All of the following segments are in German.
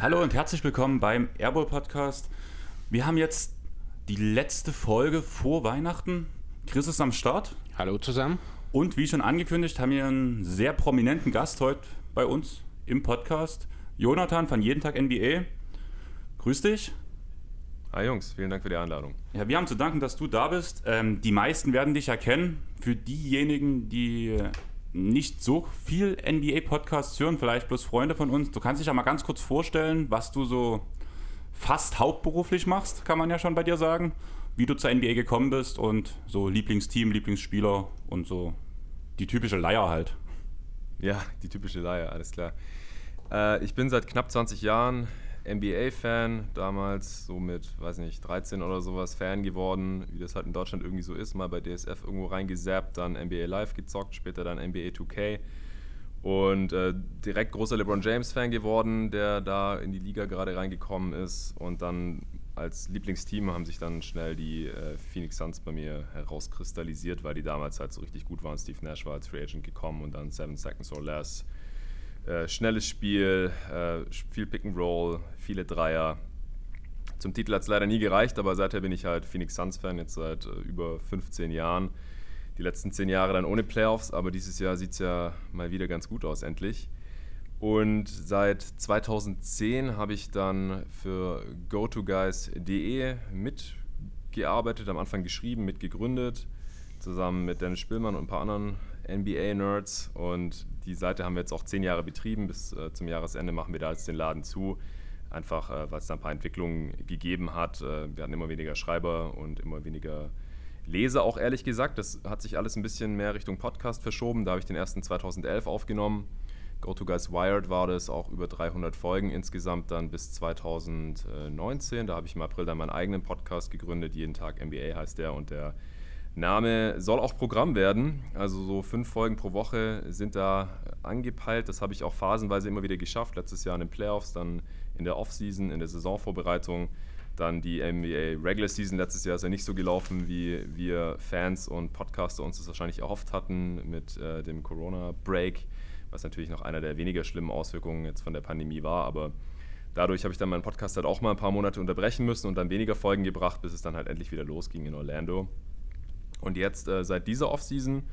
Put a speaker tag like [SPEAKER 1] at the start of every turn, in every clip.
[SPEAKER 1] Hallo und herzlich willkommen beim Airball Podcast. Wir haben jetzt die letzte Folge vor Weihnachten. Chris ist am Start.
[SPEAKER 2] Hallo zusammen.
[SPEAKER 1] Und wie schon angekündigt, haben wir einen sehr prominenten Gast heute bei uns im Podcast. Jonathan von Jeden Tag NBA. Grüß dich.
[SPEAKER 3] Hi Jungs, vielen Dank für die Einladung.
[SPEAKER 1] Ja, wir haben zu danken, dass du da bist. Ähm, die meisten werden dich erkennen. Für diejenigen, die nicht so viel NBA-Podcasts hören, vielleicht bloß Freunde von uns, du kannst dich ja mal ganz kurz vorstellen, was du so fast hauptberuflich machst, kann man ja schon bei dir sagen, wie du zur NBA gekommen bist und so Lieblingsteam, Lieblingsspieler und so die typische Leier halt.
[SPEAKER 3] Ja, die typische Leier, alles klar. Äh, ich bin seit knapp 20 Jahren NBA-Fan, damals so mit, weiß nicht, 13 oder sowas Fan geworden, wie das halt in Deutschland irgendwie so ist, mal bei DSF irgendwo reingesappt, dann NBA Live gezockt, später dann NBA 2K und äh, direkt großer LeBron James-Fan geworden, der da in die Liga gerade reingekommen ist. Und dann als Lieblingsteam haben sich dann schnell die äh, Phoenix Suns bei mir herauskristallisiert, weil die damals halt so richtig gut waren. Steve Nash war als Free Agent gekommen und dann Seven Seconds or Less. Äh, schnelles Spiel, äh, viel Pick and Roll, viele Dreier. Zum Titel hat es leider nie gereicht, aber seither bin ich halt Phoenix Suns-Fan, jetzt seit äh, über 15 Jahren die letzten zehn Jahre dann ohne Playoffs, aber dieses Jahr sieht es ja mal wieder ganz gut aus, endlich. Und seit 2010 habe ich dann für GoToGuys.de mitgearbeitet, am Anfang geschrieben, mitgegründet, zusammen mit Dennis Spielmann und ein paar anderen NBA-Nerds. Und die Seite haben wir jetzt auch zehn Jahre betrieben. Bis äh, zum Jahresende machen wir da jetzt den Laden zu. Einfach, äh, weil es da ein paar Entwicklungen gegeben hat. Äh, wir hatten immer weniger Schreiber und immer weniger lese auch ehrlich gesagt. Das hat sich alles ein bisschen mehr Richtung Podcast verschoben. Da habe ich den ersten 2011 aufgenommen. Go to Guys Wired war das auch über 300 Folgen insgesamt dann bis 2019. Da habe ich im April dann meinen eigenen Podcast gegründet. Jeden Tag NBA heißt der und der Name soll auch Programm werden. Also so fünf Folgen pro Woche sind da angepeilt. Das habe ich auch phasenweise immer wieder geschafft. Letztes Jahr in den Playoffs, dann in der Offseason, in der Saisonvorbereitung. Dann die NBA Regular Season letztes Jahr ist ja nicht so gelaufen, wie wir Fans und Podcaster uns das wahrscheinlich erhofft hatten mit äh, dem Corona-Break, was natürlich noch einer der weniger schlimmen Auswirkungen jetzt von der Pandemie war. Aber dadurch habe ich dann meinen Podcast halt auch mal ein paar Monate unterbrechen müssen und dann weniger Folgen gebracht, bis es dann halt endlich wieder losging in Orlando. Und jetzt äh, seit dieser Offseason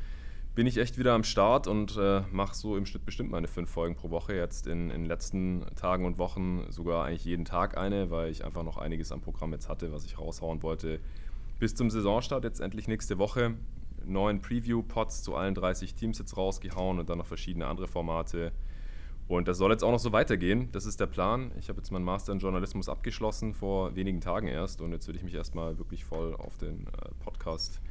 [SPEAKER 3] bin ich echt wieder am Start und äh, mache so im Schnitt bestimmt meine fünf Folgen pro Woche. Jetzt in, den letzten Tagen und Wochen sogar eigentlich jeden Tag eine, weil ich einfach noch einiges am Programm jetzt hatte, was ich raushauen wollte. Bis zum Saisonstart jetzt endlich nächste Woche. Neuen Preview-Pods zu allen 30 Teams jetzt rausgehauen und dann noch verschiedene andere Formate. Und das soll jetzt auch noch so weitergehen. Das ist der Plan. Ich habe jetzt meinen Master in Journalismus abgeschlossen vor wenigen Tagen erst und jetzt würde ich mich erstmal wirklich voll auf den äh, Podcast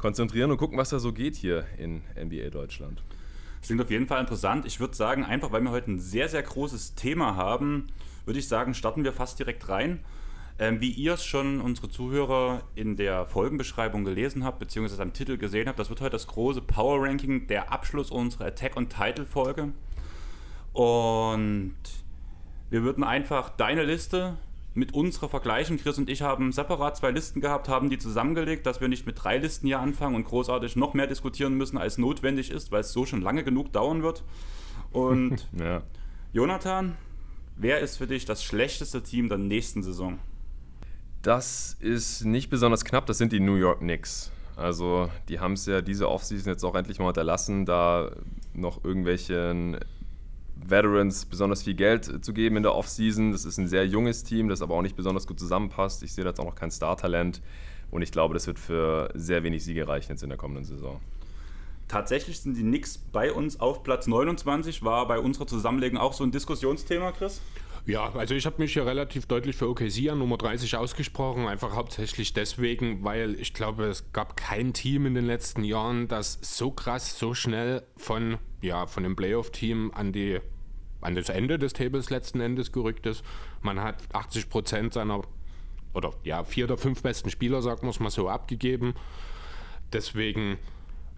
[SPEAKER 3] konzentrieren und gucken, was da so geht hier in NBA Deutschland.
[SPEAKER 1] Das klingt auf jeden Fall interessant. Ich würde sagen, einfach weil wir heute ein sehr, sehr großes Thema haben, würde ich sagen, starten wir fast direkt rein. Ähm, wie ihr es schon unsere Zuhörer in der Folgenbeschreibung gelesen habt, beziehungsweise am Titel gesehen habt, das wird heute das große Power Ranking, der Abschluss unserer Attack- und Title-Folge. Und wir würden einfach deine Liste mit unserer vergleichen. Chris und ich haben separat zwei Listen gehabt, haben die zusammengelegt, dass wir nicht mit drei Listen hier anfangen und großartig noch mehr diskutieren müssen, als notwendig ist, weil es so schon lange genug dauern wird. Und ja. Jonathan, wer ist für dich das schlechteste Team der nächsten Saison?
[SPEAKER 3] Das ist nicht besonders knapp, das sind die New York Knicks. Also die haben es ja diese Offseason jetzt auch endlich mal unterlassen, da noch irgendwelchen Veterans besonders viel Geld zu geben in der Offseason. Das ist ein sehr junges Team, das aber auch nicht besonders gut zusammenpasst. Ich sehe da jetzt auch noch kein Star-Talent und ich glaube, das wird für sehr wenig Siege reichen jetzt in der kommenden Saison.
[SPEAKER 1] Tatsächlich sind die Knicks bei uns auf Platz 29. War bei unserer Zusammenlegung auch so ein Diskussionsthema, Chris?
[SPEAKER 2] Ja, also ich habe mich hier relativ deutlich für OKC an Nummer 30 ausgesprochen, einfach hauptsächlich deswegen, weil ich glaube, es gab kein Team in den letzten Jahren, das so krass, so schnell von, ja, von dem Playoff-Team an die an das Ende des Tables letzten Endes gerückt ist. Man hat 80 Prozent seiner oder ja vier der fünf besten Spieler, sagen wir es mal so, abgegeben. Deswegen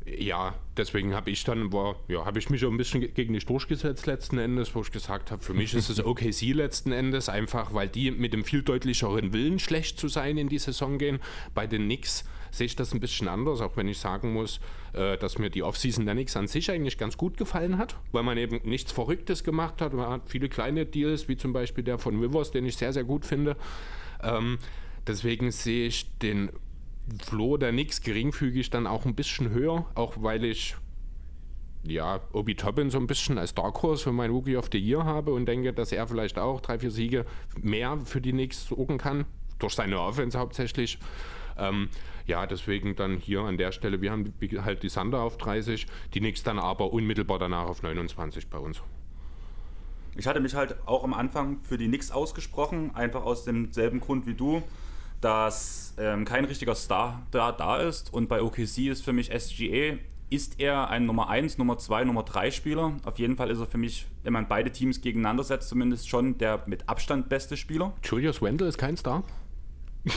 [SPEAKER 2] ja, deswegen habe ich dann, war, ja, habe ich mich auch ein bisschen gegen dich durchgesetzt letzten Endes, wo ich gesagt habe, für mich ist es OKC letzten Endes, einfach weil die mit dem viel deutlicheren Willen schlecht zu sein in die Saison gehen. Bei den Knicks sehe ich das ein bisschen anders, auch wenn ich sagen muss, äh, dass mir die Offseason der Knicks an sich eigentlich ganz gut gefallen hat, weil man eben nichts Verrücktes gemacht hat. Man hat viele kleine Deals, wie zum Beispiel der von Rivers, den ich sehr, sehr gut finde. Ähm, deswegen sehe ich den Flo der Nix geringfügig dann auch ein bisschen höher, auch weil ich ja, Obi Toppin so ein bisschen als Dark Horse für mein Rookie of the Year habe und denke, dass er vielleicht auch drei, vier Siege mehr für die Knicks sorgen kann, durch seine Offense hauptsächlich. Ähm, ja, deswegen dann hier an der Stelle, wir haben halt die Sander auf 30, die Knicks dann aber unmittelbar danach auf 29 bei uns.
[SPEAKER 1] Ich hatte mich halt auch am Anfang für die Knicks ausgesprochen, einfach aus demselben Grund wie du dass ähm, kein richtiger Star da, da ist. Und bei OKC ist für mich SGA, ist er ein Nummer 1, Nummer 2, Nummer 3 Spieler. Auf jeden Fall ist er für mich, wenn man beide Teams gegeneinander setzt, zumindest schon der mit Abstand beste Spieler.
[SPEAKER 2] Julius Wendell ist kein Star.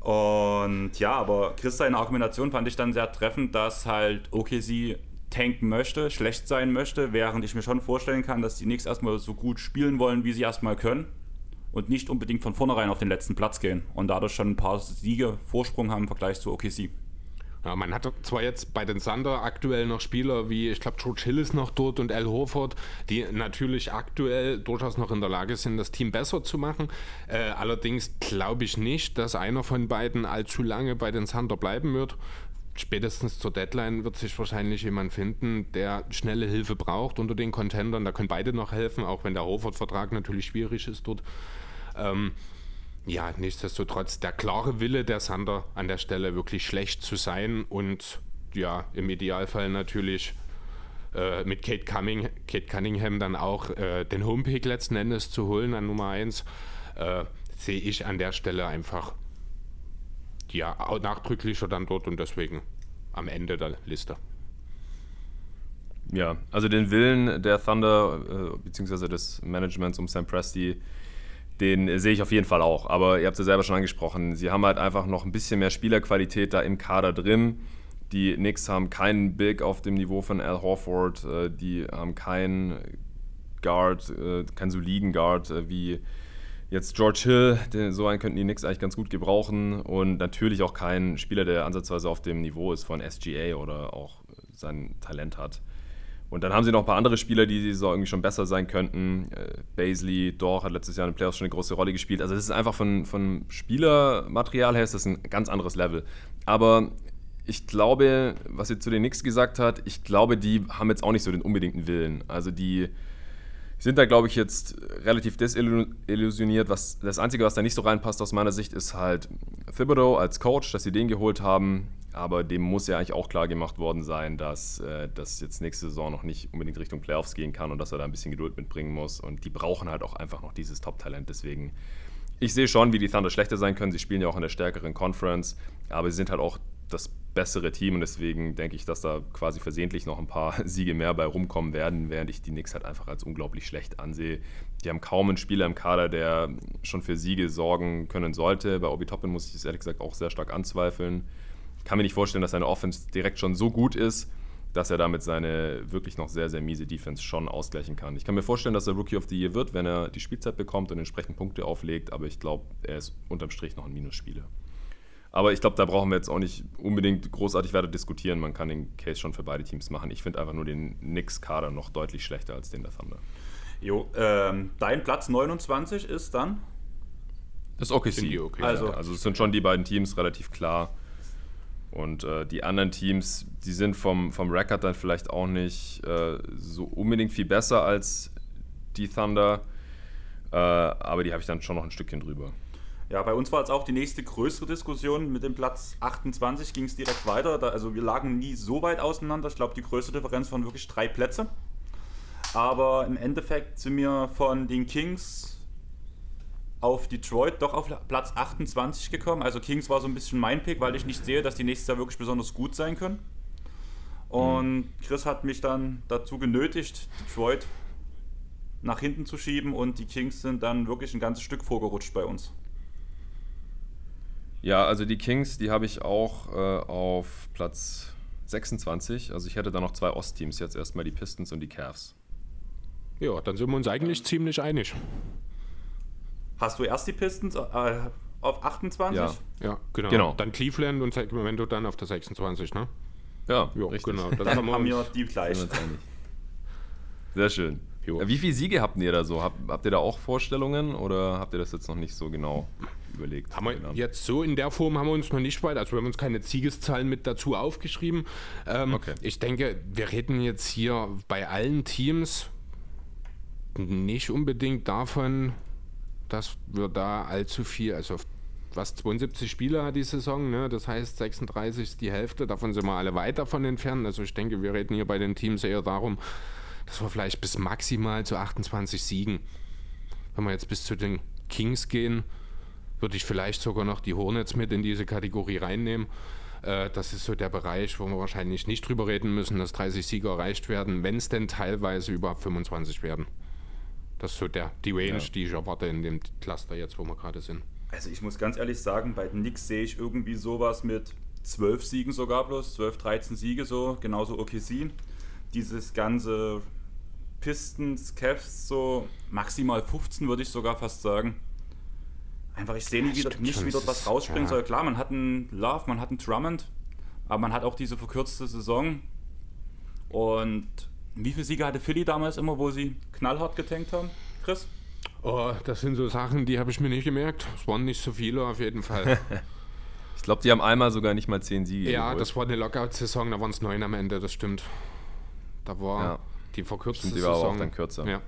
[SPEAKER 1] Und ja, aber Chris seine Argumentation fand ich dann sehr treffend, dass halt OKC tanken möchte, schlecht sein möchte, während ich mir schon vorstellen kann, dass die Knicks erstmal so gut spielen wollen, wie sie erstmal können und nicht unbedingt von vornherein auf den letzten Platz gehen und dadurch schon ein paar Siege Vorsprung haben im Vergleich zu OKC.
[SPEAKER 2] Ja, man hat zwar jetzt bei den Sander aktuell noch Spieler wie, ich glaube, George Hill ist noch dort und Al Horford, die natürlich aktuell durchaus noch in der Lage sind, das Team besser zu machen. Äh, allerdings glaube ich nicht, dass einer von beiden allzu lange bei den Sander bleiben wird. Spätestens zur Deadline wird sich wahrscheinlich jemand finden, der schnelle Hilfe braucht unter den Contendern. Da können beide noch helfen, auch wenn der Horford-Vertrag natürlich schwierig ist dort. Ähm, ja, nichtsdestotrotz der klare Wille der Sander an der Stelle wirklich schlecht zu sein und ja, im Idealfall natürlich äh, mit Kate, Cumming, Kate, Cunningham dann auch äh, den Homepick letzten Endes zu holen an Nummer 1, äh, sehe ich an der Stelle einfach ja, nachdrücklicher dann dort und deswegen am Ende der Liste.
[SPEAKER 3] Ja, also den Willen der Thunder äh, bzw. des Managements um Sam Presti den sehe ich auf jeden Fall auch. Aber ihr habt es ja selber schon angesprochen, sie haben halt einfach noch ein bisschen mehr Spielerqualität da im Kader drin. Die Knicks haben keinen Big auf dem Niveau von Al Horford, äh, die haben keinen Guard, äh, keinen soliden Guard äh, wie jetzt George Hill, so einen könnten die Knicks eigentlich ganz gut gebrauchen und natürlich auch keinen Spieler, der ansatzweise auf dem Niveau ist von SGA oder auch sein Talent hat. Und dann haben sie noch ein paar andere Spieler, die so irgendwie schon besser sein könnten. Äh, Baisley, Dorr hat letztes Jahr in den Playoffs schon eine große Rolle gespielt. Also das ist einfach von, von Spielermaterial her ist das ein ganz anderes Level. Aber ich glaube, was ihr zu den Knicks gesagt hat, ich glaube, die haben jetzt auch nicht so den unbedingten Willen. Also die sind da, glaube ich, jetzt relativ desillusioniert. Was, das Einzige, was da nicht so reinpasst aus meiner Sicht, ist halt Thibodeau als Coach, dass sie den geholt haben. Aber dem muss ja eigentlich auch klar gemacht worden sein, dass äh, das jetzt nächste Saison noch nicht unbedingt Richtung Playoffs gehen kann und dass er da ein bisschen Geduld mitbringen muss. Und die brauchen halt auch einfach noch dieses Top-Talent. Deswegen, ich sehe schon, wie die Thunder schlechter sein können. Sie spielen ja auch in der stärkeren Conference, aber sie sind halt auch das bessere Team und deswegen denke ich, dass da quasi versehentlich noch ein paar Siege mehr bei rumkommen werden, während ich die Knicks halt einfach als unglaublich schlecht ansehe. Die haben kaum einen Spieler im Kader, der schon für Siege sorgen können sollte. Bei Obi Toppin muss ich es ehrlich gesagt auch sehr stark anzweifeln kann mir nicht vorstellen, dass seine Offense direkt schon so gut ist, dass er damit seine wirklich noch sehr, sehr miese Defense schon ausgleichen kann. Ich kann mir vorstellen, dass er Rookie of the Year wird, wenn er die Spielzeit bekommt und entsprechend Punkte auflegt, aber ich glaube, er ist unterm Strich noch ein Minusspieler. Aber ich glaube, da brauchen wir jetzt auch nicht unbedingt großartig weiter diskutieren. Man kann den Case schon für beide Teams machen. Ich finde einfach nur den Knicks-Kader noch deutlich schlechter als den der Thunder.
[SPEAKER 1] Jo, ähm, dein Platz 29 ist dann?
[SPEAKER 3] Das ist OKC. Okay. Also, also es sind schon die beiden Teams relativ klar. Und äh, die anderen Teams, die sind vom, vom Record dann vielleicht auch nicht äh, so unbedingt viel besser als die Thunder, äh, aber die habe ich dann schon noch ein Stückchen drüber.
[SPEAKER 1] Ja, bei uns war jetzt auch die nächste größere Diskussion. Mit dem Platz 28 ging es direkt weiter. Da, also wir lagen nie so weit auseinander. Ich glaube, die größte Differenz waren wirklich drei Plätze. Aber im Endeffekt sind wir von den Kings auf Detroit doch auf Platz 28 gekommen. Also Kings war so ein bisschen mein Pick, weil ich nicht sehe, dass die nächstes Jahr wirklich besonders gut sein können. Und mhm. Chris hat mich dann dazu genötigt, Detroit nach hinten zu schieben und die Kings sind dann wirklich ein ganzes Stück vorgerutscht bei uns.
[SPEAKER 3] Ja, also die Kings, die habe ich auch äh, auf Platz 26. Also ich hätte da noch zwei Ostteams, jetzt erstmal die Pistons und die Cavs.
[SPEAKER 2] Ja, dann sind wir uns eigentlich ziemlich einig.
[SPEAKER 1] Hast du erst die Pistons äh, auf 28?
[SPEAKER 2] Ja, ja genau. genau. Dann Cleveland und Sacramento dann auf der 26, ne?
[SPEAKER 3] Ja, ja richtig. genau.
[SPEAKER 1] Dann, dann haben wir die gleich.
[SPEAKER 3] Sehr schön. Jo. Wie viele Siege habt ihr da so? Habt, habt ihr da auch Vorstellungen oder habt ihr das jetzt noch nicht so genau überlegt?
[SPEAKER 2] Haben wir jetzt so in der Form haben wir uns noch nicht weit, also wir haben uns keine Siegeszahlen mit dazu aufgeschrieben. Ähm, okay. Ich denke, wir reden jetzt hier bei allen Teams nicht unbedingt davon, dass wir da allzu viel, also was 72 Spiele hat die Saison, ne? das heißt 36 ist die Hälfte, davon sind wir alle weit davon entfernt. Also ich denke, wir reden hier bei den Teams eher darum, dass wir vielleicht bis maximal zu 28 Siegen. Wenn wir jetzt bis zu den Kings gehen, würde ich vielleicht sogar noch die Hornets mit in diese Kategorie reinnehmen. Äh, das ist so der Bereich, wo wir wahrscheinlich nicht drüber reden müssen, dass 30 Siege erreicht werden, wenn es denn teilweise über 25 werden. Das ist so der, die Range, ja. die ich erwarte in dem Cluster jetzt, wo wir gerade sind.
[SPEAKER 1] Also ich muss ganz ehrlich sagen, bei den Knicks sehe ich irgendwie sowas mit 12 Siegen sogar bloß, 12, 13 Siege so, genauso OKC. Dieses ganze Pistons, Cavs so maximal 15 würde ich sogar fast sagen. Einfach, ich sehe nie wieder, nicht, wie dort was rausspringen ja. soll. Klar, man hat einen Love, man hat einen Drummond, aber man hat auch diese verkürzte Saison. Und wie viele Siege hatte Philly damals immer, wo sie knallhart getankt haben? Chris?
[SPEAKER 2] Oh, das sind so Sachen, die habe ich mir nicht gemerkt. Es waren nicht so viele auf jeden Fall.
[SPEAKER 3] ich glaube, die haben einmal sogar nicht mal zehn Siege.
[SPEAKER 2] Ja, geholt. das war eine Lockout-Saison, da waren es neun am Ende, das stimmt. Da war ja. Die verkürzte Stimmt, die war Saison. auch
[SPEAKER 3] dann kürzer.
[SPEAKER 2] Ja.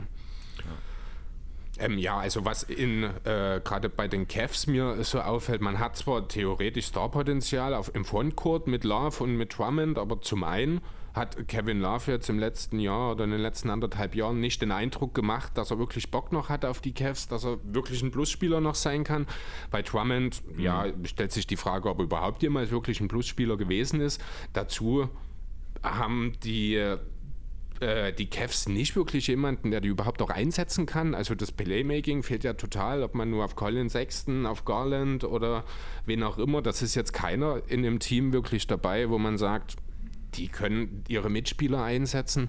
[SPEAKER 2] Ähm, ja, also was in äh, gerade bei den Cavs mir so auffällt, man hat zwar theoretisch Starpotenzial auf, im Frontcourt mit Love und mit Drummond, aber zum einen hat Kevin Love jetzt im letzten Jahr oder in den letzten anderthalb Jahren nicht den Eindruck gemacht, dass er wirklich Bock noch hat auf die Cavs, dass er wirklich ein Plusspieler noch sein kann. Bei Drummond, mhm. ja, stellt sich die Frage, ob er überhaupt jemals wirklich ein Plusspieler gewesen ist. Dazu haben die äh, die Cavs nicht wirklich jemanden, der die überhaupt auch einsetzen kann. Also das Playmaking fehlt ja total, ob man nur auf Colin Sexton, auf Garland oder wen auch immer. Das ist jetzt keiner in dem Team wirklich dabei, wo man sagt, die können ihre Mitspieler einsetzen.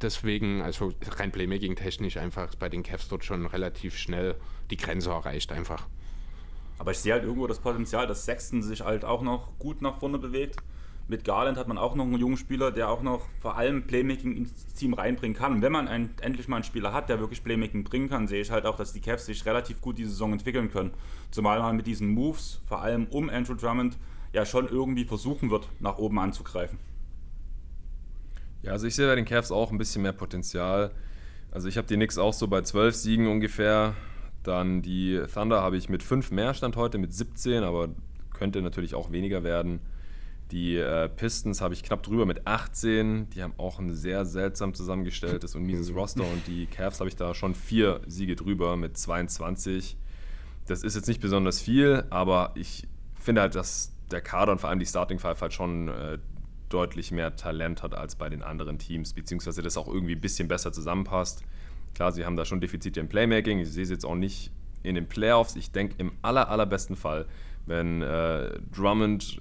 [SPEAKER 2] Deswegen, also rein Playmaking technisch einfach bei den Cavs dort schon relativ schnell die Grenze erreicht einfach.
[SPEAKER 1] Aber ich sehe halt irgendwo das Potenzial, dass Sexton sich halt auch noch gut nach vorne bewegt mit Garland hat man auch noch einen jungen Spieler, der auch noch vor allem Playmaking ins Team reinbringen kann. Und wenn man ein, endlich mal einen Spieler hat, der wirklich Playmaking bringen kann, sehe ich halt auch, dass die Cavs sich relativ gut die Saison entwickeln können. Zumal man mit diesen Moves, vor allem um Andrew Drummond, ja schon irgendwie versuchen wird, nach oben anzugreifen.
[SPEAKER 3] Ja, also ich sehe bei den Cavs auch ein bisschen mehr Potenzial. Also ich habe die Knicks auch so bei 12 Siegen ungefähr. Dann die Thunder habe ich mit 5 mehr Stand heute, mit 17, aber könnte natürlich auch weniger werden. Die äh, Pistons habe ich knapp drüber mit 18. Die haben auch ein sehr seltsam zusammengestelltes und mieses Roster. Und die Cavs habe ich da schon vier Siege drüber mit 22. Das ist jetzt nicht besonders viel, aber ich finde halt, dass der Kader und vor allem die Starting Five halt schon äh, deutlich mehr Talent hat als bei den anderen Teams, beziehungsweise das auch irgendwie ein bisschen besser zusammenpasst. Klar, sie haben da schon Defizite im Playmaking. Ich sehe es jetzt auch nicht in den Playoffs. Ich denke, im aller, allerbesten Fall, wenn äh, Drummond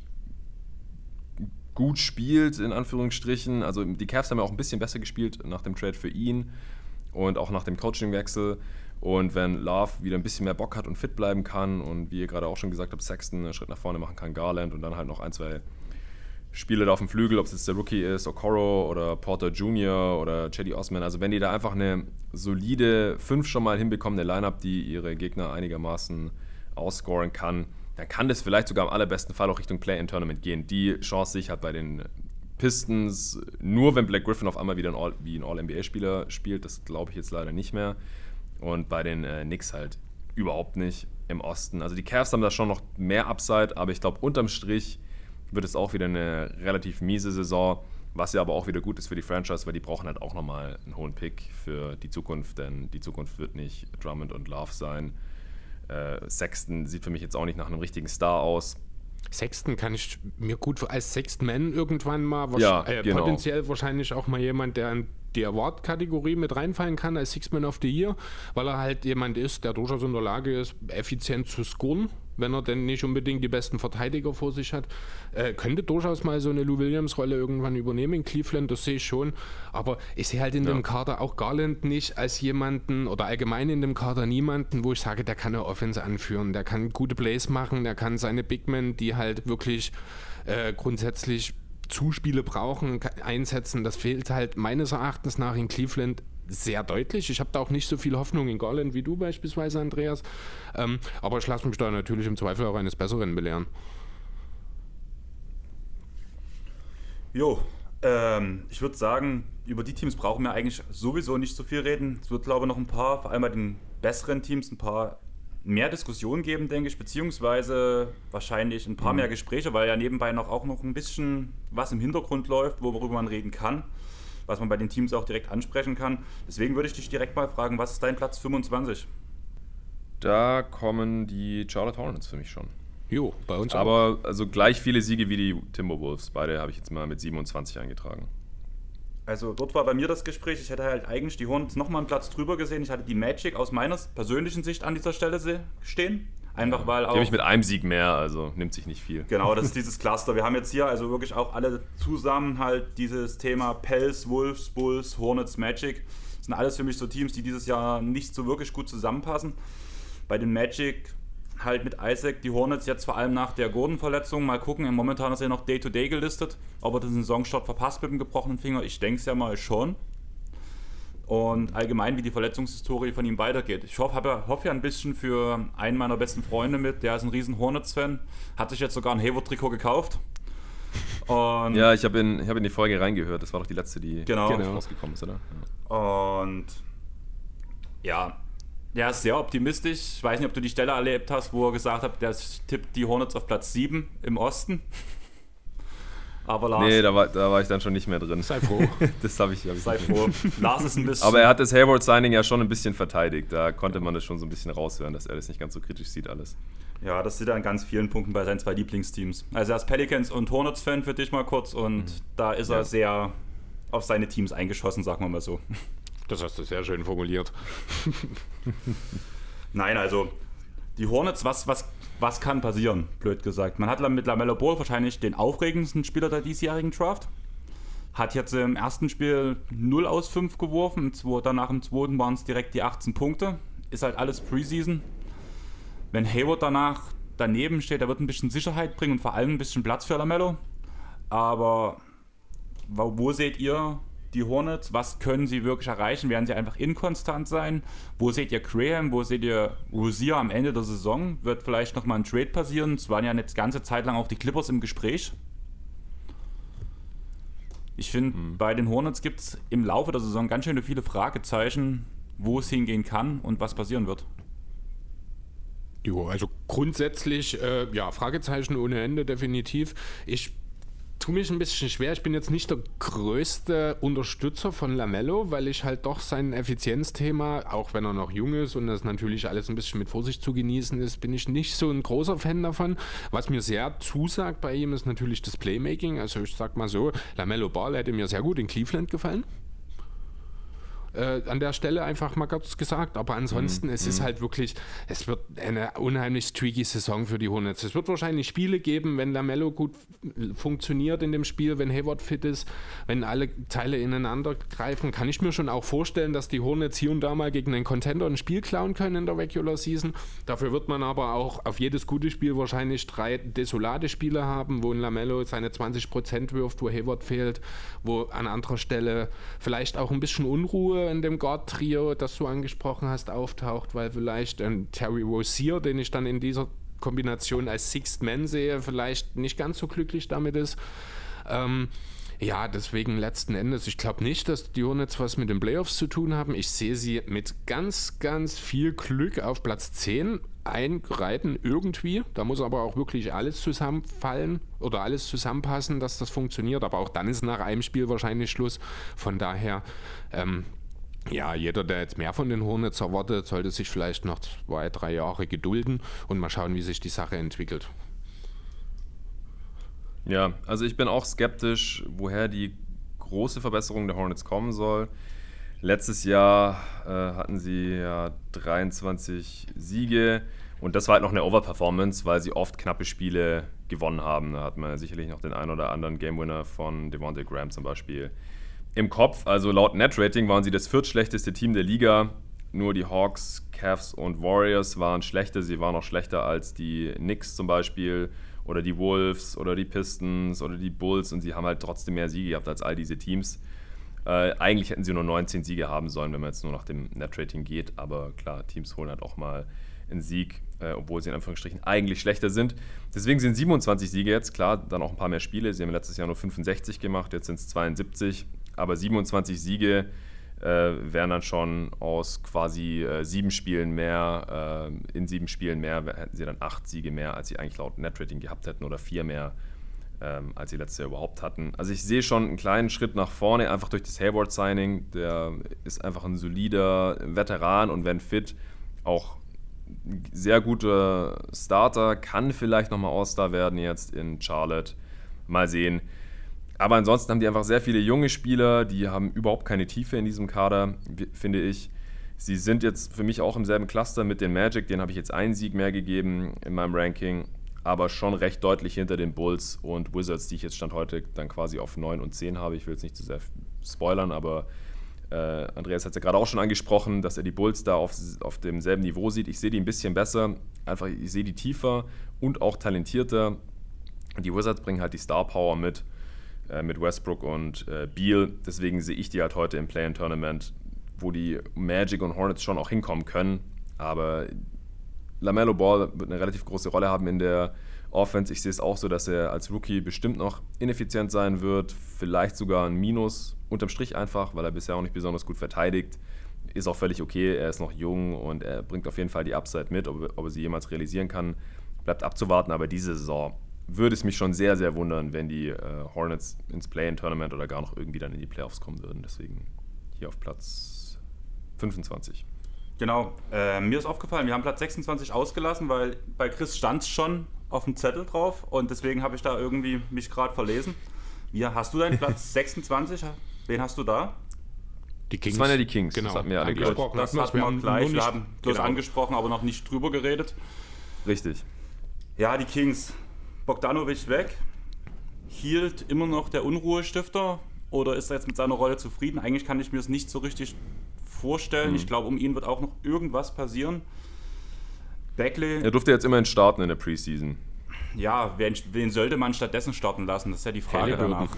[SPEAKER 3] gut spielt, in Anführungsstrichen. Also die Cavs haben ja auch ein bisschen besser gespielt nach dem Trade für ihn und auch nach dem Coachingwechsel. Und wenn Love wieder ein bisschen mehr Bock hat und fit bleiben kann und wie ihr gerade auch schon gesagt habt, Sexton einen Schritt nach vorne machen kann, Garland und dann halt noch ein, zwei Spieler da auf dem Flügel, ob es jetzt der Rookie ist, Okoro oder Porter Jr. oder Chetty Osman. Also wenn die da einfach eine solide 5 schon mal hinbekommen, eine Lineup, die ihre Gegner einigermaßen ausscoren kann, dann kann das vielleicht sogar im allerbesten Fall auch Richtung Play-in-Tournament gehen. Die Chance sich hat bei den Pistons nur, wenn Black Griffin auf einmal wieder ein All, wie ein All-NBA-Spieler spielt. Das glaube ich jetzt leider nicht mehr. Und bei den äh, Knicks halt überhaupt nicht im Osten. Also die Cavs haben da schon noch mehr Upside, aber ich glaube, unterm Strich wird es auch wieder eine relativ miese Saison, was ja aber auch wieder gut ist für die Franchise, weil die brauchen halt auch nochmal einen hohen Pick für die Zukunft, denn die Zukunft wird nicht Drummond und Love sein. Äh, Sexton sieht für mich jetzt auch nicht nach einem richtigen Star aus.
[SPEAKER 2] Sexton kann ich mir gut als Sexton Man irgendwann mal,
[SPEAKER 3] ja, äh,
[SPEAKER 2] genau. potenziell wahrscheinlich auch mal jemand, der ein die Award-Kategorie mit reinfallen kann als Six-Man of the Year, weil er halt jemand ist, der durchaus in der Lage ist, effizient zu scoren, wenn er denn nicht unbedingt die besten Verteidiger vor sich hat. Äh, könnte durchaus mal so eine Lou Williams-Rolle irgendwann übernehmen in Cleveland, das sehe ich schon. Aber ich sehe halt in ja. dem Kader auch Garland nicht als jemanden oder allgemein in dem Kader niemanden, wo ich sage, der kann eine Offense anführen, der kann gute Plays machen, der kann seine Big Men, die halt wirklich äh, grundsätzlich Zuspiele brauchen, einsetzen. Das fehlt halt meines Erachtens nach in Cleveland sehr deutlich. Ich habe da auch nicht so viel Hoffnung in Garland wie du beispielsweise, Andreas. Ähm, aber ich lasse mich da natürlich im Zweifel auch eines Besseren belehren.
[SPEAKER 1] Jo, ähm, ich würde sagen, über die Teams brauchen wir eigentlich sowieso nicht so viel reden. Es wird, glaube ich, noch ein paar, vor allem bei den besseren Teams, ein paar mehr Diskussionen geben, denke ich, beziehungsweise wahrscheinlich ein paar mhm. mehr Gespräche, weil ja nebenbei noch auch noch ein bisschen was im Hintergrund läuft, worüber man reden kann, was man bei den Teams auch direkt ansprechen kann. Deswegen würde ich dich direkt mal fragen, was ist dein Platz 25?
[SPEAKER 3] Da kommen die Charlotte Hornets für mich schon.
[SPEAKER 2] Jo, bei uns
[SPEAKER 3] Aber auch. also gleich viele Siege wie die Timberwolves. Beide habe ich jetzt mal mit 27 eingetragen.
[SPEAKER 1] Also dort war bei mir das Gespräch, ich hätte halt eigentlich die Hornets nochmal einen Platz drüber gesehen. Ich hatte die Magic aus meiner persönlichen Sicht an dieser Stelle stehen. Einfach weil auch.
[SPEAKER 3] Die habe ich mit einem Sieg mehr, also nimmt sich nicht viel.
[SPEAKER 1] Genau, das ist dieses Cluster. Wir haben jetzt hier also wirklich auch alle zusammen halt dieses Thema Pels, Wolves, Bulls, Hornets, Magic. Das sind alles für mich so Teams, die dieses Jahr nicht so wirklich gut zusammenpassen. Bei den Magic halt mit Isaac die Hornets jetzt vor allem nach der Gordon-Verletzung. Mal gucken, momentan ist er noch Day-to-Day -Day gelistet. Ob er den Saisonstart verpasst mit dem gebrochenen Finger, ich denke es ja mal schon. Und allgemein, wie die Verletzungshistorie von ihm weitergeht. Ich hoffe, habe, hoffe ja ein bisschen für einen meiner besten Freunde mit, der ist ein riesen Hornets-Fan, hat sich jetzt sogar ein Hayward-Trikot gekauft.
[SPEAKER 3] Und ja, ich habe in, hab in die Folge reingehört. Das war doch die letzte, die
[SPEAKER 1] genau.
[SPEAKER 3] rausgekommen ist, oder?
[SPEAKER 1] Ja. Und ja, der ist sehr optimistisch. Ich weiß nicht, ob du die Stelle erlebt hast, wo er gesagt hat, der tippt die Hornets auf Platz 7 im Osten.
[SPEAKER 3] Aber Lars. Nee, da war, da war ich dann schon nicht mehr drin.
[SPEAKER 2] Sei froh.
[SPEAKER 3] das habe ich, hab ich
[SPEAKER 1] Sei froh. Lars ist ein bisschen.
[SPEAKER 3] Aber er hat das Hayward-Signing ja schon ein bisschen verteidigt. Da konnte man das schon so ein bisschen raushören, dass er das nicht ganz so kritisch sieht, alles.
[SPEAKER 1] Ja, das sieht er an ganz vielen Punkten bei seinen zwei Lieblingsteams. Also, er ist Pelicans und Hornets-Fan für dich mal kurz und mhm. da ist er ja. sehr auf seine Teams eingeschossen, sagen wir mal so.
[SPEAKER 2] Das hast du sehr schön formuliert.
[SPEAKER 1] Nein, also die Hornets, was, was, was kann passieren, blöd gesagt. Man hat mit LaMelo Ball wahrscheinlich den aufregendsten Spieler der diesjährigen Draft. Hat jetzt im ersten Spiel 0 aus 5 geworfen, danach im zweiten waren es direkt die 18 Punkte. Ist halt alles Preseason. Wenn Hayward danach daneben steht, der wird ein bisschen Sicherheit bringen und vor allem ein bisschen Platz für LaMelo. Aber wo seht ihr die Hornets? Was können sie wirklich erreichen? Werden sie einfach inkonstant sein? Wo seht ihr Graham? Wo seht ihr Rosier am Ende der Saison? Wird vielleicht nochmal ein Trade passieren? Es waren ja eine ganze Zeit lang auch die Clippers im Gespräch. Ich finde, mhm. bei den Hornets gibt es im Laufe der Saison ganz schön viele Fragezeichen, wo es hingehen kann und was passieren wird.
[SPEAKER 2] Jo, also grundsätzlich, äh, ja, Fragezeichen ohne Ende, definitiv. Ich tue mich ein bisschen schwer. Ich bin jetzt nicht der größte Unterstützer von Lamello, weil ich halt doch sein Effizienzthema, auch wenn er noch jung ist und das natürlich alles ein bisschen mit Vorsicht zu genießen ist, bin ich nicht so ein großer Fan davon. Was mir sehr zusagt bei ihm ist natürlich das Playmaking. Also ich sag mal so, Lamello Ball hätte mir sehr gut in Cleveland gefallen. Äh, an der Stelle einfach mal kurz gesagt. Aber ansonsten, mhm. es ist mhm. halt wirklich, es wird eine unheimlich streaky Saison für die Hornets. Es wird wahrscheinlich Spiele geben, wenn Lamello gut funktioniert in dem Spiel, wenn Hayward fit ist, wenn alle Teile ineinander greifen, kann ich mir schon auch vorstellen, dass die Hornets hier und da mal gegen einen Contender ein Spiel klauen können in der Regular Season. Dafür wird man aber auch auf jedes gute Spiel wahrscheinlich drei desolate Spiele haben, wo ein Lamello seine 20% wirft, wo Hayward fehlt, wo an anderer Stelle vielleicht auch ein bisschen Unruhe in dem God-Trio, das du angesprochen hast, auftaucht, weil vielleicht ein Terry Rozier, den ich dann in dieser Kombination als Sixth Man sehe, vielleicht nicht ganz so glücklich damit ist. Ähm, ja, deswegen letzten Endes, ich glaube nicht, dass die Hornets was mit den Playoffs zu tun haben. Ich sehe sie mit ganz, ganz viel Glück auf Platz 10 einreiten irgendwie. Da muss aber auch wirklich alles zusammenfallen oder alles zusammenpassen, dass das funktioniert. Aber auch dann ist nach einem Spiel wahrscheinlich Schluss. Von daher ähm, ja, jeder, der jetzt mehr von den Hornets erwartet, sollte sich vielleicht noch zwei, drei Jahre gedulden und mal schauen, wie sich die Sache entwickelt.
[SPEAKER 3] Ja, also ich bin auch skeptisch, woher die große Verbesserung der Hornets kommen soll. Letztes Jahr äh, hatten sie ja 23 Siege und das war halt noch eine Overperformance, weil sie oft knappe Spiele gewonnen haben. Da hat man sicherlich noch den einen oder anderen Game Winner von Devontae Graham zum Beispiel im Kopf. Also laut Netrating waren sie das viertschlechteste Team der Liga. Nur die Hawks, Cavs und Warriors waren schlechter. Sie waren auch schlechter als die Knicks zum Beispiel oder die Wolves oder die Pistons oder die Bulls und sie haben halt trotzdem mehr Siege gehabt als all diese Teams. Äh, eigentlich hätten sie nur 19 Siege haben sollen, wenn man jetzt nur nach dem Netrating geht. Aber klar, Teams holen halt auch mal einen Sieg, äh, obwohl sie in Anführungsstrichen eigentlich schlechter sind. Deswegen sind 27 Siege jetzt, klar, dann auch ein paar mehr Spiele. Sie haben letztes Jahr nur 65 gemacht, jetzt sind es 72 aber 27 Siege äh, wären dann schon aus quasi äh, sieben Spielen mehr, äh, in sieben Spielen mehr hätten sie dann acht Siege mehr, als sie eigentlich laut Netrating gehabt hätten oder vier mehr, ähm, als sie letztes Jahr überhaupt hatten. Also ich sehe schon einen kleinen Schritt nach vorne, einfach durch das Hayward-Signing. Der ist einfach ein solider Veteran und wenn fit, auch ein sehr guter Starter, kann vielleicht nochmal All-Star werden jetzt in Charlotte. Mal sehen. Aber ansonsten haben die einfach sehr viele junge Spieler, die haben überhaupt keine Tiefe in diesem Kader, finde ich. Sie sind jetzt für mich auch im selben Cluster mit den Magic, denen habe ich jetzt einen Sieg mehr gegeben in meinem Ranking, aber schon recht deutlich hinter den Bulls und Wizards, die ich jetzt Stand heute dann quasi auf 9 und 10 habe. Ich will jetzt nicht zu sehr spoilern, aber äh, Andreas hat es ja gerade auch schon angesprochen, dass er die Bulls da auf, auf demselben Niveau sieht. Ich sehe die ein bisschen besser, einfach ich sehe die tiefer und auch talentierter. Die Wizards bringen halt die Star Power mit äh, mit Westbrook und äh, Beal. Deswegen sehe ich die halt heute im Play-In-Tournament, wo die Magic und Hornets schon auch hinkommen können. Aber LaMelo Ball wird eine relativ große Rolle haben in der Offense. Ich sehe es auch so, dass er als Rookie bestimmt noch ineffizient sein wird. Vielleicht sogar ein Minus unterm Strich einfach, weil er bisher auch nicht besonders gut verteidigt. Ist auch völlig okay. Er ist noch jung und er bringt auf jeden Fall die Upside mit. Ob, ob er sie jemals realisieren kann, bleibt abzuwarten. Aber diese Saison würde es mich schon sehr, sehr wundern, wenn die äh, Hornets ins Play-in-Tournament oder gar noch irgendwie dann in die Playoffs kommen würden. Deswegen hier auf Platz 25.
[SPEAKER 1] Genau, äh, mir ist aufgefallen, wir haben Platz 26 ausgelassen, weil bei Chris stand es schon auf dem Zettel drauf und deswegen habe ich da irgendwie mich gerade verlesen. Wie, hast du deinen Platz 26? Wen hast du da?
[SPEAKER 3] Die Kings. Das waren ja die Kings,
[SPEAKER 1] genau. das hatten wir ja alle gleich. Das hatten wir gleich, wir haben bloß genau. angesprochen, aber noch nicht drüber geredet.
[SPEAKER 3] Richtig.
[SPEAKER 1] Ja, die Kings. Bogdanovic weg. Hielt immer noch der Unruhestifter oder ist er jetzt mit seiner Rolle zufrieden? Eigentlich kann ich mir es nicht so richtig vorstellen. Mhm. Ich glaube, um ihn wird auch noch irgendwas passieren.
[SPEAKER 3] Beckley. Er durfte jetzt immerhin starten in der Preseason.
[SPEAKER 1] Ja, wen, wen sollte man stattdessen starten lassen? Das ist ja die Frage danach.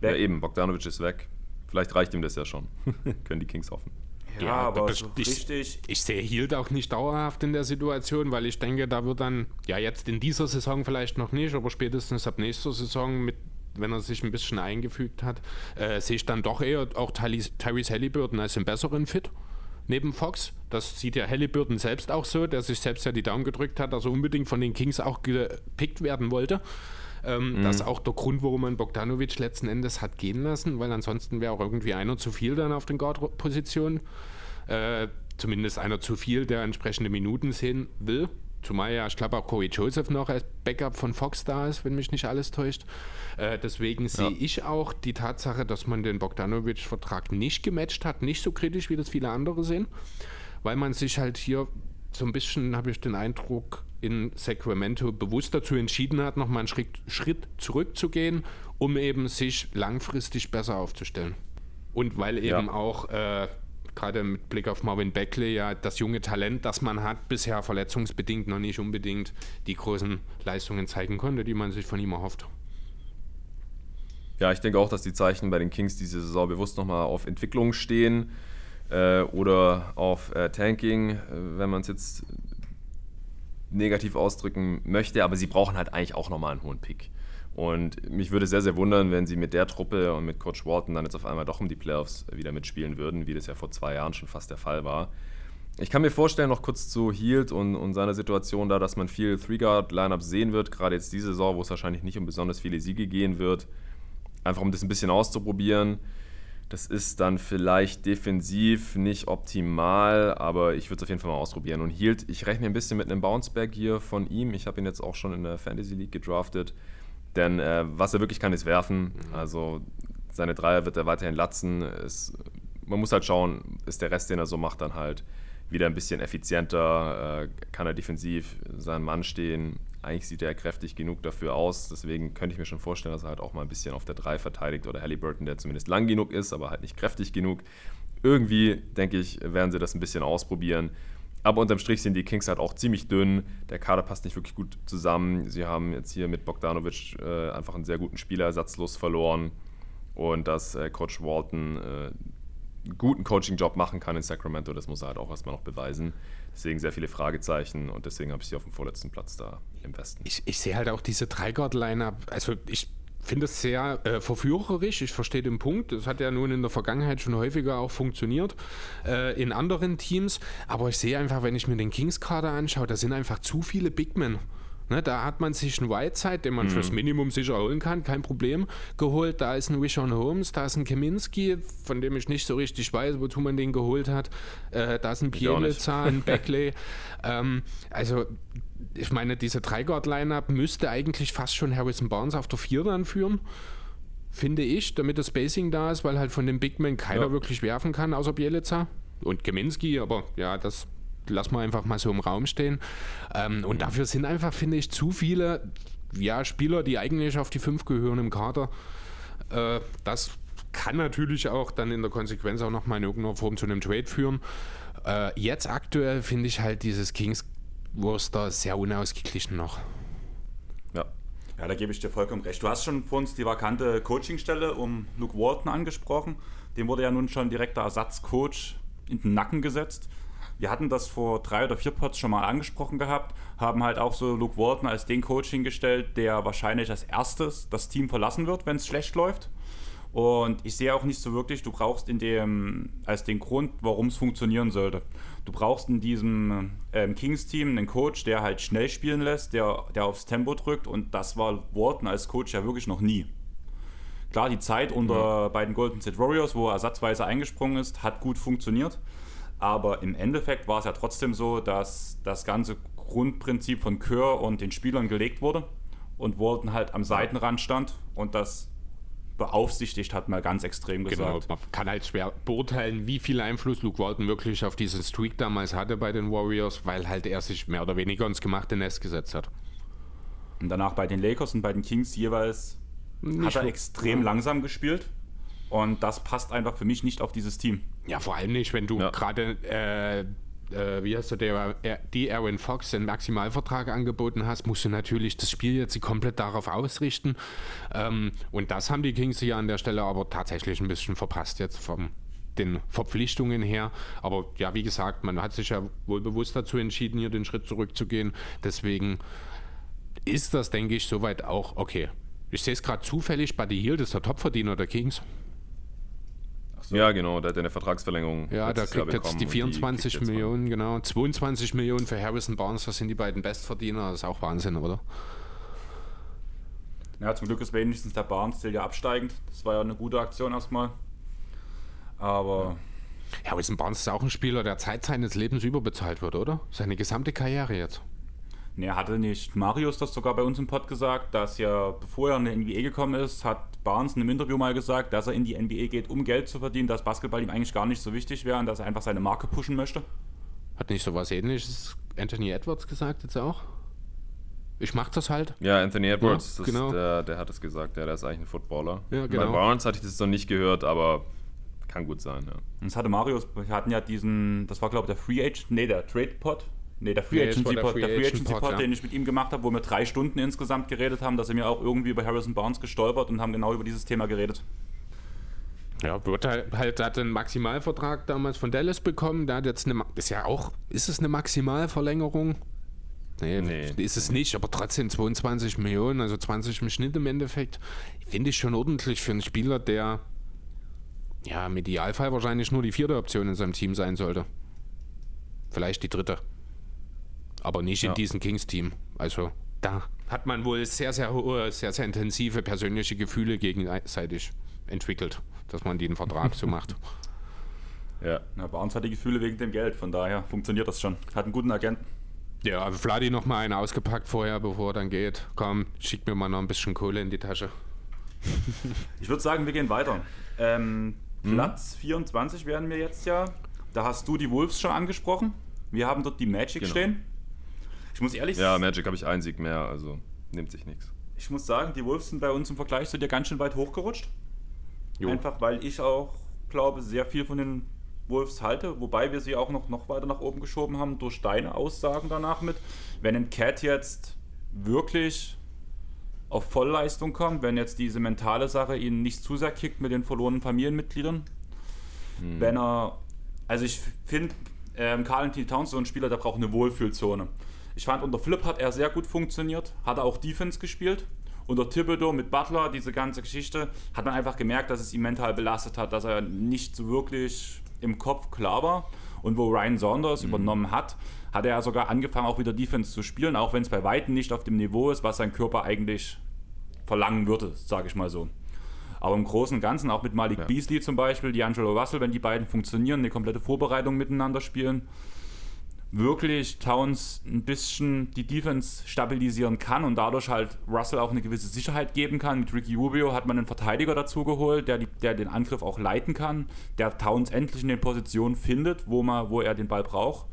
[SPEAKER 3] Ja, eben, Bogdanovic ist weg. Vielleicht reicht ihm das ja schon. Können die Kings hoffen.
[SPEAKER 2] Ja, ja aber so ich, richtig. Ich sehe Hield auch nicht dauerhaft in der Situation, weil ich denke, da wird dann, ja, jetzt in dieser Saison vielleicht noch nicht, aber spätestens ab nächster Saison mit wenn er sich ein bisschen eingefügt hat, äh, sehe ich dann doch eher auch Tyrese Halliburton als einen besseren Fit neben Fox. Das sieht ja Halliburton selbst auch so, der sich selbst ja die Daumen gedrückt hat, dass er unbedingt von den Kings auch gepickt werden wollte. Ähm, mhm. Das ist auch der Grund, warum man Bogdanovic letzten Endes hat gehen lassen, weil ansonsten wäre auch irgendwie einer zu viel dann auf den Guard-Positionen. Äh, zumindest einer zu viel, der entsprechende Minuten sehen will. Zumal ja, ich glaube, auch Corey Joseph noch als Backup von Fox da ist, wenn mich nicht alles täuscht. Äh, deswegen ja. sehe ich auch die Tatsache, dass man den Bogdanovic-Vertrag nicht gematcht hat, nicht so kritisch, wie das viele andere sehen, weil man sich halt hier so ein bisschen, habe ich den Eindruck, in Sacramento bewusst dazu entschieden hat, nochmal einen Schritt, Schritt zurückzugehen, um eben sich langfristig besser aufzustellen. Und weil eben ja. auch äh, gerade mit Blick auf Marvin Beckley ja das junge Talent, das man hat, bisher verletzungsbedingt noch nicht unbedingt die großen Leistungen zeigen konnte, die man sich von ihm erhofft.
[SPEAKER 3] Ja, ich denke auch, dass die Zeichen bei den Kings diese Saison bewusst nochmal auf Entwicklung stehen äh, oder auf äh, Tanking, äh, wenn man es jetzt negativ ausdrücken möchte, aber sie brauchen halt eigentlich auch nochmal einen hohen Pick. Und mich würde sehr, sehr wundern, wenn sie mit der Truppe und mit Coach Walton dann jetzt auf einmal doch um die Playoffs wieder mitspielen würden, wie das ja vor zwei Jahren schon fast der Fall war. Ich kann mir vorstellen, noch kurz zu Hield und, und seiner Situation da, dass man viel Three-Guard-Lineups sehen wird, gerade jetzt diese Saison, wo es wahrscheinlich nicht um besonders viele Siege gehen wird. Einfach um das ein bisschen auszuprobieren. Das ist dann vielleicht defensiv nicht optimal, aber ich würde es auf jeden Fall mal ausprobieren. Und Hield, ich rechne ein bisschen mit einem Bounceback hier von ihm. Ich habe ihn jetzt auch schon in der Fantasy League gedraftet. Denn äh, was er wirklich kann, ist werfen. Mhm. Also seine Dreier wird er weiterhin latzen. Es, man muss halt schauen, ist der Rest, den er so macht, dann halt wieder ein bisschen effizienter, äh, kann er defensiv seinen Mann stehen. Eigentlich sieht er kräftig genug dafür aus, deswegen könnte ich mir schon vorstellen, dass er halt auch mal ein bisschen auf der 3 verteidigt oder Halliburton, der zumindest lang genug ist, aber halt nicht kräftig genug. Irgendwie, denke ich, werden sie das ein bisschen ausprobieren. Aber unterm Strich sind die Kings halt auch ziemlich dünn. Der Kader passt nicht wirklich gut zusammen. Sie haben jetzt hier mit Bogdanovic äh, einfach einen sehr guten Spieler ersatzlos verloren. Und dass äh, Coach Walton äh, guten Coaching-Job machen kann in Sacramento, das muss er halt auch erstmal noch beweisen. Deswegen sehr viele Fragezeichen und deswegen habe ich sie auf dem vorletzten Platz da im Westen.
[SPEAKER 2] Ich, ich sehe halt auch diese Dreigard-Line-Up, also ich finde es sehr äh, verführerisch. Ich verstehe den Punkt. Das hat ja nun in der Vergangenheit schon häufiger auch funktioniert äh, in anderen Teams. Aber ich sehe einfach, wenn ich mir den Kings-Kader anschaue, da sind einfach zu viele Big Men. Ne, da hat man sich einen Whiteside, den man mhm. fürs Minimum sicher holen kann, kein Problem, geholt. Da ist ein Wishon Holmes, da ist ein Kaminski, von dem ich nicht so richtig weiß, wozu man den geholt hat. Äh, da ist ein Pielica, ein Beckley. ähm, also, ich meine, diese Dreigard-Line-Up müsste eigentlich fast schon Harrison Barnes auf der 4 dann führen finde ich, damit das Spacing da ist, weil halt von den Big Men keiner ja. wirklich werfen kann, außer Bielica und Kaminski, aber ja, das lassen wir einfach mal so im Raum stehen. Ähm, und dafür sind einfach, finde ich, zu viele ja, Spieler, die eigentlich auf die 5 gehören im Kader. Äh, das kann natürlich auch dann in der Konsequenz auch nochmal in irgendeiner Form zu einem Trade führen. Äh, jetzt aktuell finde ich halt dieses Kings Worcester sehr unausgeglichen noch.
[SPEAKER 1] Ja. Ja, da gebe ich dir vollkommen recht. Du hast schon vor uns die vakante Coachingstelle um Luke Walton angesprochen. Dem wurde ja nun schon direkter Ersatzcoach in den Nacken gesetzt wir hatten das vor drei oder vier Pods schon mal angesprochen gehabt, haben halt auch so Luke Walton als den Coach hingestellt, der wahrscheinlich als erstes das Team verlassen wird, wenn es schlecht läuft. Und ich sehe auch nicht so wirklich, du brauchst in dem, als den Grund, warum es funktionieren sollte. Du brauchst in diesem ähm, Kings-Team einen Coach, der halt schnell spielen lässt, der, der aufs Tempo drückt und das war Walton als Coach ja wirklich noch nie. Klar, die Zeit unter mhm. bei den Golden State Warriors, wo er ersatzweise eingesprungen ist, hat gut funktioniert. Aber im Endeffekt war es ja trotzdem so, dass das ganze Grundprinzip von Kerr und den Spielern gelegt wurde und Walton halt am Seitenrand stand und das beaufsichtigt hat, mal ganz extrem genau, gesagt.
[SPEAKER 2] Genau, man kann halt schwer beurteilen, wie viel Einfluss Luke Walton wirklich auf diesen Streak damals hatte bei den Warriors, weil halt er sich mehr oder weniger ins gemachte Nest gesetzt hat.
[SPEAKER 1] Und danach bei den Lakers und bei den Kings jeweils Nicht hat er extrem langsam gespielt und das passt einfach für mich nicht auf dieses Team.
[SPEAKER 2] Ja, vor allem nicht, wenn du ja. gerade, äh, äh, wie hast du der, äh, die Aaron Fox den Maximalvertrag angeboten hast, musst du natürlich das Spiel jetzt komplett darauf ausrichten. Ähm, und das haben die Kings ja an der Stelle aber tatsächlich ein bisschen verpasst jetzt vom den Verpflichtungen her. Aber ja, wie gesagt, man hat sich ja wohl bewusst dazu entschieden, hier den Schritt zurückzugehen. Deswegen ist das, denke ich, soweit auch okay. Ich sehe es gerade zufällig, Buddy Hield ist der Topverdiener der Kings.
[SPEAKER 3] So. Ja, genau, der hat eine Vertragsverlängerung.
[SPEAKER 2] Ja, der kriegt jetzt die 24 die Millionen, genau. 22 Millionen für Harrison Barnes, das sind die beiden Bestverdiener. Das ist auch Wahnsinn, oder?
[SPEAKER 1] Ja, zum Glück ist wenigstens der Barnes still ja absteigend. Das war ja eine gute Aktion erstmal. Aber.
[SPEAKER 2] Ja, Harrison Barnes ist auch ein Spieler, der Zeit seines Lebens überbezahlt wird, oder? Seine gesamte Karriere jetzt.
[SPEAKER 1] Ne, hatte nicht Marius das sogar bei uns im Pod gesagt, dass ja, bevor er in die NBA gekommen ist, hat Barnes in einem Interview mal gesagt, dass er in die NBA geht, um Geld zu verdienen, dass Basketball ihm eigentlich gar nicht so wichtig wäre und dass er einfach seine Marke pushen möchte.
[SPEAKER 2] Hat nicht so was ähnliches Anthony Edwards gesagt jetzt auch? Ich mach das halt.
[SPEAKER 3] Ja, Anthony Edwards, ja, genau. der, der, hat es gesagt, ja, der ist eigentlich ein Footballer. Ja, genau. Bei Barnes hatte ich das noch nicht gehört, aber kann gut sein, ja.
[SPEAKER 1] Und es hatte Marius, wir hatten ja diesen, das war glaube ich der Free Agent, nee, der Trade Pod, Nee, der Free Agency Pod, der Free Agency Pod, den ich mit ihm gemacht habe, wo wir drei Stunden insgesamt geredet haben, dass er mir auch irgendwie über Harrison Barnes gestolpert und haben genau über dieses Thema geredet.
[SPEAKER 2] Ja, wird halt, halt hat einen Maximalvertrag damals von Dallas bekommen. Der hat jetzt eine, ist ja auch, ist es eine Maximalverlängerung? Nee, nee, ist es nicht, aber trotzdem 22 Millionen, also 20 im Schnitt im Endeffekt, finde ich schon ordentlich für einen Spieler, der ja im Idealfall wahrscheinlich nur die vierte Option in seinem Team sein sollte. Vielleicht die dritte aber nicht ja. in diesem Kings-Team. Also da hat man wohl sehr, sehr hohe, sehr, sehr intensive persönliche Gefühle gegenseitig entwickelt, dass man den Vertrag so macht.
[SPEAKER 1] Ja, bei uns hat die Gefühle wegen dem Geld, von daher funktioniert das schon. Hat einen guten Agenten.
[SPEAKER 2] Ja, also Vladi noch mal einen ausgepackt vorher, bevor er dann geht. Komm, schick mir mal noch ein bisschen Kohle in die Tasche.
[SPEAKER 1] ich würde sagen, wir gehen weiter. Ähm, mhm. Platz 24 werden wir jetzt ja. Da hast du die Wolves schon angesprochen. Wir haben dort die Magic genau. stehen.
[SPEAKER 3] Ich muss ehrlich sagen. Ja, Magic habe ich einen Sieg mehr, also nimmt sich nichts.
[SPEAKER 1] Ich muss sagen, die Wolves sind bei uns im Vergleich zu dir ganz schön weit hochgerutscht. Jo. Einfach weil ich auch glaube, sehr viel von den Wolves halte, wobei wir sie auch noch, noch weiter nach oben geschoben haben durch deine Aussagen danach mit. Wenn ein Cat jetzt wirklich auf Vollleistung kommt, wenn jetzt diese mentale Sache ihn nicht zu sehr kickt mit den verlorenen Familienmitgliedern, hm. wenn er, also ich finde, ähm, Carl T. Towns so ein Spieler, der braucht eine Wohlfühlzone. Ich fand, unter Flip hat er sehr gut funktioniert, hat er auch Defense gespielt. Unter Thibodeau mit Butler, diese ganze Geschichte, hat man einfach gemerkt, dass es ihn mental belastet hat, dass er nicht so wirklich im Kopf klar war. Und wo Ryan Saunders mhm. übernommen hat, hat er sogar angefangen, auch wieder Defense zu spielen, auch wenn es bei Weitem nicht auf dem Niveau ist, was sein Körper eigentlich verlangen würde, sage ich mal so. Aber im Großen und Ganzen, auch mit Malik ja. Beasley zum Beispiel, D'Angelo Russell, wenn die beiden funktionieren, eine komplette Vorbereitung miteinander spielen, wirklich Towns ein bisschen die Defense stabilisieren kann und dadurch halt Russell auch eine gewisse Sicherheit geben kann. Mit Ricky Rubio hat man einen Verteidiger dazu geholt, der, die, der den Angriff auch leiten kann, der Towns endlich in den Positionen findet, wo, man, wo er den Ball braucht.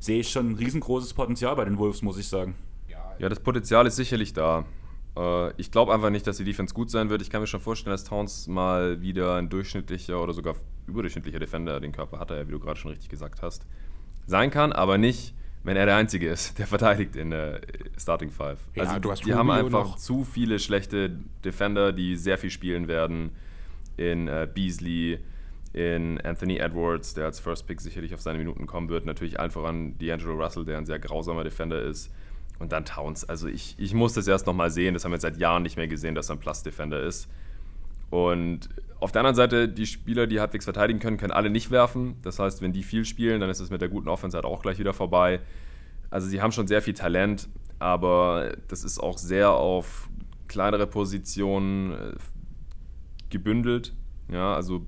[SPEAKER 1] Sehe ich schon ein riesengroßes Potenzial bei den Wolves, muss ich sagen.
[SPEAKER 3] Ja, das Potenzial ist sicherlich da. Äh, ich glaube einfach nicht, dass die Defense gut sein wird. Ich kann mir schon vorstellen, dass Towns mal wieder ein durchschnittlicher oder sogar überdurchschnittlicher Defender, den Körper hat er wie du gerade schon richtig gesagt hast, sein kann, aber nicht, wenn er der Einzige ist, der verteidigt in der Starting Five. Ja, also die Rubio haben einfach noch. zu viele schlechte Defender, die sehr viel spielen werden. In äh, Beasley, in Anthony Edwards, der als First Pick sicherlich auf seine Minuten kommen wird. Natürlich allen voran D'Angelo Russell, der ein sehr grausamer Defender ist. Und dann Towns. Also ich, ich muss das erst nochmal sehen. Das haben wir seit Jahren nicht mehr gesehen, dass er ein Plus-Defender ist. Und auf der anderen Seite, die Spieler, die halbwegs verteidigen können, können alle nicht werfen. Das heißt, wenn die viel spielen, dann ist es mit der guten Offense halt auch gleich wieder vorbei. Also sie haben schon sehr viel Talent, aber das ist auch sehr auf kleinere Positionen äh, gebündelt. Ja, also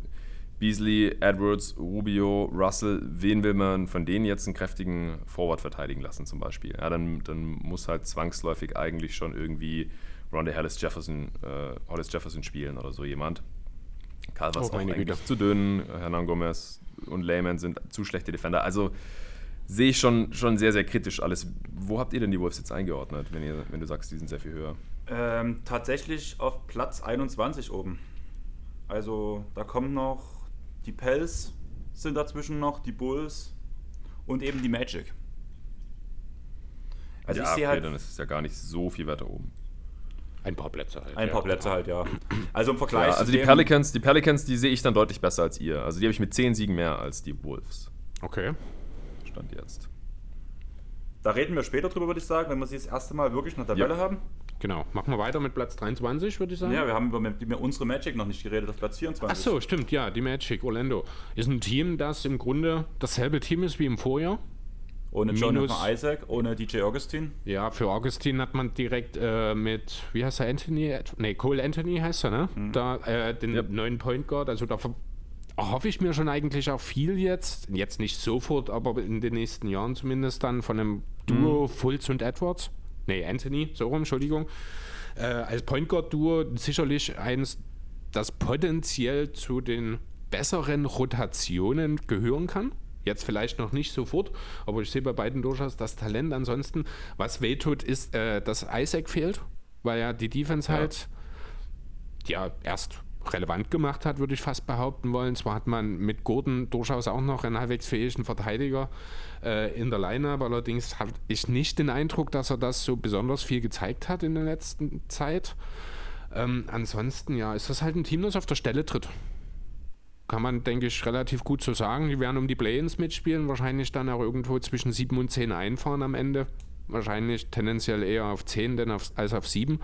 [SPEAKER 3] Beasley, Edwards, Rubio, Russell, wen will man von denen jetzt einen kräftigen Forward verteidigen lassen zum Beispiel? Ja, dann, dann muss halt zwangsläufig eigentlich schon irgendwie Ronda Hollis Jefferson, äh, Hollis Jefferson spielen oder so jemand. Karl war oh, auch eigentlich zu dünn, Hernan Gomez und Lehman sind zu schlechte Defender. Also sehe ich schon, schon sehr, sehr kritisch alles. Wo habt ihr denn die Wolves jetzt eingeordnet, wenn, ihr, wenn du sagst, die sind sehr viel höher?
[SPEAKER 1] Ähm, tatsächlich auf Platz 21 oben. Also da kommen noch die Pels sind dazwischen noch, die Bulls und eben die Magic.
[SPEAKER 3] Also ja, ich sehe okay, halt, dann ist es ja gar nicht so viel weiter oben.
[SPEAKER 2] Ein paar Plätze
[SPEAKER 1] halt. Ein ja. paar Plätze halt, ja. Also im Vergleich. Ja,
[SPEAKER 3] also die Pelicans, die Pelicans, die sehe ich dann deutlich besser als ihr. Also die habe ich mit 10 Siegen mehr als die Wolves.
[SPEAKER 2] Okay.
[SPEAKER 3] Stand jetzt.
[SPEAKER 1] Da reden wir später drüber, würde ich sagen, wenn wir sie das erste Mal wirklich eine Tabelle ja. haben.
[SPEAKER 2] Genau. Machen wir weiter mit Platz 23, würde ich sagen.
[SPEAKER 1] Ja, wir haben über unsere Magic noch nicht geredet, auf Platz 24.
[SPEAKER 2] Ach so, stimmt, ja, die Magic, Orlando. Ist ein Team, das im Grunde dasselbe Team ist wie im Vorjahr.
[SPEAKER 1] Ohne Jonathan Isaac, ohne DJ Augustin.
[SPEAKER 2] Ja, für Augustin hat man direkt äh, mit, wie heißt er, Anthony? Ne, Cole Anthony heißt er, ne? Mhm. Da, äh, den yep. neuen Point Guard. Also da hoffe ich mir schon eigentlich auch viel jetzt. Jetzt nicht sofort, aber in den nächsten Jahren zumindest dann von einem Duo mhm. Fultz und Edwards. Ne, Anthony, so rum, Entschuldigung. Äh, als Point Guard Duo sicherlich eins, das potenziell zu den besseren Rotationen gehören kann. Jetzt vielleicht noch nicht sofort, aber ich sehe bei beiden durchaus das Talent. Ansonsten, was wehtut, ist, äh, dass Isaac fehlt, weil ja die Defense ja. halt ja erst relevant gemacht hat, würde ich fast behaupten wollen. Zwar hat man mit Gordon durchaus auch noch einen halbwegs fähigen Verteidiger äh, in der Line-Up, allerdings habe ich nicht den Eindruck, dass er das so besonders viel gezeigt hat in der letzten Zeit. Ähm, ansonsten, ja, ist das halt ein Team, das auf der Stelle tritt kann man, denke ich, relativ gut so sagen. Die werden um die Play-ins mitspielen, wahrscheinlich dann auch irgendwo zwischen 7 und 10 einfahren am Ende. Wahrscheinlich tendenziell eher auf 10 denn auf, als auf 7,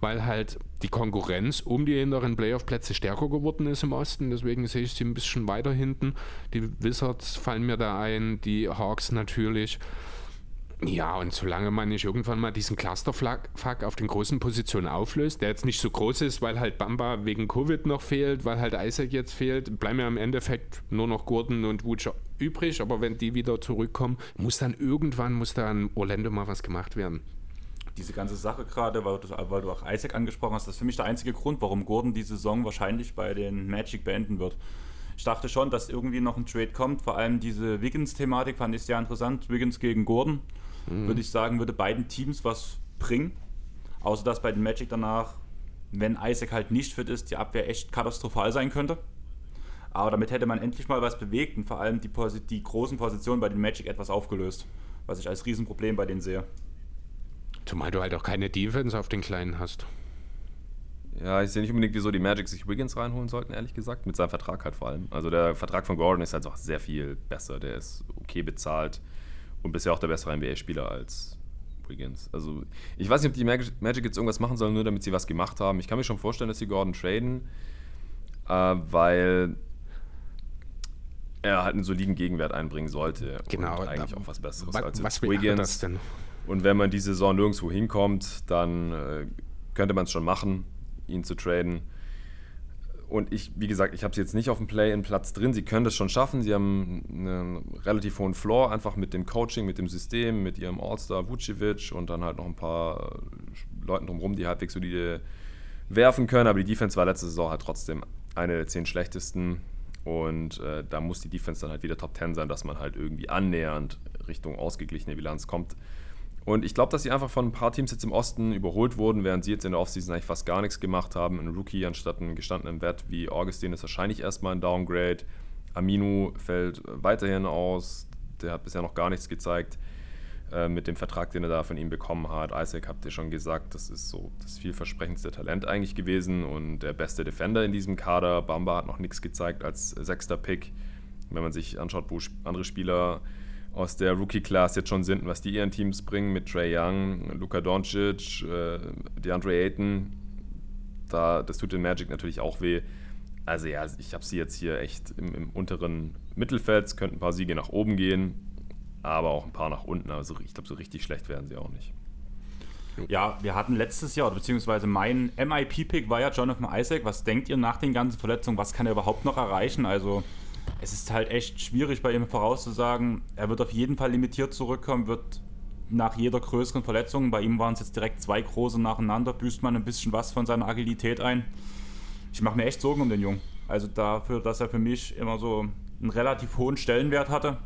[SPEAKER 2] weil halt die Konkurrenz um die hinteren Playoff-Plätze stärker geworden ist im Osten. Deswegen sehe ich sie ein bisschen weiter hinten. Die Wizards fallen mir da ein, die Hawks natürlich. Ja, und solange man nicht irgendwann mal diesen Clusterfuck auf den großen Positionen auflöst, der jetzt nicht so groß ist, weil halt Bamba wegen Covid noch fehlt, weil halt Isaac jetzt fehlt, bleiben ja im Endeffekt nur noch Gordon und Wucher übrig. Aber wenn die wieder zurückkommen, muss dann irgendwann, muss da an Orlando mal was gemacht werden.
[SPEAKER 1] diese ganze Sache gerade, weil, weil, du auch Isaac angesprochen hast, das ist für mich der einzige Grund, warum Gordon die Saison wahrscheinlich bei den Magic beenden wird. Ich dachte schon, dass irgendwie noch ein Trade kommt. Vor allem diese Wiggins-Thematik fand ich sehr interessant. Wiggins gegen Gordon, mhm. würde ich sagen, würde beiden Teams was bringen. Außer dass bei den Magic danach, wenn Isaac halt nicht fit ist, die Abwehr echt katastrophal sein könnte. Aber damit hätte man endlich mal was bewegt und vor allem die, die großen Positionen bei den Magic etwas aufgelöst. Was ich als Riesenproblem bei denen sehe.
[SPEAKER 2] Zumal du halt auch keine Defense auf den Kleinen hast.
[SPEAKER 3] Ja, ich sehe nicht unbedingt, wieso die Magic sich Wiggins reinholen sollten, ehrlich gesagt. Mit seinem Vertrag halt vor allem. Also der Vertrag von Gordon ist halt auch sehr viel besser. Der ist okay bezahlt und bisher auch der bessere NBA-Spieler als Wiggins. Also ich weiß nicht, ob die Magic jetzt irgendwas machen sollen, nur damit sie was gemacht haben. Ich kann mir schon vorstellen, dass sie Gordon traden, äh, weil er halt einen soliden Gegenwert einbringen sollte.
[SPEAKER 2] Genau.
[SPEAKER 3] Und eigentlich auch was Besseres
[SPEAKER 2] als was Wiggins. Das denn?
[SPEAKER 3] Und wenn man die Saison nirgendwo hinkommt, dann äh, könnte man es schon machen, ihn zu traden. Und ich, wie gesagt, ich habe sie jetzt nicht auf dem Play-in-Platz drin. Sie können das schon schaffen. Sie haben einen relativ hohen Floor, einfach mit dem Coaching, mit dem System, mit ihrem All-Star Vucevic und dann halt noch ein paar äh, Leuten drumherum, die halbwegs solide werfen können. Aber die Defense war letzte Saison halt trotzdem eine der zehn schlechtesten. Und äh, da muss die Defense dann halt wieder Top 10 sein, dass man halt irgendwie annähernd Richtung ausgeglichene Bilanz kommt. Und ich glaube, dass sie einfach von ein paar Teams jetzt im Osten überholt wurden, während sie jetzt in der Offseason eigentlich fast gar nichts gemacht haben. Ein Rookie anstatt einen gestandenen Wert wie Augustin ist wahrscheinlich erstmal ein Downgrade. Aminu fällt weiterhin aus. Der hat bisher noch gar nichts gezeigt äh, mit dem Vertrag, den er da von ihm bekommen hat. Isaac habt ihr schon gesagt, das ist so das vielversprechendste Talent eigentlich gewesen und der beste Defender in diesem Kader. Bamba hat noch nichts gezeigt als sechster Pick. Wenn man sich anschaut, wo andere Spieler aus der Rookie-Class jetzt schon sind, was die ihren Teams bringen mit Trey Young, Luka Doncic, äh, DeAndre Ayton. Da, das tut den Magic natürlich auch weh. Also ja, ich habe sie jetzt hier echt im, im, unteren Mittelfeld. Es könnten ein paar Siege nach oben gehen, aber auch ein paar nach unten. Also ich glaube, so richtig schlecht werden sie auch nicht.
[SPEAKER 1] Ja, wir hatten letztes Jahr, beziehungsweise mein MIP-Pick war ja Jonathan Isaac. Was denkt ihr nach den ganzen Verletzungen? Was kann er überhaupt noch erreichen? Also es ist halt echt schwierig bei ihm vorauszusagen. Er wird auf jeden Fall limitiert zurückkommen, wird nach jeder größeren Verletzung, bei ihm waren es jetzt direkt zwei große nacheinander, büßt man ein bisschen was von seiner Agilität ein. Ich mache mir echt Sorgen um den Jungen. Also dafür, dass er für mich immer so einen relativ hohen Stellenwert hatte.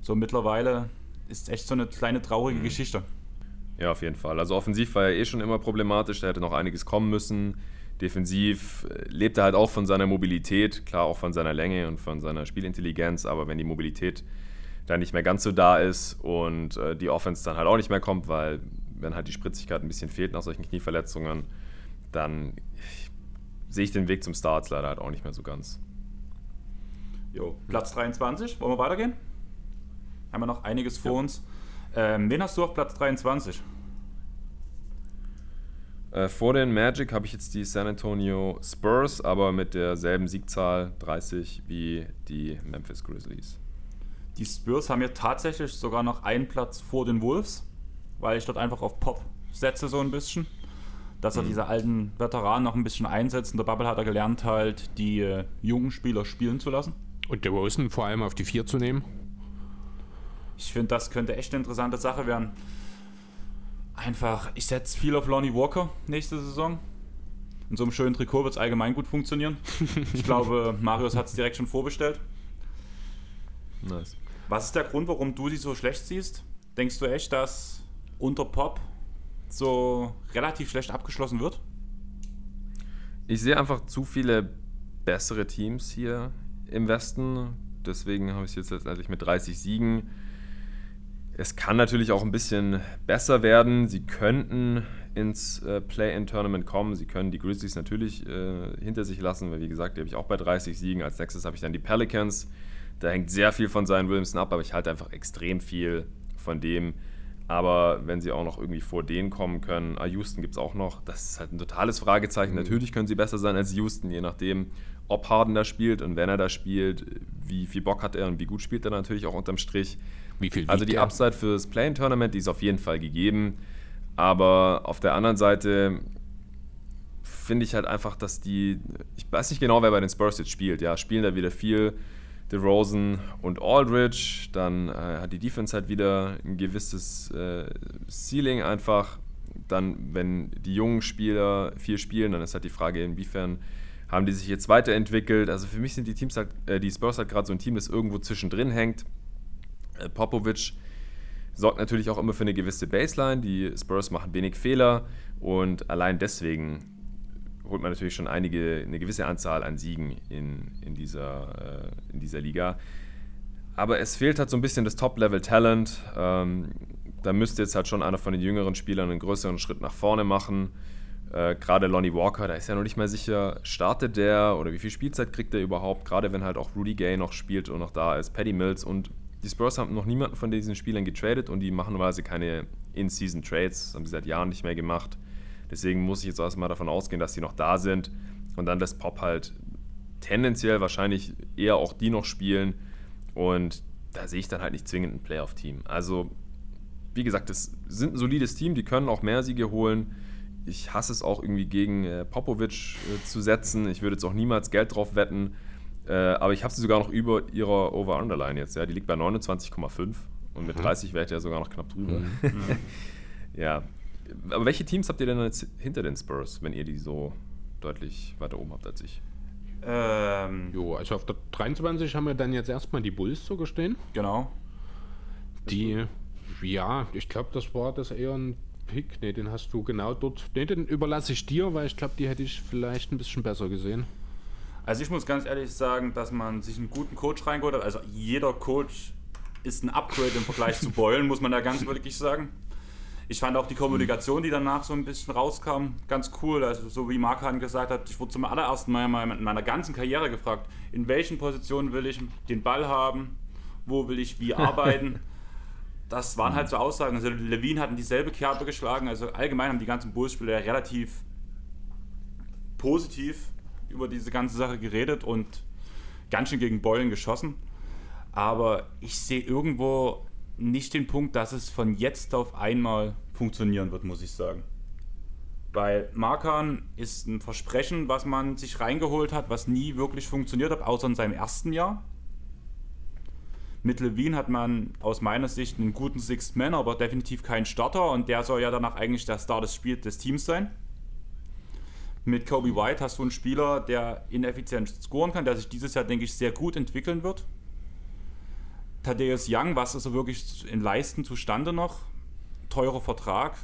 [SPEAKER 1] So mittlerweile ist echt so eine kleine traurige mhm. Geschichte.
[SPEAKER 3] Ja, auf jeden Fall. Also offensiv war er eh schon immer problematisch, da hätte noch einiges kommen müssen. Defensiv äh, lebt er halt auch von seiner Mobilität, klar auch von seiner Länge und von seiner Spielintelligenz, aber wenn die Mobilität dann nicht mehr ganz so da ist und äh, die Offense dann halt auch nicht mehr kommt, weil wenn halt die Spritzigkeit ein bisschen fehlt nach solchen Knieverletzungen, dann sehe ich den Weg zum Starts leider halt auch nicht mehr so ganz.
[SPEAKER 1] Jo, Platz 23, wollen wir weitergehen? Haben wir noch einiges vor ja. uns. Ähm, wen hast du auf Platz 23?
[SPEAKER 3] Äh, vor den Magic habe ich jetzt die San Antonio Spurs, aber mit derselben Siegzahl 30 wie die Memphis Grizzlies.
[SPEAKER 1] Die Spurs haben ja tatsächlich sogar noch einen Platz vor den Wolves, weil ich dort einfach auf Pop setze so ein bisschen. Dass er mhm. diese alten Veteranen noch ein bisschen einsetzt. In der Bubble hat er gelernt, halt die äh, jungen Spieler spielen zu lassen.
[SPEAKER 2] Und der Rosen vor allem auf die vier zu nehmen.
[SPEAKER 1] Ich finde, das könnte echt eine interessante Sache werden einfach, ich setze viel auf Lonnie Walker nächste Saison. In so einem schönen Trikot wird es allgemein gut funktionieren. Ich glaube, Marius hat es direkt schon vorbestellt. Nice. Was ist der Grund, warum du die so schlecht siehst? Denkst du echt, dass unter Pop so relativ schlecht abgeschlossen wird?
[SPEAKER 3] Ich sehe einfach zu viele bessere Teams hier im Westen. Deswegen habe ich es jetzt letztendlich mit 30 Siegen es kann natürlich auch ein bisschen besser werden. Sie könnten ins äh, Play-in-Tournament kommen. Sie können die Grizzlies natürlich äh, hinter sich lassen, weil wie gesagt, die habe ich auch bei 30 Siegen. Als nächstes habe ich dann die Pelicans. Da hängt sehr viel von Zion Williamson ab, aber ich halte einfach extrem viel von dem. Aber wenn sie auch noch irgendwie vor denen kommen können, ah, Houston gibt es auch noch, das ist halt ein totales Fragezeichen. Mhm. Natürlich können sie besser sein als Houston, je nachdem, ob Harden da spielt und wenn er da spielt, wie viel Bock hat er und wie gut spielt er natürlich auch unterm Strich. Wie viel also die der? Upside fürs Play-In-Tournament, die ist auf jeden Fall gegeben. Aber auf der anderen Seite finde ich halt einfach, dass die, ich weiß nicht genau, wer bei den Spurs jetzt spielt. Ja, spielen da wieder viel DeRozan und Aldridge. Dann äh, hat die Defense halt wieder ein gewisses äh, Ceiling einfach. dann, wenn die jungen Spieler viel spielen, dann ist halt die Frage, inwiefern haben die sich jetzt weiterentwickelt. Also für mich sind die Teams halt, äh, die Spurs halt gerade so ein Team, das irgendwo zwischendrin hängt. Äh, Popovic sorgt natürlich auch immer für eine gewisse Baseline. Die Spurs machen wenig Fehler und allein deswegen holt man natürlich schon einige, eine gewisse Anzahl an Siegen in, in, dieser, äh, in dieser Liga. Aber es fehlt halt so ein bisschen das Top-Level-Talent. Ähm, da müsste jetzt halt schon einer von den jüngeren Spielern einen größeren Schritt nach vorne machen. Äh, Gerade Lonnie Walker, da ist ja noch nicht mal sicher, startet der oder wie viel Spielzeit kriegt er überhaupt, gerade wenn halt auch Rudy Gay noch spielt und noch da ist, Paddy Mills und die Spurs haben noch niemanden von diesen Spielern getradet und die machen normalerweise keine In-Season-Trades, das haben sie seit Jahren nicht mehr gemacht. Deswegen muss ich jetzt erstmal davon ausgehen, dass die noch da sind und dann lässt Pop halt tendenziell wahrscheinlich eher auch die noch spielen und da sehe ich dann halt nicht zwingend ein Playoff-Team. Also, wie gesagt, das sind ein solides Team, die können auch mehr Siege holen. Ich hasse es auch irgendwie gegen äh, Popovic äh, zu setzen. Ich würde jetzt auch niemals Geld drauf wetten. Äh, aber ich habe sie sogar noch über ihrer Over-Underline jetzt. Ja. Die liegt bei 29,5 und mit 30 wäre ich ja sogar noch knapp drüber. Mhm. ja. Aber welche Teams habt ihr denn jetzt hinter den Spurs, wenn ihr die so deutlich weiter oben habt als ich?
[SPEAKER 2] Ähm, jo, also auf der 23 haben wir dann jetzt erstmal die Bulls sogar stehen.
[SPEAKER 1] Genau.
[SPEAKER 2] Die, ja, ich glaube, das war das eher ein Pick. Ne, den hast du genau dort. Ne, den überlasse ich dir, weil ich glaube, die hätte ich vielleicht ein bisschen besser gesehen.
[SPEAKER 1] Also ich muss ganz ehrlich sagen, dass man sich einen guten Coach reingeholt hat. Also jeder Coach ist ein Upgrade im Vergleich zu Beulen, muss man da ganz wirklich sagen. Ich fand auch die Kommunikation, die danach so ein bisschen rauskam, ganz cool. Also so wie Markan gesagt hat, ich wurde zum allerersten Mal in meiner ganzen Karriere gefragt, in welchen Positionen will ich den Ball haben, wo will ich wie arbeiten. das waren halt so Aussagen. Also Levine hat in dieselbe Kerbe geschlagen. Also allgemein haben die ganzen Bullspieler relativ positiv über diese ganze Sache geredet und ganz schön gegen Beulen geschossen. Aber ich sehe irgendwo nicht den Punkt, dass es von jetzt auf einmal funktionieren wird, muss ich sagen. Weil Markan ist ein Versprechen, was man sich reingeholt hat, was nie wirklich funktioniert hat, außer in seinem ersten Jahr. Mit Levine hat man aus meiner Sicht einen guten Sixth Man, aber definitiv keinen Starter und der soll ja danach eigentlich der Star des Spiels des Teams sein. Mit Kobe White hast du einen Spieler, der ineffizient scoren kann, der sich dieses Jahr, denke ich, sehr gut entwickeln wird. Thaddeus Young, was ist er wirklich in Leisten zustande noch? Teurer Vertrag.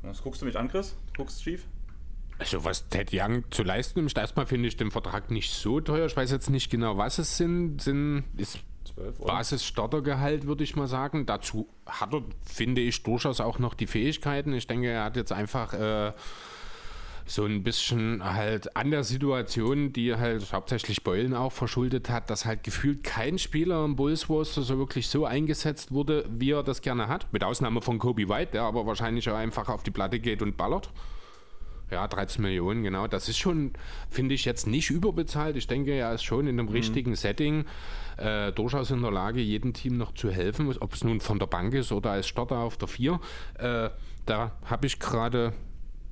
[SPEAKER 1] Was guckst du mich an, Chris? Guckst schief?
[SPEAKER 2] Also was Ted Young zu leisten ist, erstmal finde ich den Vertrag nicht so teuer. Ich weiß jetzt nicht genau, was es sind. sind ist Basis-Startergehalt, würde ich mal sagen. Dazu hat er, finde ich, durchaus auch noch die Fähigkeiten. Ich denke, er hat jetzt einfach äh, so ein bisschen halt an der Situation, die halt hauptsächlich Beulen auch verschuldet hat, dass halt gefühlt kein Spieler im Bulls Roster so wirklich so eingesetzt wurde, wie er das gerne hat. Mit Ausnahme von Kobe White, der aber wahrscheinlich auch einfach auf die Platte geht und ballert. Ja, 13 Millionen, genau. Das ist schon, finde ich, jetzt nicht überbezahlt. Ich denke, er ist schon in einem mhm. richtigen Setting äh, durchaus in der Lage, jedem Team noch zu helfen, ob es nun von der Bank ist oder als Starter auf der 4. Äh, da habe ich gerade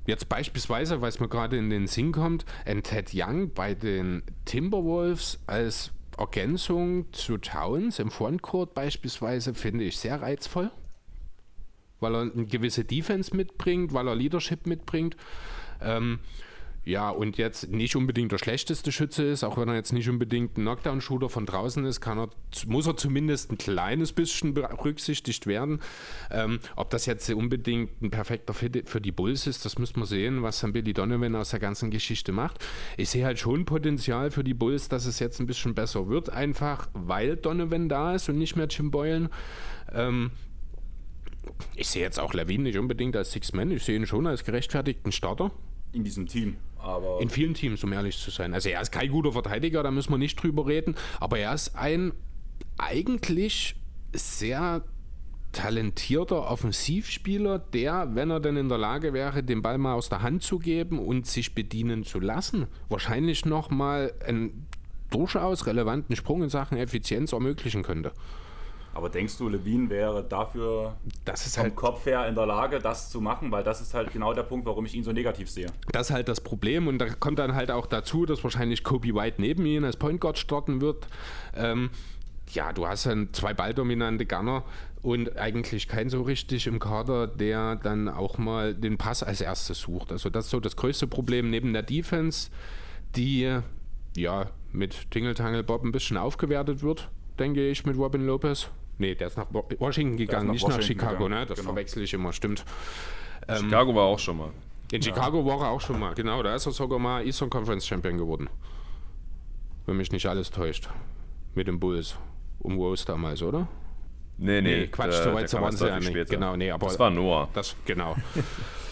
[SPEAKER 2] Jetzt beispielsweise, weil es mir gerade in den Sinn kommt, ein Ted Young bei den Timberwolves als Ergänzung zu Towns im Frontcourt beispielsweise finde ich sehr reizvoll, weil er eine gewisse Defense mitbringt, weil er Leadership mitbringt. Ähm, ja, und jetzt nicht unbedingt der schlechteste Schütze ist, auch wenn er jetzt nicht unbedingt ein Knockdown-Shooter von draußen ist, kann er, muss er zumindest ein kleines bisschen berücksichtigt werden. Ähm, ob das jetzt unbedingt ein perfekter Fit für die Bulls ist, das müssen wir sehen, was dann Billy Donovan aus der ganzen Geschichte macht. Ich sehe halt schon Potenzial für die Bulls, dass es jetzt ein bisschen besser wird, einfach weil Donovan da ist und nicht mehr Jim Boylan. Ähm, ich sehe jetzt auch Levine nicht unbedingt als Six-Man, ich sehe ihn schon als gerechtfertigten Starter.
[SPEAKER 1] In diesem Team.
[SPEAKER 2] Aber in vielen Teams, um ehrlich zu sein. Also er ist kein guter Verteidiger, da müssen wir nicht drüber reden. Aber er ist ein eigentlich sehr talentierter Offensivspieler, der, wenn er denn in der Lage wäre, den Ball mal aus der Hand zu geben und sich bedienen zu lassen, wahrscheinlich nochmal einen durchaus relevanten Sprung in Sachen Effizienz ermöglichen könnte.
[SPEAKER 1] Aber denkst du, Levine wäre dafür
[SPEAKER 2] das ist
[SPEAKER 1] vom
[SPEAKER 2] halt,
[SPEAKER 1] Kopf her in der Lage, das zu machen? Weil das ist halt genau der Punkt, warum ich ihn so negativ sehe.
[SPEAKER 2] Das ist halt das Problem und da kommt dann halt auch dazu, dass wahrscheinlich Kobe White neben ihm als Point Guard starten wird. Ähm, ja, du hast dann zwei balldominante Gunner und eigentlich keinen so richtig im Kader, der dann auch mal den Pass als erstes sucht. Also das ist so das größte Problem neben der Defense, die ja mit Tingle Bob ein bisschen aufgewertet wird, denke ich, mit Robin Lopez. Nee, der ist nach Washington gegangen, nach nicht Washington nach Chicago, gegangen. ne? Das genau. verwechsel ich immer, stimmt.
[SPEAKER 3] Ähm, Chicago war auch schon mal.
[SPEAKER 2] In Chicago war er auch schon mal, genau. Da ist er sogar mal Eastern Conference Champion geworden. Wenn mich nicht alles täuscht. Mit den Bulls. Um Rose damals, oder?
[SPEAKER 3] Nee, nee, nee
[SPEAKER 2] Quatsch, so weit waren sie ja nicht.
[SPEAKER 3] Später.
[SPEAKER 2] Genau, nee, aber.
[SPEAKER 3] Das war Noah.
[SPEAKER 2] Das, genau.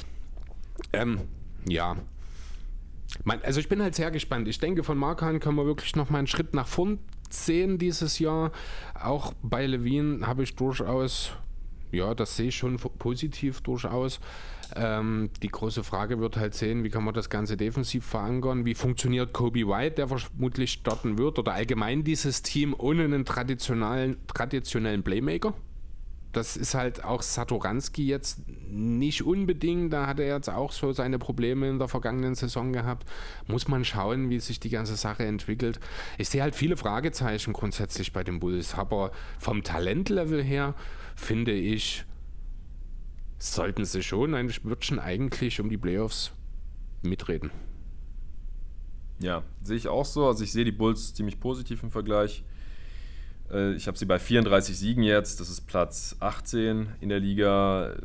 [SPEAKER 2] ähm, ja. Man, also ich bin halt sehr gespannt. Ich denke, von Markan können wir wirklich noch mal einen Schritt nach vorn sehen dieses Jahr. Auch bei Levine habe ich durchaus, ja, das sehe ich schon positiv durchaus. Ähm, die große Frage wird halt sehen, wie kann man das Ganze defensiv verankern, wie funktioniert Kobe White, der vermutlich starten wird, oder allgemein dieses Team ohne einen traditionellen, traditionellen Playmaker. Das ist halt auch Satoranski jetzt nicht unbedingt. Da hat er jetzt auch so seine Probleme in der vergangenen Saison gehabt. Muss man schauen, wie sich die ganze Sache entwickelt. Ich sehe halt viele Fragezeichen grundsätzlich bei den Bulls, aber vom Talentlevel her finde ich, sollten sie schon ein Wörtchen eigentlich um die Playoffs mitreden.
[SPEAKER 3] Ja, sehe ich auch so. Also ich sehe die Bulls ziemlich positiv im Vergleich. Äh, ich habe sie bei 34 Siegen jetzt. Das ist Platz 18 in der Liga.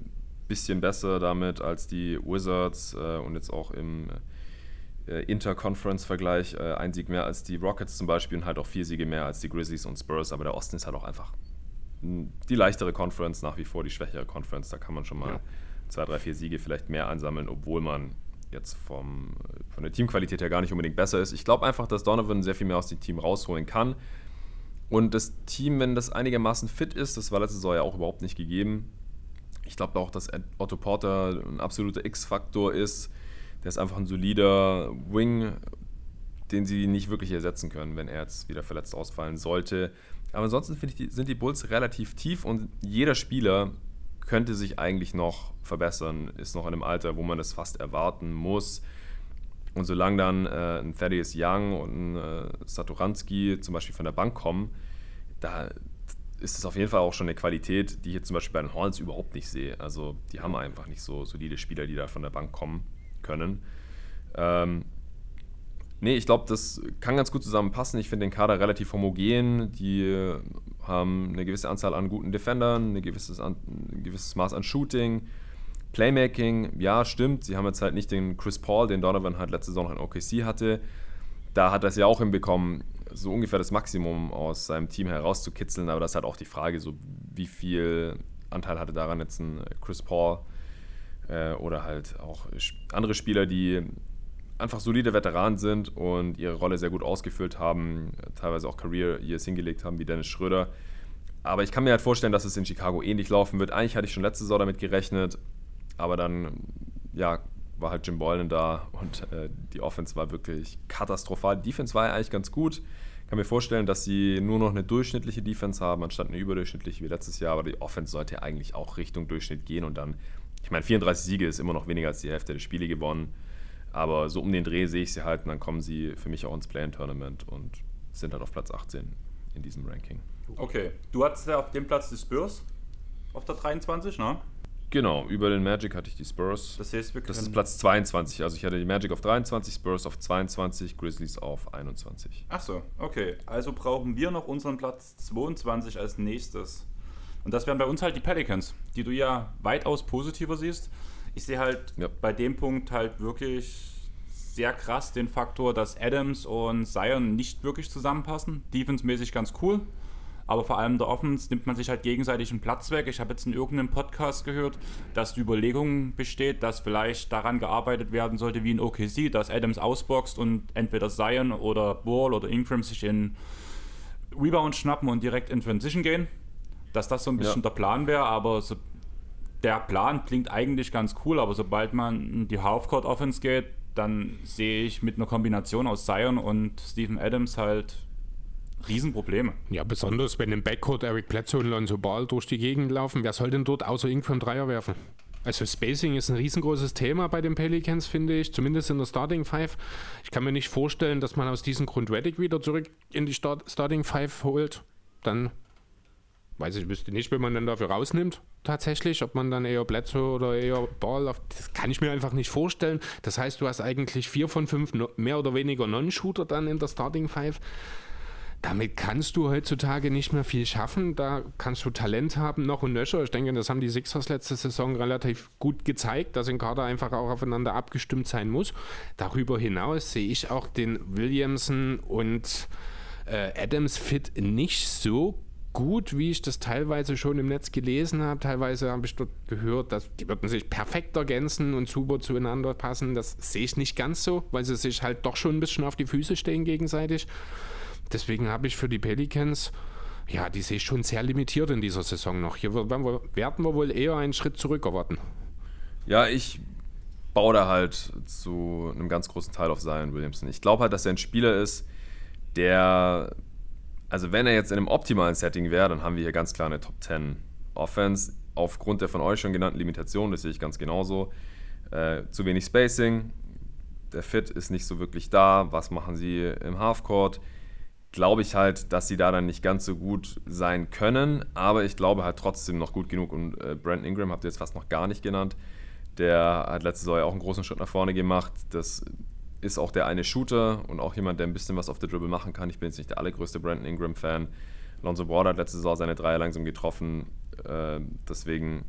[SPEAKER 3] Bisschen besser damit als die Wizards äh, und jetzt auch im äh, Interconference-Vergleich ein Sieg mehr als die Rockets zum Beispiel und halt auch vier Siege mehr als die Grizzlies und Spurs. Aber der Osten ist halt auch einfach die leichtere Conference, nach wie vor die schwächere Conference. Da kann man schon mal ja. zwei, drei, vier Siege vielleicht mehr einsammeln, obwohl man jetzt vom, von der Teamqualität her gar nicht unbedingt besser ist. Ich glaube einfach, dass Donovan sehr viel mehr aus dem Team rausholen kann. Und das Team, wenn das einigermaßen fit ist, das war letzte Saison ja auch überhaupt nicht gegeben. Ich glaube auch, dass Otto Porter ein absoluter X-Faktor ist. Der ist einfach ein solider Wing, den sie nicht wirklich ersetzen können, wenn er jetzt wieder verletzt ausfallen sollte. Aber ansonsten ich, sind die Bulls relativ tief und jeder Spieler könnte sich eigentlich noch verbessern, ist noch in einem Alter, wo man das fast erwarten muss. Und solange dann äh, ein Thaddeus Young und ein äh, Satoranski zum Beispiel von der Bank kommen, da ist es auf jeden Fall auch schon eine Qualität, die ich jetzt zum Beispiel bei den Hornets überhaupt nicht sehe. Also die haben einfach nicht so solide Spieler, die da von der Bank kommen können. Ähm, Nee, ich glaube, das kann ganz gut zusammenpassen. Ich finde den Kader relativ homogen. Die haben eine gewisse Anzahl an guten Defendern, ein gewisses, ein gewisses Maß an Shooting. Playmaking, ja, stimmt. Sie haben jetzt halt nicht den Chris Paul, den Donovan halt letzte Saison noch in OKC hatte. Da hat er es ja auch hinbekommen, so ungefähr das Maximum aus seinem Team herauszukitzeln. Aber das ist halt auch die Frage, so wie viel Anteil hatte daran jetzt ein Chris Paul äh, oder halt auch andere Spieler, die einfach solide Veteranen sind und ihre Rolle sehr gut ausgefüllt haben, teilweise auch Career Years hingelegt haben, wie Dennis Schröder. Aber ich kann mir halt vorstellen, dass es in Chicago ähnlich laufen wird. Eigentlich hatte ich schon letzte Saison damit gerechnet, aber dann, ja, war halt Jim Boylan da und äh, die Offense war wirklich katastrophal. Die Defense war ja eigentlich ganz gut. Ich kann mir vorstellen, dass sie nur noch eine durchschnittliche Defense haben, anstatt eine überdurchschnittliche wie letztes Jahr. Aber die Offense sollte ja eigentlich auch Richtung Durchschnitt gehen und dann, ich meine, 34 Siege ist immer noch weniger als die Hälfte der Spiele gewonnen. Aber so um den Dreh sehe ich sie halt und dann kommen sie für mich auch ins Play-In-Tournament und sind halt auf Platz 18 in diesem Ranking.
[SPEAKER 1] Okay, du hattest ja auf dem Platz die Spurs auf der 23, ne?
[SPEAKER 3] Genau, über den Magic hatte ich die Spurs.
[SPEAKER 1] Das heißt, wir
[SPEAKER 3] Das ist Platz 22. Also ich hatte die Magic auf 23, Spurs auf 22, Grizzlies auf 21.
[SPEAKER 1] Ach so, okay. Also brauchen wir noch unseren Platz 22 als nächstes. Und das wären bei uns halt die Pelicans, die du ja weitaus positiver siehst. Ich sehe halt ja. bei dem Punkt halt wirklich sehr krass den Faktor, dass Adams und Zion nicht wirklich zusammenpassen. Defense-mäßig ganz cool, aber vor allem der Offense nimmt man sich halt gegenseitig einen Platz weg. Ich habe jetzt in irgendeinem Podcast gehört, dass die Überlegung besteht, dass vielleicht daran gearbeitet werden sollte, wie in OKC, dass Adams ausboxt und entweder Zion oder Ball oder Ingram sich in Rebound schnappen und direkt in Transition gehen. Dass das so ein bisschen ja. der Plan wäre, aber so der Plan klingt eigentlich ganz cool, aber sobald man in die Halfcourt Offense geht, dann sehe ich mit einer Kombination aus Zion und Stephen Adams halt Riesenprobleme.
[SPEAKER 2] Ja, besonders wenn im Backcourt Eric Bledsoe und Lonzo Ball durch die Gegend laufen. Wer soll denn dort außer Ingram Dreier werfen? Also Spacing ist ein riesengroßes Thema bei den Pelicans, finde ich, zumindest in der Starting Five. Ich kann mir nicht vorstellen, dass man aus diesem Grund Reddick wieder zurück in die Start Starting Five holt. dann weiß ich, wüsste nicht, wenn man dann dafür rausnimmt, tatsächlich, ob man dann eher Bledsoe oder eher Ball, auf, das kann ich mir einfach nicht vorstellen. Das heißt, du hast eigentlich vier von fünf mehr oder weniger Non-Shooter dann in der Starting Five. Damit kannst du heutzutage nicht mehr viel schaffen. Da kannst du Talent haben, noch und nöcher. Ich denke, das haben die Sixers letzte Saison relativ gut gezeigt, dass ein Kader einfach auch aufeinander abgestimmt sein muss. Darüber hinaus sehe ich auch den Williamson und äh, Adams Fit nicht so gut, wie ich das teilweise schon im Netz gelesen habe. Teilweise habe ich dort gehört, dass die würden sich perfekt ergänzen und super zueinander passen. Das sehe ich nicht ganz so, weil sie sich halt doch schon ein bisschen auf die Füße stehen gegenseitig. Deswegen habe ich für die Pelicans, ja, die sehe ich schon sehr limitiert in dieser Saison noch. Hier werden wir, werden wir wohl eher einen Schritt zurück erwarten.
[SPEAKER 3] Ja, ich baue da halt zu einem ganz großen Teil auf Zion Williamson. Ich glaube halt, dass er ein Spieler ist, der also wenn er jetzt in einem optimalen Setting wäre, dann haben wir hier ganz klar eine Top 10 Offense. Aufgrund der von euch schon genannten Limitationen, das sehe ich ganz genauso. Äh, zu wenig Spacing, der Fit ist nicht so wirklich da. Was machen sie im Halfcourt? Glaube ich halt, dass sie da dann nicht ganz so gut sein können, aber ich glaube halt trotzdem noch gut genug. Und äh, Brandon Ingram habt ihr jetzt fast noch gar nicht genannt. Der hat letzte Saison ja auch einen großen Schritt nach vorne gemacht. Das ist auch der eine Shooter und auch jemand, der ein bisschen was auf der Dribble machen kann. Ich bin jetzt nicht der allergrößte Brandon Ingram-Fan. Lonzo Ball hat letzte Saison seine Dreier langsam getroffen. Äh, deswegen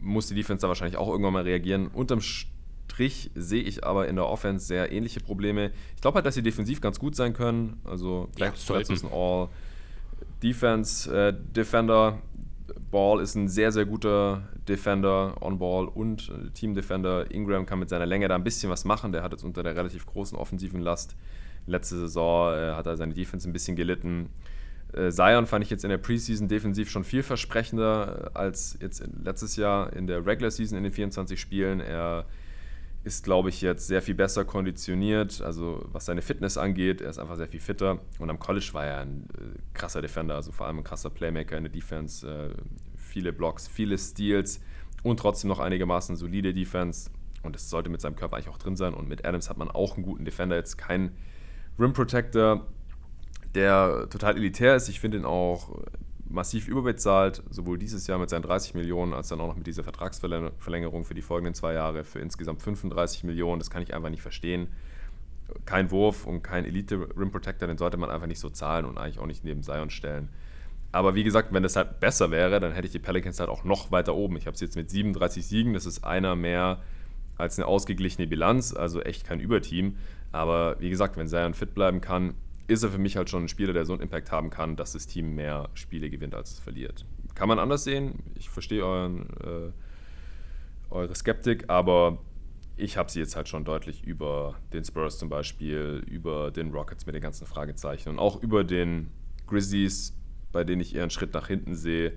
[SPEAKER 3] muss die Defense da wahrscheinlich auch irgendwann mal reagieren. Unterm Strich sehe ich aber in der Offense sehr ähnliche Probleme. Ich glaube halt, dass sie defensiv ganz gut sein können. Also Black ja, ist ein All-Defense-Defender. Äh, Ball ist ein sehr, sehr guter Defender, On-Ball und äh, Team-Defender. Ingram kann mit seiner Länge da ein bisschen was machen. Der hat jetzt unter der relativ großen offensiven Last letzte Saison äh, hat er seine Defense ein bisschen gelitten. Äh, Zion fand ich jetzt in der Preseason defensiv schon vielversprechender als jetzt letztes Jahr in der Regular Season in den 24 Spielen. Er ist, glaube ich, jetzt sehr viel besser konditioniert, also was seine Fitness angeht. Er ist einfach sehr viel fitter. Und am College war er ein äh, krasser Defender, also vor allem ein krasser Playmaker in der Defense. Äh, viele Blocks, viele Steals und trotzdem noch einigermaßen solide Defense. Und das sollte mit seinem Körper eigentlich auch drin sein. Und mit Adams hat man auch einen guten Defender, jetzt kein Rim Protector, der total elitär ist. Ich finde ihn auch massiv überbezahlt, sowohl dieses Jahr mit seinen 30 Millionen, als dann auch noch mit dieser Vertragsverlängerung für die folgenden zwei Jahre für insgesamt 35 Millionen. Das kann ich einfach nicht verstehen. Kein Wurf und kein Elite Rim Protector, den sollte man einfach nicht so zahlen und eigentlich auch nicht neben Zion stellen. Aber wie gesagt, wenn das halt besser wäre, dann hätte ich die Pelicans halt auch noch weiter oben. Ich habe sie jetzt mit 37 Siegen, das ist einer mehr als eine ausgeglichene Bilanz, also echt kein Überteam. Aber wie gesagt, wenn Zion fit bleiben kann, ist er für mich halt schon ein Spieler, der so einen Impact haben kann, dass das Team mehr Spiele gewinnt, als es verliert. Kann man anders sehen. Ich verstehe euren, äh, eure Skeptik, aber ich habe sie jetzt halt schon deutlich über den Spurs zum Beispiel, über den Rockets mit den ganzen Fragezeichen und auch über den Grizzlies, bei denen ich eher einen Schritt nach hinten sehe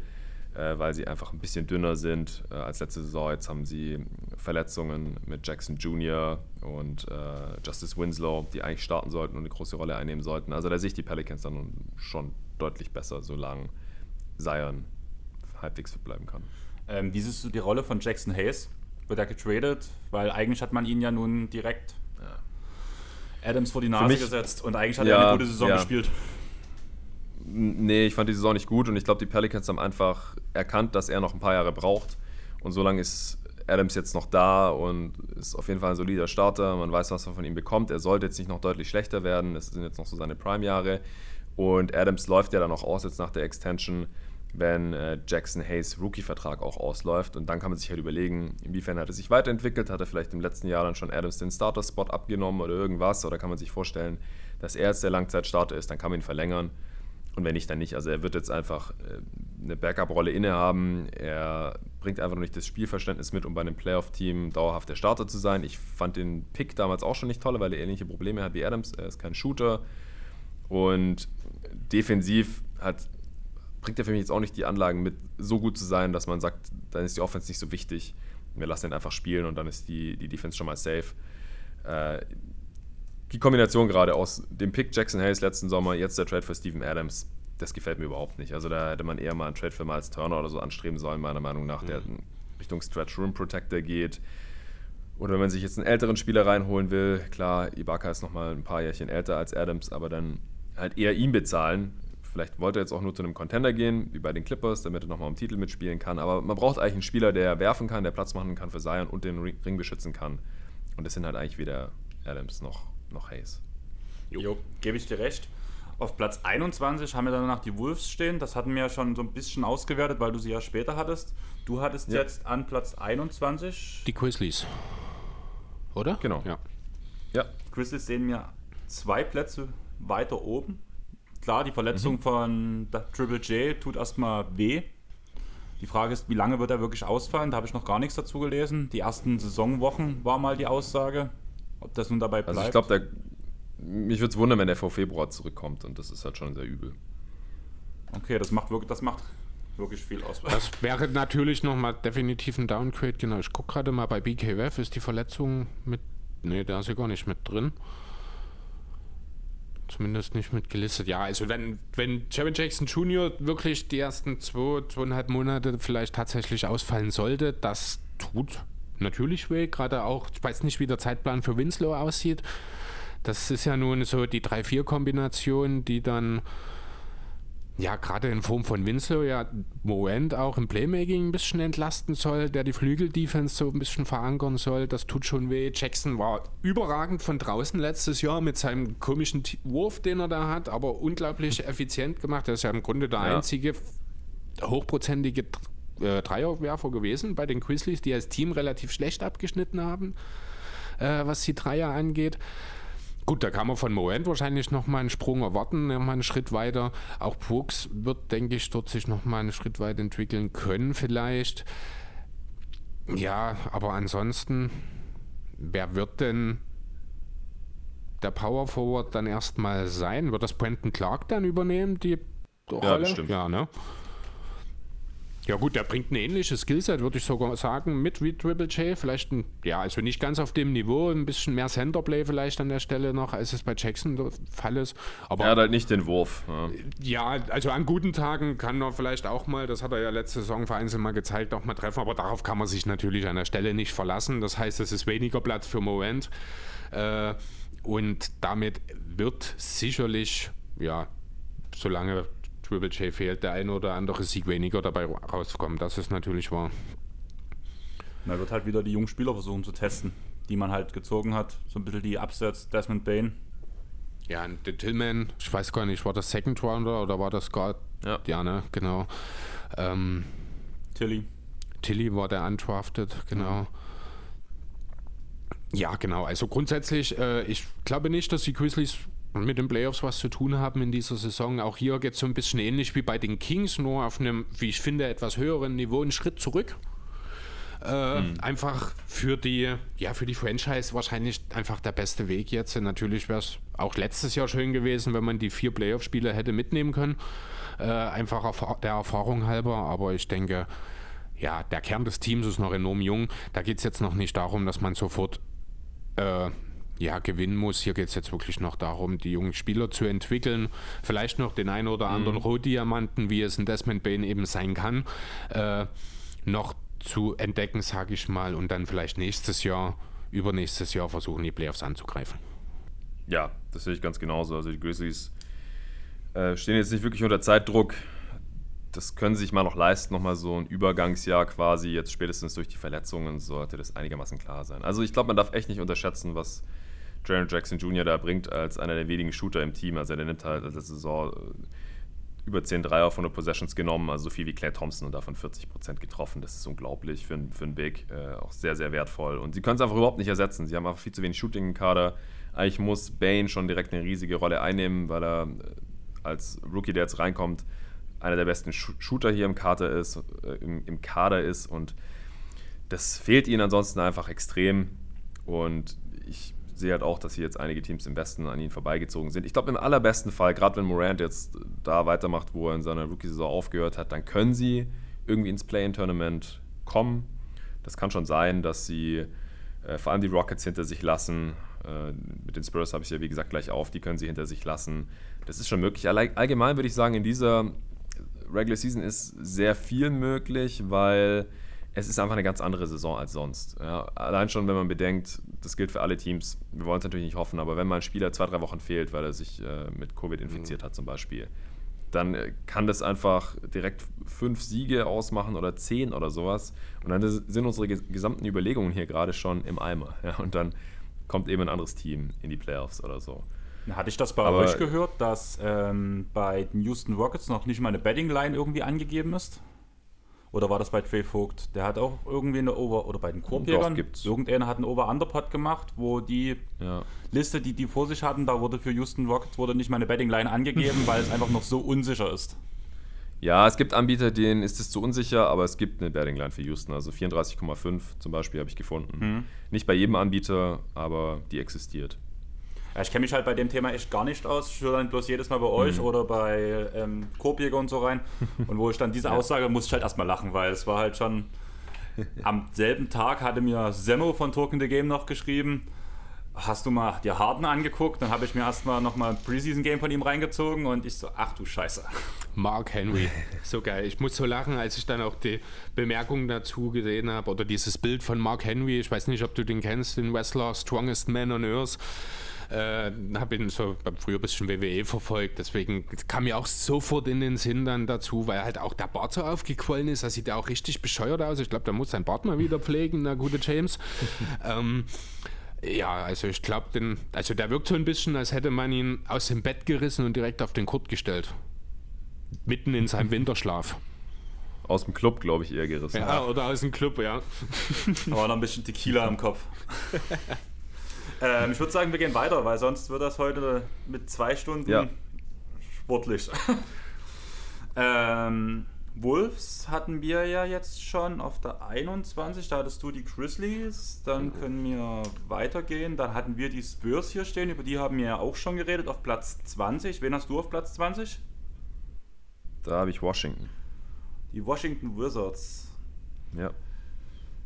[SPEAKER 3] weil sie einfach ein bisschen dünner sind äh, als letzte Saison. Jetzt haben sie Verletzungen mit Jackson Jr. und äh, Justice Winslow, die eigentlich starten sollten und eine große Rolle einnehmen sollten. Also da sehe ich die Pelicans dann schon deutlich besser, solange Zion halbwegs fit bleiben kann.
[SPEAKER 1] Ähm, wie siehst du die Rolle von Jackson Hayes? Wird er getradet? Weil eigentlich hat man ihn ja nun direkt ja. Adams vor die Nase mich, gesetzt und eigentlich hat ja, er eine gute Saison ja. gespielt.
[SPEAKER 3] Nee, ich fand die Saison nicht gut und ich glaube, die Pelicans haben einfach erkannt, dass er noch ein paar Jahre braucht. Und solange ist Adams jetzt noch da und ist auf jeden Fall ein solider Starter. Man weiß, was man von ihm bekommt. Er sollte jetzt nicht noch deutlich schlechter werden. Das sind jetzt noch so seine Prime-Jahre. Und Adams läuft ja dann auch aus jetzt nach der Extension, wenn äh, Jackson Hayes Rookie-Vertrag auch ausläuft. Und dann kann man sich halt überlegen, inwiefern hat er sich weiterentwickelt. Hat er vielleicht im letzten Jahr dann schon Adams den Starter-Spot abgenommen oder irgendwas? Oder kann man sich vorstellen, dass er jetzt der Langzeitstarter ist? Dann kann man ihn verlängern. Und wenn nicht, dann nicht. Also er wird jetzt einfach äh, eine Backup-Rolle innehaben. Er bringt einfach noch nicht das Spielverständnis mit, um bei einem Playoff-Team dauerhaft der Starter zu sein. Ich fand den Pick damals auch schon nicht toll, weil er ähnliche Probleme hat wie Adams. Er ist kein Shooter. Und defensiv hat, bringt er für mich jetzt auch nicht die Anlagen mit, so gut zu sein, dass man sagt, dann ist die Offense nicht so wichtig. Wir lassen ihn einfach spielen und dann ist die, die Defense schon mal safe. Äh, die Kombination gerade aus dem Pick Jackson Hayes letzten Sommer, jetzt der Trade für Steven Adams, das gefällt mir überhaupt nicht. Also da hätte man eher mal einen Trade für Miles Turner oder so anstreben sollen, meiner Meinung nach, der mhm. Richtung Stretch Room Protector geht. Oder wenn man sich jetzt einen älteren Spieler reinholen will, klar, Ibaka ist nochmal ein paar Jährchen älter als Adams, aber dann halt eher ihn bezahlen Vielleicht wollte er jetzt auch nur zu einem Contender gehen, wie bei den Clippers, damit er nochmal um Titel mitspielen kann. Aber man braucht eigentlich einen Spieler, der werfen kann, der Platz machen kann für Zion und den Ring beschützen kann. Und das sind halt eigentlich weder Adams noch, noch Hayes.
[SPEAKER 1] Jo, jo gebe ich dir recht. Auf Platz 21 haben wir danach die Wolves stehen. Das hatten wir ja schon so ein bisschen ausgewertet, weil du sie ja später hattest. Du hattest ja. jetzt an Platz 21
[SPEAKER 2] die Grizzlies. Oder?
[SPEAKER 3] Genau.
[SPEAKER 2] Ja.
[SPEAKER 1] ja. Grizzlies sehen wir zwei Plätze weiter oben. Klar, die Verletzung mhm. von Triple J tut erstmal weh. Die Frage ist, wie lange wird er wirklich ausfallen? Da habe ich noch gar nichts dazu gelesen. Die ersten Saisonwochen war mal die Aussage. Ob das nun dabei bleibt.
[SPEAKER 3] Also ich glaube, mich würde es wundern, wenn er vor Februar zurückkommt und das ist halt schon sehr übel.
[SPEAKER 1] Okay, das macht wirklich, das macht wirklich viel aus.
[SPEAKER 2] Das wäre natürlich nochmal definitiv ein Downgrade. Genau, ich gucke gerade mal bei BKWF, ist die Verletzung mit. Ne, da ist sie gar nicht mit drin. Zumindest nicht mit gelistet. Ja, also wenn, wenn Jerry Jackson Jr. wirklich die ersten zwei, zweieinhalb Monate vielleicht tatsächlich ausfallen sollte, das tut natürlich weh. Gerade auch, ich weiß nicht, wie der Zeitplan für Winslow aussieht. Das ist ja nun so die 3-4-Kombination, die dann ja, gerade in Form von Winslow ja Moment auch im Playmaking ein bisschen entlasten soll, der die Flügel-Defense so ein bisschen verankern soll. Das tut schon weh. Jackson war überragend von draußen letztes Jahr mit seinem komischen Wurf, den er da hat, aber unglaublich effizient gemacht. Er ist ja im Grunde der ja. einzige hochprozentige äh, Dreierwerfer gewesen bei den Grizzlies, die als Team relativ schlecht abgeschnitten haben, äh, was die Dreier angeht. Gut, da kann man von Moment wahrscheinlich noch mal einen Sprung erwarten, noch mal einen Schritt weiter. Auch Brooks wird, denke ich, dort sich noch mal einen Schritt weit entwickeln können vielleicht. Ja, aber ansonsten, wer wird denn der Power Forward dann erstmal sein? Wird das Brandon Clark dann übernehmen, die
[SPEAKER 3] Rolle? Ja, bestimmt.
[SPEAKER 2] Ja, ne? Ja gut, der bringt ein ähnliches Skillset, würde ich sogar sagen, mit wie Triple J. Vielleicht, ein, ja, also nicht ganz auf dem Niveau, ein bisschen mehr Centerplay vielleicht an der Stelle noch, als es bei Jackson der Fall ist.
[SPEAKER 3] Aber er hat halt nicht den Wurf.
[SPEAKER 2] Ja. ja, also an guten Tagen kann er vielleicht auch mal, das hat er ja letzte Saison vereinzelt mal gezeigt, auch mal treffen, aber darauf kann man sich natürlich an der Stelle nicht verlassen. Das heißt, es ist weniger Platz für Moment. Äh, und damit wird sicherlich, ja, solange Triple J fehlt, der ein oder andere Sieg weniger dabei rauskommen. Das ist natürlich wahr.
[SPEAKER 1] Man wird halt wieder die jungen Spieler versuchen zu testen, die man halt gezogen hat. So ein bisschen die Absatz Desmond Bain.
[SPEAKER 2] Ja, der Tillman, ich weiß gar nicht, war das Second Rounder oder war das Guard?
[SPEAKER 3] Ja,
[SPEAKER 2] ja ne, genau. Ähm,
[SPEAKER 1] Tilly.
[SPEAKER 2] Tilly war der undrafted, genau. Mhm. Ja, genau. Also grundsätzlich, äh, ich glaube nicht, dass die Grizzlies mit den Playoffs was zu tun haben in dieser Saison. Auch hier geht es so ein bisschen ähnlich wie bei den Kings, nur auf einem, wie ich finde, etwas höheren Niveau einen Schritt zurück. Äh, mhm. Einfach für die, ja, für die Franchise wahrscheinlich einfach der beste Weg jetzt. Und natürlich wäre es auch letztes Jahr schön gewesen, wenn man die vier Playoff-Spiele hätte mitnehmen können. Äh, einfach der Erfahrung halber. Aber ich denke, ja, der Kern des Teams ist noch enorm jung. Da geht es jetzt noch nicht darum, dass man sofort äh, ja, gewinnen muss. Hier geht es jetzt wirklich noch darum, die jungen Spieler zu entwickeln. Vielleicht noch den einen oder anderen mhm. Rohdiamanten, wie es ein Desmond Bain eben sein kann, äh, noch zu entdecken, sage ich mal, und dann vielleicht nächstes Jahr, übernächstes Jahr versuchen, die Playoffs anzugreifen.
[SPEAKER 3] Ja, das sehe ich ganz genauso. Also die Grizzlies äh, stehen jetzt nicht wirklich unter Zeitdruck. Das können sie sich mal noch leisten, nochmal so ein Übergangsjahr quasi. Jetzt spätestens durch die Verletzungen sollte das einigermaßen klar sein. Also ich glaube, man darf echt nicht unterschätzen, was Jaron Jackson Jr. da bringt als einer der wenigen Shooter im Team. Also der nimmt halt letzte Saison äh, über 10 Dreier von den Possessions genommen, also so viel wie Clay Thompson und davon 40% getroffen. Das ist unglaublich für, für einen Big, äh, auch sehr, sehr wertvoll. Und sie können es einfach überhaupt nicht ersetzen. Sie haben einfach viel zu wenig Shooting im Kader. Eigentlich muss Bane schon direkt eine riesige Rolle einnehmen, weil er äh, als Rookie, der jetzt reinkommt, einer der besten Shooter hier im Kader ist, äh, im, im Kader ist und das fehlt ihnen ansonsten einfach extrem. Und ich sehe halt auch, dass hier jetzt einige Teams im Westen an ihnen vorbeigezogen sind. Ich glaube, im allerbesten Fall, gerade wenn Morant jetzt da weitermacht, wo er in seiner Rookie-Saison aufgehört hat, dann können sie irgendwie ins Play-In-Tournament kommen. Das kann schon sein, dass sie äh, vor allem die Rockets hinter sich lassen. Äh, mit den Spurs habe ich ja, wie gesagt, gleich auf. Die können sie hinter sich lassen. Das ist schon möglich. Allgemein würde ich sagen, in dieser Regular Season ist sehr viel möglich, weil es ist einfach eine ganz andere Saison als sonst. Ja, allein schon, wenn man bedenkt, das gilt für alle Teams, wir wollen es natürlich nicht hoffen, aber wenn mal ein Spieler zwei, drei Wochen fehlt, weil er sich äh, mit Covid infiziert mhm. hat zum Beispiel, dann äh, kann das einfach direkt fünf Siege ausmachen oder zehn oder sowas. Und dann sind unsere gesamten Überlegungen hier gerade schon im Eimer. Ja, und dann kommt eben ein anderes Team in die Playoffs oder so.
[SPEAKER 1] Hatte ich das bei Aber euch gehört, dass ähm, bei den Houston Rockets noch nicht mal eine Betting Line irgendwie angegeben ist? Oder war das bei Trey Vogt? Der hat auch irgendwie eine Over- oder bei den Korbjägern.
[SPEAKER 3] gibt's.
[SPEAKER 1] Irgendeiner hat einen Over-Underpot gemacht, wo die ja. Liste, die die vor sich hatten, da wurde für Houston Rockets wurde nicht mal eine Betting Line angegeben, weil es einfach noch so unsicher ist.
[SPEAKER 3] Ja, es gibt Anbieter, denen ist es zu unsicher, aber es gibt eine Betting Line für Houston. Also 34,5 zum Beispiel habe ich gefunden. Mhm. Nicht bei jedem Anbieter, aber die existiert.
[SPEAKER 1] Ja, ich kenne mich halt bei dem Thema echt gar nicht aus. Ich höre dann bloß jedes Mal bei euch mhm. oder bei ähm, Korbjäger und so rein. Und wo ich dann diese Aussage musste ich halt erstmal lachen, weil es war halt schon. Am selben Tag hatte mir Semmo von Talking the Game noch geschrieben. Hast du mal dir Harden angeguckt? Dann habe ich mir erstmal nochmal ein Preseason-Game von ihm reingezogen und ich so, ach du Scheiße.
[SPEAKER 2] Mark Henry, so geil. Ich muss so lachen, als ich dann auch die Bemerkungen dazu gesehen habe oder dieses Bild von Mark Henry. Ich weiß nicht, ob du den kennst, den Wrestler Strongest Man on Earth. Äh, habe ihn so früher ein bisschen WWE verfolgt, deswegen kam mir auch sofort in den Sinn dann dazu, weil halt auch der Bart so aufgequollen ist. Da sieht er auch richtig bescheuert aus. Ich glaube, der muss sein Bart mal wieder pflegen, der gute James. ähm, ja, also ich glaube, also der wirkt so ein bisschen, als hätte man ihn aus dem Bett gerissen und direkt auf den Kurt gestellt. Mitten in seinem Winterschlaf.
[SPEAKER 3] Aus dem Club, glaube ich, eher gerissen.
[SPEAKER 2] Ja, oder aus dem Club, ja.
[SPEAKER 1] Aber noch ein bisschen Tequila im Kopf. Ähm, ich würde sagen, wir gehen weiter, weil sonst wird das heute mit zwei Stunden ja. sportlich. ähm, Wolves hatten wir ja jetzt schon auf der 21, da hattest du die Grizzlies, dann können wir weitergehen. Dann hatten wir die Spurs hier stehen, über die haben wir ja auch schon geredet, auf Platz 20. Wen hast du auf Platz 20?
[SPEAKER 3] Da habe ich Washington.
[SPEAKER 1] Die Washington Wizards.
[SPEAKER 3] Ja.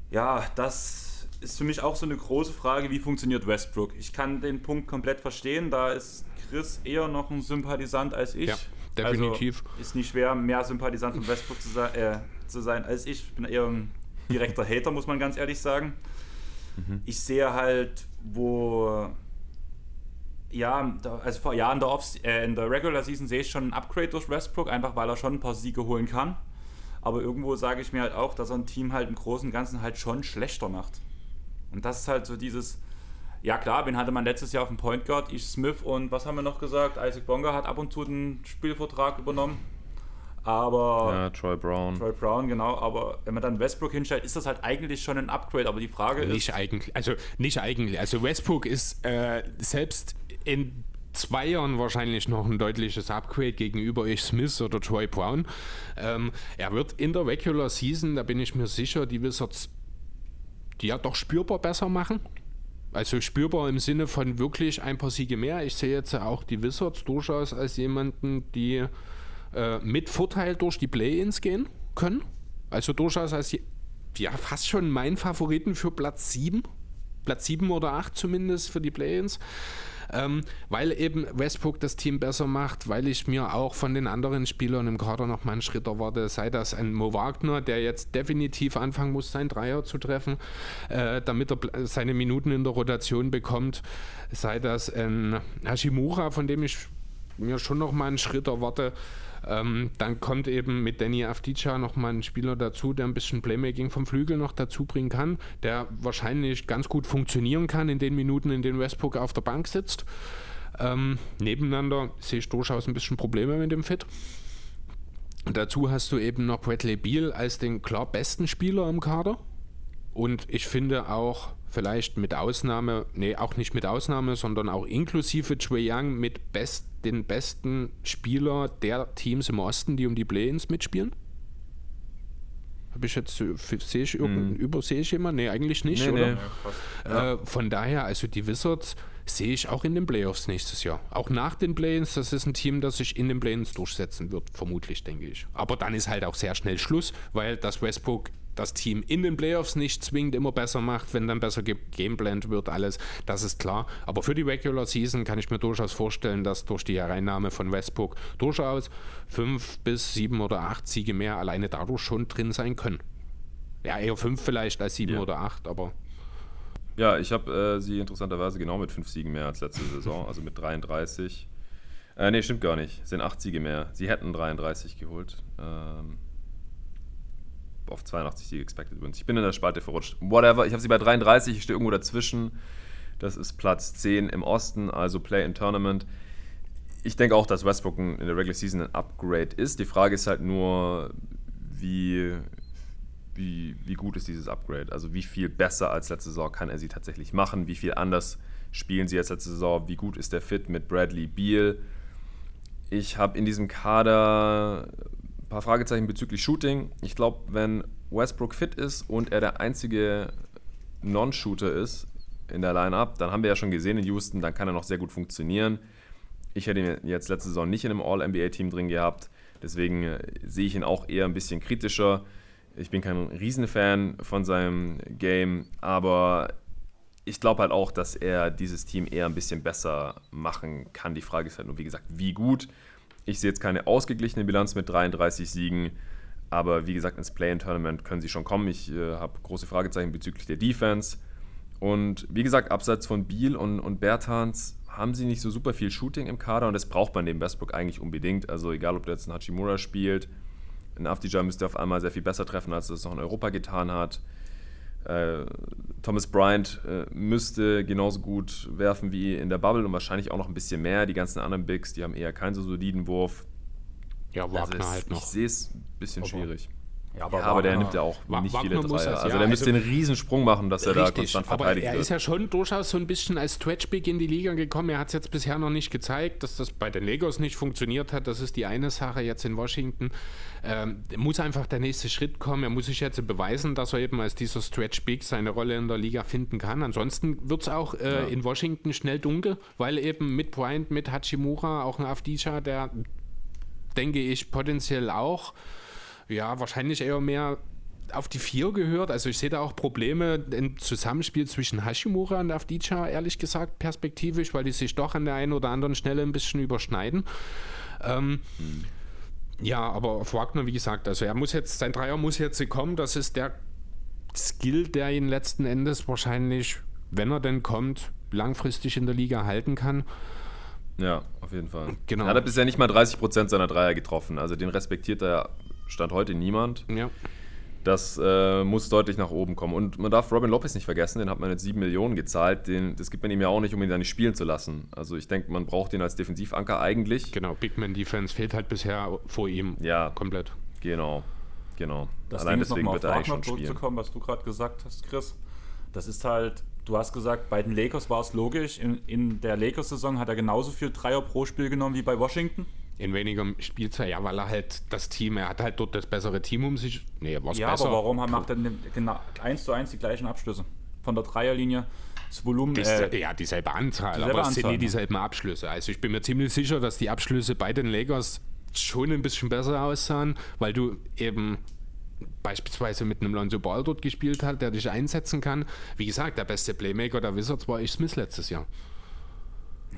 [SPEAKER 1] Ja, das ist für mich auch so eine große Frage, wie funktioniert Westbrook. Ich kann den Punkt komplett verstehen, da ist Chris eher noch ein Sympathisant als ich. Ja,
[SPEAKER 2] definitiv.
[SPEAKER 1] Also ist nicht schwer, mehr Sympathisant von Westbrook zu, sein, äh, zu sein als ich. Ich bin eher ein direkter Hater, muss man ganz ehrlich sagen. Mhm. Ich sehe halt, wo ja, also vor Jahren der Off äh, in der Regular Season sehe ich schon ein Upgrade durch Westbrook, einfach weil er schon ein paar Siege holen kann. Aber irgendwo sage ich mir halt auch, dass er ein Team halt im Großen und Ganzen halt schon schlechter macht. Und das ist halt so dieses, ja klar, wen hatte man letztes Jahr auf dem Point Guard? Ich Smith und was haben wir noch gesagt? Isaac Bonga hat ab und zu den Spielvertrag übernommen. Aber.
[SPEAKER 3] Ja, Troy Brown.
[SPEAKER 1] Troy Brown, genau. Aber wenn man dann Westbrook hinstellt, ist das halt eigentlich schon ein Upgrade. Aber die Frage
[SPEAKER 2] nicht ist. Nicht eigentlich. Also, nicht eigentlich. Also, Westbrook ist äh, selbst in zwei Jahren wahrscheinlich noch ein deutliches Upgrade gegenüber ich Smith oder Troy Brown. Ähm, er wird in der Regular Season, da bin ich mir sicher, die Wizards die ja doch spürbar besser machen. Also spürbar im Sinne von wirklich ein paar Siege mehr. Ich sehe jetzt auch die Wizards durchaus als jemanden, die äh, mit Vorteil durch die Play-ins gehen können. Also durchaus als ja, fast schon mein Favoriten für Platz 7. Platz 7 oder 8 zumindest für die Play-ins ähm, weil eben Westbrook das Team besser macht, weil ich mir auch von den anderen Spielern im Kader noch mal einen Schritt erwarte, sei das ein Mo Wagner, der jetzt definitiv anfangen muss, sein Dreier zu treffen, äh, damit er seine Minuten in der Rotation bekommt, sei das ein Hashimura, von dem ich mir schon noch mal einen Schritt erwarte, ähm, dann kommt eben mit Danny Avdica nochmal ein Spieler dazu, der ein bisschen Playmaking vom Flügel noch dazu bringen kann, der wahrscheinlich ganz gut funktionieren kann in den Minuten, in denen Westbrook auf der Bank sitzt. Ähm, nebeneinander sehe ich durchaus ein bisschen Probleme mit dem Fit. Dazu hast du eben noch Bradley Beal als den klar besten Spieler im Kader. Und ich finde auch, vielleicht mit Ausnahme, nee, auch nicht mit Ausnahme, sondern auch inklusive Trey Young mit best, den besten Spieler der Teams im Osten, die um die Play-ins mitspielen? Habe ich jetzt, sehe ich, mm. übersehe ich jemand? Nee, eigentlich nicht, nee, oder? Nee. Äh, von daher, also die Wizards sehe ich auch in den Playoffs nächstes Jahr. Auch nach den Play-ins, das ist ein Team, das sich in den Play-ins durchsetzen wird, vermutlich, denke ich. Aber dann ist halt auch sehr schnell Schluss, weil das Westbrook das Team in den Playoffs nicht zwingend immer besser macht, wenn dann besser gameplant wird, alles, das ist klar. Aber für die Regular Season kann ich mir durchaus vorstellen, dass durch die Hereinnahme von Westbrook durchaus fünf bis sieben oder acht Siege mehr alleine dadurch schon drin sein können. Ja, eher fünf vielleicht als sieben ja. oder acht, aber.
[SPEAKER 3] Ja, ich habe äh, sie interessanterweise genau mit fünf Siegen mehr als letzte Saison, also mit 33. Äh, nee, stimmt gar nicht. Sind 8 Siege mehr. Sie hätten 33 geholt. Ähm, auf 82 Siege expected wins. Ich bin in der Spalte verrutscht. Whatever. Ich habe sie bei 33. Ich stehe irgendwo dazwischen. Das ist Platz 10 im Osten, also Play in Tournament. Ich denke auch, dass Westbrook in der Regular Season ein Upgrade ist. Die Frage ist halt nur, wie, wie, wie gut ist dieses Upgrade? Also wie viel besser als letzte Saison kann er sie tatsächlich machen? Wie viel anders spielen sie als letzte Saison? Wie gut ist der Fit mit Bradley Beal? Ich habe in diesem Kader paar Fragezeichen bezüglich Shooting. Ich glaube, wenn Westbrook fit ist und er der einzige Non-Shooter ist in der Line-Up, dann haben wir ja schon gesehen in Houston, dann kann er noch sehr gut funktionieren. Ich hätte ihn jetzt letzte Saison nicht in einem All-NBA-Team drin gehabt. Deswegen äh, sehe ich ihn auch eher ein bisschen kritischer. Ich bin kein Riesenfan von seinem Game, aber ich glaube halt auch, dass er dieses Team eher ein bisschen besser machen kann. Die Frage ist halt nur, wie gesagt, wie gut. Ich sehe jetzt keine ausgeglichene Bilanz mit 33 Siegen, aber wie gesagt, ins Play-in-Tournament können sie schon kommen. Ich äh, habe große Fragezeichen bezüglich der Defense. Und wie gesagt, abseits von Biel und, und Bertans haben sie nicht so super viel Shooting im Kader und das braucht man dem Westbrook eigentlich unbedingt. Also egal, ob der jetzt ein Hachimura spielt, ein Afdija müsste auf einmal sehr viel besser treffen, als er es noch in Europa getan hat. Äh, Thomas Bryant äh, müsste genauso gut werfen wie in der Bubble und wahrscheinlich auch noch ein bisschen mehr. Die ganzen anderen Bigs, die haben eher keinen so soliden Wurf.
[SPEAKER 2] Ja, Wagner also
[SPEAKER 3] es,
[SPEAKER 2] halt noch.
[SPEAKER 3] Ich sehe es ein bisschen
[SPEAKER 2] Aber
[SPEAKER 3] schwierig.
[SPEAKER 1] Ja, aber,
[SPEAKER 3] Ja, aber der nimmt ja auch nicht
[SPEAKER 2] Wagner
[SPEAKER 3] viele Dreier.
[SPEAKER 2] das,
[SPEAKER 3] Also
[SPEAKER 2] ja,
[SPEAKER 3] der müsste
[SPEAKER 2] also-
[SPEAKER 3] einen Riesensprung machen, dass er da konstant
[SPEAKER 2] aber
[SPEAKER 3] verteidigt
[SPEAKER 2] er
[SPEAKER 3] wird.
[SPEAKER 2] ist ja schon durchaus so ein bisschen als Stretch-Big in die Liga gekommen. Er hat es jetzt bisher noch nicht gezeigt, dass das bei den Lakers nicht funktioniert hat. Das ist die eine Sache jetzt in Washington. Ähm, muss einfach der nächste Schritt kommen. Er muss sich jetzt beweisen, dass er eben als dieser Stretch-Big seine Rolle in der Liga finden kann. Ansonsten wird es auch äh, in Washington schnell dunkel, weil eben mit Bryant, mit Hachimura, auch ein Afdija, der denke ich potenziell auch, ja, wahrscheinlich eher mehr auf die vier gehört. Also ich sehe da auch Probleme im Zusammenspiel zwischen Hashimura und Avdija, ehrlich gesagt, perspektivisch, weil die sich doch an der einen oder anderen Stelle ein bisschen überschneiden. Ähm, Ja, aber auf Wagner, wie gesagt, also er muss jetzt, sein Dreier muss jetzt kommen. Das ist der Skill, der ihn letzten Endes wahrscheinlich, wenn er denn kommt, langfristig in der Liga halten kann.
[SPEAKER 3] Ja, auf jeden Fall.
[SPEAKER 2] Genau.
[SPEAKER 3] Er hat bisher nicht mal 30% seiner Dreier getroffen. Also den respektiert er Stand heute niemand.
[SPEAKER 2] Ja.
[SPEAKER 3] Das äh, muss deutlich nach oben kommen. Und man darf Robin Lopez nicht vergessen, den hat man jetzt 7 Millionen gezahlt. Den, das gibt man ihm ja auch nicht, um ihn da nicht spielen zu lassen. Also ich denke, man braucht ihn als Defensivanker eigentlich.
[SPEAKER 2] Genau, Big Man Defense fehlt halt bisher vor ihm
[SPEAKER 3] Ja.
[SPEAKER 2] komplett.
[SPEAKER 3] Genau, genau.
[SPEAKER 1] Das
[SPEAKER 3] Allein
[SPEAKER 1] Ding ist
[SPEAKER 3] deswegen
[SPEAKER 1] nochmal
[SPEAKER 3] wird
[SPEAKER 1] auf
[SPEAKER 3] er eigentlich schon spielen.
[SPEAKER 1] zurückzukommen, was du gerade gesagt hast, Chris. Das ist halt, du hast gesagt, bei den Lakers war es logisch. In, in der Lakers-Saison hat er genauso viel Dreier pro Spiel genommen wie bei Washington.
[SPEAKER 2] In weniger Spielzeit, ja, weil er halt das Team, er hat halt dort das bessere Team um sich. Nee, was
[SPEAKER 1] Ja,
[SPEAKER 2] besser.
[SPEAKER 1] aber warum macht er denn genau eins zu eins die gleichen Abschlüsse? Von der Dreierlinie, das Volumen.
[SPEAKER 2] Dies,
[SPEAKER 1] Äh,
[SPEAKER 2] ja, dieselbe Anzahl,
[SPEAKER 1] dieselbe
[SPEAKER 2] aber es sind nie dieselben Abschlüsse. Also ich bin mir ziemlich sicher, dass die Abschlüsse bei den Lakers schon ein bisschen besser aussahen, weil du eben beispielsweise mit einem Lonzo Ball dort gespielt hast, der dich einsetzen kann. Wie gesagt, der beste Playmaker der Wizards war ich Smith letztes Jahr.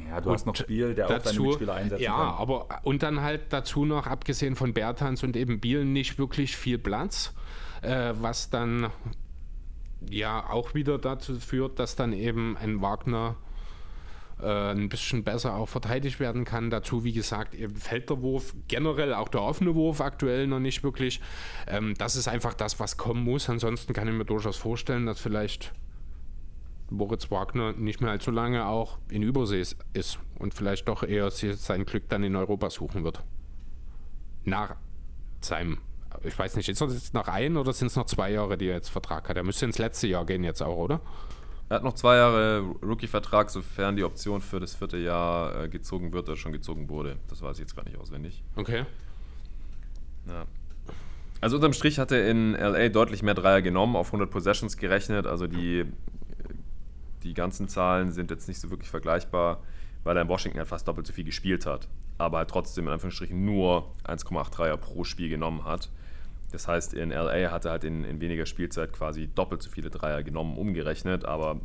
[SPEAKER 1] Ja, du hast noch Spiel, der auch seine Mitspieler einsetzen
[SPEAKER 2] ja,
[SPEAKER 1] kann.
[SPEAKER 2] aber und dann halt dazu noch, abgesehen von Bertans und eben Biel, nicht wirklich viel Platz, äh, was dann ja auch wieder dazu führt, dass dann eben ein Wagner äh, ein bisschen besser auch verteidigt werden kann. Dazu, wie gesagt, eben fällt der Wurf, generell auch der offene Wurf aktuell noch nicht wirklich. Ähm, das ist einfach das, was kommen muss. Ansonsten kann ich mir durchaus vorstellen, dass vielleicht Moritz Wagner nicht mehr allzu lange auch in Übersee ist und vielleicht doch eher sein Glück dann in Europa suchen wird. Nach seinem, ich weiß nicht, ist das jetzt noch ein oder sind es noch zwei Jahre, die er jetzt Vertrag hat? Er müsste ins letzte Jahr gehen jetzt auch, oder?
[SPEAKER 3] Er hat noch zwei Jahre Rookie-Vertrag, sofern die Option für das vierte Jahr äh, gezogen wird oder schon gezogen wurde. Das weiß ich jetzt gar nicht auswendig.
[SPEAKER 2] Okay.
[SPEAKER 3] Ja. Also unterm Strich hat er in LA deutlich mehr Dreier genommen, auf 100 Possessions gerechnet. Also die, die ganzen Zahlen sind jetzt nicht so wirklich vergleichbar, weil er in Washington halt fast doppelt so viel gespielt hat. Aber halt trotzdem in Anführungsstrichen nur 1,8 Dreier pro Spiel genommen hat. Das heißt, in LA hat er halt in, in weniger Spielzeit quasi doppelt so viele Dreier genommen, umgerechnet. Aber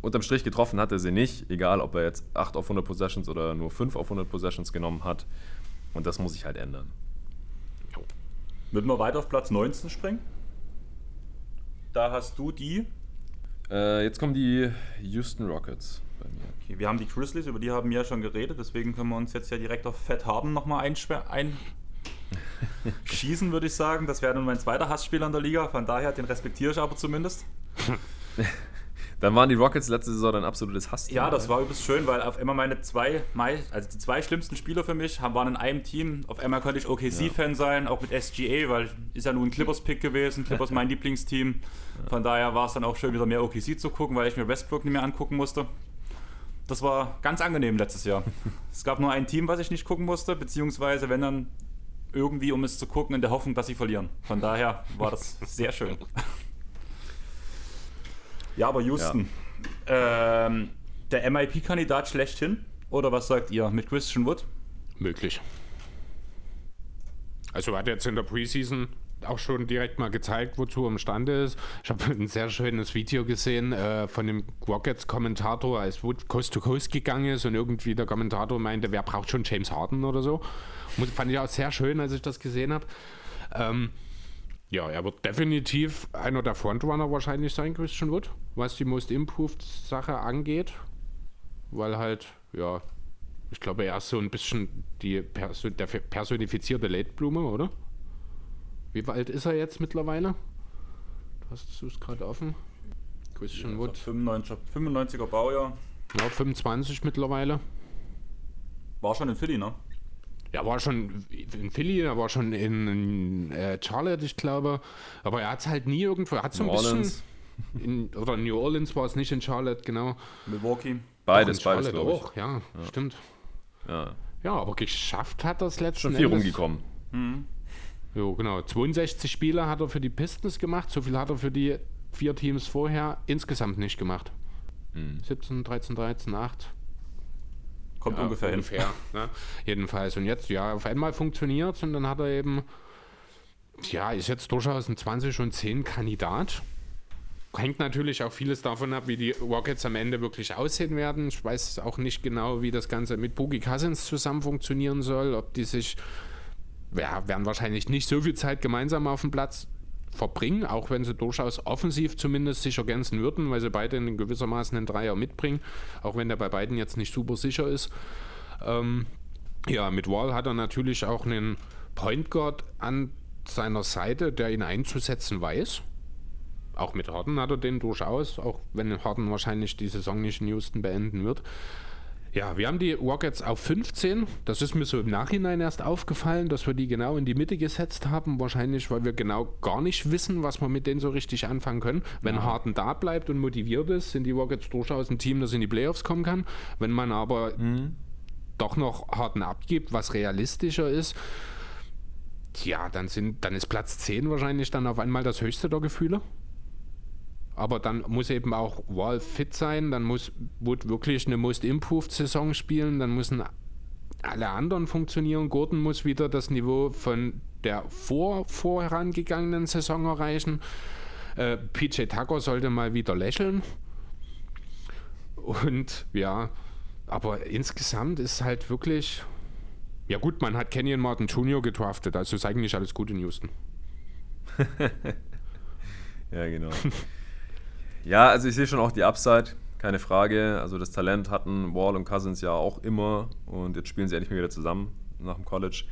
[SPEAKER 3] unterm Strich getroffen hat er sie nicht, egal ob er jetzt 8 auf 100 Possessions oder nur 5 auf 100 Possessions genommen hat. Und das muss sich halt ändern.
[SPEAKER 1] Würden wir weiter auf Platz 19 springen? Da hast du die.
[SPEAKER 3] Äh, jetzt kommen die Houston Rockets
[SPEAKER 1] bei mir. Okay, wir haben die Grizzlies, über die haben wir ja schon geredet, deswegen können wir uns jetzt ja direkt auf Fett haben nochmal einschießen, würde ich sagen. Das wäre nun mein zweiter Hassspieler in der Liga, von daher, den respektiere ich aber zumindest.
[SPEAKER 3] Dann waren die Rockets letzte Saison ein absolutes Hass.
[SPEAKER 1] Ja, das war übelst schön, weil auf immer meine zwei, also die zwei schlimmsten Spieler für mich waren in einem Team. Auf einmal konnte ich OKC-Fan ja. sein, auch mit SGA, weil ist ja nur ein Clippers-Pick gewesen. Clippers mein Lieblingsteam. Von daher war es dann auch schön, wieder mehr OKC zu gucken, weil ich mir Westbrook nicht mehr angucken musste. Das war ganz angenehm letztes Jahr. es gab nur ein Team, was ich nicht gucken musste, beziehungsweise wenn dann irgendwie, um es zu gucken, in der Hoffnung, dass sie verlieren. Von daher war das sehr schön. Ja, aber Houston, ja. Ähm, der MIP-Kandidat schlechthin? Oder was sagt ihr mit Christian Wood?
[SPEAKER 2] Möglich. Also hat jetzt in der Preseason auch schon direkt mal gezeigt, wozu er imstande ist. Ich habe ein sehr schönes Video gesehen äh, von dem Rockets-Kommentator, als Wood Coast to Coast gegangen ist und irgendwie der Kommentator meinte, wer braucht schon James Harden oder so. Und fand ich auch sehr schön, als ich das gesehen habe. Ähm, ja, er wird definitiv einer der Frontrunner wahrscheinlich sein, Christian Wood, was die Most Improved Sache angeht. Weil halt, ja, ich glaube, er ist so ein bisschen die Perso der personifizierte Late-Blume, oder? Wie alt ist er jetzt mittlerweile? Du hast es gerade offen.
[SPEAKER 1] Christian ja, Wood. 95, 95er Baujahr.
[SPEAKER 2] Ja, 25 mittlerweile.
[SPEAKER 1] War schon in Philly, ne?
[SPEAKER 2] Er war schon in Philly, er war schon in, äh, Charlotte, ich glaube. Aber er hat es halt nie irgendwo. Er hat so ein bisschen. In, oder New Orleans war es nicht in Charlotte, genau.
[SPEAKER 1] Milwaukee.
[SPEAKER 3] Beides, beides,
[SPEAKER 2] auch. Ja, ja, stimmt. Ja. ja, aber geschafft hat er es letzten
[SPEAKER 3] Schon viel Endes. rumgekommen.
[SPEAKER 2] Mhm. Jo, genau. 62 Spiele hat er für die Pistons gemacht. So viel hat er für die vier Teams vorher insgesamt nicht gemacht. Mhm. 17, 13, 13, 8.
[SPEAKER 1] Kommt ja, ungefähr, ungefähr hin.
[SPEAKER 2] Ne? Jedenfalls. Und jetzt, ja, auf einmal funktioniert es und dann hat er eben, ja, ist jetzt durchaus ein 20 und 10 Kandidat. Hängt natürlich auch vieles davon ab, wie die Rockets am Ende wirklich aussehen werden. Ich weiß auch nicht genau, wie das Ganze mit Boogie Cousins zusammen funktionieren soll. Ob die sich, ja, werden wahrscheinlich nicht so viel Zeit gemeinsam auf dem Platz verbringen, auch wenn sie durchaus offensiv zumindest sich ergänzen würden, weil sie beide in gewissermaßen einen Dreier mitbringen, auch wenn der bei beiden jetzt nicht super sicher ist. Ähm, ja, mit Wall hat er natürlich auch einen Point Guard an seiner Seite, der ihn einzusetzen weiß. Auch mit Harden hat er den durchaus, auch wenn Harden wahrscheinlich die Saison nicht in Houston beenden wird. Ja, wir haben die Rockets auf 15. Das ist mir so im Nachhinein erst aufgefallen, dass wir die genau in die Mitte gesetzt haben. Wahrscheinlich, weil wir genau gar nicht wissen, was wir mit denen so richtig anfangen können. Wenn ja. Harden da bleibt und motiviert ist, sind die Rockets durchaus ein Team, das in die Playoffs kommen kann. Wenn man aber mhm. doch noch Harden abgibt, was realistischer ist, ja, dann, sind, dann ist Platz 10 wahrscheinlich dann auf einmal das höchste der Gefühle. Aber dann muss eben auch Wall fit sein, dann muss Wood wirklich eine Most Improved Saison spielen, dann müssen alle anderen funktionieren. Gordon muss wieder das Niveau von der vor vorherangegangenen Saison erreichen. Äh, PJ Tucker sollte mal wieder lächeln. Und ja, aber insgesamt ist halt wirklich. Ja, gut, man hat Kenyon Martin Jr. gedraftet, also ist eigentlich alles gut in Houston.
[SPEAKER 3] ja, genau. Ja, also ich sehe schon auch die Upside, keine Frage. Also das Talent hatten Wall und Cousins ja auch immer und jetzt spielen sie endlich mal wieder zusammen nach dem College.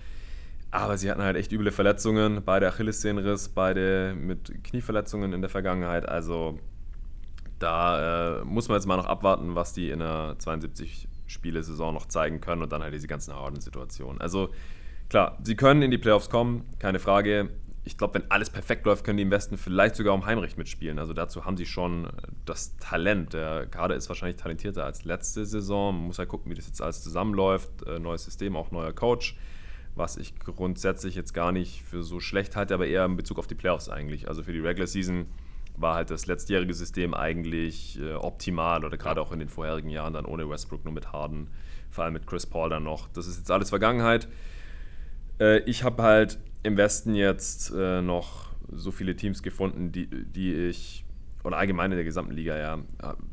[SPEAKER 3] Aber sie hatten halt echt üble Verletzungen, beide Achillessehnenriss, beide mit Knieverletzungen in der Vergangenheit. Also da äh, muss man jetzt mal noch abwarten, was die in der 72 Spiele-Saison noch zeigen können und dann halt diese ganzen harten Situationen. Also klar, sie können in die Playoffs kommen, keine Frage ich glaube, wenn alles perfekt läuft, können die im Westen vielleicht sogar um Heimrecht mitspielen. Also dazu haben sie schon äh, das Talent. Der Kader ist wahrscheinlich talentierter als letzte Saison. Man muss halt gucken, wie das jetzt alles zusammenläuft. Äh, neues System, auch neuer Coach. Was ich grundsätzlich jetzt gar nicht für so schlecht halte, aber eher in Bezug auf die Playoffs eigentlich. Also für die Regular Season war halt das letztjährige System eigentlich äh, optimal oder gerade auch in den vorherigen Jahren dann ohne Westbrook, nur mit Harden, vor allem mit Chris Paul dann noch. Das ist jetzt alles Vergangenheit. Ich habe halt im Westen jetzt äh, noch so viele Teams gefunden, die, die ich, oder allgemein in der gesamten Liga, ja,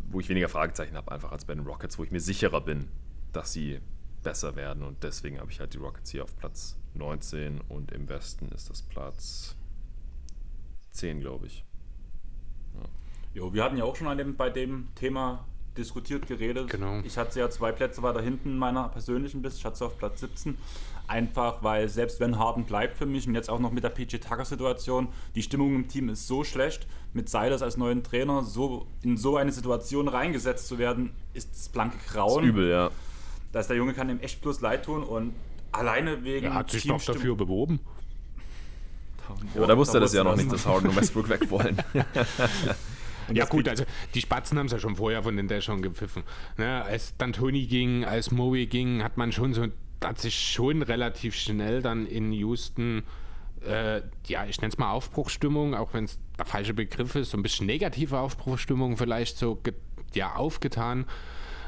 [SPEAKER 3] wo ich weniger Fragezeichen habe, einfach als bei den Rockets, wo ich mir sicherer bin, dass sie besser werden. Und deswegen habe ich halt die Rockets hier auf Platz 19 und im Westen ist das Platz 10, glaube ich.
[SPEAKER 1] Jo, wir hatten ja auch schon an dem, bei dem Thema diskutiert, geredet.
[SPEAKER 2] Genau.
[SPEAKER 1] Ich hatte sie ja zwei Plätze weiter hinten in meiner persönlichen Liste. Ich hatte sie auf Platz 17. Einfach, weil selbst wenn Harden bleibt für mich und jetzt auch noch mit der PG Tucker-Situation, die Stimmung im Team ist so schlecht, mit Silas als neuen Trainer so in so eine Situation reingesetzt zu werden, ist das blanke Grauen.
[SPEAKER 3] Ist übel, ja.
[SPEAKER 1] Dass der Junge kann ihm echt bloß leid tun und alleine wegen
[SPEAKER 2] Er hat sich doch dafür beworben.
[SPEAKER 3] Ja, aber da wusste er das ja noch nicht, dass Harden und Westbrook weg wollen.
[SPEAKER 2] Ja gut, also die Spatzen haben es ja schon vorher von den Dashern gepfiffen. Ne, als dann Tony ging, als Moe ging, hat man schon so, hat sich schon relativ schnell dann in Houston, äh, ja, ich nenne es mal Aufbruchsstimmung, auch wenn es der falsche Begriff ist, so ein bisschen negative Aufbruchsstimmung vielleicht so ja, aufgetan.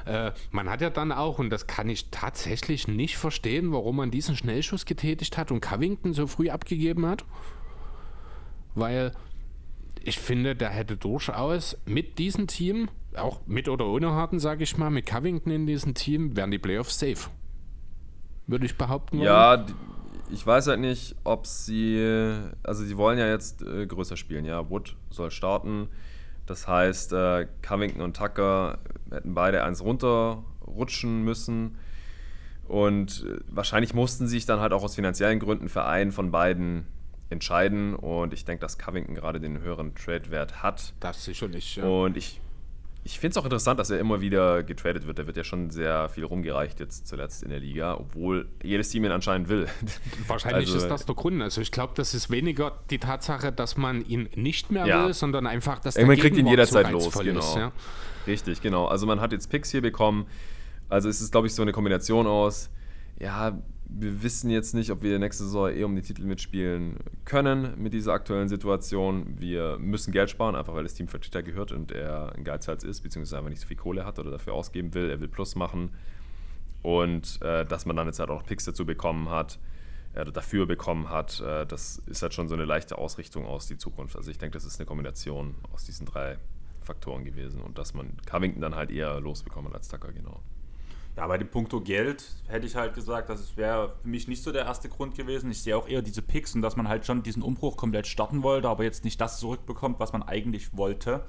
[SPEAKER 2] Äh, man hat ja dann auch, und das kann ich tatsächlich nicht verstehen, warum man diesen Schnellschuss getätigt hat und Covington so früh abgegeben hat. Weil ich finde, der hätte durchaus mit diesem Team, auch mit oder ohne Harden, sage ich mal, mit Covington in diesem Team, wären die Playoffs safe. Würde ich behaupten.
[SPEAKER 3] Ja, ich weiß halt nicht, ob sie, also sie wollen ja jetzt äh, größer spielen, ja. Wood soll starten. Das heißt, äh, Covington und Tucker hätten beide eins runterrutschen müssen. Und äh, wahrscheinlich mussten sie sich dann halt auch aus finanziellen Gründen für einen von beiden entscheiden. Und ich denke, dass Covington gerade den höheren Trade-Wert hat.
[SPEAKER 2] Das sicherlich, ja.
[SPEAKER 3] Und ich, ich finde es auch interessant, dass er immer wieder getradet wird. Da wird ja schon sehr viel rumgereicht jetzt zuletzt in der Liga, obwohl jedes Team ihn anscheinend will.
[SPEAKER 2] Wahrscheinlich also, ist das der Grund. Also ich glaube, das ist weniger die Tatsache, dass man ihn nicht mehr ja. will, sondern einfach, dass
[SPEAKER 3] man kriegt ihn jederzeit los. Genau. Ist, ja? Richtig, genau. Also man hat jetzt Picks hier bekommen. Also es ist, glaube ich, so eine Kombination aus, ja, wir wissen jetzt nicht, ob wir nächste Saison eh um die Titel mitspielen können mit dieser aktuellen Situation. Wir müssen Geld sparen, einfach weil das Team Vertreter gehört und er ein Geizhals ist, beziehungsweise einfach nicht so viel Kohle hat oder dafür ausgeben will. Er will Plus machen. Und äh, dass man dann jetzt halt auch noch Picks dazu bekommen hat, äh, dafür bekommen hat, äh, das ist halt schon so eine leichte Ausrichtung aus die Zukunft. Also ich denke, das ist eine Kombination aus diesen drei Faktoren gewesen und dass man Covington dann halt eher losbekommen als Tucker, genau.
[SPEAKER 1] Ja, bei dem Punkto Geld hätte ich halt gesagt, das wäre für mich nicht so der erste Grund gewesen. Ich sehe auch eher diese Picks und dass man halt schon diesen Umbruch komplett starten wollte, aber jetzt nicht das zurückbekommt, was man eigentlich wollte.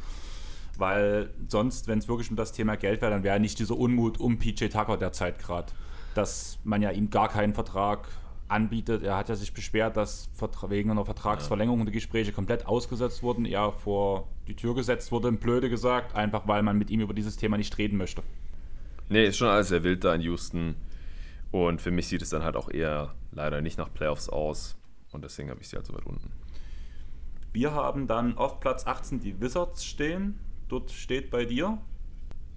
[SPEAKER 1] Weil sonst, wenn es wirklich um das Thema Geld wäre, dann wäre nicht dieser Unmut um PJ Tucker derzeit gerade. Dass man ja ihm gar keinen Vertrag anbietet. Er hat ja sich beschwert, dass wegen einer Vertragsverlängerung die Gespräche komplett ausgesetzt wurden, er vor die Tür gesetzt wurde, blöde gesagt, einfach weil man mit ihm über dieses Thema nicht reden möchte.
[SPEAKER 3] Nee, ist schon alles sehr wild da in Houston. Und für mich sieht es dann halt auch eher leider nicht nach Playoffs aus. Und deswegen habe ich sie halt so weit unten.
[SPEAKER 1] Wir haben dann auf Platz 18 die Wizards stehen. Dort steht bei dir.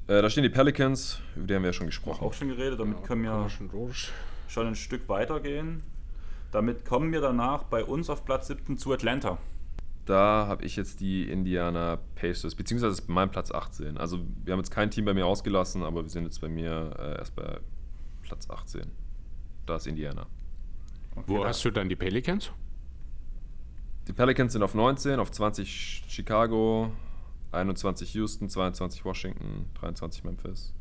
[SPEAKER 3] Äh, da stehen die Pelicans, über die haben wir ja schon gesprochen.
[SPEAKER 1] Auch schon geredet, damit ja, können wir schon, schon ein Stück weitergehen. Damit kommen wir danach bei uns auf Platz 17 zu Atlanta.
[SPEAKER 3] Da habe ich jetzt die Indiana Pacers, beziehungsweise ist meinem Platz 18. Also wir haben jetzt kein Team bei mir ausgelassen, aber wir sind jetzt bei mir äh, erst bei Platz 18. Da ist Indiana.
[SPEAKER 2] Okay, Wo hast du dann die Pelicans?
[SPEAKER 3] Die Pelicans sind auf 19, auf 20 Chicago, 21 Houston, 22 Washington, 23 Memphis.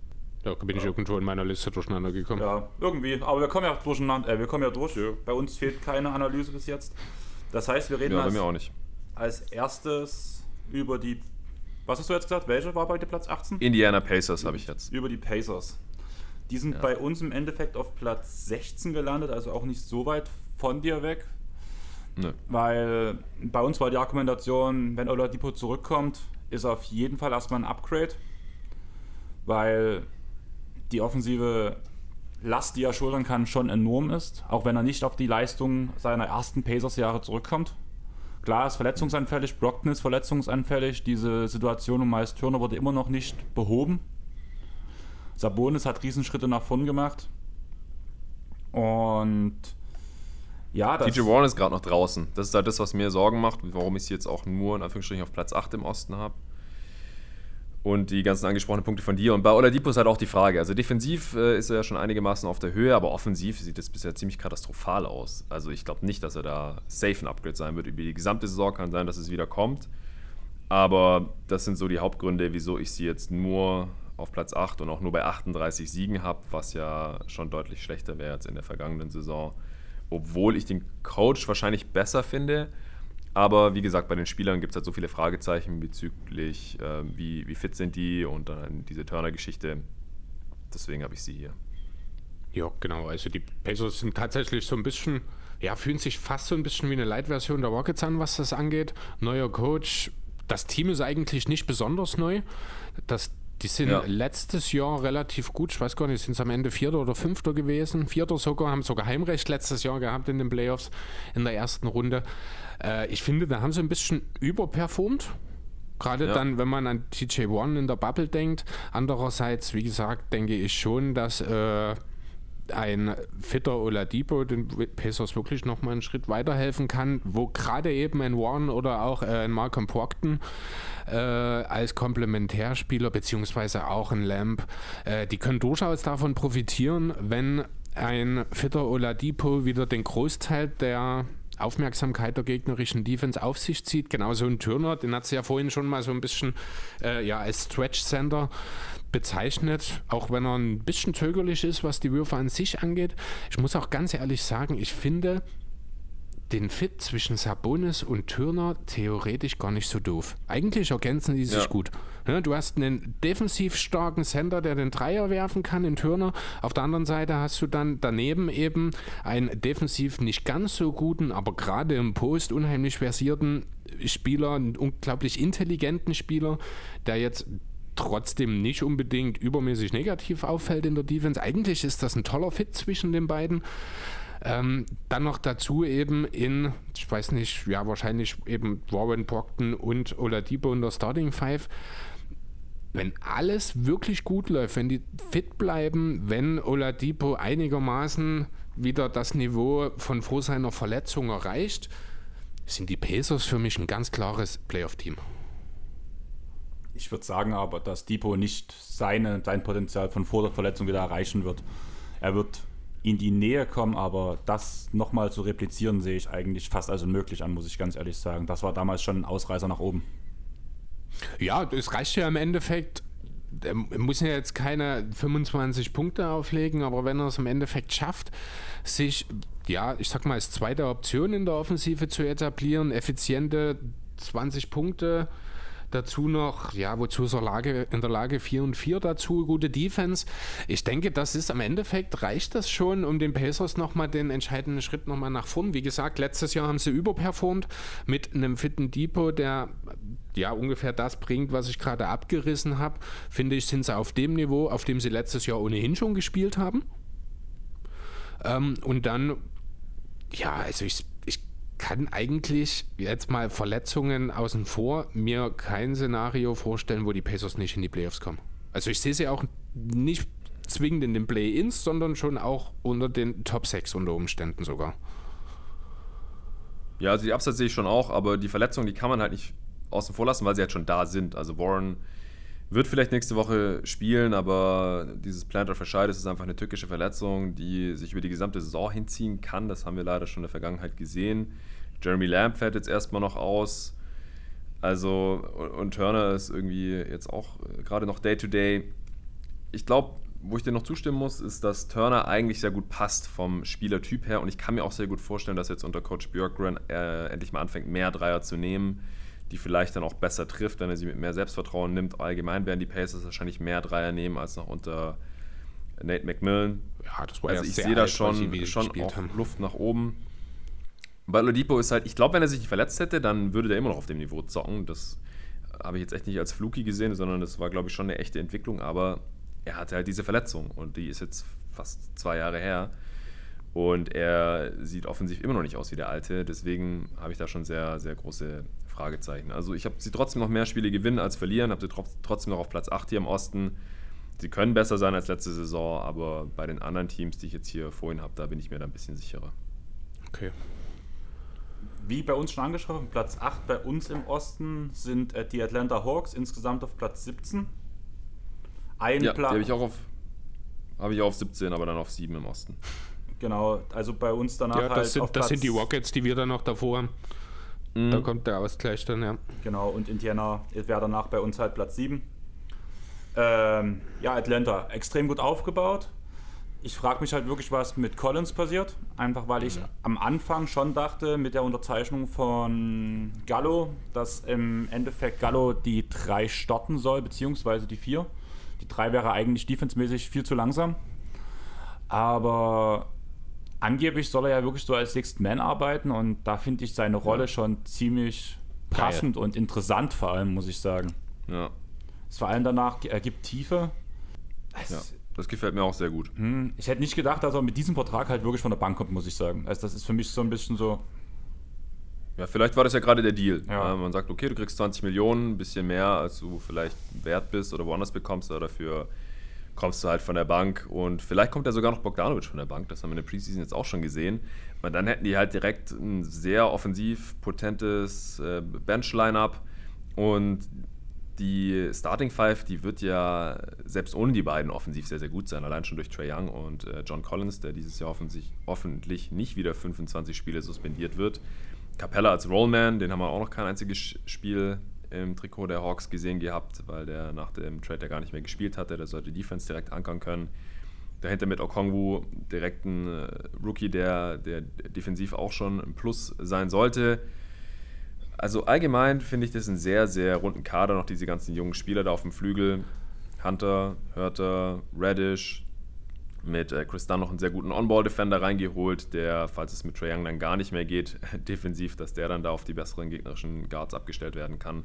[SPEAKER 2] Da bin ich ja. irgendwo in meiner Liste durcheinander gekommen.
[SPEAKER 1] Ja, irgendwie. Aber wir kommen ja durcheinander. Äh, wir kommen ja durch. Ja. Bei uns fehlt keine Analyse bis jetzt. Das heißt, wir reden
[SPEAKER 3] ja, bei mir auch nicht
[SPEAKER 1] als erstes über die. Was hast du jetzt gesagt? Welche war bei dir Platz 18?
[SPEAKER 3] Indiana Pacers habe ich jetzt.
[SPEAKER 1] Über die Pacers. Die sind ja. bei uns im Endeffekt auf Platz 16 gelandet, also auch nicht so weit von dir weg. Nö. Weil bei uns war die Argumentation, wenn Oladipo zurückkommt, ist auf jeden Fall erstmal ein Upgrade. Weil die offensive Last, die er schultern kann, schon enorm ist. Auch wenn er nicht auf die Leistung seiner ersten Pacers-Jahre zurückkommt. Klar ist verletzungsanfällig, Brockton ist verletzungsanfällig. Diese Situation um Miles Turner wurde immer noch nicht behoben. Sabonis hat Riesenschritte nach vorn gemacht. Und ja,
[SPEAKER 3] das. TJ Warren ist gerade noch draußen. Das ist halt das, was mir Sorgen macht, warum ich sie jetzt auch nur in Anführungsstrichen auf Platz 8 im Osten habe und die ganzen angesprochenen Punkte von dir. Und bei Oladipo ist halt auch die Frage. Also defensiv äh, ist er ja schon einigermaßen auf der Höhe, aber offensiv sieht es bisher ziemlich katastrophal aus. Also ich glaube nicht, dass er da safe ein Upgrade sein wird. Über die gesamte Saison kann sein, dass es wieder kommt. Aber das sind so die Hauptgründe, wieso ich sie jetzt nur auf Platz 8 und auch nur bei 38 Siegen habe, was ja schon deutlich schlechter wäre als in der vergangenen Saison. Obwohl ich den Coach wahrscheinlich besser finde, Aber wie gesagt, bei den Spielern gibt es halt so viele Fragezeichen bezüglich, äh, wie, wie fit sind die und dann diese Turner-Geschichte. Deswegen habe ich sie hier.
[SPEAKER 2] Ja, genau. Also die Pacers sind tatsächlich so ein bisschen, ja, fühlen sich fast so ein bisschen wie eine Light-Version der Rockets an, was das angeht. Neuer Coach. Das Team ist eigentlich nicht besonders neu. Das die sind ja. letztes Jahr relativ gut. Ich weiß gar nicht, sind es am Ende Vierter oder Fünfter gewesen? Vierter sogar, haben sogar Heimrecht letztes Jahr gehabt in den Playoffs in der ersten Runde. Äh, ich finde, da haben sie ein bisschen überperformt. Gerade ja. dann, wenn man an TJ One in der Bubble denkt. Andererseits, wie gesagt, denke ich schon, dass äh, ein fitter Oladipo den Pacers wirklich nochmal einen Schritt weiterhelfen kann, wo gerade eben ein Warren oder auch äh, ein Malcolm Procton äh, als Komplementärspieler beziehungsweise auch ein Lamp, äh, die können durchaus davon profitieren, wenn ein fitter Oladipo wieder den Großteil der Aufmerksamkeit der gegnerischen Defense auf sich zieht. Genauso ein Turner, den hat sie ja vorhin schon mal so ein bisschen äh, ja, als Stretch-Center bezeichnet, auch wenn er ein bisschen zögerlich ist, was die Würfe an sich angeht. Ich muss auch ganz ehrlich sagen, ich finde den Fit zwischen Sabonis und Turner theoretisch gar nicht so doof. Eigentlich ergänzen die sich ja. gut. du hast einen defensiv starken Center, der den Dreier werfen kann in Turner. Auf der anderen Seite hast du dann daneben eben einen defensiv nicht ganz so guten, aber gerade im Post unheimlich versierten Spieler, einen unglaublich intelligenten Spieler, der jetzt trotzdem nicht unbedingt übermäßig negativ auffällt in der Defense. Eigentlich ist das ein toller Fit zwischen den beiden. Ähm, dann noch dazu eben in, ich weiß nicht, ja, wahrscheinlich eben Warren Brockton und Oladipo in der Starting Five. Wenn alles wirklich gut läuft, wenn die fit bleiben, wenn Oladipo einigermaßen wieder das Niveau von vor seiner Verletzung erreicht, sind die Pacers für mich ein ganz klares Playoff-Team.
[SPEAKER 1] Ich würde sagen aber, dass Depot nicht seine, sein Potenzial von vor der Verletzung wieder erreichen wird. Er wird in die Nähe kommen, aber das nochmal zu replizieren, sehe ich eigentlich fast als unmöglich an, muss ich ganz ehrlich sagen. Das war damals schon ein Ausreißer nach oben.
[SPEAKER 2] Ja, es reicht ja im Endeffekt. Er muss ja jetzt keine 25 Punkte auflegen, aber wenn er es im Endeffekt schafft, sich, ja, ich sag mal, als zweite Option in der Offensive zu etablieren, effiziente 20 Punkte, Dazu noch, ja, wozu ist er Lage, in der Lage 4 und 4 dazu, gute Defense. Ich denke, das ist am Endeffekt, reicht das schon, um den Pacers nochmal den entscheidenden Schritt nochmal nach vorn. Wie gesagt, letztes Jahr haben sie überperformt mit einem fitten Depot, der ja ungefähr das bringt, was ich gerade abgerissen habe. Finde ich, sind sie auf dem Niveau, auf dem sie letztes Jahr ohnehin schon gespielt haben. Ähm, und dann, ja, also ich kann eigentlich jetzt mal Verletzungen außen vor mir kein Szenario vorstellen, wo die Pacers nicht in die Playoffs kommen. Also ich sehe sie auch nicht zwingend in den Play-Ins, sondern schon auch unter den Top 6 unter Umständen sogar.
[SPEAKER 3] Ja, also die Upside sehe ich schon auch, aber die Verletzungen, die kann man halt nicht außen vor lassen, weil sie halt schon da sind. Also Warren wird vielleicht nächste Woche spielen, aber dieses Plantar Fasciitis ist einfach eine tückische Verletzung, die sich über die gesamte Saison hinziehen kann. Das haben wir leider schon in der Vergangenheit gesehen. Jeremy Lamb fällt jetzt erstmal noch aus. Also, und Turner ist irgendwie jetzt auch gerade noch Day-to-Day. -Day. Ich glaube, wo ich dir noch zustimmen muss, ist, dass Turner eigentlich sehr gut passt vom Spielertyp her. Und ich kann mir auch sehr gut vorstellen, dass jetzt unter Coach Björkgren äh, endlich mal anfängt, mehr Dreier zu nehmen, die vielleicht dann auch besser trifft, wenn er sie mit mehr Selbstvertrauen nimmt. Allgemein werden die Pacers wahrscheinlich mehr Dreier nehmen als noch unter Nate McMillan. Ja, das war also ich sehe da schon, schon auch haben. Luft nach oben. Bei Oladipo ist halt, ich glaube, wenn er sich nicht verletzt hätte, dann würde der immer noch auf dem Niveau zocken. Das habe ich jetzt echt nicht als Fluky gesehen, sondern das war, glaube ich, schon eine echte Entwicklung. Aber er hatte halt diese Verletzung und die ist jetzt fast zwei Jahre her. Und er sieht offensiv immer noch nicht aus wie der Alte. Deswegen habe ich da schon sehr, sehr große Fragezeichen. Also ich habe sie trotzdem noch mehr Spiele gewinnen als verlieren, habe sie trotzdem noch auf Platz 8 hier im Osten. Sie können besser sein als letzte Saison, aber bei den anderen Teams, die ich jetzt hier vorhin habe, da bin ich mir da ein bisschen sicherer.
[SPEAKER 1] Okay, wie bei uns schon angesprochen, Platz 8 bei uns im Osten sind äh, die Atlanta Hawks insgesamt auf Platz 17.
[SPEAKER 3] Ein ja, die habe ich auch auf habe ich auf 17, aber dann auf 7 im Osten.
[SPEAKER 1] Genau, also bei uns danach ja,
[SPEAKER 2] das halt sind, das sind die Rockets, die wir dann noch davor haben. Mhm. Da kommt der Ausgleich dann, ja.
[SPEAKER 1] Genau, und Indiana wäre danach bei uns halt Platz 7. Ähm, ja, Atlanta, extrem gut aufgebaut. ich frage mich halt wirklich, was mit Collins passiert. Einfach weil ich mhm. am Anfang schon dachte, mit der Unterzeichnung von Gallo, dass im Endeffekt Gallo die drei starten soll, beziehungsweise die vier. Die drei wäre eigentlich defensemäßig viel zu langsam. Aber angeblich soll er ja wirklich so als Sixth Man arbeiten und da finde ich seine Rolle schon ziemlich passend Geil. und interessant, vor allem, muss ich sagen.
[SPEAKER 3] Ja.
[SPEAKER 1] Es vor allem danach ergibt Tiefe.
[SPEAKER 3] Es, ja, das gefällt mir auch sehr gut.
[SPEAKER 1] Hm, ich hätte nicht gedacht, dass er mit diesem Vertrag halt wirklich von der Bank kommt, muss ich sagen. Also das ist für mich so ein bisschen so.
[SPEAKER 3] Ja, vielleicht war das ja gerade der Deal. Ja. Man sagt, okay, du kriegst 20 Millionen, ein bisschen mehr, als du vielleicht wert bist oder woanders bekommst, aber dafür kommst du halt von der Bank und vielleicht kommt ja sogar noch Bogdanovic von der Bank, das haben wir in der Preseason jetzt auch schon gesehen. Und dann hätten die halt direkt ein sehr offensiv potentes äh, Bench-Line-Up und die Starting Five, die wird ja selbst ohne die beiden offensiv sehr, sehr gut sein. Allein schon durch Trey Young und äh, John Collins, der dieses Jahr hoffentlich nicht wieder 25 Spiele suspendiert wird. Capella als Rollman, den haben wir auch noch kein einziges Spiel im Trikot der Hawks gesehen gehabt, weil der nach dem Trade ja gar nicht mehr gespielt hatte. Der sollte Defense direkt ankern können. Dahinter mit Okongwu direkt ein äh, Rookie, der, der defensiv auch schon ein Plus sein sollte. Also allgemein finde ich das einen sehr, sehr runden Kader, noch diese ganzen jungen Spieler da auf dem Flügel. Hunter, Hörter, Radish, mit äh, Chris Dunn noch einen sehr guten On-Ball-Defender reingeholt, der, falls es mit Trae Young dann gar nicht mehr geht, defensiv, dass der dann da auf die besseren gegnerischen Guards abgestellt werden kann.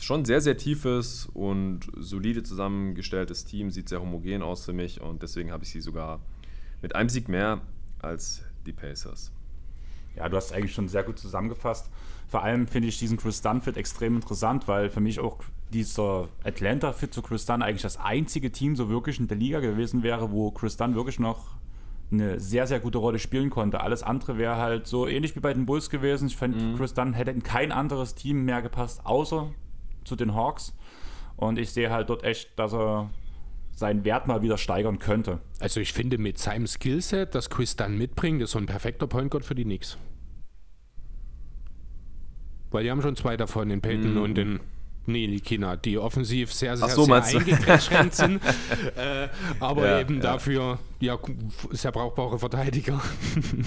[SPEAKER 3] Schon ein sehr, sehr tiefes und solide zusammengestelltes Team, sieht sehr homogen aus für mich und deswegen habe ich sie sogar mit einem Sieg mehr als die Pacers.
[SPEAKER 1] Ja, du hast es eigentlich schon sehr gut zusammengefasst. Vor allem finde ich diesen Chris Dunn-Fit extrem interessant, weil für mich auch dieser Atlanta-Fit zu Chris Dunn eigentlich das einzige Team so wirklich in der Liga gewesen wäre, wo Chris Dunn wirklich noch eine sehr, sehr gute Rolle spielen konnte. Alles andere wäre halt so ähnlich wie bei den Bulls gewesen. Ich fand, mhm. Chris Dunn hätte in kein anderes Team mehr gepasst, außer zu den Hawks. Und ich sehe halt dort echt, dass er seinen Wert mal wieder steigern könnte.
[SPEAKER 2] Also ich finde mit seinem Skillset, das Chris Dunn mitbringt, ist so ein perfekter Point Guard für die Knicks. Weil die haben schon zwei davon, den Peyton mhm. und den Nee, Kina, die offensiv sehr, sehr,
[SPEAKER 3] so,
[SPEAKER 2] sehr eingeschränkt sind, äh, aber ja, eben ja. dafür ja, sehr brauchbare Verteidiger.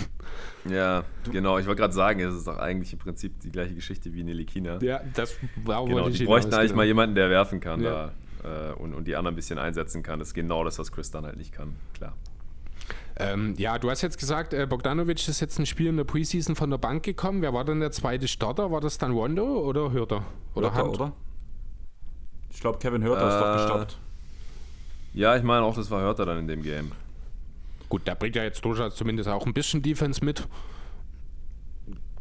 [SPEAKER 3] ja, genau. Ich wollte gerade sagen, es ist doch eigentlich im Prinzip die gleiche Geschichte wie Nelikina.
[SPEAKER 2] Ja, das war
[SPEAKER 3] genau, Die bräuchten eigentlich genau. mal jemanden, der werfen kann ja. da äh, und, und die anderen ein bisschen einsetzen kann. Das ist genau das, was Chris dann halt nicht kann, klar.
[SPEAKER 2] Ähm, ja, du hast jetzt gesagt, äh, Bogdanovic ist jetzt ein Spiel in der Preseason von der Bank gekommen. Wer war denn der zweite Starter? War das dann Rondo oder Hürter?
[SPEAKER 1] Oder Hürter, oder? Ich glaube, Kevin Hörter äh, ist doch äh, gestoppt.
[SPEAKER 3] Ja, ich meine auch, das war Hörter dann in dem Game.
[SPEAKER 2] Gut, der bringt ja jetzt durchaus zumindest auch ein bisschen Defense mit.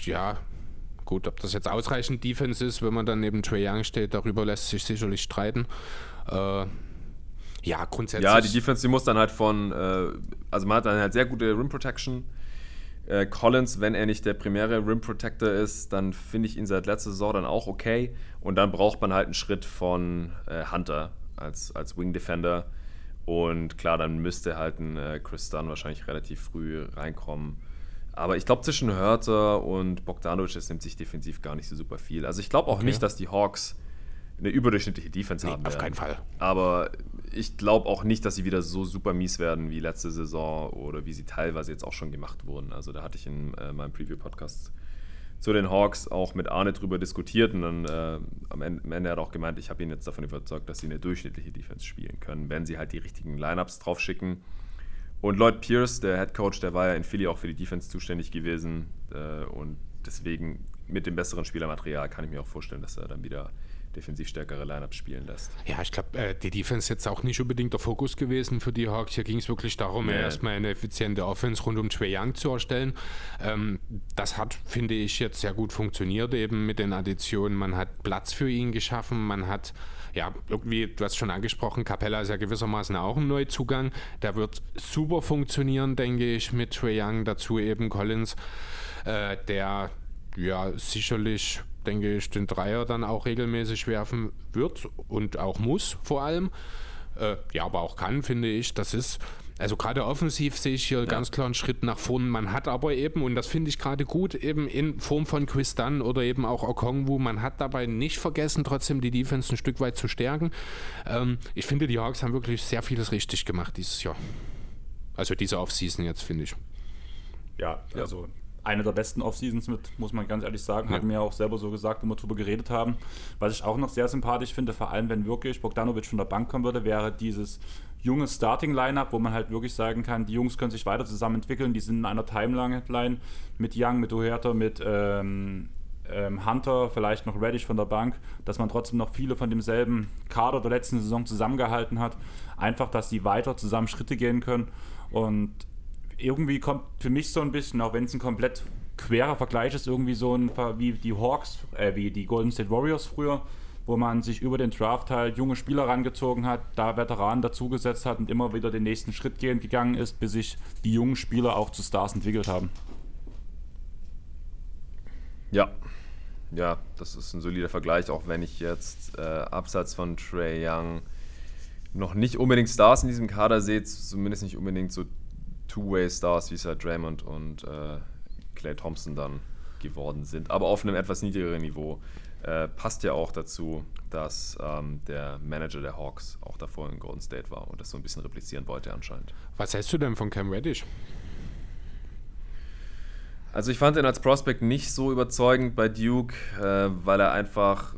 [SPEAKER 2] Ja, gut, ob das jetzt ausreichend Defense ist, wenn man dann neben Trey Young steht, darüber lässt sich sicherlich streiten. Äh, ja, grundsätzlich.
[SPEAKER 3] Ja, die Defense, die muss dann halt von, äh, also man hat dann halt sehr gute Rim Protection. Äh, Collins, wenn er nicht der primäre Rim Protector ist, dann finde ich ihn seit letzter Saison dann auch okay. Und dann braucht man halt einen Schritt von äh, Hunter als, als Wing Defender. Und klar, dann müsste halt ein äh, Chris Dunn wahrscheinlich relativ früh reinkommen. Aber ich glaube, zwischen Hörter und Bogdanovic, das nimmt sich defensiv gar nicht so super viel. Also ich glaube auch okay. nicht, dass die Hawks eine überdurchschnittliche Defense nee, haben.
[SPEAKER 2] Auf keinen Fall.
[SPEAKER 3] Aber ich glaube auch nicht, dass sie wieder so super mies werden wie letzte Saison oder wie sie teilweise jetzt auch schon gemacht wurden. Also da hatte ich in äh, meinem Preview-Podcast zu den Hawks auch mit Arne drüber diskutiert und dann äh, am, Ende, am Ende hat er auch gemeint, ich habe ihn jetzt davon überzeugt, dass sie eine durchschnittliche Defense spielen können, wenn sie halt die richtigen Lineups drauf schicken. Und Lloyd Pierce, der Head Coach, der war ja in Philly auch für die Defense zuständig gewesen äh, und deswegen mit dem besseren Spielermaterial kann ich mir auch vorstellen, dass er dann wieder defensiv stärkere Lineups spielen lässt.
[SPEAKER 2] Ja, ich glaube, äh, die Defense ist jetzt auch nicht unbedingt der Fokus gewesen für die Hawks. Hier ging es wirklich darum, nee. erstmal eine effiziente Offense rund um Trae Young zu erstellen. Ähm, das hat, finde ich, jetzt sehr gut funktioniert, eben mit den Additionen. Man hat Platz für ihn geschaffen, man hat ja, irgendwie, du hast schon angesprochen, Capella ist ja gewissermaßen auch ein Neuzugang. Der wird super funktionieren, denke ich, mit Trae Young. Dazu eben Collins, äh, der ja sicherlich denke ich, den Dreier dann auch regelmäßig werfen wird und auch muss vor allem. Äh, ja, aber auch kann, finde ich. Das ist, also gerade offensiv sehe ich hier ja. ganz klar einen Schritt nach vorne. Man hat aber eben, und das finde ich gerade gut, eben in Form von Chris Dunn oder eben auch Okongwu, man hat dabei nicht vergessen, trotzdem die Defense ein Stück weit zu stärken. Ähm, ich finde, die Hawks haben wirklich sehr vieles richtig gemacht dieses Jahr. Also diese Offseason jetzt, finde ich.
[SPEAKER 1] Ja, also eine der besten Offseasons mit, muss man ganz ehrlich sagen. Ja. Wir ja auch selber so gesagt, wenn wir drüber geredet haben. Was ich auch noch sehr sympathisch finde, vor allem wenn wirklich Bogdanovic von der Bank kommen würde, wäre dieses junge Starting-Lineup, wo man halt wirklich sagen kann, die Jungs können sich weiter zusammen entwickeln. Die sind in einer Timeline mit Young, mit Huerta, mit ähm, ähm, Hunter, vielleicht noch Reddish von der Bank, dass man trotzdem noch viele von demselben Kader der letzten Saison zusammengehalten hat. Einfach, dass die weiter zusammen Schritte gehen können. Und irgendwie kommt für mich so ein bisschen, auch wenn es ein komplett querer Vergleich ist, irgendwie so ein wie die Hawks, äh, wie die Golden State Warriors früher, wo man sich über den Draft halt junge Spieler rangezogen hat, da Veteranen dazugesetzt hat und immer wieder den nächsten Schritt gehen, gegangen ist, bis sich die jungen Spieler auch zu Stars entwickelt haben.
[SPEAKER 3] Ja, ja, das ist ein solider Vergleich, auch wenn ich jetzt äh, abseits von Trey Young noch nicht unbedingt Stars in diesem Kader sehe, zumindest nicht unbedingt so Two-Way-Stars, wie es halt Draymond und äh, Clay Thompson dann geworden sind, aber auf einem etwas niedrigeren Niveau. Äh, passt ja auch dazu, dass ähm, der Manager der Hawks auch davor in Golden State war und das so ein bisschen replizieren wollte anscheinend.
[SPEAKER 2] Was hältst du denn von Cam Reddish?
[SPEAKER 3] Also ich fand ihn als Prospect nicht so überzeugend bei Duke, äh, weil er einfach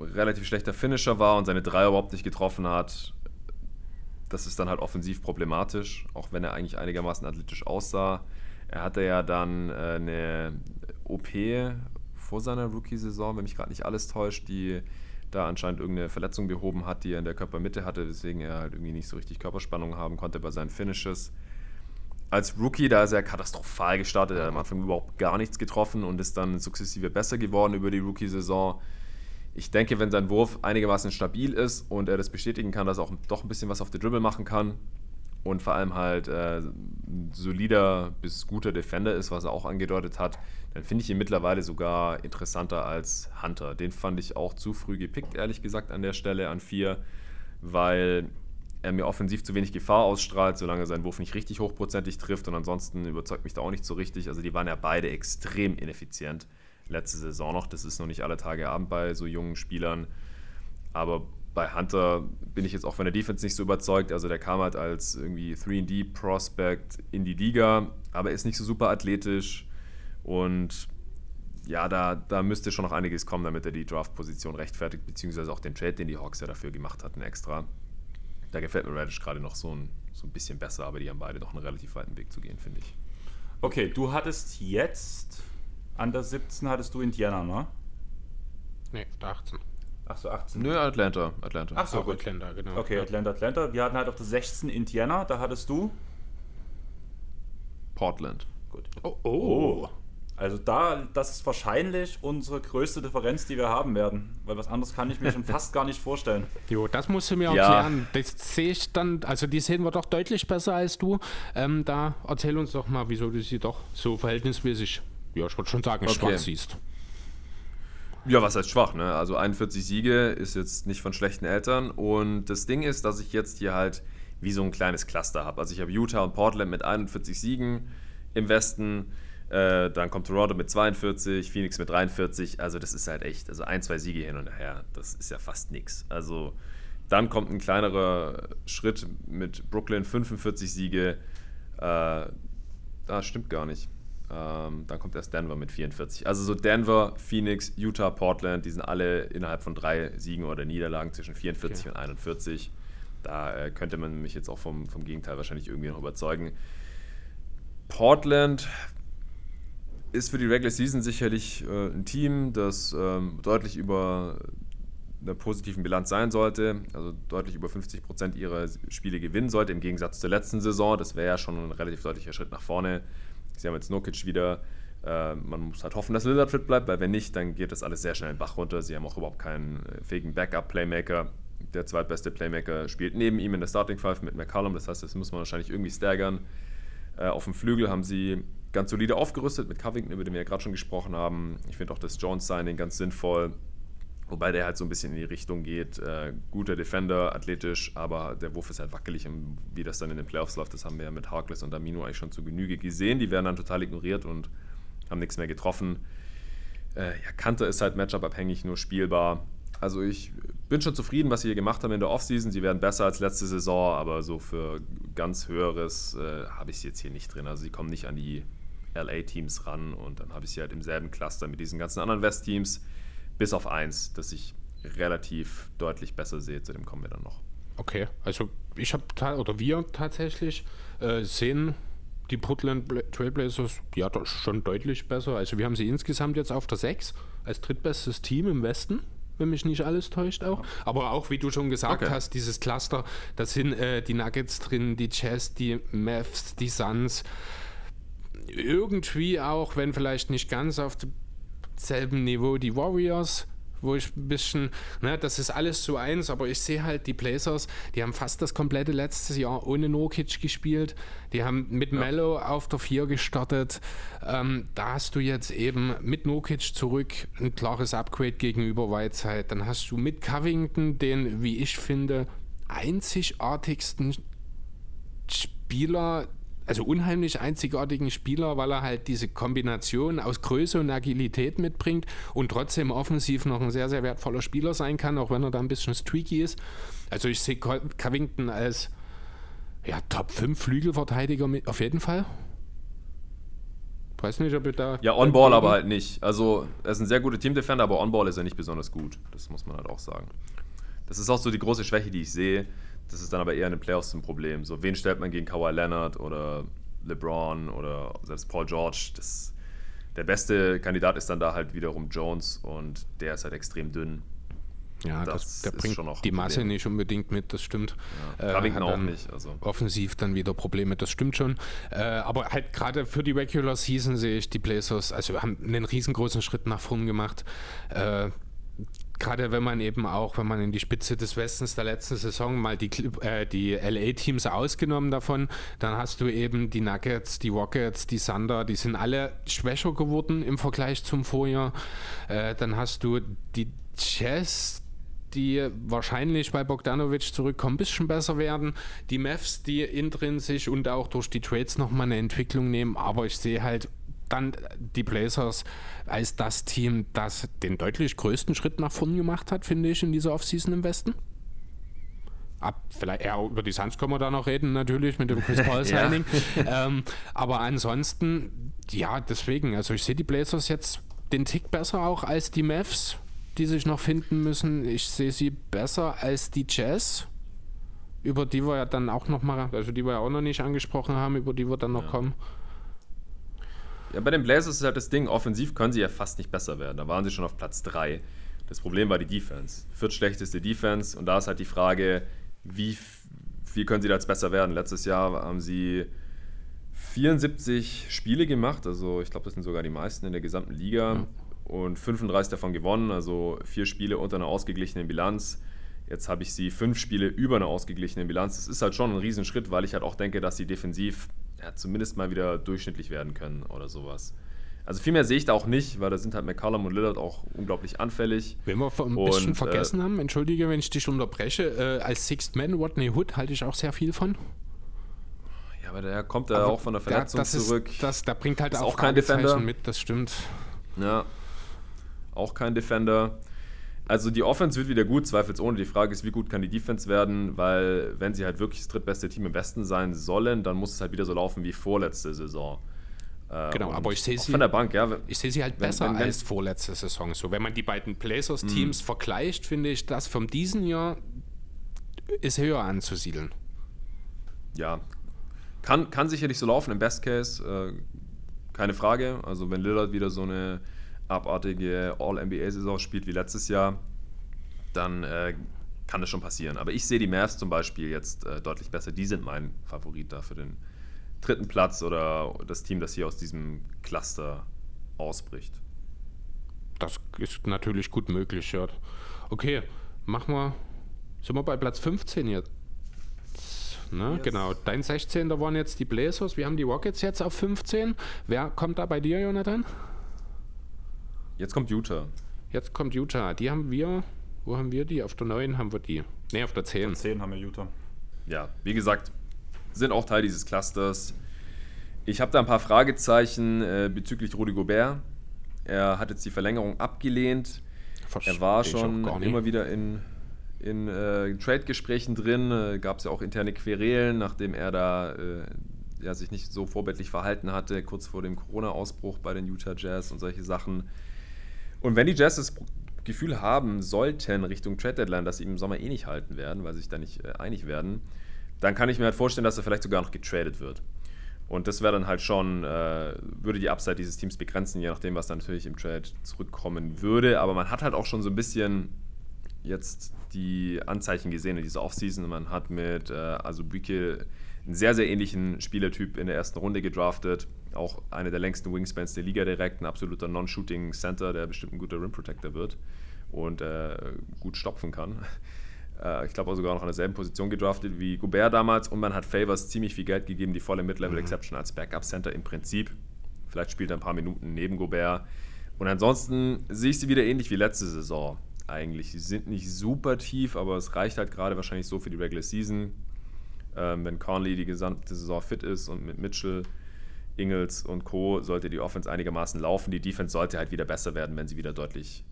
[SPEAKER 3] relativ schlechter Finisher war und seine Dreier überhaupt nicht getroffen hat. Das ist dann halt offensiv problematisch, auch wenn er eigentlich einigermaßen athletisch aussah. Er hatte ja dann äh, eine OP vor seiner Rookie-Saison, wenn mich gerade nicht alles täuscht, die da anscheinend irgendeine Verletzung behoben hat, die er in der Körpermitte hatte, weswegen er halt irgendwie nicht so richtig Körperspannung haben konnte bei seinen Finishes als Rookie, da ist er katastrophal gestartet. Er hat am Anfang überhaupt gar nichts getroffen und ist dann sukzessive besser geworden über die Rookie-Saison. Ich denke, wenn sein Wurf einigermaßen stabil ist und er das bestätigen kann, dass er auch doch ein bisschen was auf der Dribble machen kann und vor allem halt äh, ein solider bis guter Defender ist, was er auch angedeutet hat, dann finde ich ihn mittlerweile sogar interessanter als Hunter. Den fand ich auch zu früh gepickt, ehrlich gesagt, an der Stelle an vier, weil er mir offensiv zu wenig Gefahr ausstrahlt, solange seinen Wurf nicht richtig hochprozentig trifft. Und ansonsten überzeugt mich da auch nicht so richtig. Also die waren ja beide extrem ineffizient letzte Saison noch. Das ist noch nicht alle Tage Abend bei so jungen Spielern. Aber bei Hunter bin ich jetzt auch von der Defense nicht so überzeugt. Also der kam halt als irgendwie 3D-Prospect in die Liga, aber ist nicht so super athletisch. Und ja, da, da müsste schon noch einiges kommen, damit er die Draft-Position rechtfertigt, beziehungsweise auch den Trade, den die Hawks ja dafür gemacht hatten, extra. Da gefällt mir Radish gerade noch so ein, so ein bisschen besser, aber die haben beide noch einen relativ weiten Weg zu gehen, finde ich.
[SPEAKER 1] Okay, du hattest jetzt an der 17 hattest du Indiana, ne?
[SPEAKER 2] Nee, der 18.
[SPEAKER 3] Ach so, 18. Nö, Atlanta. Atlanta.
[SPEAKER 1] Ach so, gut. Atlanta, genau. Okay, Atlanta, Atlanta. Wir hatten halt auf der 16 Indiana, da hattest du
[SPEAKER 3] Portland.
[SPEAKER 1] Gut. Oh, oh. oh. Also da, das ist wahrscheinlich unsere größte Differenz, die wir haben werden. Weil was anderes kann ich mir schon fast gar nicht vorstellen.
[SPEAKER 2] Jo, das musst du mir ja. erklären. Das sehe ich dann, also die sehen wir doch deutlich besser als du. Ähm, da erzähl uns doch mal, wieso du sie doch so verhältnismäßig, ja, ich würde schon sagen, okay. schwach siehst.
[SPEAKER 3] Ja, was heißt schwach, ne? Also 41 Siege ist jetzt nicht von schlechten Eltern. Und das Ding ist, dass ich jetzt hier halt wie so ein kleines Cluster habe. Also ich habe Utah und Portland mit 41 Siegen im Westen. Äh, dann kommt Toronto mit 42, Phoenix mit 43. Also das ist halt echt, also ein, zwei Siege hin und her, das ist ja fast nichts. Also dann kommt ein kleinerer Schritt mit Brooklyn 45 Siege. Äh, das stimmt gar nicht. Ähm, dann kommt erst Denver mit 44. Also so Denver, Phoenix, Utah, Portland, die sind alle innerhalb von drei Siegen oder Niederlagen zwischen 44 okay. und 41. Da äh, könnte man mich jetzt auch vom, vom Gegenteil wahrscheinlich irgendwie noch überzeugen. Portland ist für die Regular Season sicherlich äh, ein Team, das ähm, deutlich über einer positiven Bilanz sein sollte, also deutlich über 50 Prozent ihrer Spiele gewinnen sollte, im Gegensatz zur letzten Saison. Das wäre ja schon ein relativ deutlicher Schritt nach vorne. Sie haben jetzt Nokic wieder. Äh, man muss halt hoffen, dass Lillard fit bleibt, weil wenn nicht, dann geht das alles sehr schnell in den Bach runter. Sie haben auch überhaupt keinen äh, fähigen Backup-Playmaker. Der zweitbeste Playmaker spielt neben ihm in der Starting Five mit McCallum. Das heißt, das muss man wahrscheinlich irgendwie staggern. Äh, auf dem Flügel haben sie ganz solide aufgerüstet mit Covington, über den wir ja gerade schon gesprochen haben. Ich finde auch das Jones-Signing ganz sinnvoll, wobei der halt so ein bisschen in die Richtung geht. Äh, guter Defender, athletisch, aber der Wurf ist halt wackelig und wie das dann in den Playoffs läuft, das haben wir ja mit Harkless und Amino eigentlich schon zu Genüge gesehen. Die werden dann total ignoriert und haben nichts mehr getroffen. Äh, ja, Kanter ist halt Matchup-abhängig, nur spielbar. also ich bin schon zufrieden, was sie hier gemacht haben in der Offseason. Sie werden besser als letzte Saison, aber so für ganz höheres äh, habe ich sie jetzt hier nicht drin. Also sie kommen nicht an die LA-Teams ran und dann habe ich sie halt im selben Cluster mit diesen ganzen anderen West-Teams, bis auf eins, das ich relativ deutlich besser sehe. Zu dem kommen wir dann noch.
[SPEAKER 2] Okay, also ich habe oder wir tatsächlich äh, sehen die Portland Trailblazers ja schon deutlich besser. Also wir haben sie insgesamt jetzt auf der 6 als drittbestes Team im Westen wenn mich nicht alles täuscht auch. Aber auch, wie du schon gesagt okay. hast, dieses Cluster, da sind äh, die Nuggets drin, die Jazz, die Mavs, die Suns. Irgendwie auch, wenn vielleicht nicht ganz auf demselben Niveau, die Warriors wo ich ein bisschen, ne, das ist alles so eins, aber ich sehe halt die Blazers, die haben fast das komplette letzte Jahr ohne Nokic gespielt. Die haben mit ja. Mello auf der 4 gestartet. Ähm, da hast du jetzt eben mit Nokic zurück ein klares Upgrade gegenüber Whiteside. Dann hast du mit Covington den, wie ich finde, einzigartigsten Spieler also unheimlich einzigartigen Spieler, weil er halt diese Kombination aus Größe und Agilität mitbringt und trotzdem offensiv noch ein sehr, sehr wertvoller Spieler sein kann, auch wenn er da ein bisschen streaky ist. Also ich sehe Covington als ja, Top 5 Flügelverteidiger mit, auf jeden Fall.
[SPEAKER 3] Weiß nicht, ob ihr da. Ja, On-Ball aber halt nicht. Also, er ist ein sehr guter Team-Defender, aber On-Ball ist er nicht besonders gut. Das muss man halt auch sagen. Das ist auch so die große Schwäche, die ich sehe. Das ist dann aber eher in den Playoffs ein Problem. So, wen stellt man gegen Kawhi Leonard oder LeBron oder selbst Paul George? Das, der beste Kandidat ist dann da halt wiederum Jones und der ist halt extrem dünn.
[SPEAKER 2] Ja, das, das der bringt die Masse nicht unbedingt mit, das stimmt.
[SPEAKER 3] Ja, äh, auch nicht. Also.
[SPEAKER 2] Offensiv dann wieder Probleme, das stimmt schon. Äh, aber halt gerade für die Regular Season sehe ich die Blazers, also haben einen riesengroßen Schritt nach vorn gemacht. Äh, gerade wenn man eben auch, wenn man in die Spitze des Westens der letzten Saison mal die, äh, die LA-Teams ausgenommen davon, dann hast du eben die Nuggets, die Rockets, die Thunder, die sind alle schwächer geworden im Vergleich zum Vorjahr. Äh, dann hast du die Jazz, die wahrscheinlich bei Bogdanovic zurückkommen, ein bisschen besser werden. Die Mavs, die intrinsisch und auch durch die Trades nochmal eine Entwicklung nehmen, aber ich sehe halt dann die Blazers als das Team, das den deutlich größten Schritt nach vorn gemacht hat, finde ich, in dieser Offseason im Westen. Ab, vielleicht eher über die Suns können wir da noch reden, natürlich, mit dem Chris Paul Signing. ja. ähm, aber ansonsten, ja, deswegen, also ich sehe die Blazers jetzt den Tick besser auch als die Mavs, die sich noch finden müssen. Ich sehe sie besser als die Jazz, über die wir ja dann auch noch mal, also die wir ja auch noch nicht angesprochen haben, über die wir dann noch ja. kommen.
[SPEAKER 3] Ja, bei den Blazers ist halt das Ding, offensiv können sie ja fast nicht besser werden. Da waren sie schon auf Platz 3. Das Problem war die Defense. Viertschlechteste Defense. Und da ist halt die Frage, wie, wie können sie da jetzt besser werden? Letztes Jahr haben sie 74 Spiele gemacht. Also ich glaube, das sind sogar die meisten in der gesamten Liga. Ja. Und 35 davon gewonnen. Also vier Spiele unter einer ausgeglichenen Bilanz. Jetzt habe ich sie fünf Spiele über einer ausgeglichenen Bilanz. Das ist halt schon ein Riesenschritt, weil ich halt auch denke, dass sie defensiv ja, zumindest mal wieder durchschnittlich werden können oder sowas. Also viel mehr sehe ich da auch nicht, weil da sind halt McCallum und Lillard auch unglaublich anfällig.
[SPEAKER 2] Wenn wir ein und, bisschen vergessen äh, haben, entschuldige, wenn ich dich unterbreche, äh, als Sixth Man Rodney Hood halte ich auch sehr viel von.
[SPEAKER 3] Ja, aber der kommt ja auch von der Verletzung
[SPEAKER 2] da,
[SPEAKER 3] zurück.
[SPEAKER 2] Ist, das, da bringt halt
[SPEAKER 3] auch, auch kein Defender
[SPEAKER 2] mit, das stimmt.
[SPEAKER 3] Ja, auch kein Defender. Also die Offense wird wieder gut, zweifelsohne. Die Frage ist, wie gut kann die Defense werden, weil wenn sie halt wirklich das drittbeste Team im Westen sein sollen, dann muss es halt wieder so laufen wie vorletzte Saison.
[SPEAKER 2] Äh, genau, aber ich sehe sie
[SPEAKER 3] von der Bank, ja.
[SPEAKER 2] Ich sehe sie halt wenn, besser wenn, wenn, als vorletzte Saison. So, wenn man die beiden Blazers-Teams mhm. vergleicht, finde ich, das von diesem Jahr ist höher anzusiedeln.
[SPEAKER 3] Ja, kann, kann sicherlich so laufen im Best Case, äh, keine Frage. Also wenn Lillard wieder so eine abartige All-NBA-Saison spielt wie letztes Jahr, dann äh, kann das schon passieren. Aber ich sehe die Mavs zum Beispiel jetzt äh, deutlich besser. Die sind mein Favorit da für den dritten Platz oder das Team, das hier aus diesem Cluster ausbricht.
[SPEAKER 2] Das ist natürlich gut möglich, ja. Okay, machen wir. Sind wir bei Platz 15 jetzt? Ne? Yes. Genau, dein 16. Da waren jetzt die Blazers. Wir haben die Rockets jetzt auf 15. Wer kommt da bei dir, Jonathan?
[SPEAKER 3] Jetzt kommt Utah.
[SPEAKER 2] Jetzt kommt Utah. Die haben wir. Wo haben wir die? Auf der 9 haben wir die. Ne, auf der 10. Auf
[SPEAKER 1] der 10 haben wir Utah.
[SPEAKER 3] Ja, wie gesagt, sind auch Teil dieses Clusters. Ich habe da ein paar Fragezeichen äh, bezüglich Rudi Gobert. Er hat jetzt die Verlängerung abgelehnt. er war schon immer wieder in, in äh, Trade-Gesprächen drin. Äh, Gab es ja auch interne Querelen, nachdem er da äh, ja, sich nicht so vorbildlich verhalten hatte, kurz vor dem Corona-Ausbruch bei den Utah Jazz und solche Sachen. Und wenn die Jazz das Gefühl haben sollten Richtung Trade Deadline, dass sie im Sommer eh nicht halten werden, weil sie sich da nicht äh, einig werden, dann kann ich mir halt vorstellen, dass er vielleicht sogar noch getradet wird. Und das wäre dann halt schon, äh, würde die Upside dieses Teams begrenzen, je nachdem, was dann natürlich im Trade zurückkommen würde. Aber man hat halt auch schon so ein bisschen jetzt die Anzeichen gesehen in dieser Offseason. Man hat mit äh, also Bricke einen sehr, sehr ähnlichen Spielertyp in der ersten Runde gedraftet. Auch einer der längsten Wingspans der Liga direkt, ein absoluter Non-Shooting Center, der bestimmt ein guter Rim Protector wird und äh, gut stopfen kann. Äh, ich glaube auch sogar noch an derselben Position gedraftet wie Gobert damals und man hat Favors ziemlich viel Geld gegeben, die volle Mid-Level mhm. Als Backup-Center im Prinzip. Vielleicht spielt er ein paar Minuten neben Gobert. Und ansonsten sehe ich sie wieder ähnlich wie letzte Saison eigentlich. Sie sind nicht super tief, aber es reicht halt gerade wahrscheinlich so für die Regular Season. Ähm, wenn Conley die gesamte Saison fit ist und mit Mitchell, Ingles und Co. sollte die Offense einigermaßen laufen. Die Defense sollte halt wieder besser werden, wenn sie wieder deutlich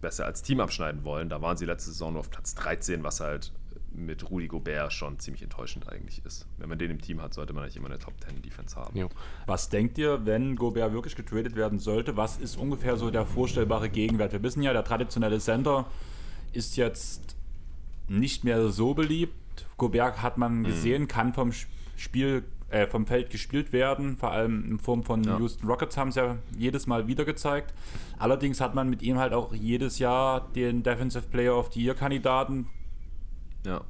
[SPEAKER 3] besser als Team abschneiden wollen. Da waren sie letzte Saison nur auf Platz 13, was halt mit Rudi Gobert schon ziemlich enttäuschend eigentlich ist. Wenn man den im Team hat, sollte man eigentlich immer eine Top 10 Defense haben. Jo.
[SPEAKER 1] Was denkt ihr, wenn Gobert wirklich getradet werden sollte? Was ist ungefähr so der vorstellbare Gegenwert? Wir wissen ja, der traditionelle Center ist jetzt nicht mehr so beliebt. Gobert hat man mhm. gesehen, mhm. kann vom Spiel äh, vom Feld gespielt werden, vor allem in Form von ja. Houston Rockets haben es ja jedes Mal wieder gezeigt. Allerdings hat man mit ihm halt auch jedes Jahr den Defensive Player of the Year Kandidaten. Ja.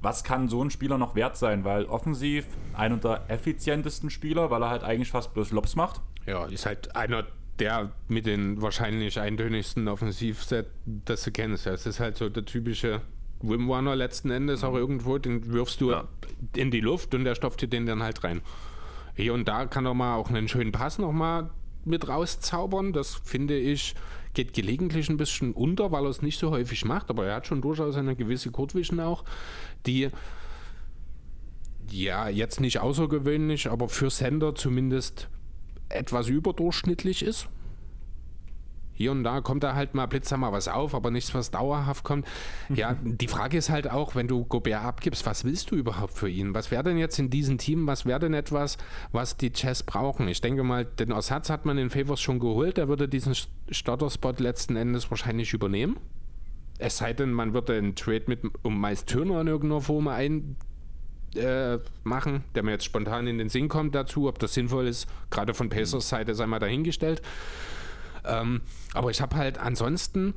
[SPEAKER 1] Was kann so ein Spieler noch wert sein? Weil offensiv einer der effizientesten Spieler, weil er halt eigentlich fast bloß Lobs macht.
[SPEAKER 2] Ja, ist halt einer der mit den wahrscheinlich eintönigsten Offensivset, das du kennst. Es ist halt so der typische Wimwarner letzten Endes auch mhm. irgendwo, den wirfst du ja. in die Luft und der stopft dir den dann halt rein. Hier und da kann er mal auch einen schönen Pass nochmal mit rauszaubern. Das finde ich, geht gelegentlich ein bisschen unter, weil er es nicht so häufig macht, aber er hat schon durchaus eine gewisse Courtvision auch, die ja jetzt nicht außergewöhnlich, aber für Sender zumindest etwas überdurchschnittlich ist hier und da kommt da halt mal blitzer mal was auf, aber nichts, was dauerhaft kommt. Ja, die Frage ist halt auch, wenn du Gobert abgibst, was willst du überhaupt für ihn? Was wäre denn jetzt in diesem Team, was wäre denn etwas, was die Chess brauchen? Ich denke mal, den Ersatz hat man in Favors schon geholt, der würde diesen Starter-Spot letzten Endes wahrscheinlich übernehmen. Es sei denn, man würde einen Trade mit um Miles Turner in irgendeiner Form ein, äh, machen, der mir jetzt spontan in den Sinn kommt dazu. Ob das sinnvoll ist, gerade von Pacers Seite sei mal dahingestellt. Ähm, aber ich habe halt ansonsten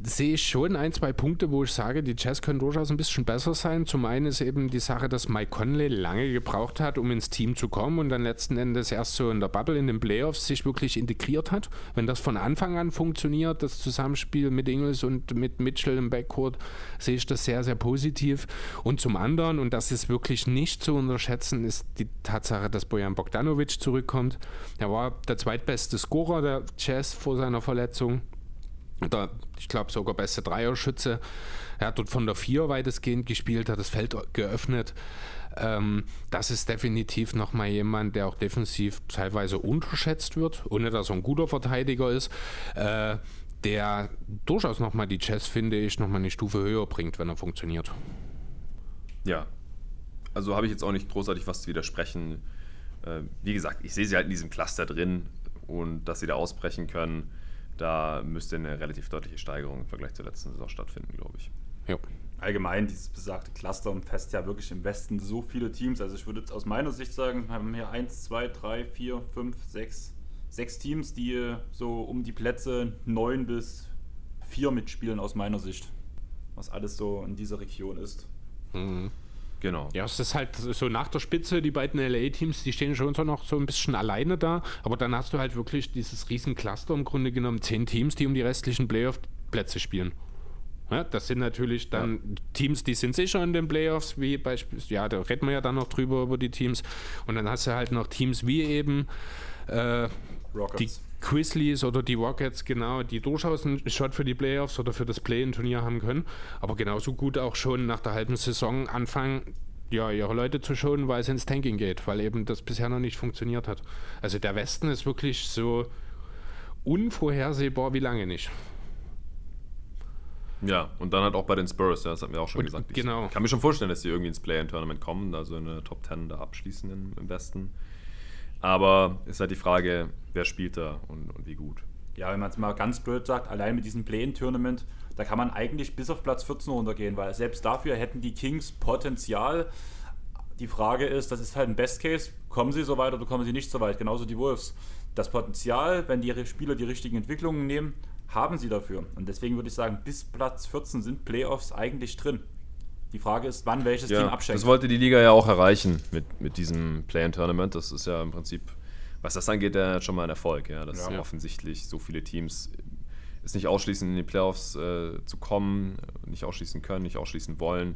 [SPEAKER 2] sehe ich schon ein, zwei Punkte, wo ich sage, die Jazz können durchaus ein bisschen besser sein. Zum einen ist eben die Sache, dass Mike Conley lange gebraucht hat, um ins Team zu kommen und dann letzten Endes erst so in der Bubble, in den Playoffs sich wirklich integriert hat. Wenn das von Anfang an funktioniert, das Zusammenspiel mit Ingles und mit Mitchell im Backcourt, sehe ich das sehr, sehr positiv. Und zum anderen, und das ist wirklich nicht zu unterschätzen, ist die Tatsache, dass Bojan Bogdanovic zurückkommt. Er war der zweitbeste Scorer der Jazz vor seiner Verletzung oder ich glaube sogar beste Dreierschütze. Er hat dort von der Vier weitestgehend gespielt, hat das Feld geöffnet. Ähm, das ist definitiv nochmal jemand, der auch defensiv teilweise unterschätzt wird, ohne dass er ein guter Verteidiger ist. Äh, der durchaus nochmal die Chess, finde ich, nochmal eine Stufe höher bringt, wenn er funktioniert.
[SPEAKER 3] Ja, also habe ich jetzt auch nicht großartig was zu widersprechen. Äh, wie gesagt, ich sehe sie halt in diesem Cluster drin und dass sie da ausbrechen können da müsste eine relativ deutliche Steigerung im Vergleich zur letzten Saison stattfinden, glaube ich.
[SPEAKER 1] Ja. Allgemein, dieses besagte Cluster umfasst ja wirklich im Westen so viele Teams. Also ich würde jetzt aus meiner Sicht sagen, wir haben hier 1, 2, 3, 4, 5, 6, sechs Teams, die so um die Plätze 9 bis 4 mitspielen aus meiner Sicht. Was alles so in dieser Region ist.
[SPEAKER 2] Mhm. Genau. Ja, es ist halt so nach der Spitze, die beiden LA-Teams, die stehen schon so noch so ein bisschen alleine da, aber dann hast du halt wirklich dieses riesen Cluster im Grunde genommen, zehn Teams, die um die restlichen Playoff-Plätze spielen. Ja, das sind natürlich dann ja. Teams, die sind sicher in den Playoffs, wie beispielsweise, ja, da reden wir ja dann noch drüber über die Teams. Und dann hast du halt noch Teams wie eben äh, die Grizzlies oder die Rockets, genau, die durchaus einen Shot für die Playoffs oder für das Play-in-Turnier haben können, aber genauso gut auch schon nach der halben Saison anfangen, ja, ihre Leute zu schonen, weil es ins Tanking geht, weil eben das bisher noch nicht funktioniert hat. Also der Westen ist wirklich so unvorhersehbar wie lange nicht.
[SPEAKER 3] Ja, und dann halt auch bei den Spurs, ja, das hatten wir auch schon
[SPEAKER 2] Und
[SPEAKER 3] gesagt.
[SPEAKER 2] genau.
[SPEAKER 3] Ich kann mir schon vorstellen, dass die irgendwie ins Play-In-Tournament kommen, also in eine Top 10 da abschließen im, im Westen. Aber ist halt die Frage, wer spielt da und, und wie gut.
[SPEAKER 1] Ja, wenn man es mal ganz blöd sagt, allein mit diesem Play-In-Tournament, da kann man eigentlich bis auf Platz 14 runtergehen, weil selbst dafür hätten die Kings Potenzial. Die Frage ist, das ist halt ein Best Case, kommen sie so weit oder kommen sie nicht so weit, genauso die Wolves. Das Potenzial, wenn die Spieler die richtigen Entwicklungen nehmen, haben sie dafür. Und deswegen würde ich sagen, bis Platz 14 sind Playoffs eigentlich drin. Die Frage ist, wann welches Team
[SPEAKER 3] Ja,
[SPEAKER 1] abschenkt.
[SPEAKER 3] das wollte die Liga ja auch erreichen mit, mit diesem Play-In-Tournament. Das ist ja im Prinzip, was das angeht, ja schon mal ein Erfolg. Ja, dass
[SPEAKER 1] Ja.
[SPEAKER 3] offensichtlich so viele Teams es nicht ausschließen, in die Playoffs äh, zu kommen, nicht ausschließen können, nicht ausschließen wollen.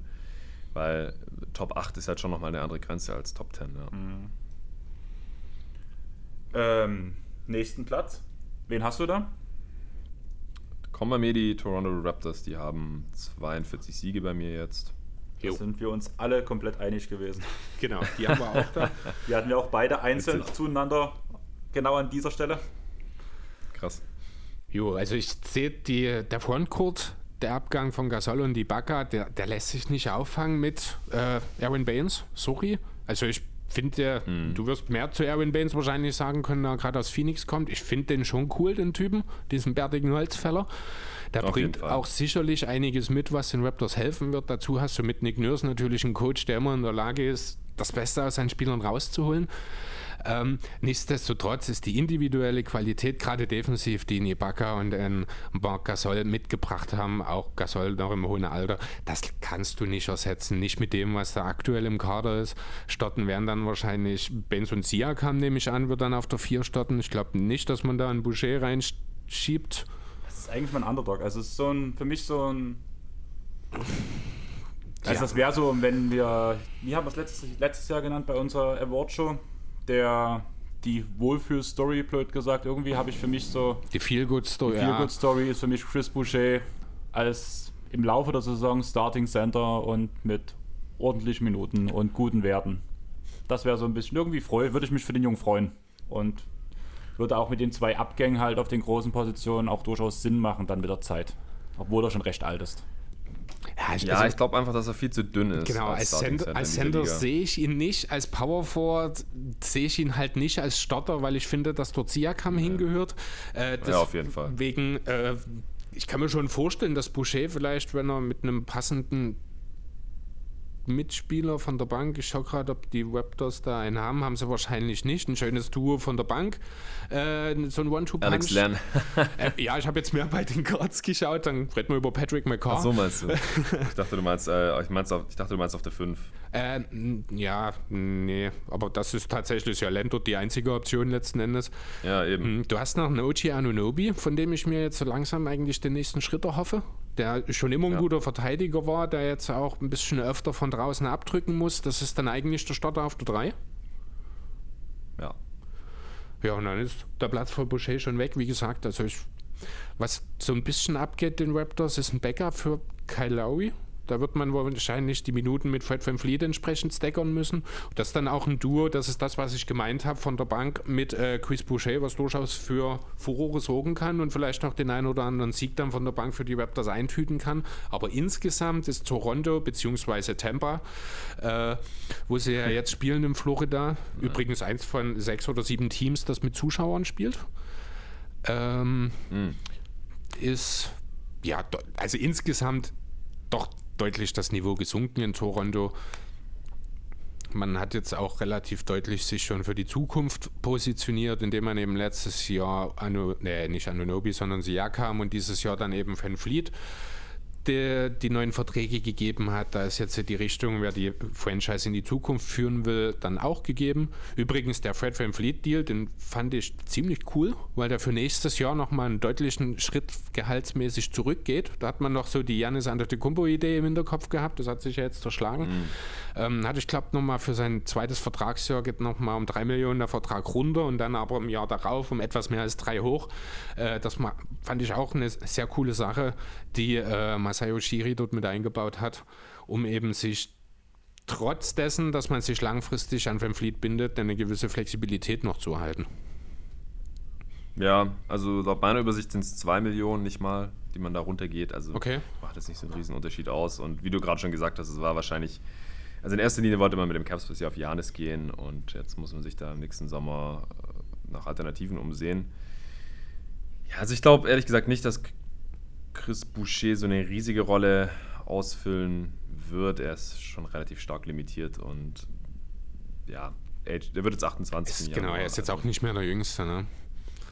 [SPEAKER 3] Weil Top 8 ist halt schon nochmal eine andere Grenze als Top 10. Ja.
[SPEAKER 1] ähm, nächsten Platz. Wen hast du da?
[SPEAKER 3] Kommen bei mir die Toronto Raptors, die haben 42 Siege bei mir jetzt.
[SPEAKER 1] Da sind wir uns alle komplett einig gewesen.
[SPEAKER 2] Genau, die haben wir auch da.
[SPEAKER 1] Die hatten wir auch beide einzeln
[SPEAKER 3] Witzig.
[SPEAKER 1] zueinander, genau an dieser Stelle.
[SPEAKER 3] Krass.
[SPEAKER 2] Jo, also ich sehe die, der Frontcourt, der Abgang von Gasol und Ibaka, der, der lässt sich nicht auffangen mit äh, Aaron Baines, sorry. Also ich finde,
[SPEAKER 3] Hm.
[SPEAKER 2] du wirst mehr zu Aaron Baines wahrscheinlich sagen können, der gerade aus Phoenix kommt. Ich finde den schon cool, den Typen, diesen bärtigen Holzfäller. Der
[SPEAKER 3] Auf
[SPEAKER 2] bringt auch sicherlich einiges mit, was den Raptors helfen wird. Dazu hast du mit Nick Nurse natürlich einen Coach, der immer in der Lage ist, das Beste aus seinen Spielern rauszuholen. Ähm, nichtsdestotrotz ist die individuelle Qualität, gerade defensiv, die Ibaka und ähm, Marc Gasol mitgebracht haben, auch Gasol noch im hohen Alter, das kannst du nicht ersetzen. Nicht mit dem, was da aktuell im Kader ist. Starten werden dann wahrscheinlich Benz und Siakam, nehme ich an, wird dann auf der 4 starten. Ich glaube nicht, dass man da einen Boucher reinschiebt.
[SPEAKER 1] Ist eigentlich mein Underdog. Also es ist so ein, für mich so ein. Also
[SPEAKER 2] Ja.
[SPEAKER 1] das wäre so, wenn wir, wie haben wir es letztes, letztes Jahr genannt bei unserer Award-Show, der die Wohlfühl-Story, blöd gesagt, irgendwie habe ich für mich so,
[SPEAKER 2] Die Feel-Good-Story.
[SPEAKER 1] die Feel-Good-Story ist für mich Chris Boucher als im Laufe der Saison Starting Center und mit ordentlichen Minuten und guten Werten. Das wäre so ein bisschen, irgendwie freu, würde ich mich für den Jungen freuen. Und würde auch mit den zwei Abgängen halt auf den großen Positionen auch durchaus Sinn machen, dann mit der Zeit. Obwohl er schon recht alt ist.
[SPEAKER 2] Ja, ich,
[SPEAKER 3] Ja,
[SPEAKER 2] also-
[SPEAKER 3] ich glaube einfach, dass er viel zu dünn ist.
[SPEAKER 2] Genau, als als
[SPEAKER 3] Liga.
[SPEAKER 2] sehe ich ihn nicht, als Power Forward sehe ich ihn halt nicht als Starter, weil ich finde, dass dort Siakam hingehört. Äh,
[SPEAKER 3] Ja, auf jeden Fall.
[SPEAKER 2] Wegen, äh, ich kann mir schon vorstellen, dass Boucher vielleicht, wenn er mit einem passenden Mitspieler von der Bank, ich schaue gerade, ob die Raptors da einen haben, haben sie wahrscheinlich nicht. Ein schönes Duo von der Bank, äh, so ein One-Two-Punch.
[SPEAKER 3] Alex Len.
[SPEAKER 2] Äh, ja, ich habe jetzt mehr bei den Cards geschaut, dann reden wir über Patrick McCaw.
[SPEAKER 3] Ach so meinst du? Ich dachte, du meinst, äh, ich, meinst auf, ich dachte, du meinst auf der 5.
[SPEAKER 2] Äh, n- ja, nee, aber das ist tatsächlich ja Lento die einzige Option letzten Endes.
[SPEAKER 3] Ja, eben.
[SPEAKER 2] Hm, Du hast noch einen OG Anunobi, von dem ich mir jetzt so langsam eigentlich den nächsten Schritt erhoffe. Der schon immer ein
[SPEAKER 3] Ja.
[SPEAKER 2] guter Verteidiger war, der jetzt auch ein bisschen öfter von draußen abdrücken muss. Das ist dann eigentlich der Starter auf der 3.
[SPEAKER 3] Ja.
[SPEAKER 2] Ja, und dann ist der Platz für Boucher schon weg. Wie gesagt, also ich, was so ein bisschen abgeht den Raptors, ist ein Backup für Kyle Lowry. Da wird man wahrscheinlich die Minuten mit Fred Van Fleet entsprechend stackern müssen. Das ist dann auch ein Duo, das ist das, was ich gemeint habe von der Bank mit äh, Chris Boucher, was durchaus für Furore sorgen kann und vielleicht noch den einen oder anderen Sieg dann von der Bank für die Raptors eintüten kann. Aber insgesamt ist Toronto bzw. Tampa, äh, wo sie ja jetzt spielen in Florida, übrigens eins von sechs oder sieben Teams, das mit Zuschauern spielt, ähm, ist ja, also insgesamt doch deutlich das Niveau gesunken in Toronto. Man hat jetzt auch relativ deutlich sich schon für die Zukunft positioniert, indem man eben letztes Jahr, Anu, nee, nicht Anunobi, sondern Siakam und dieses Jahr dann eben Van Fleet die, die neuen Verträge gegeben hat. Da ist jetzt die Richtung, wer die Franchise in die Zukunft führen will, dann auch gegeben. Übrigens, der Fred Van Fleet Deal, den fand ich ziemlich cool, weil der für nächstes Jahr nochmal einen deutlichen Schritt gehaltsmäßig zurückgeht. Da hat man noch so die Janis Antetokounmpo-Idee im Hinterkopf gehabt. Das hat sich ja jetzt zerschlagen. Ähm, hat ich glaube nochmal für sein zweites Vertragsjahr geht nochmal um drei Millionen der Vertrag runter und dann aber im Jahr darauf um etwas mehr als drei hoch. Äh, das fand ich auch eine sehr coole Sache, die äh, Masayo Shiri dort mit eingebaut hat, um eben sich trotz dessen, dass man sich langfristig an Van Fleet bindet, eine gewisse Flexibilität noch zu erhalten.
[SPEAKER 3] Ja, also laut meiner Übersicht sind es 2 Millionen, nicht mal, die man da runtergeht. Also
[SPEAKER 2] okay.
[SPEAKER 3] macht das nicht so einen Riesenunterschied aus. Und wie du gerade schon gesagt hast, es war wahrscheinlich. Also in erster Linie wollte man mit dem Capspace ja auf Janis gehen und jetzt muss man sich da im nächsten Sommer äh, nach Alternativen umsehen. Ja, also ich glaube ehrlich gesagt nicht, dass Chris Boucher so eine riesige Rolle ausfüllen wird. Er ist schon relativ stark limitiert und ja, der wird jetzt 28.
[SPEAKER 2] Ist, genau, er ist jetzt auch nicht mehr der Jüngste, ne?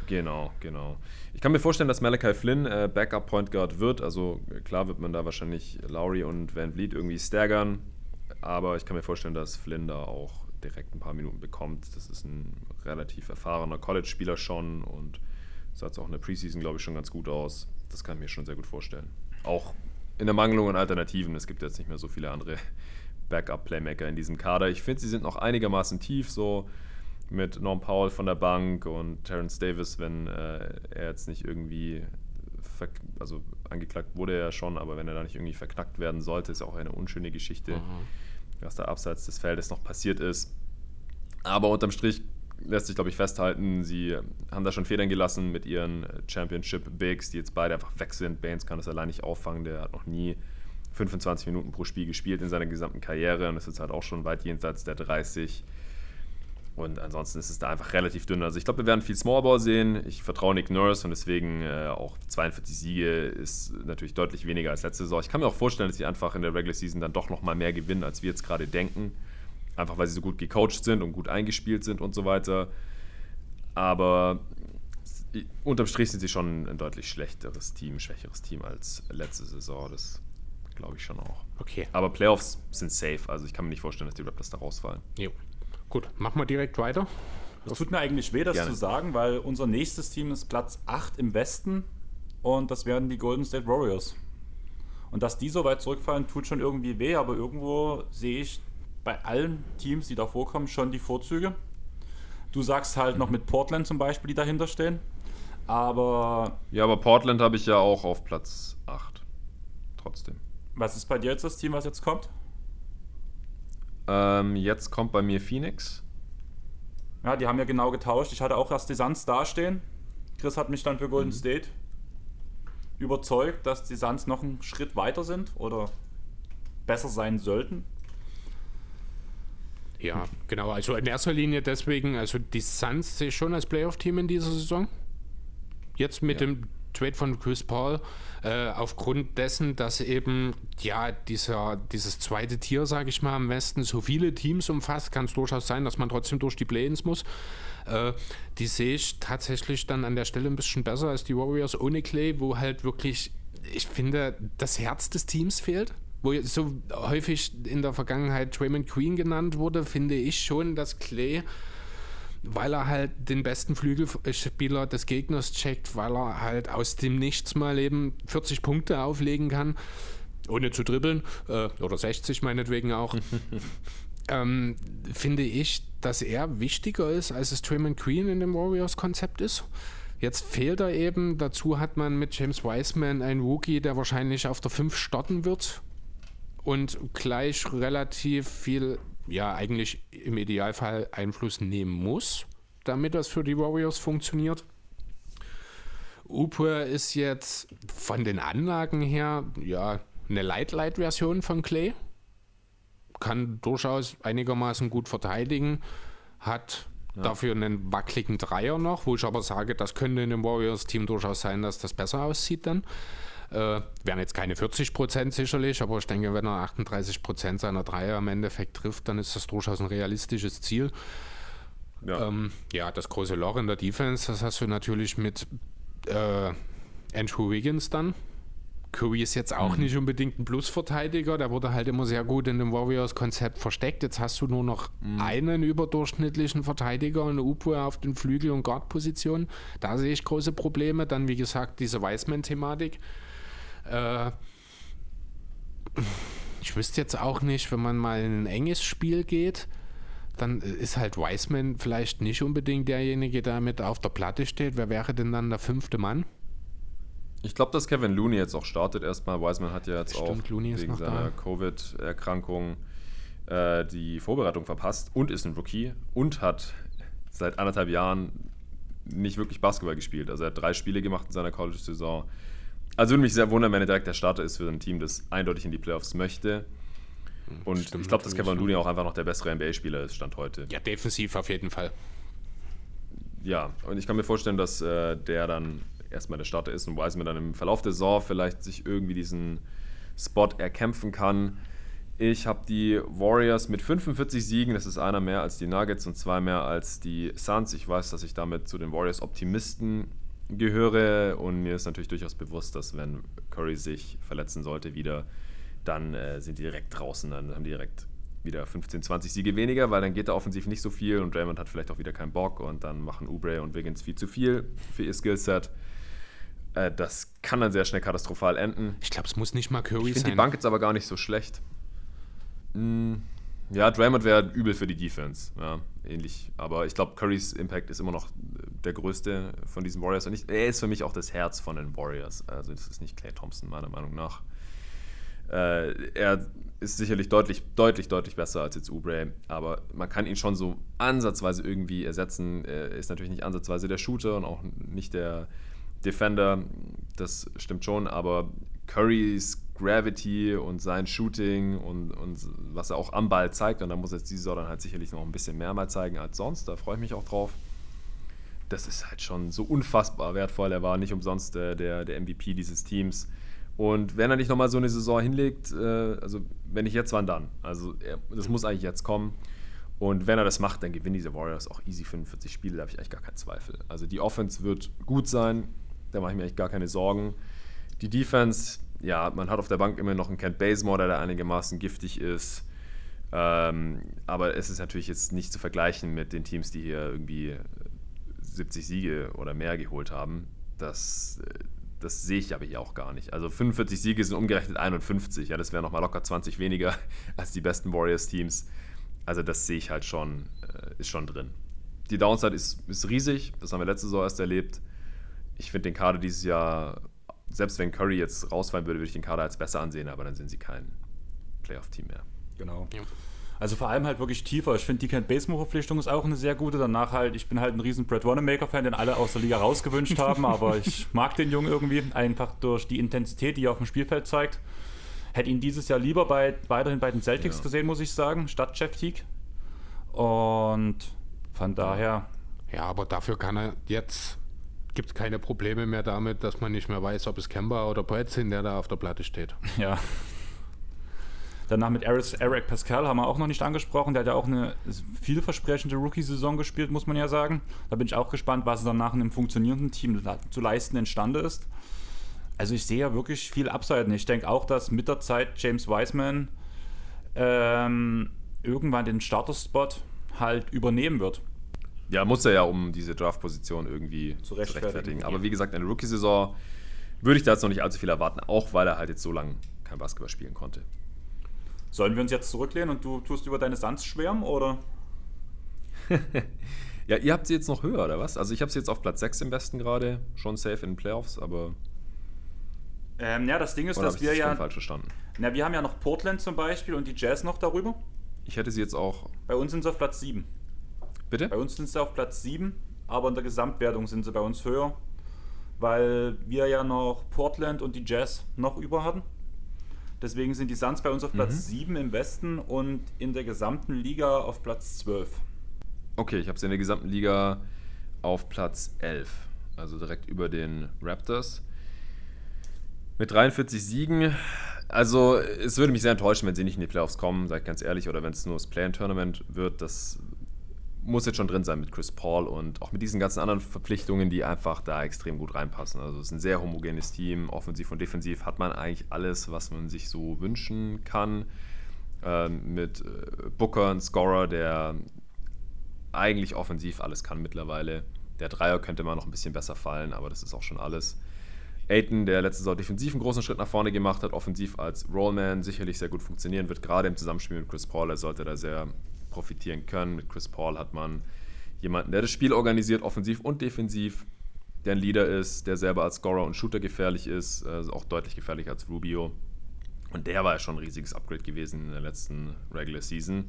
[SPEAKER 3] Genau, genau. Ich kann mir vorstellen, dass Malachi Flynn äh, Backup Point Guard wird. Also klar wird man da wahrscheinlich Lowry und Van Vliet irgendwie staggern. Aber ich kann mir vorstellen, dass Flynn da auch direkt ein paar Minuten bekommt. Das ist ein relativ erfahrener College-Spieler schon und sah es auch in der Preseason, glaube ich, schon ganz gut aus. Das kann ich mir schon sehr gut vorstellen. Auch in der Mangelung an Alternativen. Es gibt jetzt nicht mehr so viele andere Backup-Playmaker in diesem Kader. Ich finde, sie sind noch einigermaßen tief, so mit Norm Powell von der Bank und Terence Davis, wenn äh, er jetzt nicht irgendwie, also angeklagt wurde er ja schon, aber wenn er da nicht irgendwie verknackt werden sollte, ist auch eine unschöne Geschichte, mhm. was da abseits des Feldes noch passiert ist. Aber unterm Strich lässt sich, glaube ich, festhalten, sie haben da schon Federn gelassen mit ihren Championship Bigs, die jetzt beide einfach weg sind. Baines kann das allein nicht auffangen, der hat noch nie 25 Minuten pro Spiel gespielt in seiner gesamten Karriere und ist jetzt halt auch schon weit jenseits der 30. Und ansonsten ist es da einfach relativ dünn. Also ich glaube, wir werden viel Smallball sehen. Ich vertraue Nick Nurse und deswegen äh, auch 42 Siege ist natürlich deutlich weniger als letzte Saison. Ich kann mir auch vorstellen, dass sie einfach in der Regular Season dann doch nochmal mehr gewinnen, als wir jetzt gerade denken. Einfach weil sie so gut gecoacht sind und gut eingespielt sind und so weiter. Aber unterm Strich sind sie schon ein deutlich schlechteres Team, schwächeres Team als letzte Saison. Das glaube ich schon auch.
[SPEAKER 2] Okay.
[SPEAKER 3] Aber Playoffs sind safe. Also ich kann mir nicht vorstellen, dass die Raptors da rausfallen.
[SPEAKER 2] Jo. Gut, machen wir direkt weiter.
[SPEAKER 1] Es tut mir eigentlich weh, das Gerne. zu sagen, weil unser nächstes Team ist Platz 8 im Westen und das wären die Golden State Warriors. Und dass die so weit zurückfallen, tut schon irgendwie weh, aber irgendwo sehe ich bei allen Teams, die da vorkommen, schon die Vorzüge. Du sagst halt noch mit Portland zum Beispiel, die dahinter stehen. Aber.
[SPEAKER 3] Ja, aber Portland habe ich ja auch auf Platz 8. Trotzdem.
[SPEAKER 1] Was ist bei dir jetzt das Team, was jetzt kommt?
[SPEAKER 3] Ähm, jetzt kommt bei mir Phoenix.
[SPEAKER 1] Ja, die haben ja genau getauscht. Ich hatte auch erst die Suns dastehen. Chris hat mich dann für Golden mhm. State überzeugt, dass die Suns noch einen Schritt weiter sind oder besser sein sollten.
[SPEAKER 2] Ja, genau. Also in erster Linie deswegen, also die Suns sehe ich schon als Playoff-Team in dieser Saison. Jetzt mit ja. dem Trade von Chris Paul, äh, aufgrund dessen, dass eben ja dieser, dieses zweite Tier, sage ich mal, am Westen so viele Teams umfasst, kann es durchaus sein, dass man trotzdem durch die Play-ins muss. Äh, die sehe ich tatsächlich dann an der Stelle ein bisschen besser als die Warriors ohne Clay, wo halt wirklich, ich finde, das Herz des Teams fehlt wo so häufig in der Vergangenheit Draymond Queen genannt wurde, finde ich schon, dass Clay, weil er halt den besten Flügelspieler des Gegners checkt, weil er halt aus dem Nichts mal eben 40 Punkte auflegen kann, ohne zu dribbeln, äh, oder 60 meinetwegen auch, ähm, finde ich, dass er wichtiger ist, als es Draymond Queen in dem Warriors-Konzept ist. Jetzt fehlt er eben. Dazu hat man mit James Wiseman einen Rookie, der wahrscheinlich auf der 5 starten wird und gleich relativ viel, ja, eigentlich im Idealfall Einfluss nehmen muss, damit das für die Warriors funktioniert. Upur ist jetzt von den Anlagen her, ja, eine Light-Light-Version von Clay. Kann durchaus einigermaßen gut verteidigen. Hat ja. dafür einen wackeligen Dreier noch, wo ich aber sage, das könnte in dem Warriors-Team durchaus sein, dass das besser aussieht dann. Äh, wären jetzt keine 40 Prozent sicherlich, aber ich denke, wenn er 38 Prozent seiner Dreier im Endeffekt trifft, dann ist das durchaus ein realistisches Ziel. Ja. Ähm, ja, das große Loch in der Defense, das hast du natürlich mit äh, Andrew Wiggins dann. Curry ist jetzt auch mhm. nicht unbedingt ein Plusverteidiger, der wurde halt immer sehr gut in dem Warriors-Konzept versteckt. Jetzt hast du nur noch mhm. einen überdurchschnittlichen Verteidiger und Upu auf den Flügel- und Guard-Positionen. Da sehe ich große Probleme. Dann, wie gesagt, diese Wiseman-Thematik. Äh, ich wüsste jetzt auch nicht, wenn man mal in ein enges Spiel geht, dann ist halt Wiseman vielleicht nicht unbedingt derjenige, der mit auf der Platte steht. Wer wäre denn dann der fünfte Mann?
[SPEAKER 3] Ich glaube, dass Kevin Looney jetzt auch startet erstmal. Wiseman hat ja jetzt Stimmt, auch wegen seiner Covid-Erkrankung äh, die Vorbereitung verpasst und ist ein Rookie und hat seit anderthalb Jahren nicht wirklich Basketball gespielt. Also er hat drei Spiele gemacht in seiner College-Saison. Also würde mich sehr wundern, wenn er direkt der Starter ist für ein Team, das eindeutig in die Playoffs möchte. Und Stimmt, ich glaube, dass Kevin Looney auch einfach noch der bessere NBA-Spieler ist, Stand heute.
[SPEAKER 2] Ja, defensiv auf jeden Fall.
[SPEAKER 3] Ja, und ich kann mir vorstellen, dass äh, der dann erstmal der Starter ist und Wiseman dann im Verlauf der Saison vielleicht sich irgendwie diesen Spot erkämpfen kann. Ich habe die Warriors mit 45 Siegen, das ist einer mehr als die Nuggets und zwei mehr als die Suns. Ich weiß, dass ich damit zu den Warriors Optimisten gehöre und mir ist natürlich durchaus bewusst, dass wenn Curry sich verletzen sollte wieder, dann äh, sind die direkt draußen, dann haben die direkt wieder 15, 20 Siege weniger, weil dann geht da offensiv nicht so viel und Draymond hat vielleicht auch wieder keinen Bock und dann machen Ubre und Wiggins viel zu viel für ihr Skillset. Äh, das kann dann sehr schnell katastrophal enden.
[SPEAKER 2] Ich glaube, es muss nicht mal Curry
[SPEAKER 3] ich
[SPEAKER 2] sein.
[SPEAKER 3] Ich finde die Bank jetzt aber gar nicht so schlecht. Hm, ja, Draymond wäre übel für die Defense. Ja, ähnlich. Aber ich glaube, Currys Impact ist immer noch der größte von diesen Warriors. Und ich, er ist für mich auch das Herz von den Warriors. Also, das ist nicht Clay Thompson, meiner Meinung nach. Äh, er ist sicherlich deutlich, deutlich, deutlich besser als jetzt Oubre, aber man kann ihn schon so ansatzweise irgendwie ersetzen. Er ist natürlich nicht ansatzweise der Shooter und auch nicht der Defender, das stimmt schon, aber Currys Gravity und sein Shooting und, und was er auch am Ball zeigt, und da muss er jetzt diese Saison dann halt sicherlich noch ein bisschen mehr mal zeigen als sonst, da freue ich mich auch drauf. Das ist halt schon so unfassbar wertvoll. Er war nicht umsonst äh, der, der MVP dieses Teams. Und wenn er nicht nochmal so eine Saison hinlegt, äh, also wenn nicht jetzt, wann dann? Also das muss eigentlich jetzt kommen. Und wenn er das macht, dann gewinnen diese Warriors auch easy 45 Spiele, da habe ich eigentlich gar keinen Zweifel. Also die Offense wird gut sein, da mache ich mir eigentlich gar keine Sorgen. Die Defense, ja, man hat auf der Bank immer noch einen Kent Bazemore, der einigermaßen giftig ist. Ähm, aber es ist natürlich jetzt nicht zu vergleichen mit den Teams, die hier irgendwie 70 Siege oder mehr geholt haben. Das, das sehe ich aber hier auch gar nicht. Also 45 Siege sind umgerechnet 51. Ja, das wäre nochmal locker 20 weniger als die besten Warriors-Teams. Also das sehe ich halt schon, äh, ist schon drin. Die Downside ist, ist riesig, das haben wir letzte Saison erst erlebt. Ich finde den Kader dieses Jahr selbst wenn Curry jetzt rausfallen würde, würde ich den Kader als besser ansehen, aber dann sind sie kein Playoff-Team mehr.
[SPEAKER 1] Genau. Ja. Also vor allem halt wirklich tiefer. Ich finde, die Kent Basemo-Verpflichtung ist auch eine sehr gute. Danach halt, ich bin halt ein riesen Brad Wanamaker-Fan, den alle aus der Liga rausgewünscht haben, aber ich mag den Jungen irgendwie, einfach durch die Intensität, die er auf dem Spielfeld zeigt. Hätte ihn dieses Jahr lieber bei, weiterhin bei den Celtics ja. gesehen, muss ich sagen, statt Jeff Teague. Und von daher.
[SPEAKER 2] Ja, aber dafür kann er jetzt gibt es keine Probleme mehr damit, dass man nicht mehr weiß, ob es Kemba oder Brett sind, der da auf der Platte steht.
[SPEAKER 1] Ja. Danach mit Eric Pascal haben wir auch noch nicht angesprochen. Der hat ja auch eine vielversprechende Rookie-Saison gespielt, muss man ja sagen. Da bin ich auch gespannt, was danach in einem funktionierenden Team zu leisten imstande ist. Also ich sehe ja wirklich viel Upside. Ich denke auch, dass mit der Zeit James Wiseman ähm, irgendwann den Starter-Spot halt übernehmen wird.
[SPEAKER 3] Ja, muss er ja, um diese Draft-Position irgendwie zu rechtfertigen. Zu rechtfertigen. Aber wie gesagt, eine Rookie-Saison würde ich da jetzt noch nicht allzu viel erwarten, auch weil er halt jetzt so lange kein Basketball spielen konnte.
[SPEAKER 1] Sollen wir uns jetzt zurücklehnen und du tust über deine Suns schwärmen, oder?
[SPEAKER 3] ja, ihr habt sie jetzt noch höher, oder was? Also ich habe sie jetzt auf Platz 6 im Westen gerade, schon safe in den Playoffs, aber...
[SPEAKER 1] Ähm, ja, das Ding ist, dass wir ja... falsch verstanden? Na, wir haben ja noch Portland zum Beispiel und die Jazz noch darüber.
[SPEAKER 3] Ich hätte sie jetzt auch...
[SPEAKER 1] Bei uns sind sie auf Platz 7.
[SPEAKER 3] Bitte?
[SPEAKER 1] Bei uns sind sie auf Platz 7, aber in der Gesamtwertung sind sie bei uns höher, weil wir ja noch Portland und die Jazz noch über hatten. Deswegen sind die Suns bei uns auf Platz mhm. 7 im Westen und in der gesamten Liga auf Platz 12.
[SPEAKER 3] Okay, ich habe sie in der gesamten Liga auf Platz 11, also direkt über den Raptors. Mit 43 Siegen. Also, es würde mich sehr enttäuschen, wenn sie nicht in die Playoffs kommen, sage ich ganz ehrlich, oder wenn es nur das Play-In-Tournament wird. Das muss jetzt schon drin sein mit Chris Paul und auch mit diesen ganzen anderen Verpflichtungen, die einfach da extrem gut reinpassen. Also es ist ein sehr homogenes Team, offensiv und defensiv hat man eigentlich alles, was man sich so wünschen kann. Ähm, mit äh, Booker, ein Scorer, der eigentlich offensiv alles kann mittlerweile. Der Dreier könnte mal noch ein bisschen besser fallen, aber das ist auch schon alles. Aiton, der letzte Saison defensiv einen großen Schritt nach vorne gemacht hat, offensiv als Rollman sicherlich sehr gut funktionieren wird, gerade im Zusammenspiel mit Chris Paul. Er sollte da sehr profitieren können. Mit Chris Paul hat man jemanden, der das Spiel organisiert, offensiv und defensiv, der ein Leader ist, der selber als Scorer und Shooter gefährlich ist, also auch deutlich gefährlicher als Rubio. Und der war ja schon ein riesiges Upgrade gewesen in der letzten Regular Season.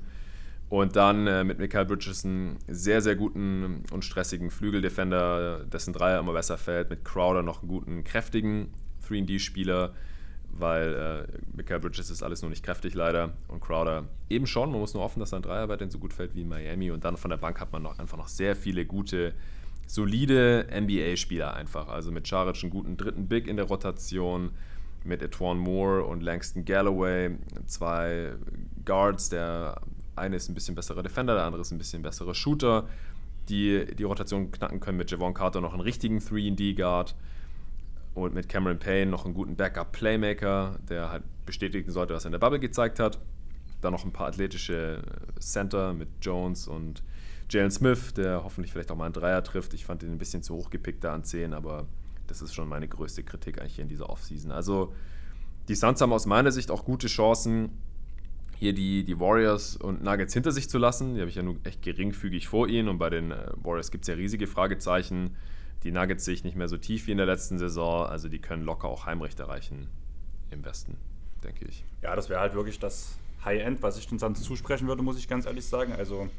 [SPEAKER 3] Und dann äh, mit Michael Bridges einen sehr, sehr guten und stressigen Flügeldefender, dessen Dreier immer besser fällt. Mit Crowder noch einen guten, kräftigen 3D-Spieler, weil äh, Michael Bridges ist alles nur nicht kräftig leider. Und Crowder eben schon. Man muss nur hoffen, dass sein Dreier weiterhin so gut fällt wie in Miami. Und dann von der Bank hat man noch einfach noch sehr viele gute, solide NBA-Spieler einfach. Also mit Charic einen guten dritten Big in der Rotation mit Etwan Moore und Langston Galloway, zwei Guards, der eine ist ein bisschen besserer Defender, der andere ist ein bisschen besserer Shooter, die die Rotation knacken können. Mit Javon Carter noch einen richtigen 3D-Guard und mit Cameron Payne noch einen guten Backup-Playmaker, der halt bestätigen sollte, was er in der Bubble gezeigt hat. Dann noch ein paar athletische Center mit Jones und Jalen Smith, der hoffentlich vielleicht auch mal einen Dreier trifft. Ich fand ihn ein bisschen zu hoch gepickt da an 10, aber das ist schon meine größte Kritik eigentlich hier in dieser Offseason. Also die Suns haben aus meiner Sicht auch gute Chancen, hier die, die Warriors und Nuggets hinter sich zu lassen. Die habe ich ja nur echt geringfügig vor ihnen. Und bei den äh, Warriors gibt es ja riesige Fragezeichen. Die Nuggets sehe ich nicht mehr so tief wie in der letzten Saison. Also die können locker auch Heimrecht erreichen im Westen, denke ich.
[SPEAKER 1] Ja, das wäre halt wirklich das High-End, was ich den Suns zusprechen würde, muss ich ganz ehrlich sagen. Also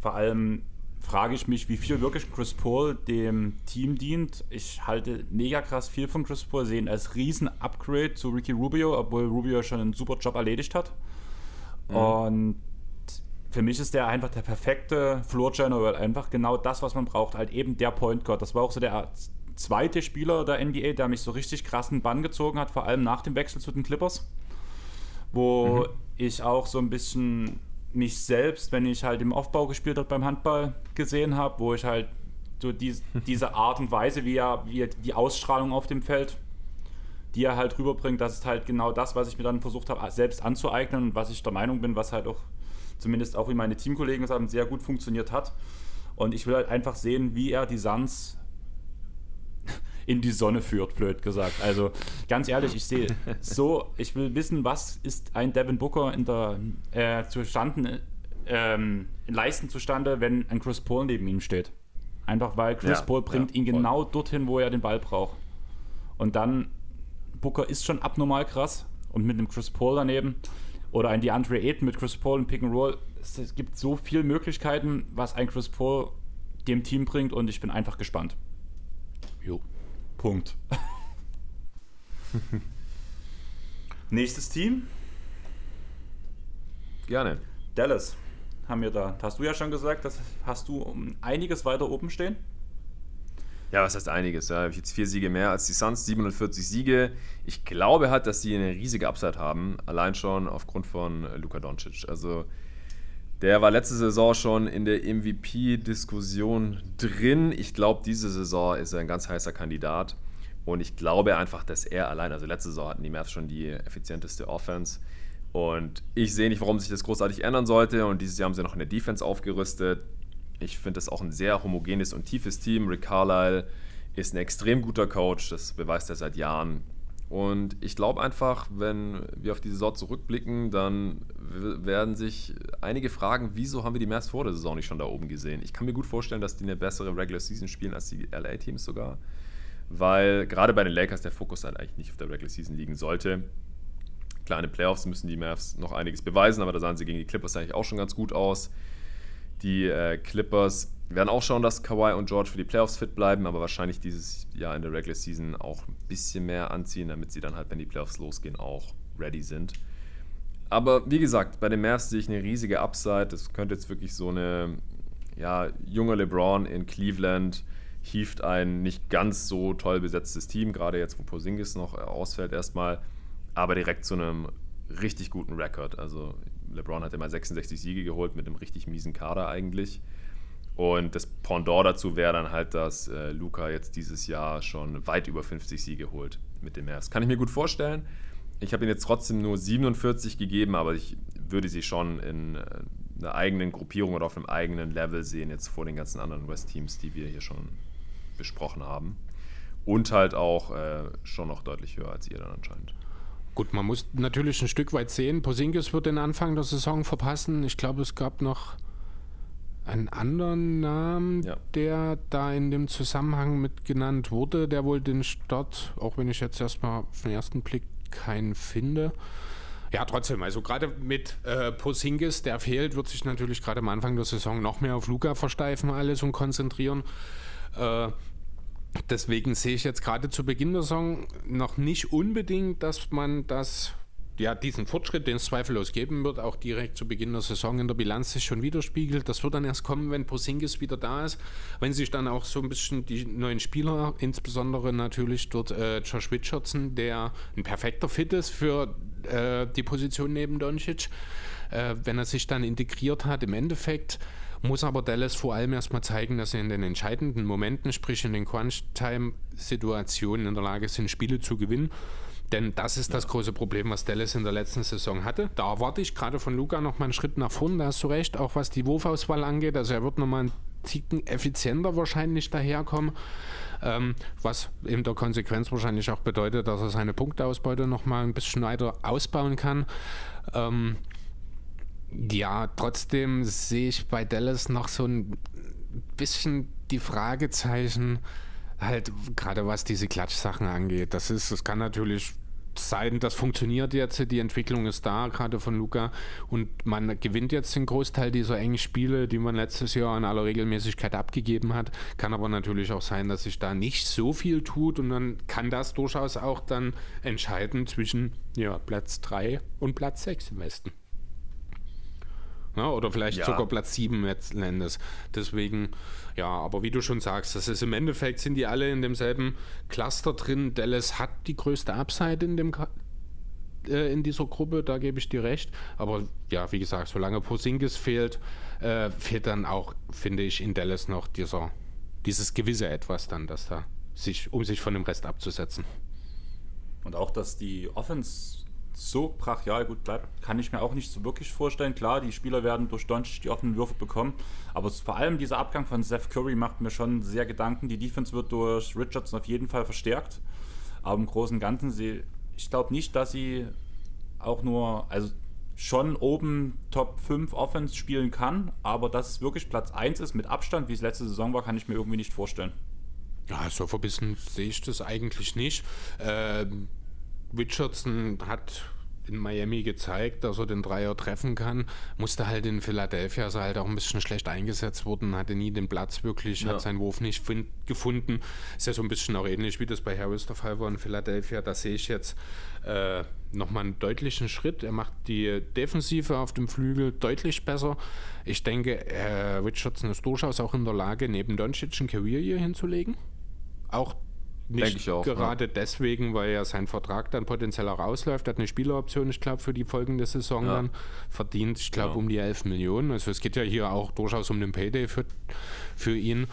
[SPEAKER 1] vor allem frage ich mich, wie viel wirklich Chris Paul dem Team dient. Ich halte mega krass viel von Chris Paul, sehe ihn als riesen Upgrade zu Ricky Rubio, obwohl Rubio schon einen super Job erledigt hat. Mhm. Und für mich ist der einfach der perfekte Floor General, einfach genau das, was man braucht, halt eben der Point Guard. Das war auch so der zweite Spieler der NBA, der mich so richtig krassen Bann gezogen hat, vor allem nach dem Wechsel zu den Clippers, wo mhm. ich auch so ein bisschen mich selbst, wenn ich halt im Aufbau gespielt habe beim Handball, gesehen habe, wo ich halt so die, diese Art und Weise, wie er, wie er die Ausstrahlung auf dem Feld die er halt rüberbringt, das ist halt genau das, was ich mir dann versucht habe, selbst anzueignen und was ich der Meinung bin, was halt auch zumindest auch wie meine Teamkollegen sagen, sehr gut funktioniert hat. Und ich will halt einfach sehen, wie er die Suns in die Sonne führt, blöd gesagt. Also ganz ehrlich, ich sehe so, ich will wissen, was ist ein Devin Booker in der äh, zustande, ähm, Leisten zustande, wenn ein Chris Paul neben ihm steht. Einfach weil Chris ja, Paul bringt ja, ihn genau dorthin, wo er den Ball braucht. Und dann Booker ist schon abnormal krass. Und mit einem Chris Paul daneben oder ein DeAndre Ayton mit Chris Paul und Pick and Roll. Es, es gibt so viele Möglichkeiten, was ein Chris Paul dem Team bringt und ich bin einfach gespannt. Jo. Punkt. Nächstes Team.
[SPEAKER 3] Gerne.
[SPEAKER 1] Dallas haben wir da. Hast du ja schon gesagt, das hast du um einiges weiter oben stehen.
[SPEAKER 3] Ja, was heißt einiges? Da habe ich jetzt vier Siege mehr als die Suns, 740 Siege. Ich glaube halt, dass sie eine riesige Upside haben, allein schon aufgrund von äh, Luka Doncic. Also der war letzte Saison schon in der MVP-Diskussion drin. Ich glaube, diese Saison ist er ein ganz heißer Kandidat. Und ich glaube einfach, dass er allein, also letzte Saison hatten die Mavs schon die effizienteste Offense. Und ich sehe nicht, warum sich das großartig ändern sollte. Und dieses Jahr haben sie noch in der Defense aufgerüstet. Ich finde das auch ein sehr homogenes und tiefes Team. Rick Carlisle ist ein extrem guter Coach, das beweist er seit Jahren. Und ich glaube einfach, wenn wir auf die Saison zurückblicken, dann werden sich einige fragen, wieso haben wir die Mavs vor der Saison nicht schon da oben gesehen? Ich kann mir gut vorstellen, dass die eine bessere Regular Season spielen als die LA-Teams sogar, weil gerade bei den Lakers der Fokus halt eigentlich nicht auf der Regular Season liegen sollte. Kleine Playoffs müssen die Mavs noch einiges beweisen, aber da sahen sie gegen die Clippers eigentlich auch schon ganz gut aus. Die äh, Clippers werden auch schauen, dass Kawhi und George für die Playoffs fit bleiben, aber wahrscheinlich dieses Jahr in der Regular Season auch ein bisschen mehr anziehen, damit sie dann halt, wenn die Playoffs losgehen, auch ready sind. Aber wie gesagt, bei den Mavs sehe ich eine riesige Upside. Das könnte jetzt wirklich so eine ja, junge LeBron in Cleveland hieft ein nicht ganz so toll besetztes Team, gerade jetzt, wo Porzingis noch ausfällt erstmal, aber direkt zu einem richtig guten Rekord. Also LeBron hat ja mal 66 Siege geholt mit einem richtig miesen Kader eigentlich. Und das Pendant dazu wäre dann halt, dass äh, Luca jetzt dieses Jahr schon weit über 50 Siege holt mit dem Mavs. Kann ich mir gut vorstellen. Ich habe ihm jetzt trotzdem nur 47 gegeben, aber ich würde sie schon in äh, einer eigenen Gruppierung oder auf einem eigenen Level sehen, jetzt vor den ganzen anderen West-Teams, die wir hier schon besprochen haben. Und halt auch äh, schon noch deutlich höher als ihr dann anscheinend.
[SPEAKER 2] Gut, man muss natürlich ein Stück weit sehen. Porzingis wird den Anfang der Saison verpassen. Ich glaube, es gab noch einen anderen Namen, ja. der da in dem Zusammenhang mit genannt wurde, der wohl den Start, auch wenn ich jetzt erstmal auf den ersten Blick keinen finde. Ja, trotzdem, also gerade mit äh, Posingis, der fehlt, wird sich natürlich gerade am Anfang der Saison noch mehr auf Luca versteifen alles und konzentrieren. Äh, deswegen sehe ich jetzt gerade zu Beginn der Saison noch nicht unbedingt, dass man das ja, diesen Fortschritt, den es zweifellos geben wird, auch direkt zu Beginn der Saison in der Bilanz sich schon widerspiegelt. Das wird dann erst kommen, wenn Posingis wieder da ist, wenn sich dann auch so ein bisschen die neuen Spieler, insbesondere natürlich dort äh, Josh Richardson, der ein perfekter Fit ist für äh, die Position neben Doncic, äh, wenn er sich dann integriert hat, im Endeffekt muss aber Dallas vor allem erstmal zeigen, dass sie in den entscheidenden Momenten, sprich in den Crunch-Time-Situationen in der Lage sind, Spiele zu gewinnen. Denn das ist das große Problem, was Dallas in der letzten Saison hatte. Da erwarte ich gerade von Luca noch mal einen Schritt nach vorne, da hast du recht, auch was die Wurfauswahl angeht. Also er wird noch mal einen Ticken effizienter wahrscheinlich daherkommen. Ähm, was in der Konsequenz wahrscheinlich auch bedeutet, dass er seine Punkteausbeute noch mal ein bisschen weiter ausbauen kann. Ähm, ja, trotzdem sehe ich bei Dallas noch so ein bisschen die Fragezeichen, halt gerade was diese Klatschsachen angeht. Das ist, das kann natürlich sein, das funktioniert jetzt, die Entwicklung ist da, gerade von Luca. Und man gewinnt jetzt den Großteil dieser engen Spiele, die man letztes Jahr in aller Regelmäßigkeit abgegeben hat. Kann aber natürlich auch sein, dass sich da nicht so viel tut und dann kann das durchaus auch dann entscheiden zwischen ja, Platz 3 und Platz 6 im Westen. Ja, oder vielleicht ja. sogar Platz 7 letzten Endes. Deswegen, ja, aber wie du schon sagst, das ist im Endeffekt sind die alle in demselben Cluster drin. Dallas hat die größte Upside in dem äh, in dieser Gruppe, da gebe ich dir recht. Aber ja, wie gesagt, solange Posingis fehlt, äh, fehlt dann auch, finde ich, in Dallas noch dieser, dieses gewisse Etwas dann, dass da sich, um sich von dem Rest abzusetzen.
[SPEAKER 1] Und auch, dass die Offense so brachial gut bleibt, kann ich mir auch nicht so wirklich vorstellen. Klar, die Spieler werden durch Doncic die offenen Würfe bekommen, aber vor allem dieser Abgang von Seth Curry macht mir schon sehr Gedanken. Die Defense wird durch Richardson auf jeden Fall verstärkt, aber im Großen und Ganzen, sie, ich glaube nicht, dass sie auch nur, also schon oben Top 5 Offense spielen kann, aber dass es wirklich Platz 1 ist mit Abstand, wie es letzte Saison war, kann ich mir irgendwie nicht vorstellen.
[SPEAKER 2] Ja, so verbissen sehe ich das eigentlich nicht. Ähm Richardson hat in Miami gezeigt, dass er den Dreier treffen kann. Musste halt in Philadelphia, ist er halt auch ein bisschen schlecht eingesetzt worden, hatte nie den Platz wirklich, ja. hat seinen Wurf nicht gefunden. Ist ja so ein bisschen auch ähnlich, wie das bei Harris der Fall war in Philadelphia. Da sehe ich jetzt äh, nochmal einen deutlichen Schritt. Er macht die Defensive auf dem Flügel deutlich besser. Ich denke, äh, Richardson ist durchaus auch in der Lage, neben Doncic ein Career hier hinzulegen. Auch nicht auch, gerade ja. deswegen, weil ja sein Vertrag dann potenziell auch ausläuft. Er hat eine Spieleroption, ich glaube, für die folgende Saison ja. dann verdient, ich glaube, ja. um die 11 Millionen. Also es geht ja hier auch durchaus um den Payday für, für ihn.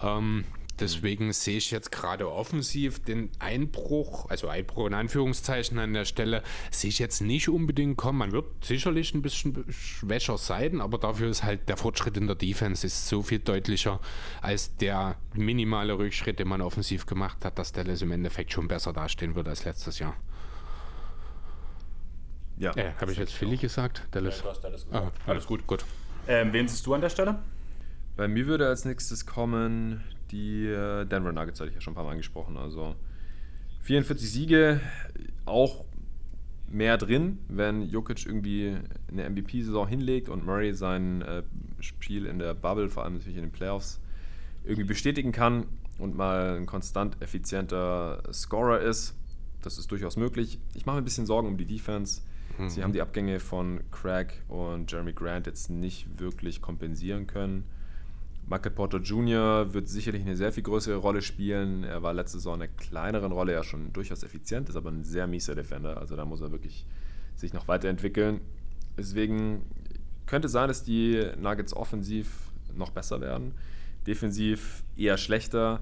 [SPEAKER 2] Ähm, Deswegen sehe ich jetzt gerade offensiv den Einbruch, also Einbruch in Anführungszeichen an der Stelle, sehe ich jetzt nicht unbedingt kommen. Man wird sicherlich ein bisschen schwächer sein, aber dafür ist halt der Fortschritt in der Defense ist so viel deutlicher als der minimale Rückschritt, den man offensiv gemacht hat, dass Dallas im Endeffekt schon besser dastehen wird als letztes Jahr. Ja. Äh, Habe ich jetzt Philly gesagt? Dallas. Ja, du hast Dallas gesagt. Ah, alles gut, gut.
[SPEAKER 1] Ähm, wen siehst du an der Stelle?
[SPEAKER 3] Bei mir würde als nächstes kommen die äh, Denver Nuggets, hatte ich ja schon ein paar Mal angesprochen. Also 44 Siege, auch mehr drin, wenn Jokic irgendwie eine MVP-Saison hinlegt und Murray sein äh, Spiel in der Bubble, vor allem natürlich in den Playoffs, irgendwie bestätigen kann und mal ein konstant effizienter Scorer ist. Das ist durchaus möglich. Ich mache mir ein bisschen Sorgen um die Defense. Mhm. Sie haben die Abgänge von Craig und Jeremy Grant jetzt nicht wirklich kompensieren können. Michael Porter Jr. wird sicherlich eine sehr viel größere Rolle spielen. Er war letzte Saison in einer kleineren Rolle ja schon durchaus effizient, ist aber ein sehr mieser Defender. Also da muss er wirklich sich noch weiterentwickeln. Deswegen könnte sein, dass die Nuggets offensiv noch besser werden, defensiv eher schlechter.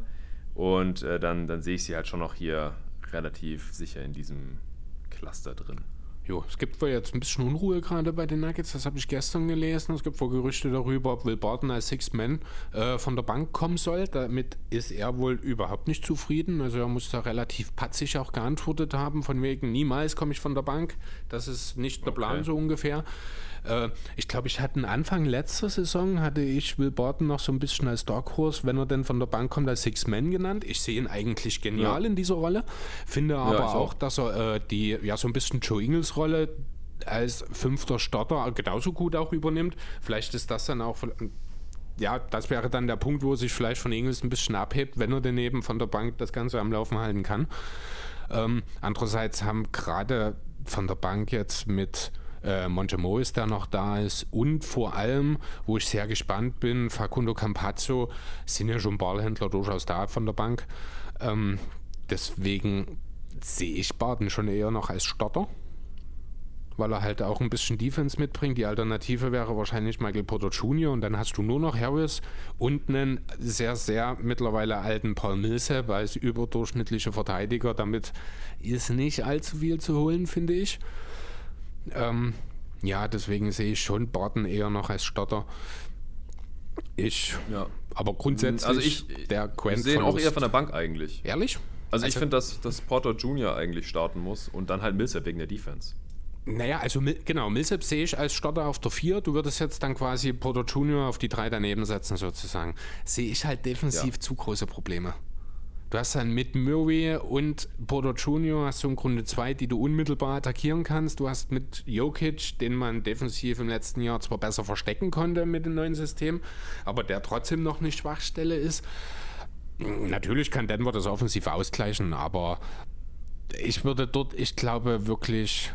[SPEAKER 3] Und äh, dann, dann sehe ich sie halt schon noch hier relativ sicher in diesem Cluster drin.
[SPEAKER 2] Jo, es gibt wohl jetzt ein bisschen Unruhe gerade bei den Nuggets, das habe ich gestern gelesen. Es gibt wohl Gerüchte darüber, ob Will Barton als Six Man äh, von der Bank kommen soll. Damit ist er wohl überhaupt nicht zufrieden. Also er muss da relativ patzig auch geantwortet haben, von wegen niemals komme ich von der Bank. Das ist nicht der Plan so ungefähr. Äh, ich glaube, ich hatte Anfang letzter Saison, hatte ich Will Barton noch so ein bisschen als Dark Horse, wenn er denn von der Bank kommt, als Six Man genannt. Ich sehe ihn eigentlich genial ja. in dieser Rolle, finde aber ja, auch, dass er äh, die, ja, so ein bisschen Joe Ingles Rolle als fünfter Starter genauso gut auch übernimmt. Vielleicht ist das dann auch ja, das wäre dann der Punkt, wo sich vielleicht von Ingels ein bisschen abhebt, wenn er daneben von der Bank das Ganze am Laufen halten kann. Ähm, andererseits haben gerade von der Bank jetzt mit äh, Montemoris, der noch da ist und vor allem, wo ich sehr gespannt bin, Facundo Campazzo sind ja schon Ballhändler durchaus da von der Bank. Ähm, deswegen sehe ich Baden schon eher noch als Starter weil er halt auch ein bisschen Defense mitbringt. Die Alternative wäre wahrscheinlich Michael Porter Jr. und dann hast du nur noch Harris und einen sehr, sehr mittlerweile alten Paul Millsap als überdurchschnittlicher Verteidiger. Damit ist nicht allzu viel zu holen, finde ich. Ähm, ja, deswegen sehe ich schon Barton eher noch als Starter. Ich, ja. aber grundsätzlich,
[SPEAKER 3] also ich, der Quent Ich sehe auch eher von der Bank eigentlich.
[SPEAKER 2] Ehrlich?
[SPEAKER 3] Also, also ich finde, dass, dass Porter Jr. eigentlich starten muss und dann halt Millsap wegen der Defense.
[SPEAKER 2] Naja, also genau, Millsap sehe ich als Starter auf der 4. Du würdest jetzt dann quasi Porter Junior auf die 3 daneben setzen, sozusagen. Sehe ich halt defensiv ja. zu große Probleme. Du hast dann mit Murray und Porter Junior hast du im Grunde zwei, die du unmittelbar attackieren kannst. Du hast mit Jokic, den man defensiv im letzten Jahr zwar besser verstecken konnte mit dem neuen System, aber der trotzdem noch eine Schwachstelle ist. Natürlich kann Denver das offensiv ausgleichen, aber ich würde dort, ich glaube wirklich,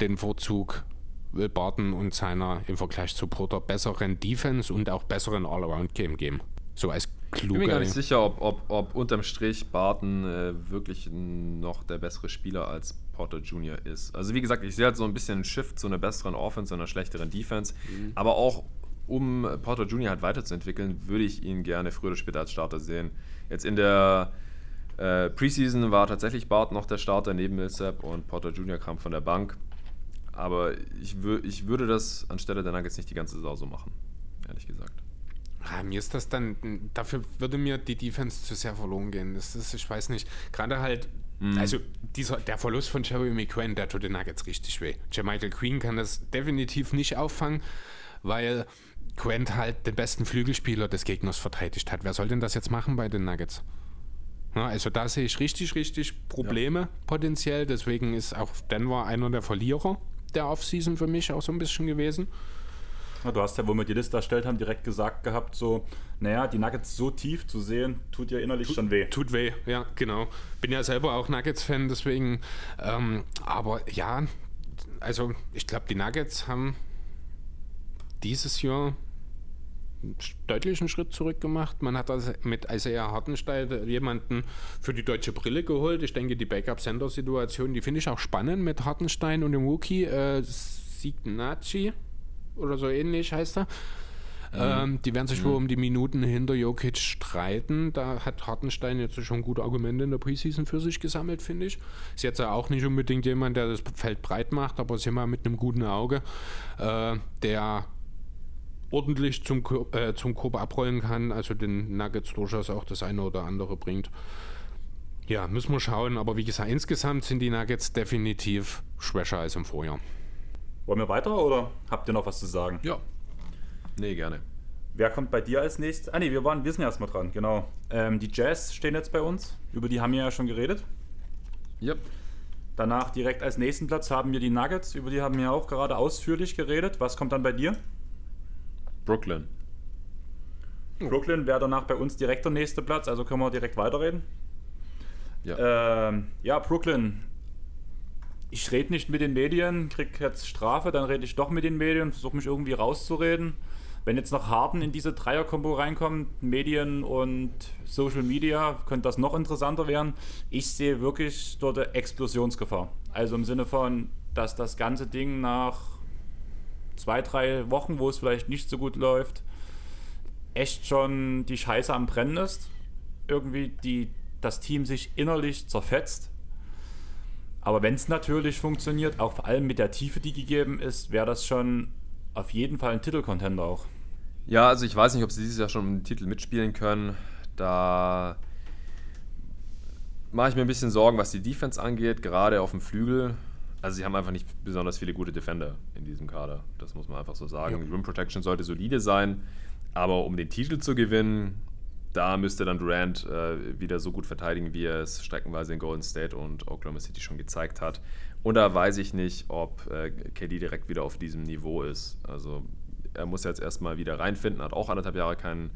[SPEAKER 2] den Vorzug Will Barton und seiner im Vergleich zu Porter besseren Defense und auch besseren All-Around-Game geben. So als kluger. Ich bin
[SPEAKER 3] mir gar nicht sicher, ob, ob, ob unterm Strich Barton äh, wirklich noch der bessere Spieler als Porter Jr. ist. Also wie gesagt, ich sehe halt so ein bisschen einen Shift zu einer besseren Offense und einer schlechteren Defense. Mhm. Aber auch um Porter Jr. halt weiterzuentwickeln, würde ich ihn gerne früher oder später als Starter sehen. Jetzt in der äh, Preseason war tatsächlich Bart noch der Starter neben Millsap und Porter Jr. kam von der Bank. Aber ich, wür ich würde das anstelle der Nuggets nicht die ganze Saison so machen, ehrlich gesagt.
[SPEAKER 2] Ja, mir ist das dann, dafür würde mir die Defense zu sehr verloren gehen. Das ist, ich weiß nicht, gerade halt, mhm. also dieser, der Verlust von Jerry McQuinn, der tut den Nuggets richtig weh. Michael Queen kann das definitiv nicht auffangen, weil Quent halt den besten Flügelspieler des Gegners verteidigt hat. Wer soll denn das jetzt machen bei den Nuggets? Ja, also da sehe ich richtig, richtig Probleme ja. potenziell. Deswegen ist auch Denver einer der Verlierer der Offseason für mich auch so ein bisschen gewesen.
[SPEAKER 1] Du hast ja, wo wir die Liste erstellt haben, direkt gesagt gehabt, so, naja, die Nuggets so tief zu sehen, tut ja innerlich
[SPEAKER 2] tut,
[SPEAKER 1] schon weh.
[SPEAKER 2] Tut weh, ja, genau. Bin ja selber auch Nuggets-Fan, deswegen, ähm, aber ja, also ich glaube, die Nuggets haben dieses Jahr deutlichen Schritt zurück gemacht. Man hat also mit Isaiah Hartenstein jemanden für die deutsche Brille geholt. Ich denke, die Backup-Center-Situation, die finde ich auch spannend mit Hartenstein und dem Wookie äh, Signaci oder so ähnlich heißt er. Mhm. Ähm, die werden sich mhm. wohl um die Minuten hinter Jokic streiten. Da hat Hartenstein jetzt schon gute Argumente in der Preseason für sich gesammelt, finde ich. Ist jetzt auch nicht unbedingt jemand, der das Feld breit macht, aber ist immer mit einem guten Auge, äh, der ordentlich zum, äh, zum Korb abrollen kann, also den Nuggets durchaus auch das eine oder andere bringt. Ja, müssen wir schauen, aber wie gesagt, insgesamt sind die Nuggets definitiv schwächer als im Vorjahr.
[SPEAKER 1] Wollen wir weiter oder habt ihr noch was zu sagen?
[SPEAKER 3] Ja. Nee, gerne.
[SPEAKER 1] Wer kommt bei dir als nächstes? Ah, nee, wir, waren, wir sind erstmal dran, genau. Ähm, die Jazz stehen jetzt bei uns. Über die haben wir ja schon geredet.
[SPEAKER 3] Yep.
[SPEAKER 1] Danach direkt als nächsten Platz haben wir die Nuggets. Über die haben wir auch gerade ausführlich geredet. Was kommt dann bei dir?
[SPEAKER 3] Brooklyn.
[SPEAKER 1] Brooklyn wäre danach bei uns direkt der nächste Platz, also können wir direkt weiterreden. Ja, ähm, ja Brooklyn. Ich rede nicht mit den Medien, krieg jetzt Strafe, dann rede ich doch mit den Medien, versuche mich irgendwie rauszureden. Wenn jetzt noch Harden in diese Dreier-Kombo reinkommt, Medien und Social Media, könnte das noch interessanter werden. Ich sehe wirklich dort eine Explosionsgefahr. Also im Sinne von, dass das ganze Ding nach zwei, drei Wochen, wo es vielleicht nicht so gut läuft, echt schon die Scheiße am Brennen ist. Irgendwie die, das Team sich innerlich zerfetzt. Aber wenn es natürlich funktioniert, auch vor allem mit der Tiefe, die gegeben ist, wäre das schon auf jeden Fall ein Titelcontender auch.
[SPEAKER 3] Ja, also ich weiß nicht, ob sie dieses Jahr schon um den Titel mitspielen können. Da mache ich mir ein bisschen Sorgen, was die Defense angeht, gerade auf dem Flügel. Also sie haben einfach nicht besonders viele gute Defender in diesem Kader. Das muss man einfach so sagen. Ja. Rim Protection sollte solide sein, aber um den Titel zu gewinnen, da müsste dann Durant äh, wieder so gut verteidigen, wie er es streckenweise in Golden State und Oklahoma City schon gezeigt hat. Und da weiß ich nicht, ob äh, KD direkt wieder auf diesem Niveau ist. Also er muss jetzt erstmal wieder reinfinden, hat auch anderthalb Jahre keinen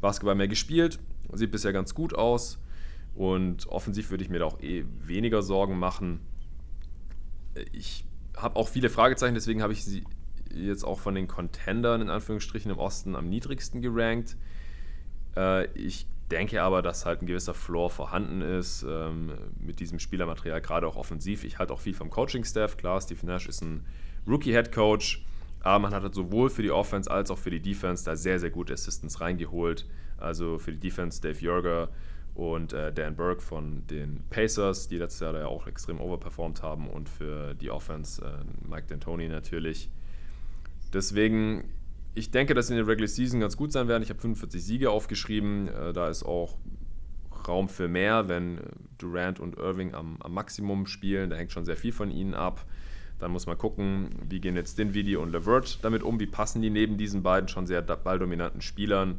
[SPEAKER 3] Basketball mehr gespielt, sieht bisher ganz gut aus. Und offensiv würde ich mir da auch eh weniger Sorgen machen. Ich habe auch viele Fragezeichen, deswegen habe ich sie jetzt auch von den Contendern in Anführungsstrichen im Osten am niedrigsten gerankt. Äh, ich denke aber, dass halt ein gewisser Floor vorhanden ist ähm, mit diesem Spielermaterial, gerade auch offensiv. Ich halte auch viel vom Coaching-Staff. Klar, Steve Nash ist ein Rookie-Head-Coach, aber man hat halt sowohl für die Offense als auch für die Defense da sehr, sehr gute Assistants reingeholt. Also für die Defense Dave Jörger und äh, Dan Burke von den Pacers, die letztes Jahr da ja auch extrem overperformed haben und für die Offense äh, Mike D'Antoni natürlich. Deswegen, ich denke, dass sie in der Regular Season ganz gut sein werden. Ich habe 45 Siege aufgeschrieben. Äh, da ist auch Raum für mehr, wenn Durant und Irving am, am, Maximum spielen. Da hängt schon sehr viel von ihnen ab. Dann muss man gucken, wie gehen jetzt Dinwiddie und Levert damit um, wie passen die neben diesen beiden schon sehr balldominanten Spielern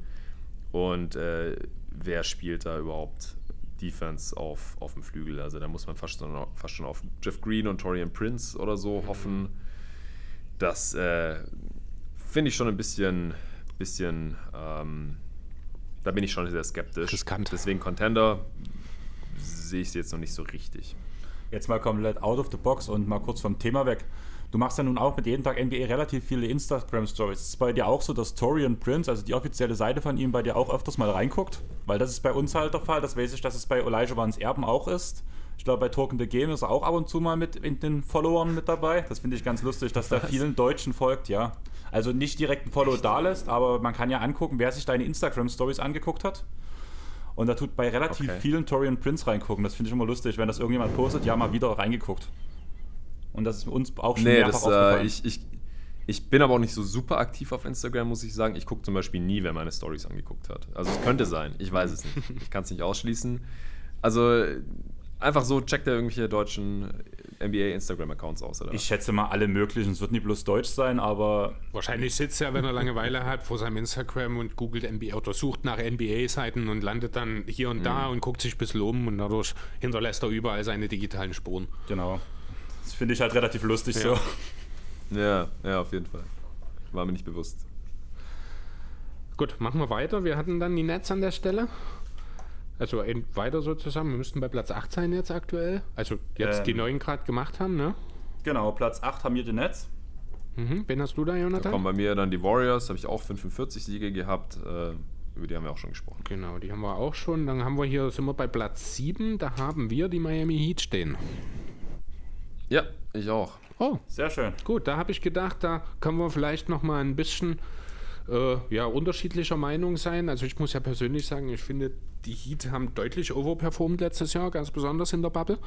[SPEAKER 3] und äh, wer spielt da überhaupt Defense auf, auf dem Flügel. Also da muss man fast schon, fast schon auf Jeff Green und Torian Prince oder so hoffen. Das äh, finde ich schon ein bisschen, bisschen ähm, da bin ich schon sehr skeptisch.
[SPEAKER 2] Riskant.
[SPEAKER 3] Deswegen Contender sehe ich es jetzt noch nicht so richtig.
[SPEAKER 1] Jetzt mal komplett out of the box und mal kurz vom Thema weg. Du machst ja nun auch mit jedem Tag NBA relativ viele Instagram-Stories. Ist es bei dir auch so, dass Torian Prince, also die offizielle Seite von ihm, bei dir auch öfters mal reinguckt? Weil das ist bei uns halt der Fall. Das weiß ich, dass es bei Elijah Vans Erben auch ist. Ich glaube, bei Token the Game ist er auch ab und zu mal mit in den Followern mit dabei. Das finde ich ganz lustig, dass da vielen Deutschen folgt, ja. Also nicht direkt ein Follow da lässt, aber man kann ja angucken, wer sich deine Instagram-Stories angeguckt hat. Und da tut bei relativ okay. vielen Torian Prince reingucken. Das finde ich immer lustig, wenn das irgendjemand postet, ja, mal wieder reingeguckt. Und das ist uns auch schon nee, mehrfach das, äh, aufgefallen.
[SPEAKER 3] Äh, ich, ich, ich bin aber auch nicht so super aktiv auf Instagram, muss ich sagen. Ich gucke zum Beispiel nie, wer meine Stories angeguckt hat. Also es könnte sein, ich weiß es nicht. Ich kann es nicht ausschließen. Also einfach so checkt er irgendwelche deutschen NBA Instagram-Accounts aus, oder?
[SPEAKER 1] Ich schätze mal alle möglichen. Es wird nicht bloß Deutsch sein, aber.
[SPEAKER 2] Wahrscheinlich sitzt er, wenn er Langeweile hat, vor seinem Instagram und googelt NBA oder sucht nach NBA-Seiten und landet dann hier und da mhm. und guckt sich ein bisschen um und dadurch hinterlässt er überall seine digitalen Spuren.
[SPEAKER 1] Genau. Das finde ich halt relativ lustig ja. so.
[SPEAKER 3] Ja, ja, auf jeden Fall. War mir nicht bewusst.
[SPEAKER 2] Gut, machen wir weiter. Wir hatten dann die Netz an der Stelle. Also weiter sozusagen. Wir müssten bei Platz 8 sein jetzt aktuell. Also jetzt ähm, die neuen gerade gemacht haben, ne?
[SPEAKER 1] Genau, Platz 8 haben wir die Netz.
[SPEAKER 2] Mhm. Wen hast du da, Jonathan? Da
[SPEAKER 3] kommen bei mir dann die Warriors, habe ich auch 45 Siege gehabt. Äh, über die haben wir auch schon gesprochen.
[SPEAKER 2] Genau, die haben wir auch schon. Dann haben wir hier, sind wir bei Platz 7, da haben wir die Miami Heat stehen.
[SPEAKER 3] Ja, ich auch.
[SPEAKER 2] Oh, sehr schön. Gut, da habe ich gedacht, da können wir vielleicht noch mal ein bisschen äh, ja, unterschiedlicher Meinung sein. Also ich muss ja persönlich sagen, ich finde, die Heat haben deutlich overperformed letztes Jahr, ganz besonders in der Bubble.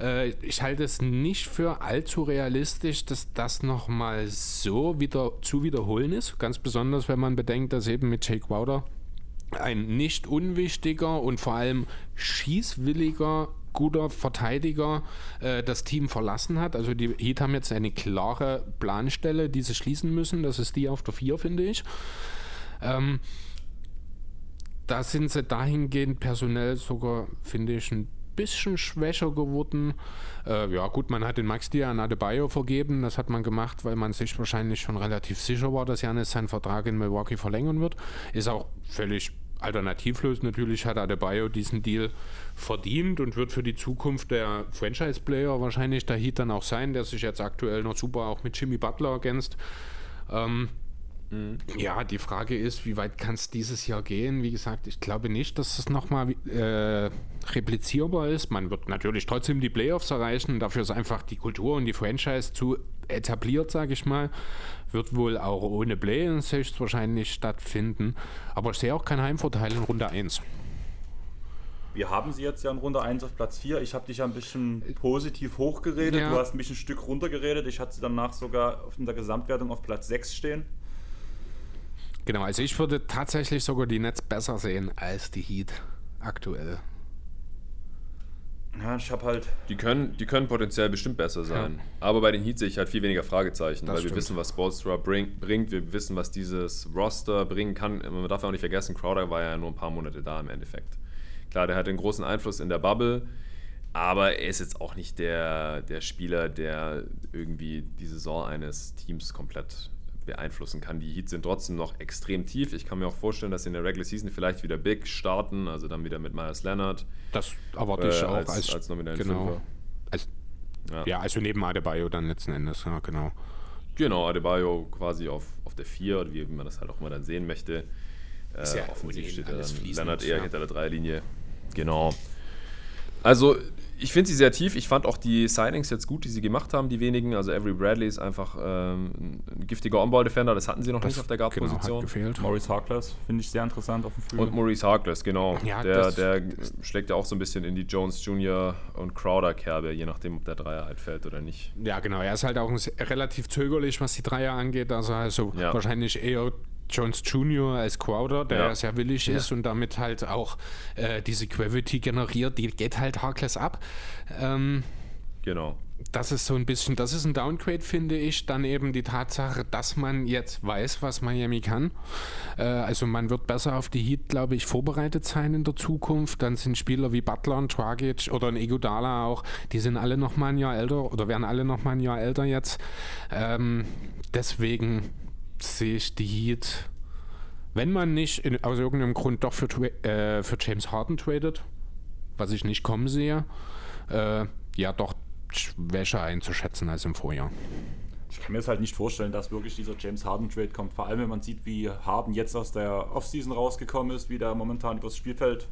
[SPEAKER 2] Äh, ich halte es nicht für allzu realistisch, dass das nochmal so wieder zu wiederholen ist. Ganz besonders, wenn man bedenkt, dass eben mit Jake Wouter ein nicht unwichtiger und vor allem schießwilliger guter Verteidiger äh, das Team verlassen hat. Also die Heat haben jetzt eine klare Planstelle, die sie schließen müssen. Das ist die auf der 4, finde ich. Ähm, da sind sie dahingehend personell sogar, finde ich, ein bisschen schwächer geworden. Äh, ja, gut, man hat den Max Dia an Adebayo vergeben. Das hat man gemacht, weil man sich wahrscheinlich schon relativ sicher war, dass Janis seinen Vertrag in Milwaukee verlängern wird. Ist auch völlig alternativlos. Natürlich hat Adebayo diesen Deal verdient und wird für die Zukunft der Franchise-Player wahrscheinlich der Heat dann auch sein, der sich jetzt aktuell noch super auch mit Jimmy Butler ergänzt. Ähm, mhm. Ja, die Frage ist, wie weit kann es dieses Jahr gehen? Wie gesagt, ich glaube nicht, dass es nochmal äh, replizierbar ist. Man wird natürlich trotzdem die Playoffs erreichen. Dafür ist einfach die Kultur und die Franchise zu etabliert, sage ich mal. Wird wohl auch ohne Play-ins wahrscheinlich stattfinden. Aber ich sehe auch keinen Heimvorteil in Runde 1.
[SPEAKER 1] Wir haben sie jetzt ja in Runde 1 auf Platz 4. Ich habe dich ja ein bisschen positiv hochgeredet. Ja. Du hast mich ein Stück runtergeredet. Ich hatte sie danach sogar in der Gesamtwertung auf Platz 6 stehen.
[SPEAKER 2] Genau, also ich würde tatsächlich sogar die Netz besser sehen als die Heat aktuell.
[SPEAKER 1] Ja, ich habe halt.
[SPEAKER 3] Die können, die können potenziell bestimmt besser sein. Ja. Aber bei den Heat sehe ich halt viel weniger Fragezeichen, das weil stimmt. wir wissen, was Spolstra bring, bringt. Wir wissen, was dieses Roster bringen kann. Man darf auch nicht vergessen, Crowder war ja nur ein paar Monate da im Endeffekt. Klar, der hat einen großen Einfluss in der Bubble. Aber er ist jetzt auch nicht der, der Spieler, der irgendwie die Saison eines Teams komplett beeinflussen kann. Die Heats sind trotzdem noch extrem tief. Ich kann mir auch vorstellen, dass sie in der Regular Season vielleicht wieder big starten, also dann wieder mit Myers Leonard.
[SPEAKER 2] Das erwarte ich
[SPEAKER 3] äh,
[SPEAKER 2] auch
[SPEAKER 3] als,
[SPEAKER 2] als,
[SPEAKER 3] als nominellen
[SPEAKER 2] genau. Als,
[SPEAKER 3] Ja.
[SPEAKER 2] ja. also neben Adebayo dann letzten Endes, ja, genau.
[SPEAKER 3] Genau, Adebayo quasi auf, auf der 4 oder wie man das halt auch immer dann sehen möchte. Äh,
[SPEAKER 2] Ist ja
[SPEAKER 3] offensiv
[SPEAKER 2] ohnehin
[SPEAKER 3] steht er
[SPEAKER 2] alles
[SPEAKER 3] dann Leonard eher
[SPEAKER 2] ja.
[SPEAKER 3] hinter der Dreierlinie. Genau. Also, ich finde sie sehr tief. Ich fand auch die Signings jetzt gut, die sie gemacht haben, die wenigen. Also, Avery Bradley ist einfach ähm, ein giftiger On-Ball-Defender. Das hatten sie noch nicht auf der
[SPEAKER 2] genau, hat
[SPEAKER 3] Guard-Position.
[SPEAKER 2] gefehlt.
[SPEAKER 1] Maurice Harkless finde ich sehr interessant auf dem Flügel.
[SPEAKER 3] Und Maurice Harkless, genau.
[SPEAKER 2] Ja,
[SPEAKER 3] der,
[SPEAKER 2] das-
[SPEAKER 3] der schlägt ja auch so ein bisschen in die Jones Jr. und Crowder-Kerbe, je nachdem, ob der Dreier halt fällt oder nicht.
[SPEAKER 2] Ja, genau. Er ist halt auch relativ zögerlich, was die Dreier angeht. Also, also
[SPEAKER 3] Ja.
[SPEAKER 2] wahrscheinlich eher Jones Jr. als Crowder, der
[SPEAKER 3] Ja.
[SPEAKER 2] sehr willig ist und damit halt auch äh, diese Gravity generiert. Die geht halt Harkless ab. Ähm,
[SPEAKER 3] Genau.
[SPEAKER 2] das ist so ein bisschen, das ist ein Downgrade, finde ich. Dann eben die Tatsache, dass man jetzt weiß, was Miami kann. Äh, also man wird besser auf die Heat, glaube ich, vorbereitet sein in der Zukunft. Dann sind Spieler wie Butler und Dragic oder ein Iguodala auch, die sind alle noch mal ein Jahr älter oder werden alle noch mal ein Jahr älter jetzt. Ähm, deswegen sehe ich die Heat, wenn man nicht in, aus irgendeinem Grund doch für, äh, für James Harden tradet, was ich nicht kommen sehe, äh, ja doch schwächer einzuschätzen als im Vorjahr.
[SPEAKER 1] Ich kann mir jetzt halt nicht vorstellen, dass wirklich dieser James Harden-Trade kommt. Vor allem, wenn man sieht, wie Harden jetzt aus der Offseason rausgekommen ist, wie der momentan übers Spielfeld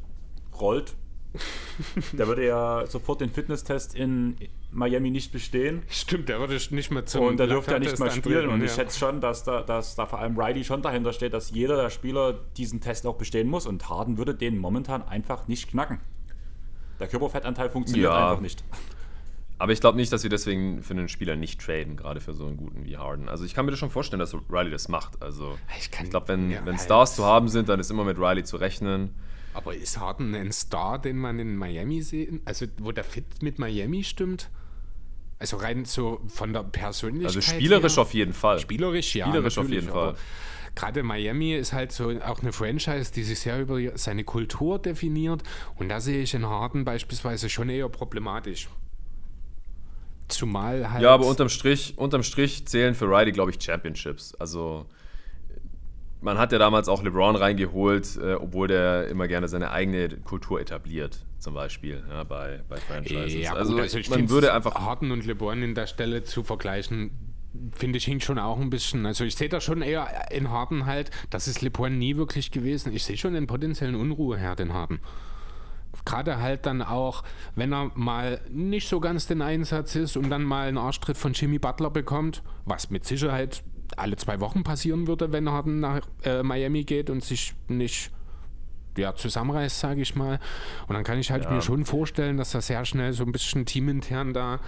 [SPEAKER 1] rollt. der würde ja sofort den Fitnesstest in Miami nicht bestehen.
[SPEAKER 2] Stimmt, der würde nicht mehr zum
[SPEAKER 1] Und der dürfte ja nicht mal spielen. Und ich
[SPEAKER 2] ja.
[SPEAKER 1] schätze schon, dass da, dass da vor allem Riley schon dahinter steht, dass jeder der Spieler diesen Test auch bestehen muss. Und Harden würde den momentan einfach nicht knacken. Der Körperfettanteil funktioniert
[SPEAKER 3] Ja.
[SPEAKER 1] einfach nicht.
[SPEAKER 3] Aber ich glaube nicht, dass wir deswegen für einen Spieler nicht traden, gerade für so einen guten wie Harden. Also ich kann mir das schon vorstellen, dass Riley das macht. Also
[SPEAKER 2] Ich
[SPEAKER 3] ich glaube, wenn,
[SPEAKER 2] ja,
[SPEAKER 3] wenn
[SPEAKER 2] halt.
[SPEAKER 3] Stars zu haben sind, dann ist immer mit Riley zu rechnen.
[SPEAKER 2] Aber ist Harden ein Star, den man in Miami sieht? Also wo der Fit mit Miami stimmt? Also rein so von der Persönlichkeit
[SPEAKER 3] Also spielerisch
[SPEAKER 2] her?
[SPEAKER 3] auf jeden Fall.
[SPEAKER 2] Spielerisch, ja.
[SPEAKER 3] Spielerisch auf jeden Fall.
[SPEAKER 2] Gerade Miami ist halt so auch eine Franchise, die sich sehr über seine Kultur definiert. Und da sehe ich in Harden beispielsweise schon eher problematisch. Zumal halt.
[SPEAKER 3] Ja, aber unterm Strich, unterm Strich zählen für Riley, glaube ich, Championships. Also man hat ja damals auch LeBron reingeholt, äh, obwohl der immer gerne seine eigene Kultur etabliert, zum Beispiel ja, bei, bei Franchises.
[SPEAKER 2] Ja,
[SPEAKER 3] also,
[SPEAKER 2] gut, also ich
[SPEAKER 3] man würde einfach
[SPEAKER 2] Harden und LeBron in der Stelle zu vergleichen, finde ich hinkt schon auch ein bisschen. Also ich sehe da schon eher in Harden halt, das ist LeBron nie wirklich gewesen. Ich sehe schon den potenziellen Unruheherd in Harden. Gerade halt dann auch, wenn er mal nicht so ganz den Einsatz ist und dann mal einen Arschtritt von Jimmy Butler bekommt, was mit Sicherheit alle zwei Wochen passieren würde, wenn Harden nach äh, Miami geht und sich nicht ja, zusammenreißt, sage ich mal. Und dann kann ich halt
[SPEAKER 3] Ja.
[SPEAKER 2] mir schon vorstellen, dass das sehr schnell so ein bisschen teamintern da,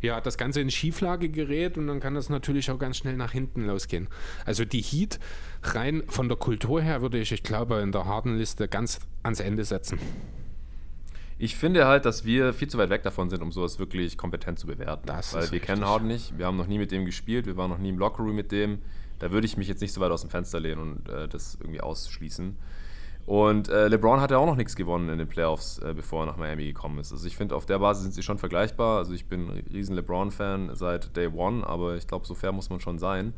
[SPEAKER 2] ja, das Ganze in Schieflage gerät und dann kann das natürlich auch ganz schnell nach hinten losgehen. Also die Heat rein von der Kultur her würde ich, ich glaube, in der harten Liste ganz ans Ende setzen.
[SPEAKER 3] Ich finde halt, dass wir viel zu weit weg davon sind, um sowas wirklich kompetent zu bewerten.
[SPEAKER 2] Das
[SPEAKER 3] Weil wir kennen. Harden nicht, wir haben noch nie mit dem gespielt, wir waren noch nie im Lockerroom mit dem. Da würde ich mich jetzt nicht so weit aus dem Fenster lehnen und äh, das irgendwie ausschließen. Und äh, LeBron hat ja auch noch nichts gewonnen in den Playoffs, äh, bevor er nach Miami gekommen ist. Also ich finde, auf der Basis sind sie schon vergleichbar. Also ich bin ein riesen LeBron-Fan seit Day One, aber ich glaube, so fair muss man schon sein.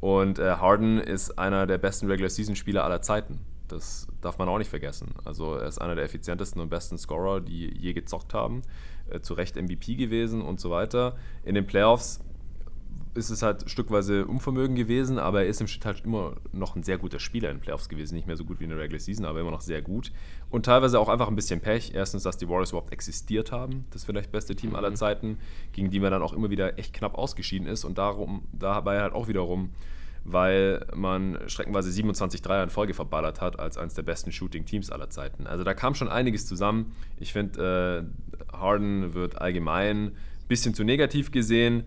[SPEAKER 3] Und äh, Harden ist einer der besten Regular-Season-Spieler aller Zeiten. Das darf man auch nicht vergessen. Also er ist einer der effizientesten und besten Scorer, die je gezockt haben. Äh, zu Recht MVP gewesen und so weiter. In den Playoffs ist es halt stückweise Unvermögen gewesen, aber er ist im Schnitt halt immer noch ein sehr guter Spieler in den Playoffs gewesen. Nicht mehr so gut wie in der Regular Season, aber immer noch sehr gut. Und teilweise auch einfach ein bisschen Pech. Erstens, dass die Warriors überhaupt existiert haben. Das vielleicht beste Team aller Zeiten, gegen die man dann auch immer wieder echt knapp ausgeschieden ist. Und darum, dabei halt auch wiederum, weil man streckenweise 27 Dreier in Folge verballert hat, als eines der besten Shooting-Teams aller Zeiten. Also da kam schon einiges zusammen. Ich finde, äh, Harden wird allgemein ein bisschen zu negativ gesehen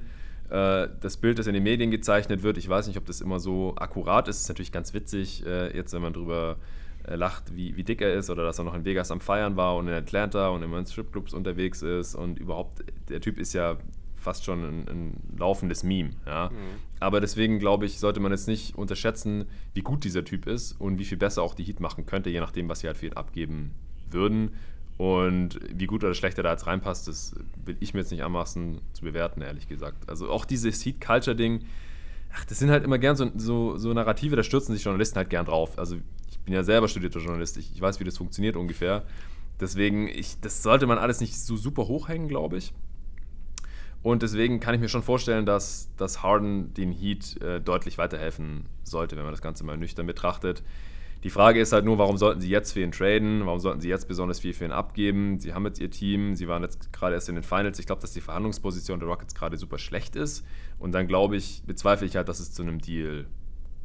[SPEAKER 3] äh, das Bild, das in den Medien gezeichnet wird, ich weiß nicht, ob das immer so akkurat ist. ist natürlich ganz witzig, äh, jetzt wenn man drüber äh, lacht, wie, wie dick er ist oder dass er noch in Vegas am Feiern war und in Atlanta und immer in Stripclubs unterwegs ist und überhaupt, der Typ ist ja fast schon ein, ein laufendes Meme. Ja? Aber deswegen glaube ich, sollte man jetzt nicht unterschätzen, wie gut dieser Typ ist und wie viel besser auch die Heat machen könnte, je nachdem, was sie halt für ihn abgeben würden. Und wie gut oder schlecht er da jetzt reinpasst, das will ich mir jetzt nicht anmaßen zu bewerten, ehrlich gesagt. Also auch dieses Heat-Culture-Ding, ach, das sind halt immer gern so, so, so, Narrative, da stürzen sich Journalisten halt gern drauf. Also ich bin ja selber studierter Journalist, ich, ich weiß, wie das funktioniert ungefähr. Deswegen, ich, das sollte man alles nicht so super hochhängen, glaube ich. Und deswegen kann ich mir schon vorstellen, dass, dass Harden den Heat äh, deutlich weiterhelfen sollte, wenn man das Ganze mal nüchtern betrachtet. Die Frage ist halt nur, warum sollten sie jetzt für ihn traden? Warum sollten sie jetzt besonders viel für ihn abgeben? Sie haben jetzt ihr Team, sie waren jetzt gerade erst in den Finals. Ich glaube, dass die Verhandlungsposition der Rockets gerade super schlecht ist. Und dann glaube ich, bezweifle ich halt, dass es zu einem Deal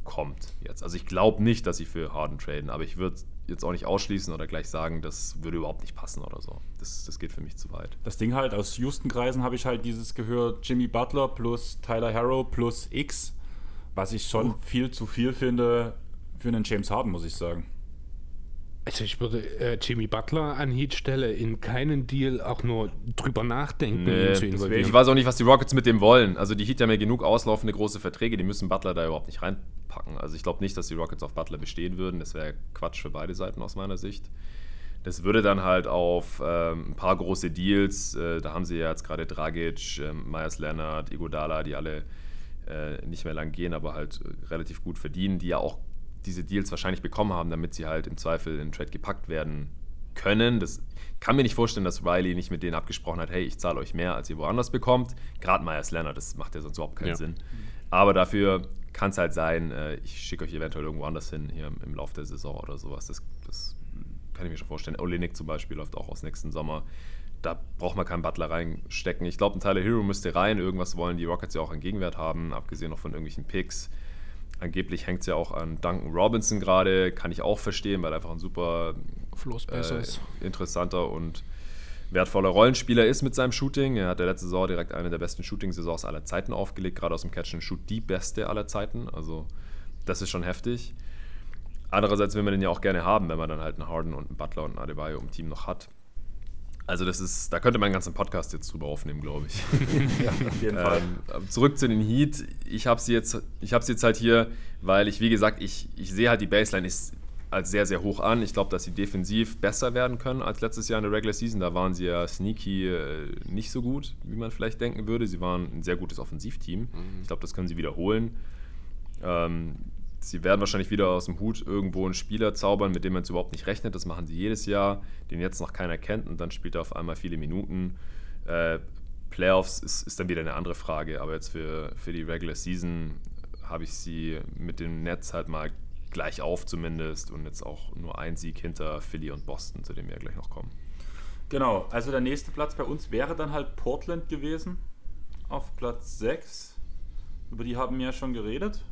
[SPEAKER 3] kommt jetzt. Also ich glaube nicht, dass sie für Harden traden, aber ich würde jetzt auch nicht ausschließen oder gleich sagen, das würde überhaupt nicht passen oder so. Das, das geht für mich zu weit.
[SPEAKER 1] Das Ding halt, aus Houston-Kreisen habe ich halt dieses gehört, Jimmy Butler plus Tyler Harrow plus X, was ich schon oh. viel zu viel finde für einen James Harden, muss ich sagen.
[SPEAKER 2] Also ich würde äh, Jimmy Butler an Heat Stelle in keinen Deal auch nur drüber nachdenken, nee, ihn
[SPEAKER 3] zu involvieren. Ich weiß auch nicht, was die Rockets mit dem wollen. Also die Heat haben ja genug auslaufende große Verträge, die müssen Butler da überhaupt nicht reinpacken. Also ich glaube nicht, dass die Rockets auf Butler bestehen würden. Das wäre Quatsch für beide Seiten aus meiner Sicht. Das würde dann halt auf ähm, ein paar große Deals, äh, da haben sie ja jetzt gerade Dragic, äh, Myers Leonard, Igodala, die alle äh, nicht mehr lang gehen, aber halt äh, relativ gut verdienen, die ja auch diese Deals wahrscheinlich bekommen haben, damit sie halt im Zweifel in Trade gepackt werden können. Das kann mir nicht vorstellen, dass Riley nicht mit denen abgesprochen hat, hey, ich zahle euch mehr, als ihr woanders bekommt. Gerade Myers Leonard, das macht ja sonst überhaupt keinen ja. Sinn. Aber dafür kann es halt sein, äh, ich schicke euch eventuell irgendwo anders hin, hier im Laufe der Saison oder sowas. Das, das kann ich mir schon vorstellen. Olenek zum Beispiel läuft auch aus nächsten Sommer. Da braucht man keinen Butler reinstecken. Ich glaube, ein Tyler Hero müsste rein. Irgendwas wollen die Rockets ja auch einen Gegenwert haben, abgesehen noch von irgendwelchen Picks. Angeblich hängt es ja auch an Duncan Robinson gerade, kann ich auch verstehen, weil er einfach ein super äh, interessanter und wertvoller Rollenspieler ist mit seinem Shooting. Er hat der letzte Saison direkt eine der besten Shooting-Saisons aller Zeiten aufgelegt, gerade aus dem Catch and Shoot die beste aller Zeiten. Also das ist schon heftig. Andererseits will man den ja auch gerne haben, wenn man dann halt einen Harden und einen Butler und einen Adebayo im Team noch hat. Also das ist, da könnte man einen ganzen Podcast jetzt drüber aufnehmen, glaube ich. ja, auf jeden Fall. Ähm, zurück zu den Heat. Ich habe sie jetzt, ich habe sie jetzt halt hier, weil ich wie gesagt, ich, ich sehe halt die Baseline ist als sehr sehr hoch an. Ich glaube, dass sie defensiv besser werden können als letztes Jahr in der Regular Season. Da waren sie ja sneaky äh, nicht so gut, wie man vielleicht denken würde. Sie waren ein sehr gutes Offensivteam. Mhm. Ich glaube, das können sie wiederholen. Ähm, sie werden wahrscheinlich wieder aus dem Hut irgendwo einen Spieler zaubern, mit dem man überhaupt nicht rechnet. Das machen sie jedes Jahr, den jetzt noch keiner kennt und dann spielt er auf einmal viele Minuten. Äh, Playoffs ist, ist, dann wieder eine andere Frage, aber jetzt für, für die Regular Season habe ich sie mit dem Netz halt mal gleich auf zumindest und jetzt auch nur ein Sieg hinter Philly und Boston, zu dem wir gleich noch kommen.
[SPEAKER 1] Genau, also der nächste Platz bei uns wäre dann halt Portland gewesen, auf Platz 6. Über die haben wir ja schon geredet.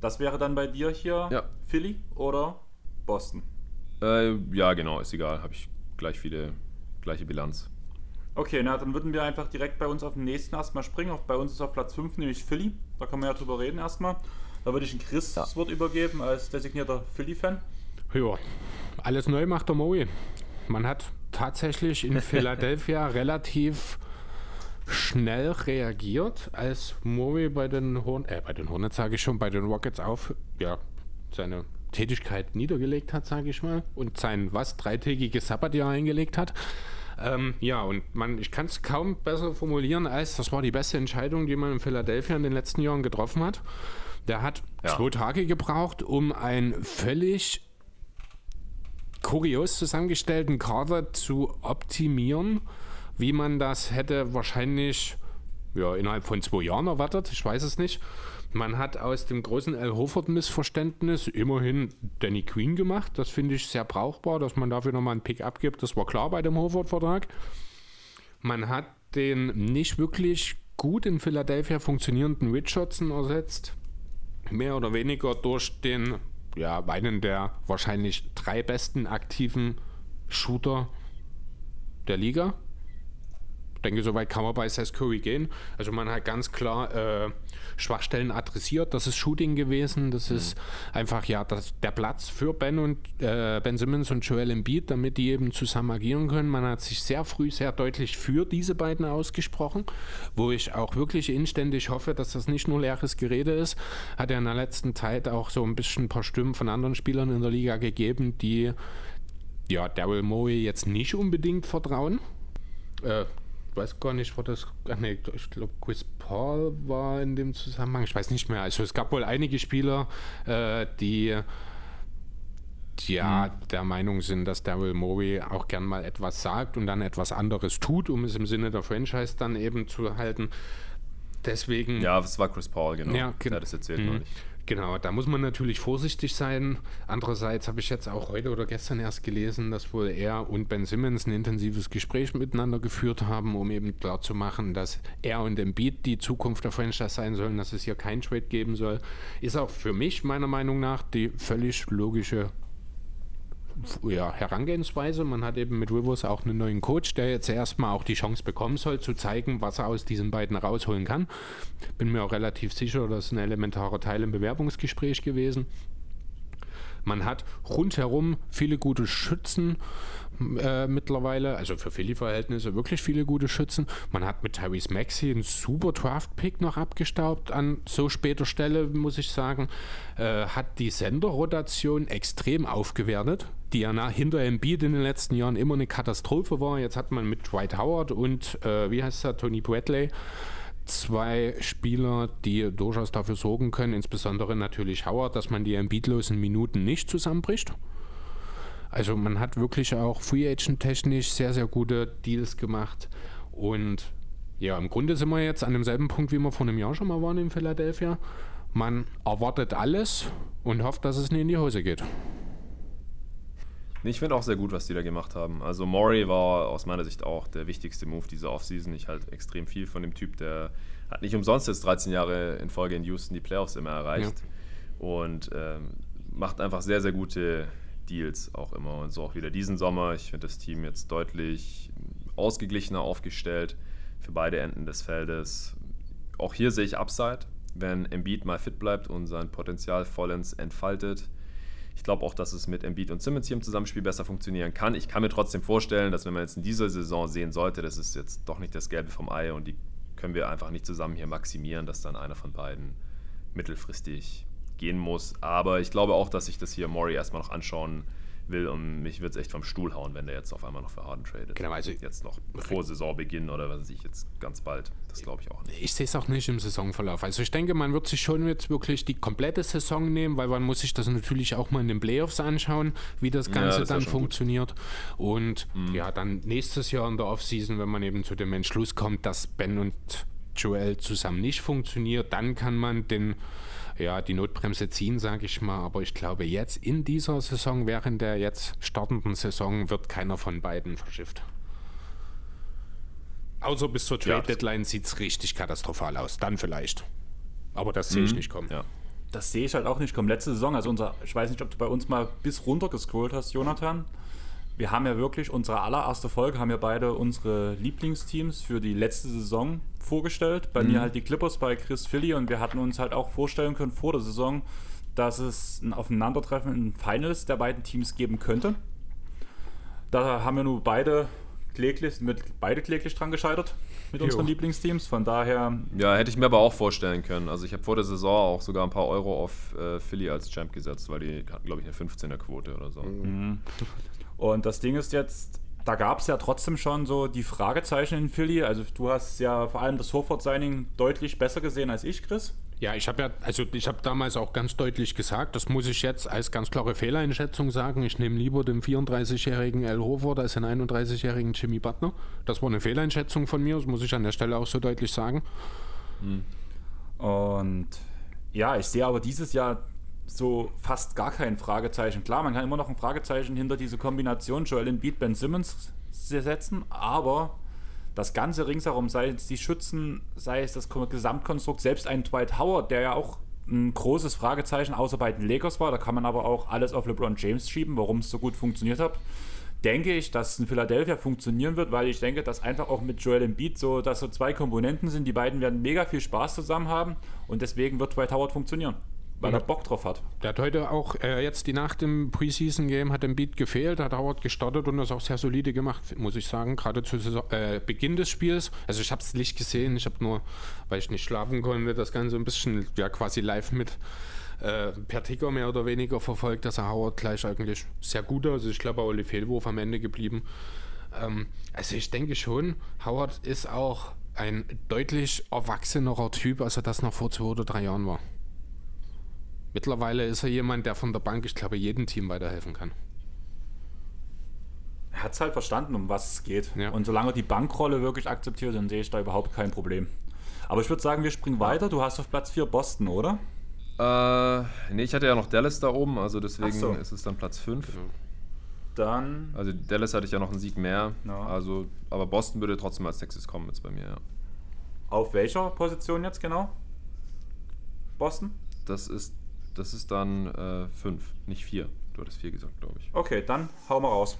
[SPEAKER 1] Das wäre dann bei dir hier ja. Philly oder Boston?
[SPEAKER 3] Äh, ja, genau, ist egal. Habe ich gleich viele, gleiche Bilanz.
[SPEAKER 1] Okay, na dann würden wir einfach direkt bei uns auf den nächsten erstmal springen. Auf, bei uns ist auf Platz 5 nämlich Philly. Da können wir ja drüber reden erstmal. Da würde ich den Chris ja. das Wort übergeben als designierter Philly-Fan.
[SPEAKER 2] Ja, alles neu macht der Moe. Man hat tatsächlich in Philadelphia relativ schnell reagiert, als Murray bei den, Horn äh, bei den Hornets, sage ich schon, bei den Rockets auf, ja, seine Tätigkeit niedergelegt hat, sage ich mal, und sein was dreitägiges Sabbatjahr eingelegt hat. Ähm, ja, und man, ich kann es kaum besser formulieren, als das war die beste Entscheidung, die man in Philadelphia in den letzten Jahren getroffen hat. Der hat ja. zwei Tage gebraucht, um einen völlig kurios zusammengestellten Kader zu optimieren wie man das hätte wahrscheinlich ja, innerhalb von zwei Jahren erwartet. Ich weiß es nicht. Man hat aus dem großen Al Horford-Missverständnis immerhin Danny Queen gemacht. Das finde ich sehr brauchbar, dass man dafür nochmal einen Pick abgibt. Das war klar bei dem Horford-Vertrag. Man hat den nicht wirklich gut in Philadelphia funktionierenden Richardson ersetzt. Mehr oder weniger durch den, ja, einen der wahrscheinlich drei besten aktiven Shooter der Liga denke, soweit kann man bei Seth Curry gehen. Also man hat ganz klar äh, Schwachstellen adressiert. Das ist Shooting gewesen. Das mhm. ist einfach ja das, der Platz für Ben und äh, Ben Simmons und Joel Embiid, damit die eben zusammen agieren können. Man hat sich sehr früh sehr deutlich für diese beiden ausgesprochen, wo ich auch wirklich inständig hoffe, dass das nicht nur leeres Gerede ist. Hat er in der letzten Zeit auch so ein bisschen ein paar Stimmen von anderen Spielern in der Liga gegeben, die ja, Daryl Morey jetzt nicht unbedingt vertrauen. Äh, weiß gar nicht, war das. Ach nee, ich glaube, Chris Paul war in dem Zusammenhang. Ich weiß nicht mehr. Also es gab wohl einige Spieler, äh, die ja mhm. der Meinung sind, dass Daryl Morey auch gern mal etwas sagt und dann etwas anderes tut, um es im Sinne der Franchise dann eben zu halten. Deswegen.
[SPEAKER 3] Ja, es war Chris Paul, genau. Ja, genau. Der hat es erzählt mhm. neulich.
[SPEAKER 2] Genau, da muss man natürlich vorsichtig sein. Andererseits habe ich jetzt auch heute oder gestern erst gelesen, dass wohl er und Ben Simmons ein intensives Gespräch miteinander geführt haben, um eben klarzumachen, dass er und Embiid die Zukunft der Franchise sein sollen, dass es hier kein Trade geben soll. Ist auch für mich meiner Meinung nach die völlig logische ja, Herangehensweise. Man hat eben mit Rivers auch einen neuen Coach, der jetzt erstmal auch die Chance bekommen soll, zu zeigen, was er aus diesen beiden rausholen kann. Bin mir auch relativ sicher, das ist ein elementarer Teil im Bewerbungsgespräch gewesen. Man hat rundherum viele gute Schützen äh, mittlerweile, also für Philly-Verhältnisse wirklich viele gute Schützen. Man hat mit Tyrese Maxey einen super Draft-Pick noch abgestaubt an so später Stelle, muss ich sagen. Äh, hat die Senderrotation extrem aufgewertet, die ja nach, hinter Embiid in den letzten Jahren immer eine Katastrophe war. Jetzt hat man mit Dwight Howard und, äh, wie heißt er, Tony Bradley, zwei Spieler, die durchaus dafür sorgen können, insbesondere natürlich Howard, dass man die Embiidlosen Minuten nicht zusammenbricht. Also man hat wirklich auch Free Agent technisch sehr, sehr gute Deals gemacht. Und ja, im Grunde sind wir jetzt an demselben Punkt, wie wir vor einem Jahr schon mal waren in Philadelphia. Man erwartet alles und hofft, dass es nie in die Hose geht.
[SPEAKER 3] Ich finde auch sehr gut, was die da gemacht haben. Also Maury war aus meiner Sicht auch der wichtigste Move dieser Offseason. Ich halte extrem viel von dem Typ, der hat nicht umsonst jetzt 13 Jahre in Folge in Houston die Playoffs immer erreicht. Ja. Und ähm, macht einfach sehr, sehr gute Deals auch immer. Und so auch wieder diesen Sommer. Ich finde das Team jetzt deutlich ausgeglichener aufgestellt für beide Enden des Feldes. Auch hier sehe ich Upside, wenn Embiid mal fit bleibt und sein Potenzial vollends entfaltet. Ich glaube auch, dass es mit Embiid und Simmons hier im Zusammenspiel besser funktionieren kann. Ich kann mir trotzdem vorstellen, dass wenn man jetzt in dieser Saison sehen sollte, das ist jetzt doch nicht das Gelbe vom Ei und die können wir einfach nicht zusammen hier maximieren, dass dann einer von beiden mittelfristig gehen muss. Aber ich glaube auch, dass sich das hier Maury erstmal noch anschauen will und mich wird es echt vom Stuhl hauen, wenn der jetzt auf einmal noch für Harden tradet.
[SPEAKER 2] Genau, also
[SPEAKER 3] jetzt noch vor Saisonbeginn oder was weiß ich jetzt ganz bald. Das glaube ich auch nicht.
[SPEAKER 2] Ich sehe es auch nicht im Saisonverlauf. Also ich denke, man wird sich schon jetzt wirklich die komplette Saison nehmen, weil man muss sich das natürlich auch mal in den Playoffs anschauen, wie das Ganze ja, das dann funktioniert. Gut. Und mhm. ja, dann nächstes Jahr in der Offseason, wenn man eben zu dem Entschluss kommt, dass Ben und Joel zusammen nicht funktioniert, dann kann man den ja, die Notbremse ziehen, sage ich mal. Aber ich glaube, jetzt in dieser Saison, während der jetzt startenden Saison, wird keiner von beiden verschifft. Außer bis zur Trade Deadline sieht es richtig katastrophal aus. Dann vielleicht. Aber das sehe ich mhm. nicht kommen.
[SPEAKER 1] Ja. Das sehe ich halt auch nicht kommen. Letzte Saison, also unser, ich weiß nicht, ob du bei uns mal bis runter gescrollt hast, Jonathan wir haben ja wirklich unsere allererste Folge, haben ja beide unsere Lieblingsteams für die letzte Saison vorgestellt. Bei mhm. mir halt die Clippers, bei Chris Philly und wir hatten uns halt auch vorstellen können vor der Saison, dass es ein Aufeinandertreffen in Finals der beiden Teams geben könnte. Da haben wir nur beide kläglich, mit beide kläglich dran gescheitert mit jo. unseren Lieblingsteams. Von daher.
[SPEAKER 3] Ja, hätte ich mir aber auch vorstellen können. Also ich habe vor der Saison auch sogar ein paar Euro auf äh, Philly als Champ gesetzt, weil die hatten, glaube ich, eine 15er Quote oder so. Mhm.
[SPEAKER 1] Und das Ding ist jetzt, da gab es ja trotzdem schon so die Fragezeichen in Philly. Also du hast ja vor allem das Horford-Signing deutlich besser gesehen als ich, Chris.
[SPEAKER 2] Ja, ich habe ja, also ich habe damals auch ganz deutlich gesagt, das muss ich jetzt als ganz klare Fehleinschätzung sagen. Ich nehme lieber den 34-jährigen Al Horford als den 31-jährigen Jimmy Butler. Das war eine Fehleinschätzung von mir, das muss ich an der Stelle auch so deutlich sagen.
[SPEAKER 1] Hm. Und ja, ich sehe aber dieses Jahr so fast gar kein Fragezeichen. Klar, man kann immer noch ein Fragezeichen hinter diese Kombination Joel Embiid, Ben Simmons setzen, aber das ganze ringsherum, sei es die Schützen, sei es das Gesamtkonstrukt, selbst ein Dwight Howard, der ja auch ein großes Fragezeichen außer bei den Lakers war, da kann man aber auch alles auf LeBron James schieben, warum es so gut funktioniert hat. Denke ich, dass es in Philadelphia funktionieren wird, weil ich denke, dass einfach auch mit Joel Embiid so, dass so zwei Komponenten sind. Die beiden werden mega viel Spaß zusammen haben und deswegen wird Dwight Howard funktionieren weil er Bock drauf hat.
[SPEAKER 2] Der hat heute auch äh, jetzt die Nacht im Preseason-Game hat dem Beat gefehlt, hat Howard gestartet und das auch sehr solide gemacht, muss ich sagen, gerade zu Saison, äh, Beginn des Spiels. Also ich habe es nicht gesehen, ich habe nur, weil ich nicht schlafen konnte, das Ganze ein bisschen ja quasi live mit äh, per Ticker mehr oder weniger verfolgt, dass er Howard gleich eigentlich sehr gut Also ich glaube, Oli Fehlwurf am Ende geblieben. Ähm, also ich denke schon, Howard ist auch ein deutlich erwachsenerer Typ, als er das noch vor zwei oder drei Jahren war. Mittlerweile ist er jemand, der von der Bank, ich glaube, jedem Team weiterhelfen kann.
[SPEAKER 1] Er hat es halt verstanden, um was es geht. Ja. Und solange er die Bankrolle wirklich akzeptiert, dann sehe ich da überhaupt kein Problem. Aber ich würde sagen, wir springen weiter. Du hast auf Platz 4 Boston, oder?
[SPEAKER 3] Äh, nee, ich hatte ja noch Dallas da oben, also deswegen so. ist es dann Platz 5. Genau.
[SPEAKER 1] Dann.
[SPEAKER 3] Also Dallas hatte ich ja noch einen Sieg mehr. Ja. Also, aber Boston würde trotzdem als nächstes kommen jetzt bei mir, ja.
[SPEAKER 1] Auf welcher Position jetzt genau? Boston?
[SPEAKER 3] Das ist, das ist dann 5, äh, nicht 4. Du hattest 4 gesagt, glaube ich.
[SPEAKER 1] Okay, dann hau mal raus.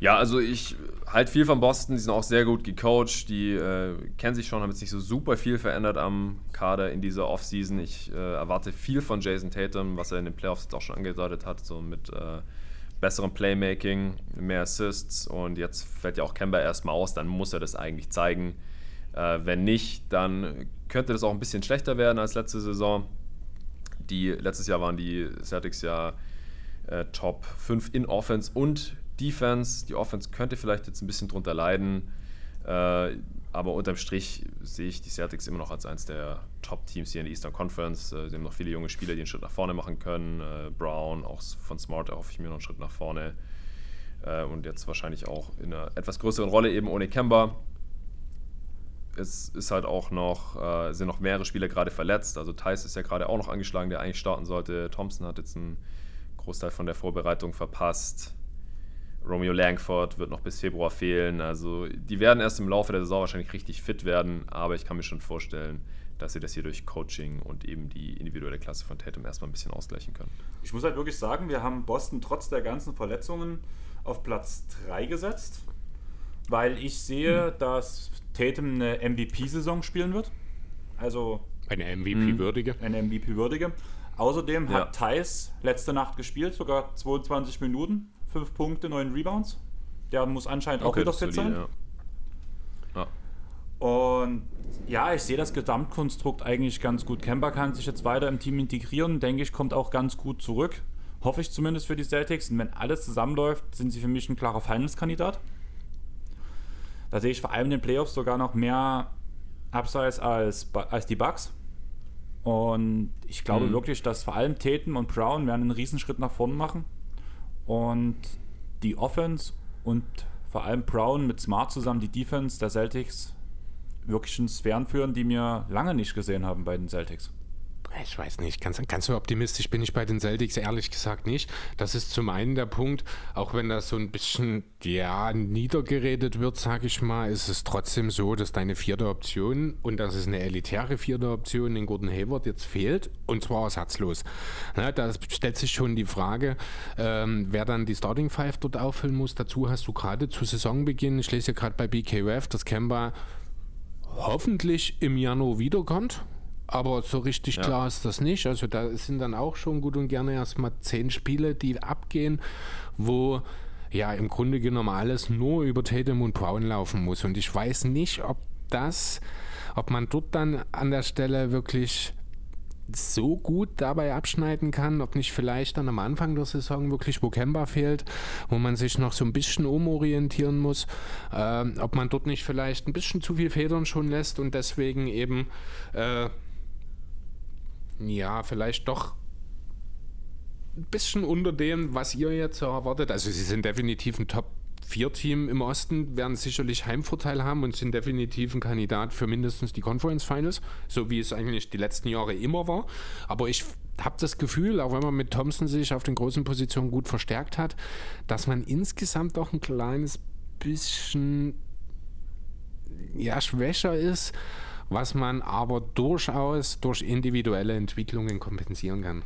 [SPEAKER 3] Ja, also ich halte viel von Boston. Die sind auch sehr gut gecoacht. Die äh, kennen sich schon, haben jetzt nicht so super viel verändert am Kader in dieser Offseason. Ich äh, erwarte viel von Jason Tatum, was er in den Playoffs jetzt auch schon angedeutet hat, so mit äh, besserem Playmaking, mehr Assists. Und jetzt fällt ja auch Kemba erstmal aus, dann muss er das eigentlich zeigen. Äh, wenn nicht, dann könnte das auch ein bisschen schlechter werden als letzte Saison. Die, letztes Jahr waren die Celtics ja äh, Top 5 in Offense und Defense. Die Offense könnte vielleicht jetzt ein bisschen drunter leiden. Äh, aber unterm Strich sehe ich die Celtics immer noch als eines der Top-Teams hier in der Eastern Conference. Äh, sie haben noch viele junge Spieler, die einen Schritt nach vorne machen können. Äh, Brown, auch von Smart erhoffe ich mir noch einen Schritt nach vorne. Äh, und jetzt wahrscheinlich auch in einer etwas größeren Rolle eben ohne Kemba. Es ist halt auch noch, äh, sind noch mehrere Spieler gerade verletzt. Also Thais ist ja gerade auch noch angeschlagen, der eigentlich starten sollte. Thompson hat jetzt einen Großteil von der Vorbereitung verpasst. Romeo Langford wird noch bis Februar fehlen. Also die werden erst im Laufe der Saison wahrscheinlich richtig fit werden, aber ich kann mir schon vorstellen, dass sie das hier durch Coaching und eben die individuelle Klasse von Tatum erstmal ein bisschen ausgleichen können.
[SPEAKER 1] Ich muss halt wirklich sagen, wir haben Boston trotz der ganzen Verletzungen auf Platz 3 gesetzt, weil ich sehe, hm. dass Tatum eine MVP-Saison spielen wird. Also
[SPEAKER 2] eine MVP-würdige.
[SPEAKER 1] Eine MVP-würdige. Außerdem ja. hat Thais letzte Nacht gespielt, sogar 22 Minuten 5 Punkte, 9 Rebounds. Der muss anscheinend okay, auch wieder fit sein. Ja. Ja. Und ja, ich sehe das Gesamtkonstrukt eigentlich ganz gut. Kemba kann sich jetzt weiter im Team integrieren, denke ich, kommt auch ganz gut zurück. Hoffe ich zumindest für die Celtics. Und wenn alles zusammenläuft, sind sie für mich ein klarer Finals-Kandidat. Da sehe ich vor allem in den Playoffs sogar noch mehr Upsides als, als die Bucks. Und ich glaube mhm. wirklich, dass vor allem Tatum und Brown werden einen Riesenschritt nach vorne machen. Und die Offense und vor allem Brown mit Smart zusammen die Defense der Celtics wirklich in Sphären führen, die wir lange nicht gesehen haben bei den Celtics.
[SPEAKER 2] Ich weiß nicht, ganz, ganz so optimistisch bin ich bei den Celtics ehrlich gesagt nicht. Das ist zum einen der Punkt, auch wenn das so ein bisschen ja, niedergeredet wird, sage ich mal, ist es trotzdem so, dass deine vierte Option, und das ist eine elitäre vierte Option, in Gordon Hayward jetzt fehlt, und zwar ersatzlos. Ja, da stellt sich schon die Frage, ähm, wer dann die Starting Five dort auffüllen muss. Dazu hast du gerade zu Saisonbeginn, ich lese ja gerade bei BKWF, dass Kemba hoffentlich im Januar wiederkommt aber so richtig ja. klar ist das nicht. Also da sind dann auch schon gut und gerne erstmal zehn Spiele, die abgehen, wo ja im Grunde genommen alles nur über Tatum und Brown laufen muss. Und ich weiß nicht, ob das, ob man dort dann an der Stelle wirklich so gut dabei abschneiden kann, ob nicht vielleicht dann am Anfang der Saison wirklich wo Kemba fehlt, wo man sich noch so ein bisschen umorientieren muss, äh, ob man dort nicht vielleicht ein bisschen zu viel Federn schon lässt und deswegen eben äh, ja, vielleicht doch ein bisschen unter dem, was ihr jetzt erwartet. Also sie sind definitiv ein Top 4 Team im Osten, werden sicherlich Heimvorteil haben und sind definitiv ein Kandidat für mindestens die Conference Finals, so wie es eigentlich die letzten Jahre immer war. Aber ich habe das Gefühl, auch wenn man mit Thompson sich auf den großen Positionen gut verstärkt hat, dass man insgesamt doch ein kleines bisschen ja, schwächer ist was man aber durchaus durch individuelle Entwicklungen kompensieren kann.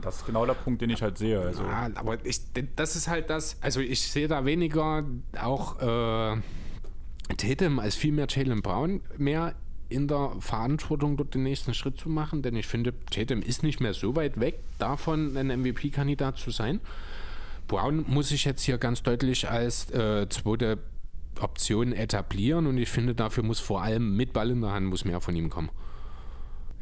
[SPEAKER 1] Das ist genau der Punkt, den ich halt sehe. Also.
[SPEAKER 2] Ja, aber ich, das ist halt das, also ich sehe da weniger auch äh, Tatum als viel mehr Jalen Brown mehr in der Verantwortung, dort den nächsten Schritt zu machen, denn ich finde, Tatum ist nicht mehr so weit weg davon, ein MVP-Kandidat zu sein. Brown muss sich jetzt hier ganz deutlich als äh, zweite Optionen etablieren und ich finde, dafür muss vor allem mit Ball in der Hand muss mehr von ihm kommen.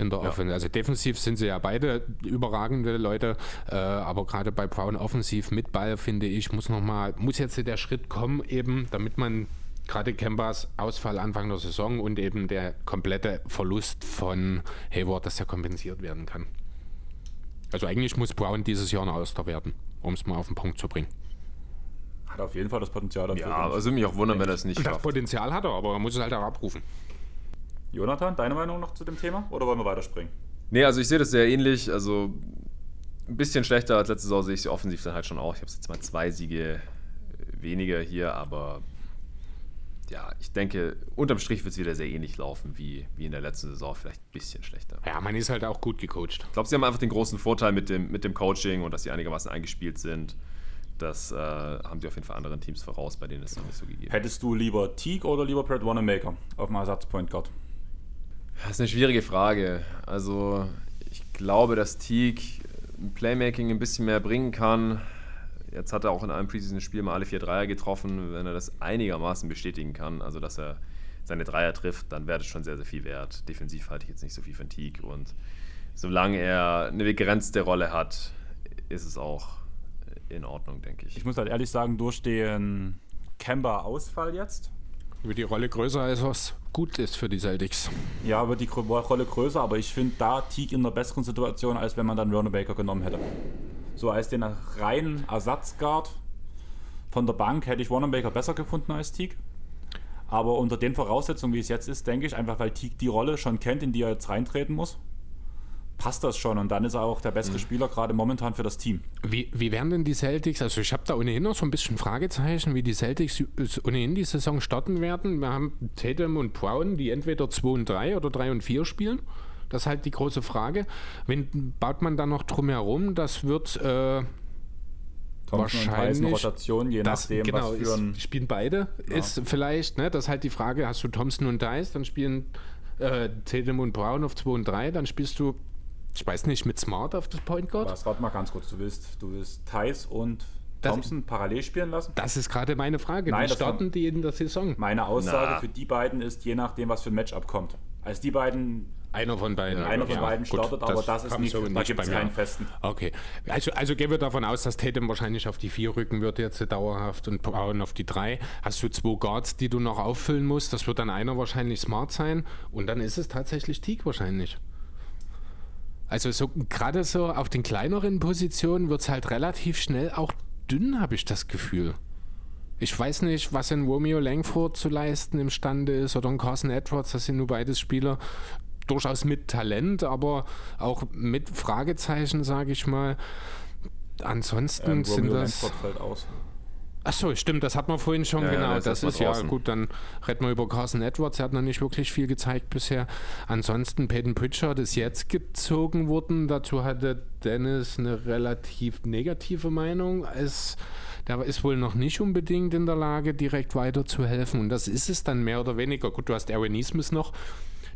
[SPEAKER 2] in der
[SPEAKER 3] Ja.
[SPEAKER 2] Offense. Also defensiv sind sie ja beide überragende Leute, äh, aber gerade bei Brown offensiv mit Ball, finde ich, muss noch mal, muss jetzt der Schritt kommen, eben, damit man gerade Kembas Ausfall Anfang der Saison und eben der komplette Verlust von Hayward, dass der kompensiert werden kann. Also eigentlich muss Brown dieses Jahr ein Auster werden, um es mal auf den Punkt zu bringen.
[SPEAKER 1] Hat auf jeden Fall das Potenzial dafür.
[SPEAKER 3] Ja, aber es würde mich auch wundern, wenn er es nicht
[SPEAKER 2] Das
[SPEAKER 3] schafft.
[SPEAKER 2] Potenzial hat er, aber er muss es halt auch abrufen.
[SPEAKER 1] Jonathan, deine Meinung noch zu dem Thema? Oder wollen wir weiterspringen?
[SPEAKER 3] Nee, also ich sehe das sehr ähnlich. Also ein bisschen schlechter als letzte Saison sehe ich sie offensiv dann halt schon auch. Ich habe jetzt mal zwei Siege weniger hier, aber ja, ich denke, unterm Strich wird es wieder sehr ähnlich laufen wie, wie in der letzten Saison, vielleicht ein bisschen schlechter.
[SPEAKER 2] Ja, man ist halt auch gut gecoacht.
[SPEAKER 3] Ich glaube, sie haben einfach den großen Vorteil mit dem, mit dem Coaching und dass sie einigermaßen eingespielt sind. Das äh, haben sie auf jeden Fall anderen Teams voraus, bei denen es noch nicht so gegeben.
[SPEAKER 1] Hättest du lieber Teague oder lieber Brad Wanamaker auf dem Ersatzpoint Guard?
[SPEAKER 3] Das ist eine schwierige Frage. Also, ich glaube, dass Teague im Playmaking ein bisschen mehr bringen kann. Jetzt hat er auch in einem Preseason-Spiel mal alle vier Dreier getroffen. Wenn er das einigermaßen bestätigen kann, also dass er seine Dreier trifft, dann wäre das schon sehr, sehr viel wert. Defensiv halte ich jetzt nicht so viel von Teague. Und solange er eine begrenzte Rolle hat, ist es auch in Ordnung, denke ich.
[SPEAKER 1] Ich muss halt ehrlich sagen, durch den Kemba-Ausfall jetzt,
[SPEAKER 2] Wird die Rolle größer, als was gut ist für die Celtics.
[SPEAKER 1] ja, wird die Rolle größer, aber ich finde da Teague in einer besseren Situation, als wenn man dann Wanamaker genommen hätte. So als den reinen Ersatzguard von der Bank hätte ich Wanamaker besser gefunden als Teague. Aber unter den Voraussetzungen, wie es jetzt ist, denke ich, einfach weil Teague die Rolle schon kennt, in die er jetzt reintreten muss, passt das schon. Und dann ist er auch der bessere Spieler, gerade momentan für das Team.
[SPEAKER 2] Wie, wie werden denn die Celtics, also ich habe da ohnehin noch so ein bisschen Fragezeichen, wie die Celtics ohnehin die Saison starten werden. Wir haben Tatum und Brown, die entweder 2 und 3 oder 3 und 4 spielen. Das ist halt die große Frage. Wen baut man da noch drumherum? Das wird äh,
[SPEAKER 1] Thompson
[SPEAKER 2] Wahrscheinlich,
[SPEAKER 1] Rotation, je
[SPEAKER 2] das,
[SPEAKER 1] nachdem,
[SPEAKER 2] genau,
[SPEAKER 1] was für ein...
[SPEAKER 2] ist, spielen beide. Ist vielleicht, ne, das ist halt die Frage, hast du Thompson und Dice, dann spielen äh, Tatum und Brown auf 2 und 3, dann spielst du, ich weiß nicht, mit Smart auf das Point Guard.
[SPEAKER 1] Was, warte mal ganz kurz. Du willst, du willst Thais und
[SPEAKER 2] Das-
[SPEAKER 1] Thompson parallel spielen lassen?
[SPEAKER 2] Das ist gerade meine Frage.
[SPEAKER 1] Nein,
[SPEAKER 2] Wie
[SPEAKER 1] das
[SPEAKER 2] starten die in der Saison?
[SPEAKER 1] Meine Aussage
[SPEAKER 3] Na.
[SPEAKER 1] für die beiden ist, je nachdem, was für ein Matchup kommt. Als die beiden,
[SPEAKER 2] Einer von beiden.
[SPEAKER 1] einer von
[SPEAKER 2] Ja,
[SPEAKER 1] beiden
[SPEAKER 2] gut,
[SPEAKER 1] startet, aber das ist
[SPEAKER 2] kam
[SPEAKER 1] nicht,
[SPEAKER 2] so
[SPEAKER 1] da gibt es keinen festen.
[SPEAKER 2] Okay, also, also gehen wir davon aus, dass Tatum wahrscheinlich auf die 4 rücken wird jetzt dauerhaft und Brown auf die 3. Hast du zwei Guards, die du noch auffüllen musst, das wird dann einer wahrscheinlich smart sein und dann ist es tatsächlich Teague wahrscheinlich. Also so gerade so auf den kleineren Positionen wird es halt relativ schnell auch dünn, habe ich das Gefühl. Ich weiß nicht, was ein Romeo Langford zu leisten imstande ist oder ein Carson Edwards, das sind nur beides Spieler durchaus mit Talent, aber auch mit Fragezeichen, sage ich mal. Ansonsten
[SPEAKER 1] Ähm,
[SPEAKER 2] sind das.
[SPEAKER 1] Langford fällt aus.
[SPEAKER 2] Achso, stimmt, das hat man vorhin schon,
[SPEAKER 3] Ja, ja,
[SPEAKER 2] genau.
[SPEAKER 3] ist
[SPEAKER 2] das ist ja gut, dann reden wir über Carson Edwards, er hat noch nicht wirklich viel gezeigt bisher. Ansonsten Peyton Pritchard ist jetzt gezogen worden. Dazu hatte Dennis eine relativ negative Meinung. Es, der ist wohl noch nicht unbedingt in der Lage, direkt weiterzuhelfen. Und das ist es dann mehr oder weniger. Gut, du hast Aaron Neesmith noch.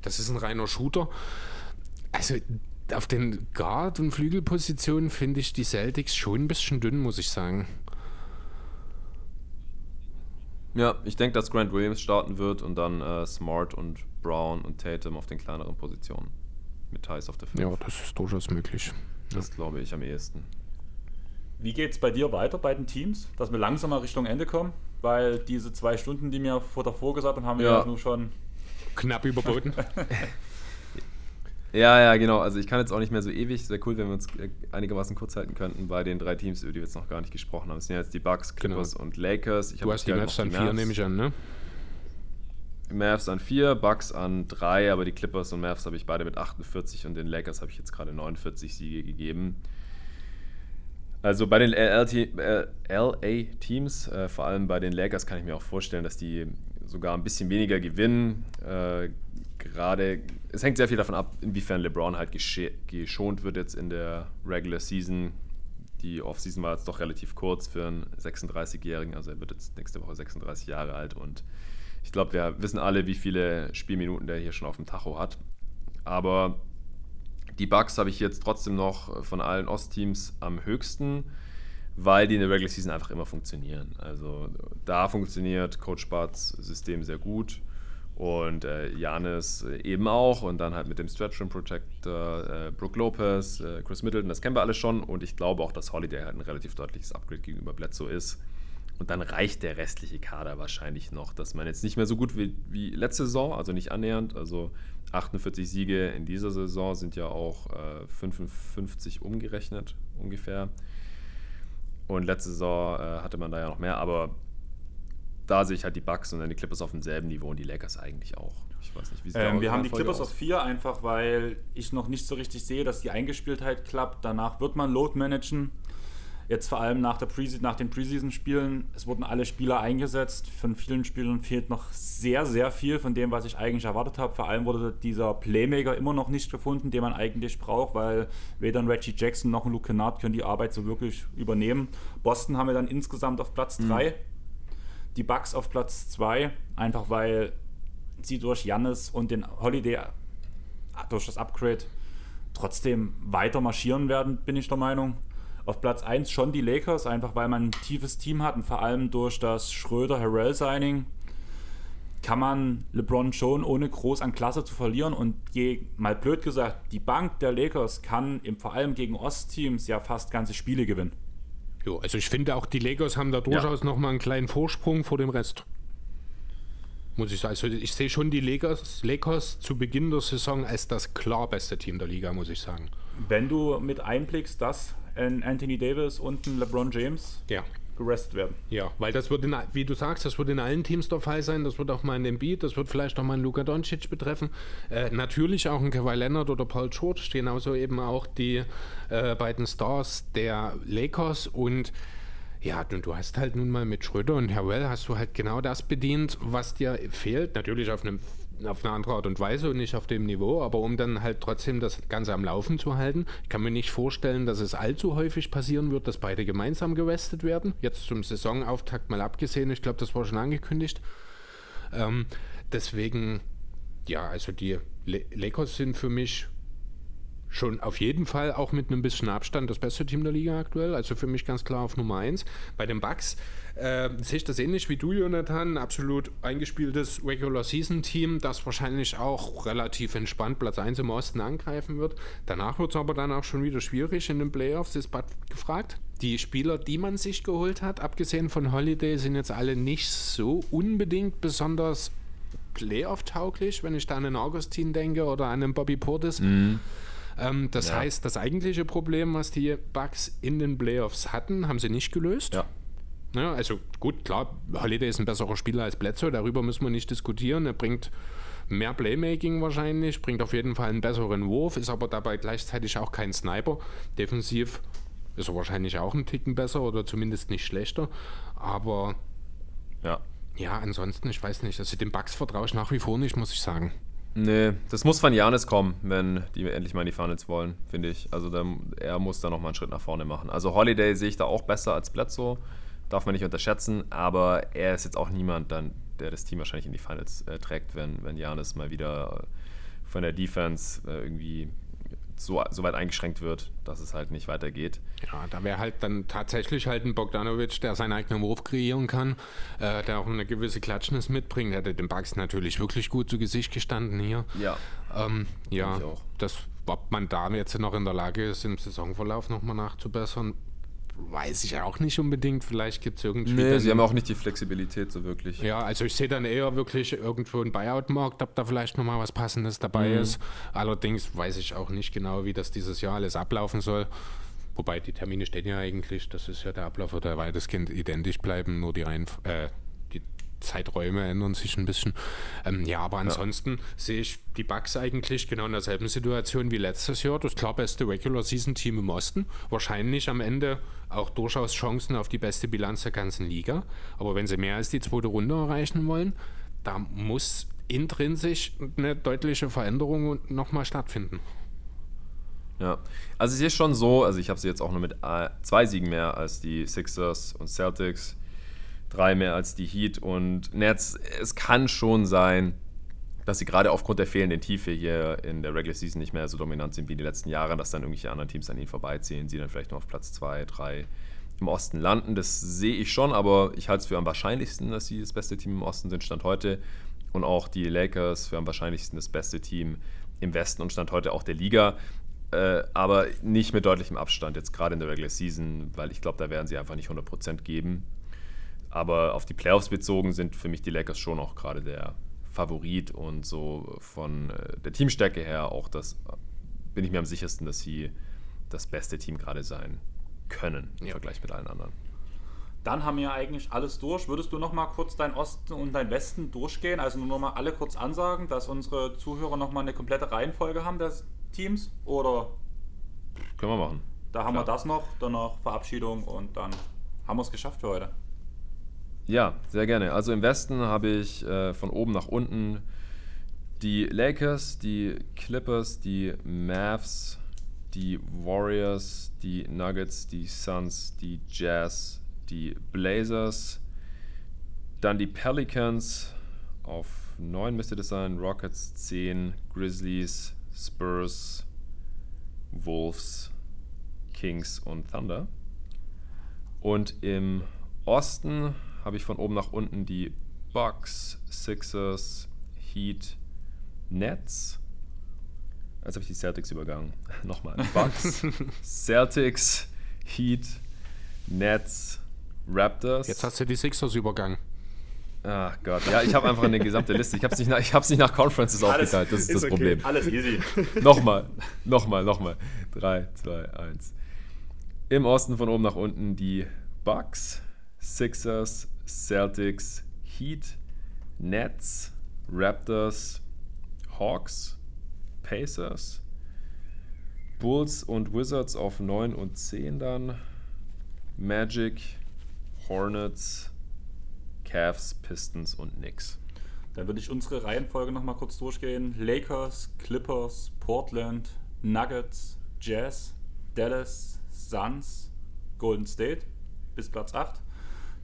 [SPEAKER 2] Das ist ein reiner Shooter. Also auf den Guard- und Flügelpositionen finde ich die Celtics schon ein bisschen dünn, muss ich sagen.
[SPEAKER 3] Ja, ich denke, dass Grant Williams starten wird und dann äh, Smart und Brown und Tatum auf den kleineren Positionen. Mit Thais auf der 5.
[SPEAKER 2] Ja, das ist durchaus möglich.
[SPEAKER 3] Das glaube ich am ehesten.
[SPEAKER 1] Wie geht es bei dir weiter bei den Teams, dass wir langsam mal Richtung Ende kommen? Weil diese zwei Stunden, die mir vor davor gesagt haben, haben wir
[SPEAKER 3] Ja.
[SPEAKER 1] ja nur schon.
[SPEAKER 2] Knapp überboten.
[SPEAKER 3] Ja, ja, genau. Also ich kann jetzt auch nicht mehr so ewig. Sehr cool, wenn wir uns äh, einigermaßen kurz halten könnten bei den drei Teams, über die wir jetzt noch gar nicht gesprochen haben. Es sind ja jetzt die Bucks, Clippers und Lakers. Ich
[SPEAKER 2] Du hast die Mavs an vier, nehme ich an, ne?
[SPEAKER 3] Mavs an 4, Bucks an 3, aber die Clippers und Mavs habe ich beide mit 48 und den Lakers habe ich jetzt gerade 49 Siege gegeben. Also bei den LT äh, LA-Teams, äh, vor allem bei den Lakers, kann ich mir auch vorstellen, dass die sogar ein bisschen weniger gewinnen. Äh, gerade, es hängt sehr viel davon ab, inwiefern LeBron halt geschont wird jetzt in der Regular Season. Die Offseason war jetzt doch relativ kurz für einen 36-Jährigen, also er wird jetzt nächste Woche 36 Jahre alt und ich glaube, wir wissen alle, wie viele Spielminuten der hier schon auf dem Tacho hat. Aber die Bucks habe ich jetzt trotzdem noch von allen Ostteams am höchsten, weil die in der Regular Season einfach immer funktionieren. Also da funktioniert Coach Barts System sehr gut Und äh, Janis äh, eben auch. Und dann halt mit dem Stretch Rim Protector, äh, Brooke Lopez, äh, Chris Middleton, das kennen wir alle schon. Und ich glaube auch, dass Holiday halt ein relativ deutliches Upgrade gegenüber Bledsoe ist. Und dann reicht der restliche Kader wahrscheinlich noch, dass man jetzt nicht mehr so gut wie, wie letzte Saison, also nicht annähernd. Also 48 Siege in dieser Saison sind ja auch äh, 55 umgerechnet ungefähr. Und letzte Saison äh, hatte man da ja noch mehr, aber da sehe ich halt die Bucks und dann die Clippers auf demselben Niveau und die Lakers eigentlich auch. Ich weiß nicht,
[SPEAKER 1] wie ähm, Wir haben die Clippers aus? auf 4 einfach, weil ich noch nicht so richtig sehe, dass die Eingespieltheit klappt. Danach wird man Load managen. Jetzt vor allem nach, der nach den Preseason-Spielen, es wurden alle Spieler eingesetzt. Von vielen Spielern fehlt noch sehr, sehr viel von dem, was ich eigentlich erwartet habe. Vor allem wurde dieser Playmaker immer noch nicht gefunden, den man eigentlich braucht, weil weder ein Reggie Jackson noch ein Luke Kennard können die Arbeit so wirklich übernehmen. Boston haben wir dann insgesamt auf Platz 3. Mhm. Die Bucks auf Platz 2, einfach weil sie durch Jannis und den Holiday durch das Upgrade trotzdem weiter marschieren werden, bin ich der Meinung. Auf Platz 1 schon die Lakers, einfach weil man ein tiefes Team hat und vor allem durch das Schröder-Harrell-Signing kann man LeBron schon ohne groß an Klasse zu verlieren und je, mal blöd gesagt, die Bank der Lakers kann im, vor allem gegen Ostteams ja fast ganze Spiele gewinnen.
[SPEAKER 2] Jo, also ich finde auch die Lakers haben da durchaus ja. nochmal einen kleinen Vorsprung vor dem Rest. Muss ich sagen. Also ich sehe schon die Lakers, Lakers zu Beginn der Saison als das klar beste Team der Liga, muss ich sagen.
[SPEAKER 1] Wenn du mit einblickst, dass ein Anthony Davis und ein LeBron James
[SPEAKER 2] ja.
[SPEAKER 1] Gerestet werden.
[SPEAKER 2] Ja, weil das wird, in, wie du sagst, das wird in allen Teams der Fall sein. Das wird auch mal in dem Beat, das wird vielleicht auch mal einen Luka Doncic betreffen. Äh, natürlich auch ein Kawhi Leonard oder Paul George, genauso eben auch die äh, beiden Stars der Lakers und ja, du, du hast halt nun mal mit Schröder und Herwell hast du halt genau das bedient, was dir fehlt. Natürlich auf einem auf eine andere Art und Weise und nicht auf dem Niveau, aber um dann halt trotzdem das Ganze am Laufen zu halten. Ich kann mir nicht vorstellen, dass es allzu häufig passieren wird, dass beide gemeinsam gewestet werden. Jetzt zum Saisonauftakt mal abgesehen, ich glaube, das war schon angekündigt. Ähm, deswegen, ja, also die Lakers sind für mich schon auf jeden Fall auch mit einem bisschen Abstand das beste Team der Liga aktuell. Also für mich ganz klar auf Nummer 1. Bei den Bucks äh, sehe ich das ähnlich wie du, Jonathan. Absolut eingespieltes Regular-Season-Team, das wahrscheinlich auch relativ entspannt Platz 1 im Osten angreifen wird. Danach wird es aber dann auch schon wieder schwierig in den Playoffs, ist Bad gefragt. Die Spieler, die man sich geholt hat, abgesehen von Holiday, sind jetzt alle nicht so unbedingt besonders Playoff-tauglich, wenn ich da an einen Augustin denke oder an einen Bobby Portis. Mhm. Ähm, das ja. heißt, das eigentliche Problem, was die Bugs in den Playoffs hatten, haben sie nicht gelöst.
[SPEAKER 3] Ja.
[SPEAKER 2] Ja, also gut, klar, Holiday ist ein besserer Spieler als Bledsoe, darüber müssen wir nicht diskutieren. Er bringt mehr Playmaking wahrscheinlich, bringt auf jeden Fall einen besseren Wurf, ist aber dabei gleichzeitig auch kein Sniper. Defensiv ist er wahrscheinlich auch ein Ticken besser oder zumindest nicht schlechter. Aber ja, ja ansonsten, ich weiß nicht, also den Bugs vertraue ich nach wie vor nicht, muss ich sagen.
[SPEAKER 3] Nee, das muss von Janis kommen, wenn die endlich mal in die Finals wollen, finde ich. Also der, er muss da nochmal einen Schritt nach vorne machen. Also Holiday sehe ich da auch besser als Bledsoe, darf man nicht unterschätzen, aber er ist jetzt auch niemand, dann, der das Team wahrscheinlich in die Finals äh, trägt, wenn, wenn Janis mal wieder von der Defense äh, irgendwie so, so weit eingeschränkt wird, dass es halt nicht weitergeht.
[SPEAKER 2] Ja, da wäre halt dann tatsächlich halt ein Bogdanovic, der seinen eigenen Wurf kreieren kann, äh, der auch eine gewisse Klatschnis mitbringt. Der hätte den Bugs natürlich wirklich gut zu Gesicht gestanden hier.
[SPEAKER 3] Ja.
[SPEAKER 2] Ähm, ja, das, ob man da jetzt noch in der Lage ist, im Saisonverlauf nochmal nachzubessern, weiß ich auch nicht unbedingt. Vielleicht gibt es irgendwie.
[SPEAKER 3] Nee, sie haben auch nicht die Flexibilität so wirklich.
[SPEAKER 2] Ja, also ich sehe dann eher wirklich irgendwo einen Buyout-Markt, ob da vielleicht nochmal was Passendes dabei mhm. ist. Allerdings weiß ich auch nicht genau, wie das dieses Jahr alles ablaufen soll. Wobei die Termine stehen ja eigentlich, das ist ja der Ablauf, wird ja weitestgehend identisch bleiben, nur die Reihen, äh, Zeiträume ändern sich ein bisschen. Ähm, ja, aber ansonsten ja. sehe ich die Bugs eigentlich genau in derselben Situation wie letztes Jahr. Das klar beste Regular Season Team im Osten. Wahrscheinlich am Ende auch durchaus Chancen auf die beste Bilanz der ganzen Liga. Aber wenn sie mehr als die zweite Runde erreichen wollen, da muss intrinsisch eine deutliche Veränderung nochmal stattfinden.
[SPEAKER 3] Ja, also es ist schon so, also ich habe sie jetzt auch nur mit äh, zwei Siegen mehr als die Sixers und Celtics drei mehr als die Heat und Nets. Es kann schon sein, dass sie gerade aufgrund der fehlenden Tiefe hier in der Regular Season nicht mehr so dominant sind wie in den letzten Jahren, dass dann irgendwelche anderen Teams an ihnen vorbeiziehen, sie dann vielleicht noch auf Platz 2, 3 im Osten landen. Das sehe ich schon, aber ich halte es für am wahrscheinlichsten, dass sie das beste Team im Osten sind, Stand heute. und auch die Lakers für am wahrscheinlichsten das beste Team im Westen und Stand heute auch der Liga. Äh, aber nicht mit deutlichem Abstand, jetzt gerade in der Regular Season, weil ich glaube, da werden sie einfach nicht 100% geben. Aber auf die Playoffs bezogen sind für mich die Lakers schon auch gerade der Favorit und so von äh, der Teamstärke her auch das, bin ich mir am sichersten, dass sie das beste Team gerade sein können im ja. Vergleich mit allen anderen.
[SPEAKER 1] Dann haben wir eigentlich alles durch. Würdest du noch mal kurz dein Osten und dein Westen durchgehen? Also nur noch mal alle kurz ansagen, dass unsere Zuhörer noch mal eine komplette Reihenfolge haben der Teams? Oder?
[SPEAKER 3] Können wir machen.
[SPEAKER 1] Da haben Klar. wir das noch, danach Verabschiedung und dann haben wir es geschafft für heute.
[SPEAKER 3] Ja, sehr gerne. Also im Westen habe ich äh, von oben nach unten die Lakers, die Clippers, die Mavs, die Warriors, die Nuggets, die Suns, die Jazz, die Blazers, dann die Pelicans auf 9 müsste das sein, Rockets 10, Grizzlies, Spurs, Wolves, Kings und Thunder. Und im Osten habe ich von oben nach unten die Bucks, Sixers, Heat, Nets. Jetzt habe ich die Celtics übergangen. Nochmal. Bucks, Celtics, Heat, Nets, Raptors.
[SPEAKER 2] Jetzt hast du die Sixers übergangen.
[SPEAKER 3] Ach Gott, ja, ich habe einfach eine gesamte Liste. Ich habe es nicht, nach, nicht nach Conferences Alles aufgeteilt, das ist, ist das okay. Problem.
[SPEAKER 1] Alles easy.
[SPEAKER 3] nochmal, nochmal, nochmal. 3, 2, 1. Im Osten von oben nach unten die Bucks, Sixers, Celtics, Heat, Nets, Raptors, Hawks, Pacers, Bulls und Wizards auf 9 und 10 dann, Magic, Hornets, Cavs, Pistons und Knicks.
[SPEAKER 1] Dann würde ich unsere Reihenfolge nochmal kurz durchgehen. Lakers, Clippers, Portland, Nuggets, Jazz, Dallas, Suns, Golden State bis Platz 8.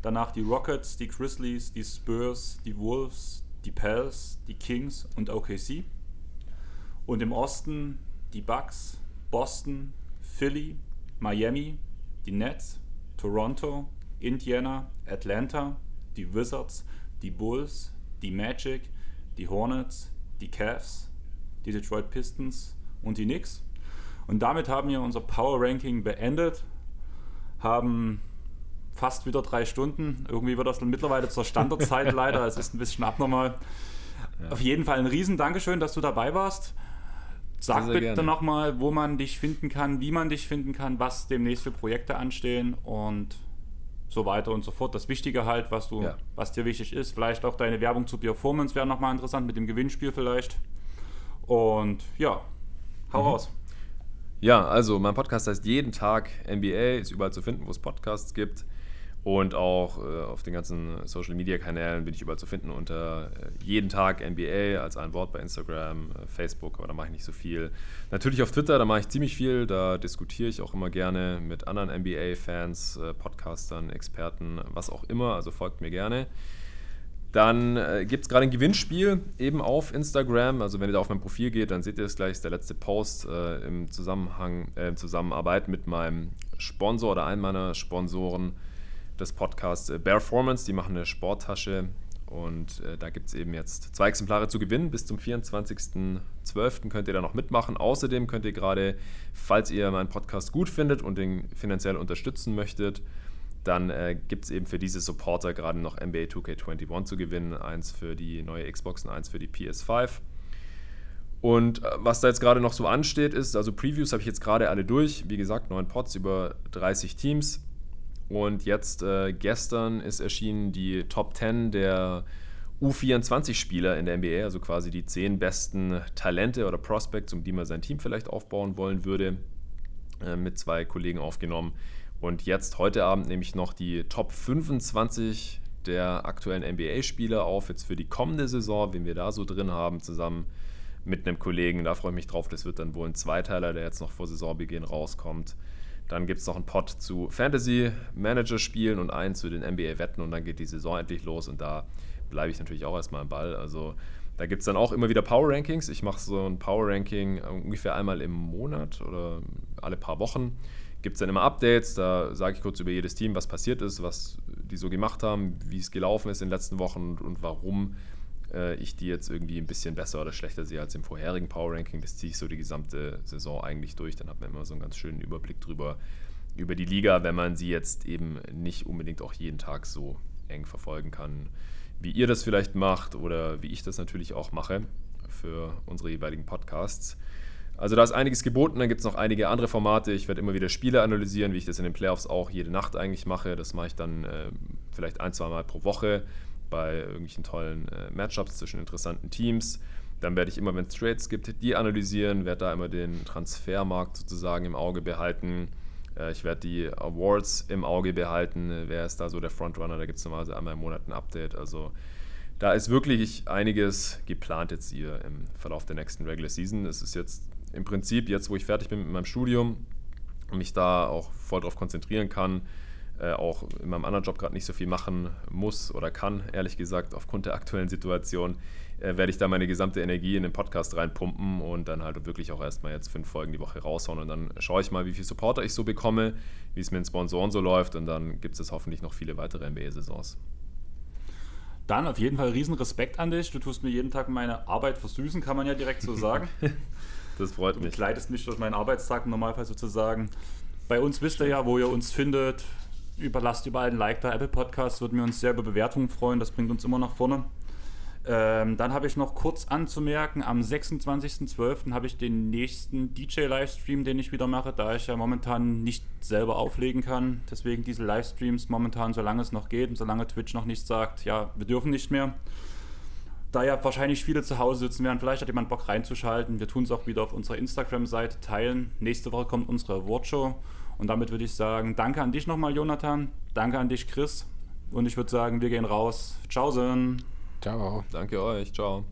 [SPEAKER 1] Danach die Rockets, die Grizzlies, die Spurs, die Wolves, die Pels, die Kings und OKC. Und im Osten die Bucks, Boston, Philly, Miami, die Nets, Toronto, Indiana, Atlanta, die Wizards, die Bulls, die Magic, die Hornets, die Cavs, die Detroit Pistons und die Knicks. Und damit haben wir unser Power Ranking beendet, haben fast wieder drei Stunden. Irgendwie wird das dann mittlerweile zur Standardzeit leider. Es ist ein bisschen abnormal. Ja. Auf jeden Fall ein riesen Dankeschön, dass du dabei warst. Sag sehr, sehr bitte nochmal, wo man dich finden kann, wie man dich finden kann, was demnächst für Projekte anstehen und so weiter und so fort. Das Wichtige halt, was du, ja. was dir wichtig ist. Vielleicht auch deine Werbung zu Performance wäre nochmal interessant, mit dem Gewinnspiel vielleicht. Und ja, hau mhm. raus.
[SPEAKER 3] Ja, also mein Podcast heißt jeden Tag NBA, ist überall zu finden, wo es Podcasts gibt. Und auch äh, auf den ganzen Social Media Kanälen bin ich überall zu finden unter äh, jeden Tag NBA als ein Wort bei Instagram, äh, Facebook, aber da mache ich nicht so viel. Natürlich auf Twitter, da mache ich ziemlich viel, da diskutiere ich auch immer gerne mit anderen NBA-Fans, äh, Podcastern, Experten, was auch immer, also folgt mir gerne. Dann äh, gibt es gerade ein Gewinnspiel eben auf Instagram. Also wenn ihr da auf mein Profil geht, dann seht ihr es gleich, ist der letzte Post äh, im Zusammenhang, äh, in Zusammenarbeit mit meinem Sponsor oder einem meiner Sponsoren des Podcasts äh, Bearformance. Die machen eine Sporttasche und äh, da gibt es eben jetzt zwei Exemplare zu gewinnen. Bis zum 24.12. könnt ihr da noch mitmachen. Außerdem könnt ihr gerade, falls ihr meinen Podcast gut findet und den finanziell unterstützen möchtet, dann äh, gibt es eben für diese Supporter gerade noch NBA 2K21 zu gewinnen. Eins für die neue Xbox und eins für die PS5. Und äh, was da jetzt gerade noch so ansteht, ist, also Previews habe ich jetzt gerade alle durch. Wie gesagt, neun Pods über 30 Teams. Und jetzt äh, gestern ist erschienen die Top 10 der U24-Spieler in der NBA, also quasi die 10 besten Talente oder Prospects, um die man sein Team vielleicht aufbauen wollen würde, äh, mit zwei Kollegen aufgenommen. Und jetzt heute Abend nehme ich noch die Top 25 der aktuellen NBA-Spieler auf, jetzt für die kommende Saison, wen wir da so drin haben, zusammen mit einem Kollegen. Da freue ich mich drauf. Das wird dann wohl ein Zweiteiler, der jetzt noch vor Saisonbeginn rauskommt. Dann gibt es noch einen Pod zu Fantasy-Manager-Spielen und einen zu den NBA-Wetten und dann geht die Saison endlich los und da bleibe ich natürlich auch erstmal im Ball. Also da gibt es dann auch immer wieder Power-Rankings. Ich mache so ein Power-Ranking ungefähr einmal im Monat oder alle paar Wochen. Gibt es dann immer Updates, da sage ich kurz über jedes Team, was passiert ist, was die so gemacht haben, wie es gelaufen ist in den letzten Wochen und warum äh, ich die jetzt irgendwie ein bisschen besser oder schlechter sehe als im vorherigen Power Ranking. Das ziehe ich so die gesamte Saison eigentlich durch. Dann hat man immer so einen ganz schönen Überblick drüber, über die Liga, wenn man sie jetzt eben nicht unbedingt auch jeden Tag so eng verfolgen kann, wie ihr das vielleicht macht oder wie ich das natürlich auch mache für unsere jeweiligen Podcasts. Also da ist einiges geboten, dann gibt es noch einige andere Formate. Ich werde immer wieder Spiele analysieren, wie ich das in den Playoffs auch jede Nacht eigentlich mache. Das mache ich dann äh, vielleicht ein, zwei Mal pro Woche bei irgendwelchen tollen äh, Matchups zwischen interessanten Teams. Dann werde ich immer, wenn es Trades gibt, die analysieren, werde da immer den Transfermarkt sozusagen im Auge behalten. Äh, ich werde die Awards im Auge behalten. Wer ist da so der Frontrunner? Da gibt es normalerweise einmal im Monat ein Update. Also da ist wirklich einiges geplant jetzt hier im Verlauf der nächsten Regular Season. Es ist jetzt im Prinzip, jetzt wo ich fertig bin mit meinem Studium und mich da auch voll drauf konzentrieren kann, äh, auch in meinem anderen Job gerade nicht so viel machen muss oder kann, ehrlich gesagt, aufgrund der aktuellen Situation, äh, werde ich da meine gesamte Energie in den Podcast reinpumpen und dann halt wirklich auch erstmal jetzt fünf Folgen die Woche raushauen und dann schaue ich mal, wie viel Supporter ich so bekomme, wie es mit den Sponsoren so läuft und dann gibt es hoffentlich noch viele weitere NBA-Saisons.
[SPEAKER 1] Dann auf jeden Fall riesen Respekt an dich. Du tust mir jeden Tag meine Arbeit versüßen, kann man ja direkt so sagen.
[SPEAKER 3] das freut
[SPEAKER 1] mich.
[SPEAKER 3] Du
[SPEAKER 1] begleitest mich durch meinen Arbeitstag im Normalfall sozusagen. Bei uns wisst ihr ja, wo ihr uns findet. Überlasst überall ein Like da. Apple Podcast würden wir uns sehr über Bewertungen freuen. Das bringt uns immer nach vorne. Ähm, dann habe ich noch kurz anzumerken, am 26.12. habe ich den nächsten DJ-Livestream, den ich wieder mache, da ich ja momentan nicht selber auflegen kann. Deswegen diese Livestreams momentan, solange es noch geht und solange Twitch noch nicht sagt, ja, wir dürfen nicht mehr. Da ja wahrscheinlich viele zu Hause sitzen werden, vielleicht hat jemand Bock reinzuschalten. Wir tun es auch wieder auf unserer Instagram-Seite teilen. Nächste Woche kommt unsere Awardshow. Und damit würde ich sagen, danke an dich nochmal, Jonathan. Danke an dich, Chris. Und ich würde sagen, wir gehen raus. Ciao, Sinn.
[SPEAKER 3] Ciao. Danke euch. Ciao.